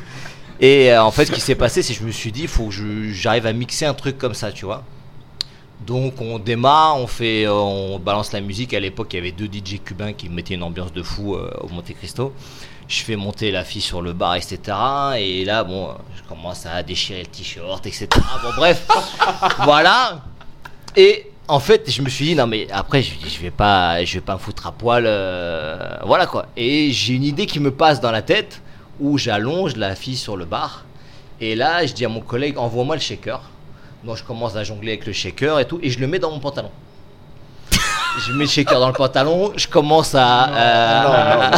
[SPEAKER 5] et euh, en fait, ce qui s'est passé, c'est que je me suis dit, il faut que j'arrive à mixer un truc comme ça, tu vois. Donc on démarre, on fait, euh, on balance la musique. À l'époque, il y avait deux DJ cubains qui mettaient une ambiance de fou euh, au Monte Cristo. Je fais monter la fille sur le bar, etc. Et là, bon, je commence à déchirer le t-shirt, etc. Bon, bref, voilà. Et en fait, je me suis dit non mais après, je, je vais pas, je vais pas me foutre à poil, euh, voilà quoi. Et j'ai une idée qui me passe dans la tête où j'allonge la fille sur le bar. Et là, je dis à mon collègue, envoie-moi le shaker. Donc je commence à jongler avec le shaker et tout, et je le mets dans mon pantalon. Je mets le shaker dans le pantalon, je commence à, euh,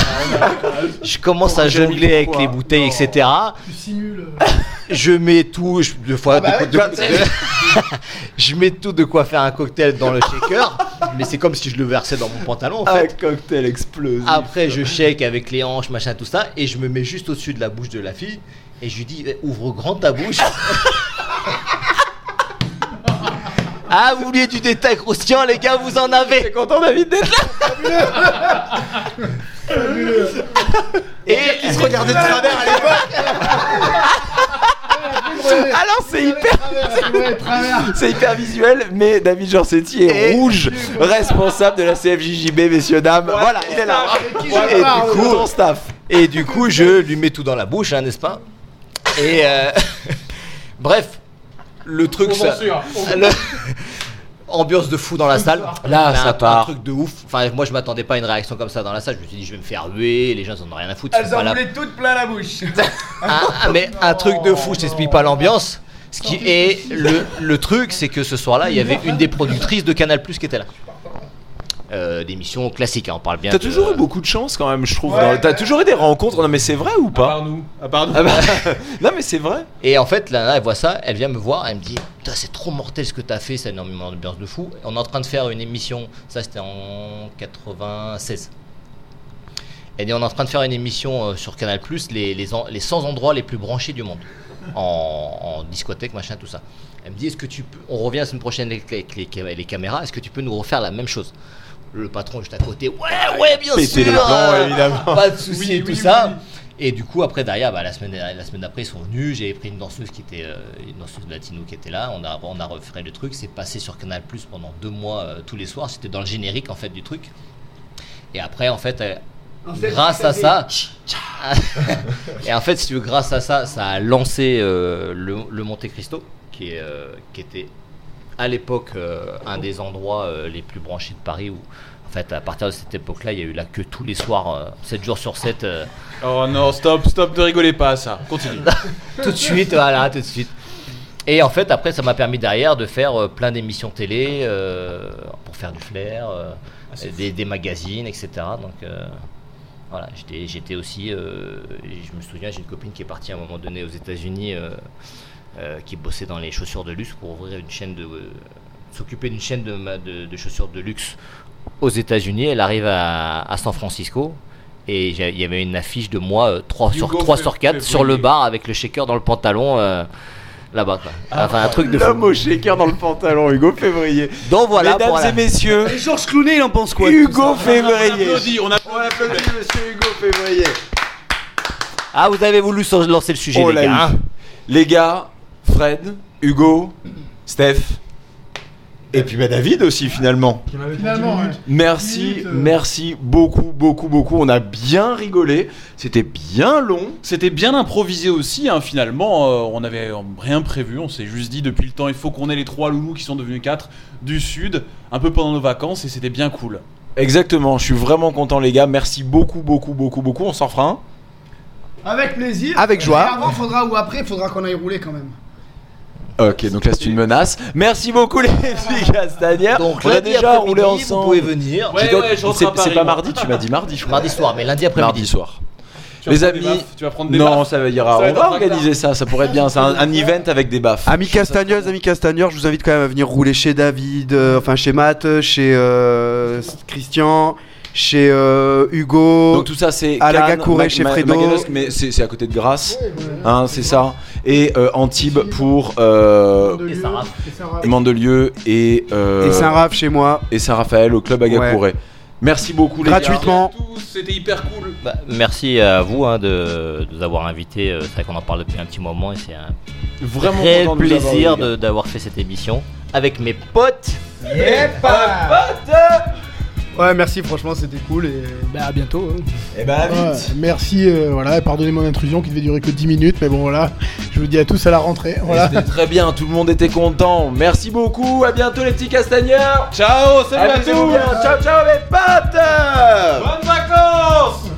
[SPEAKER 5] je commence à jongler avec les bouteilles, etc.
[SPEAKER 6] Tu simules.
[SPEAKER 5] Je mets tout, je, deux fois,
[SPEAKER 6] Ah bah
[SPEAKER 5] de quoi-
[SPEAKER 6] ouais,
[SPEAKER 5] de- je mets tout de quoi faire un cocktail dans le shaker, mais c'est comme si je le versais dans mon pantalon en
[SPEAKER 3] Un
[SPEAKER 5] fait.
[SPEAKER 3] cocktail explosif.
[SPEAKER 5] Après, je shake avec les hanches, machin, tout ça, et je me mets juste au-dessus de la bouche de la fille, et je lui dis eh, ouvre grand ta bouche. ah, vous vouliez du détail croustillant, les gars, vous en avez.
[SPEAKER 3] content David d'être là?
[SPEAKER 5] Et il se regardait de travers à l'époque?
[SPEAKER 3] Alors c'est hyper C'est hyper visuel, mais David Jorsetti est
[SPEAKER 5] Et-
[SPEAKER 3] rouge, responsable de la CFJJB, messieurs, dames. Voilà, il est là.
[SPEAKER 5] Et du coup,
[SPEAKER 3] son staff.
[SPEAKER 5] Et du coup, je lui mets tout dans la bouche, hein, n'est-ce pas? Et euh, bref, le truc, ça, le- ambiance de fou dans la salle.
[SPEAKER 3] Là, ça
[SPEAKER 5] un,
[SPEAKER 3] part.
[SPEAKER 5] un truc de ouf. Enfin, moi, je m'attendais pas à une réaction comme ça dans la salle. Je me suis dit, je vais me faire huer. Les gens, ils en ont rien à foutre. ils
[SPEAKER 4] Elles
[SPEAKER 5] pas
[SPEAKER 4] en
[SPEAKER 5] là.
[SPEAKER 4] voulaient toutes plein la bouche.
[SPEAKER 5] Ah, ah, mais un truc de fou. Je t'explique pas l'ambiance. Ce qui est le, le truc, c'est que ce soir-là, il y avait une des productrices de Canal Plus qui était là. Euh, d'émissions classiques, hein, on parle bien.
[SPEAKER 3] T'as
[SPEAKER 5] de-
[SPEAKER 3] toujours eu beaucoup de chance quand même, je trouve.
[SPEAKER 4] Ouais,
[SPEAKER 3] dans- T'as toujours eu des rencontres. Non mais c'est vrai ou pas
[SPEAKER 2] Par nous. À part nous.
[SPEAKER 3] Ah bah, Non mais c'est vrai.
[SPEAKER 5] Et en fait, la nana, elle voit ça, elle vient me voir, elle me dit Putain, c'est trop mortel ce que t'as fait, c'est énormément d'ambiance de fou. On est en train de faire une émission, ça c'était en 96. Elle dit On est en train de faire une émission euh, sur Canal, les, les, en- les 100 endroits les plus branchés du monde, en, en discothèque, machin, tout ça. Elle me dit Est-ce que tu peux. On revient la semaine prochaine avec les, avec les- les caméras, est-ce que tu peux nous refaire la même chose? Le patron juste à côté Ouais, ouais, bien
[SPEAKER 3] Péter
[SPEAKER 5] sûr
[SPEAKER 3] les
[SPEAKER 5] euh,
[SPEAKER 3] évidemment.
[SPEAKER 5] Pas de soucis et tout ça. Et du coup, après, derrière, bah, la semaine, la semaine d'après, ils sont venus. J'ai pris une danseuse qui était, euh, une danseuse latino qui était là. On a, on a refait le truc. C'est passé sur Canal Plus pendant deux mois euh, tous les soirs. C'était dans le générique en fait du truc. Et après, en fait, euh,
[SPEAKER 6] En fait,
[SPEAKER 5] grâce à ça, et en fait, si tu veux, grâce à ça, ça a lancé euh, le, le Monte Cristo, qui, est, euh, qui était à l'époque euh, un des endroits euh, les plus branchés de Paris où. En fait, à partir de cette époque-là, il y a eu la queue tous les soirs, 7 jours sur 7.
[SPEAKER 2] Oh non, stop, stop, ne rigolez pas à ça. Continue.
[SPEAKER 5] tout de suite, voilà, tout de suite. Et en fait, après, ça m'a permis derrière de faire euh, plein d'émissions télé euh, pour faire du flair, euh, des, des magazines, etc. Donc euh, voilà, j'étais, aussi. euh, je me souviens, j'ai une copine qui est partie à un moment donné aux États-Unis, euh, euh, qui bossait dans les chaussures de luxe pour ouvrir une chaîne de. euh, s'occuper d'une chaîne de, de, de chaussures de luxe aux États-Unis. Elle arrive à, à San Francisco. Et il y avait une affiche de moi 3 sur,
[SPEAKER 2] Hugo
[SPEAKER 5] 3
[SPEAKER 2] fait-
[SPEAKER 5] sur 4
[SPEAKER 2] fait
[SPEAKER 5] sur le bar avec le shaker dans le pantalon euh, là-bas. quoi. Enfin, un truc de
[SPEAKER 3] L'homme au shaker dans le pantalon, Hugo Février.
[SPEAKER 5] Donc voilà,
[SPEAKER 3] Mesdames
[SPEAKER 5] pour la-
[SPEAKER 3] et messieurs,
[SPEAKER 6] Et Georges Clooney, il en pense quoi
[SPEAKER 3] Hugo
[SPEAKER 6] ça?
[SPEAKER 2] On
[SPEAKER 3] Février.
[SPEAKER 2] applaudit, on
[SPEAKER 3] On
[SPEAKER 2] applaudit.
[SPEAKER 3] applaudit monsieur Hugo Février.
[SPEAKER 5] Ah, vous avez voulu sur- lancer le sujet,
[SPEAKER 3] On
[SPEAKER 5] les
[SPEAKER 3] l'a
[SPEAKER 5] gars. hein
[SPEAKER 3] Les gars, Fred, Hugo, Steph. Et puis bah, David aussi finalement.
[SPEAKER 8] Finalement, ouais.
[SPEAKER 3] Merci,
[SPEAKER 8] Minutes, euh.
[SPEAKER 3] merci beaucoup, beaucoup, beaucoup. On a bien rigolé. C'était bien long.
[SPEAKER 2] C'était bien improvisé aussi, hein, finalement. euh, on n'avait rien prévu. On s'est juste dit depuis le temps, il faut qu'on ait les trois loulous qui sont devenus quatre du sud, un peu pendant nos vacances, et c'était bien cool.
[SPEAKER 3] Exactement. Je suis vraiment content, les gars. Merci beaucoup, beaucoup, beaucoup, beaucoup. On s'en fera un.
[SPEAKER 6] Avec plaisir.
[SPEAKER 7] Avec joie.
[SPEAKER 6] Et avant, faudra, ou après, faudra qu'on aille rouler quand même.
[SPEAKER 3] Ok, donc là c'est une menace. Merci beaucoup les filles Castagnères.
[SPEAKER 5] Donc
[SPEAKER 3] on a
[SPEAKER 5] lundi
[SPEAKER 3] déjà roulé ensemble.
[SPEAKER 5] Vous pouvez venir.
[SPEAKER 2] Ouais,
[SPEAKER 3] donc-
[SPEAKER 2] ouais, je rentre
[SPEAKER 3] c'est
[SPEAKER 2] à Paris,
[SPEAKER 3] c'est pas
[SPEAKER 2] moi.
[SPEAKER 3] mardi, tu m'as dit mardi, je crois.
[SPEAKER 5] Mardi soir, mais lundi après-midi.
[SPEAKER 3] Mardi soir.
[SPEAKER 2] Tu vas
[SPEAKER 3] Les
[SPEAKER 2] prendre des
[SPEAKER 3] amis,
[SPEAKER 2] baffes, tu vas prendre des
[SPEAKER 3] non,
[SPEAKER 2] baffes.
[SPEAKER 3] ça va dire.
[SPEAKER 2] Ça va
[SPEAKER 3] on
[SPEAKER 2] être
[SPEAKER 3] va organiser ça, ça pourrait être bien. C'est un, un event avec des baffes.
[SPEAKER 7] Amis castagneuses, amis castagneurs, je vous invite quand même à venir rouler chez David, euh, enfin chez Matt, chez euh, Christian, chez euh, Hugo.
[SPEAKER 3] Donc tout ça c'est
[SPEAKER 7] à la chez Fredo.
[SPEAKER 3] Mais c'est à côté de Grasse, hein, c'est ça. Et euh, Antibes pour euh,
[SPEAKER 8] Mandelieu,
[SPEAKER 5] Et.
[SPEAKER 3] Mandelieu et euh,
[SPEAKER 7] Et Saint-Raph chez moi.
[SPEAKER 3] et Saint-Raphaël au club Agacouré. Merci beaucoup les
[SPEAKER 7] Gratuitement.
[SPEAKER 2] C'était hyper cool.
[SPEAKER 5] Bah, merci à vous hein, de, de nous avoir invités. C'est vrai qu'on en parle depuis un petit moment et c'est un
[SPEAKER 3] Vraiment eu,
[SPEAKER 5] plaisir d'avoir fait cette émission avec mes potes.
[SPEAKER 6] Ouais, merci, franchement, c'était cool et bah, à bientôt. hein.
[SPEAKER 9] Et bah,
[SPEAKER 8] Ouais, merci, euh, voilà, et pardonnez mon intrusion qui devait durer que 10 minutes, mais bon voilà, je vous dis à tous à la rentrée. Voilà.
[SPEAKER 3] C'était très bien, tout le monde était content. Merci beaucoup, à bientôt les petits castagneurs.
[SPEAKER 2] Ciao, salut à
[SPEAKER 3] Amusez-vous
[SPEAKER 2] tous.
[SPEAKER 3] bien. Ciao ciao les potes
[SPEAKER 2] Bonnes vacances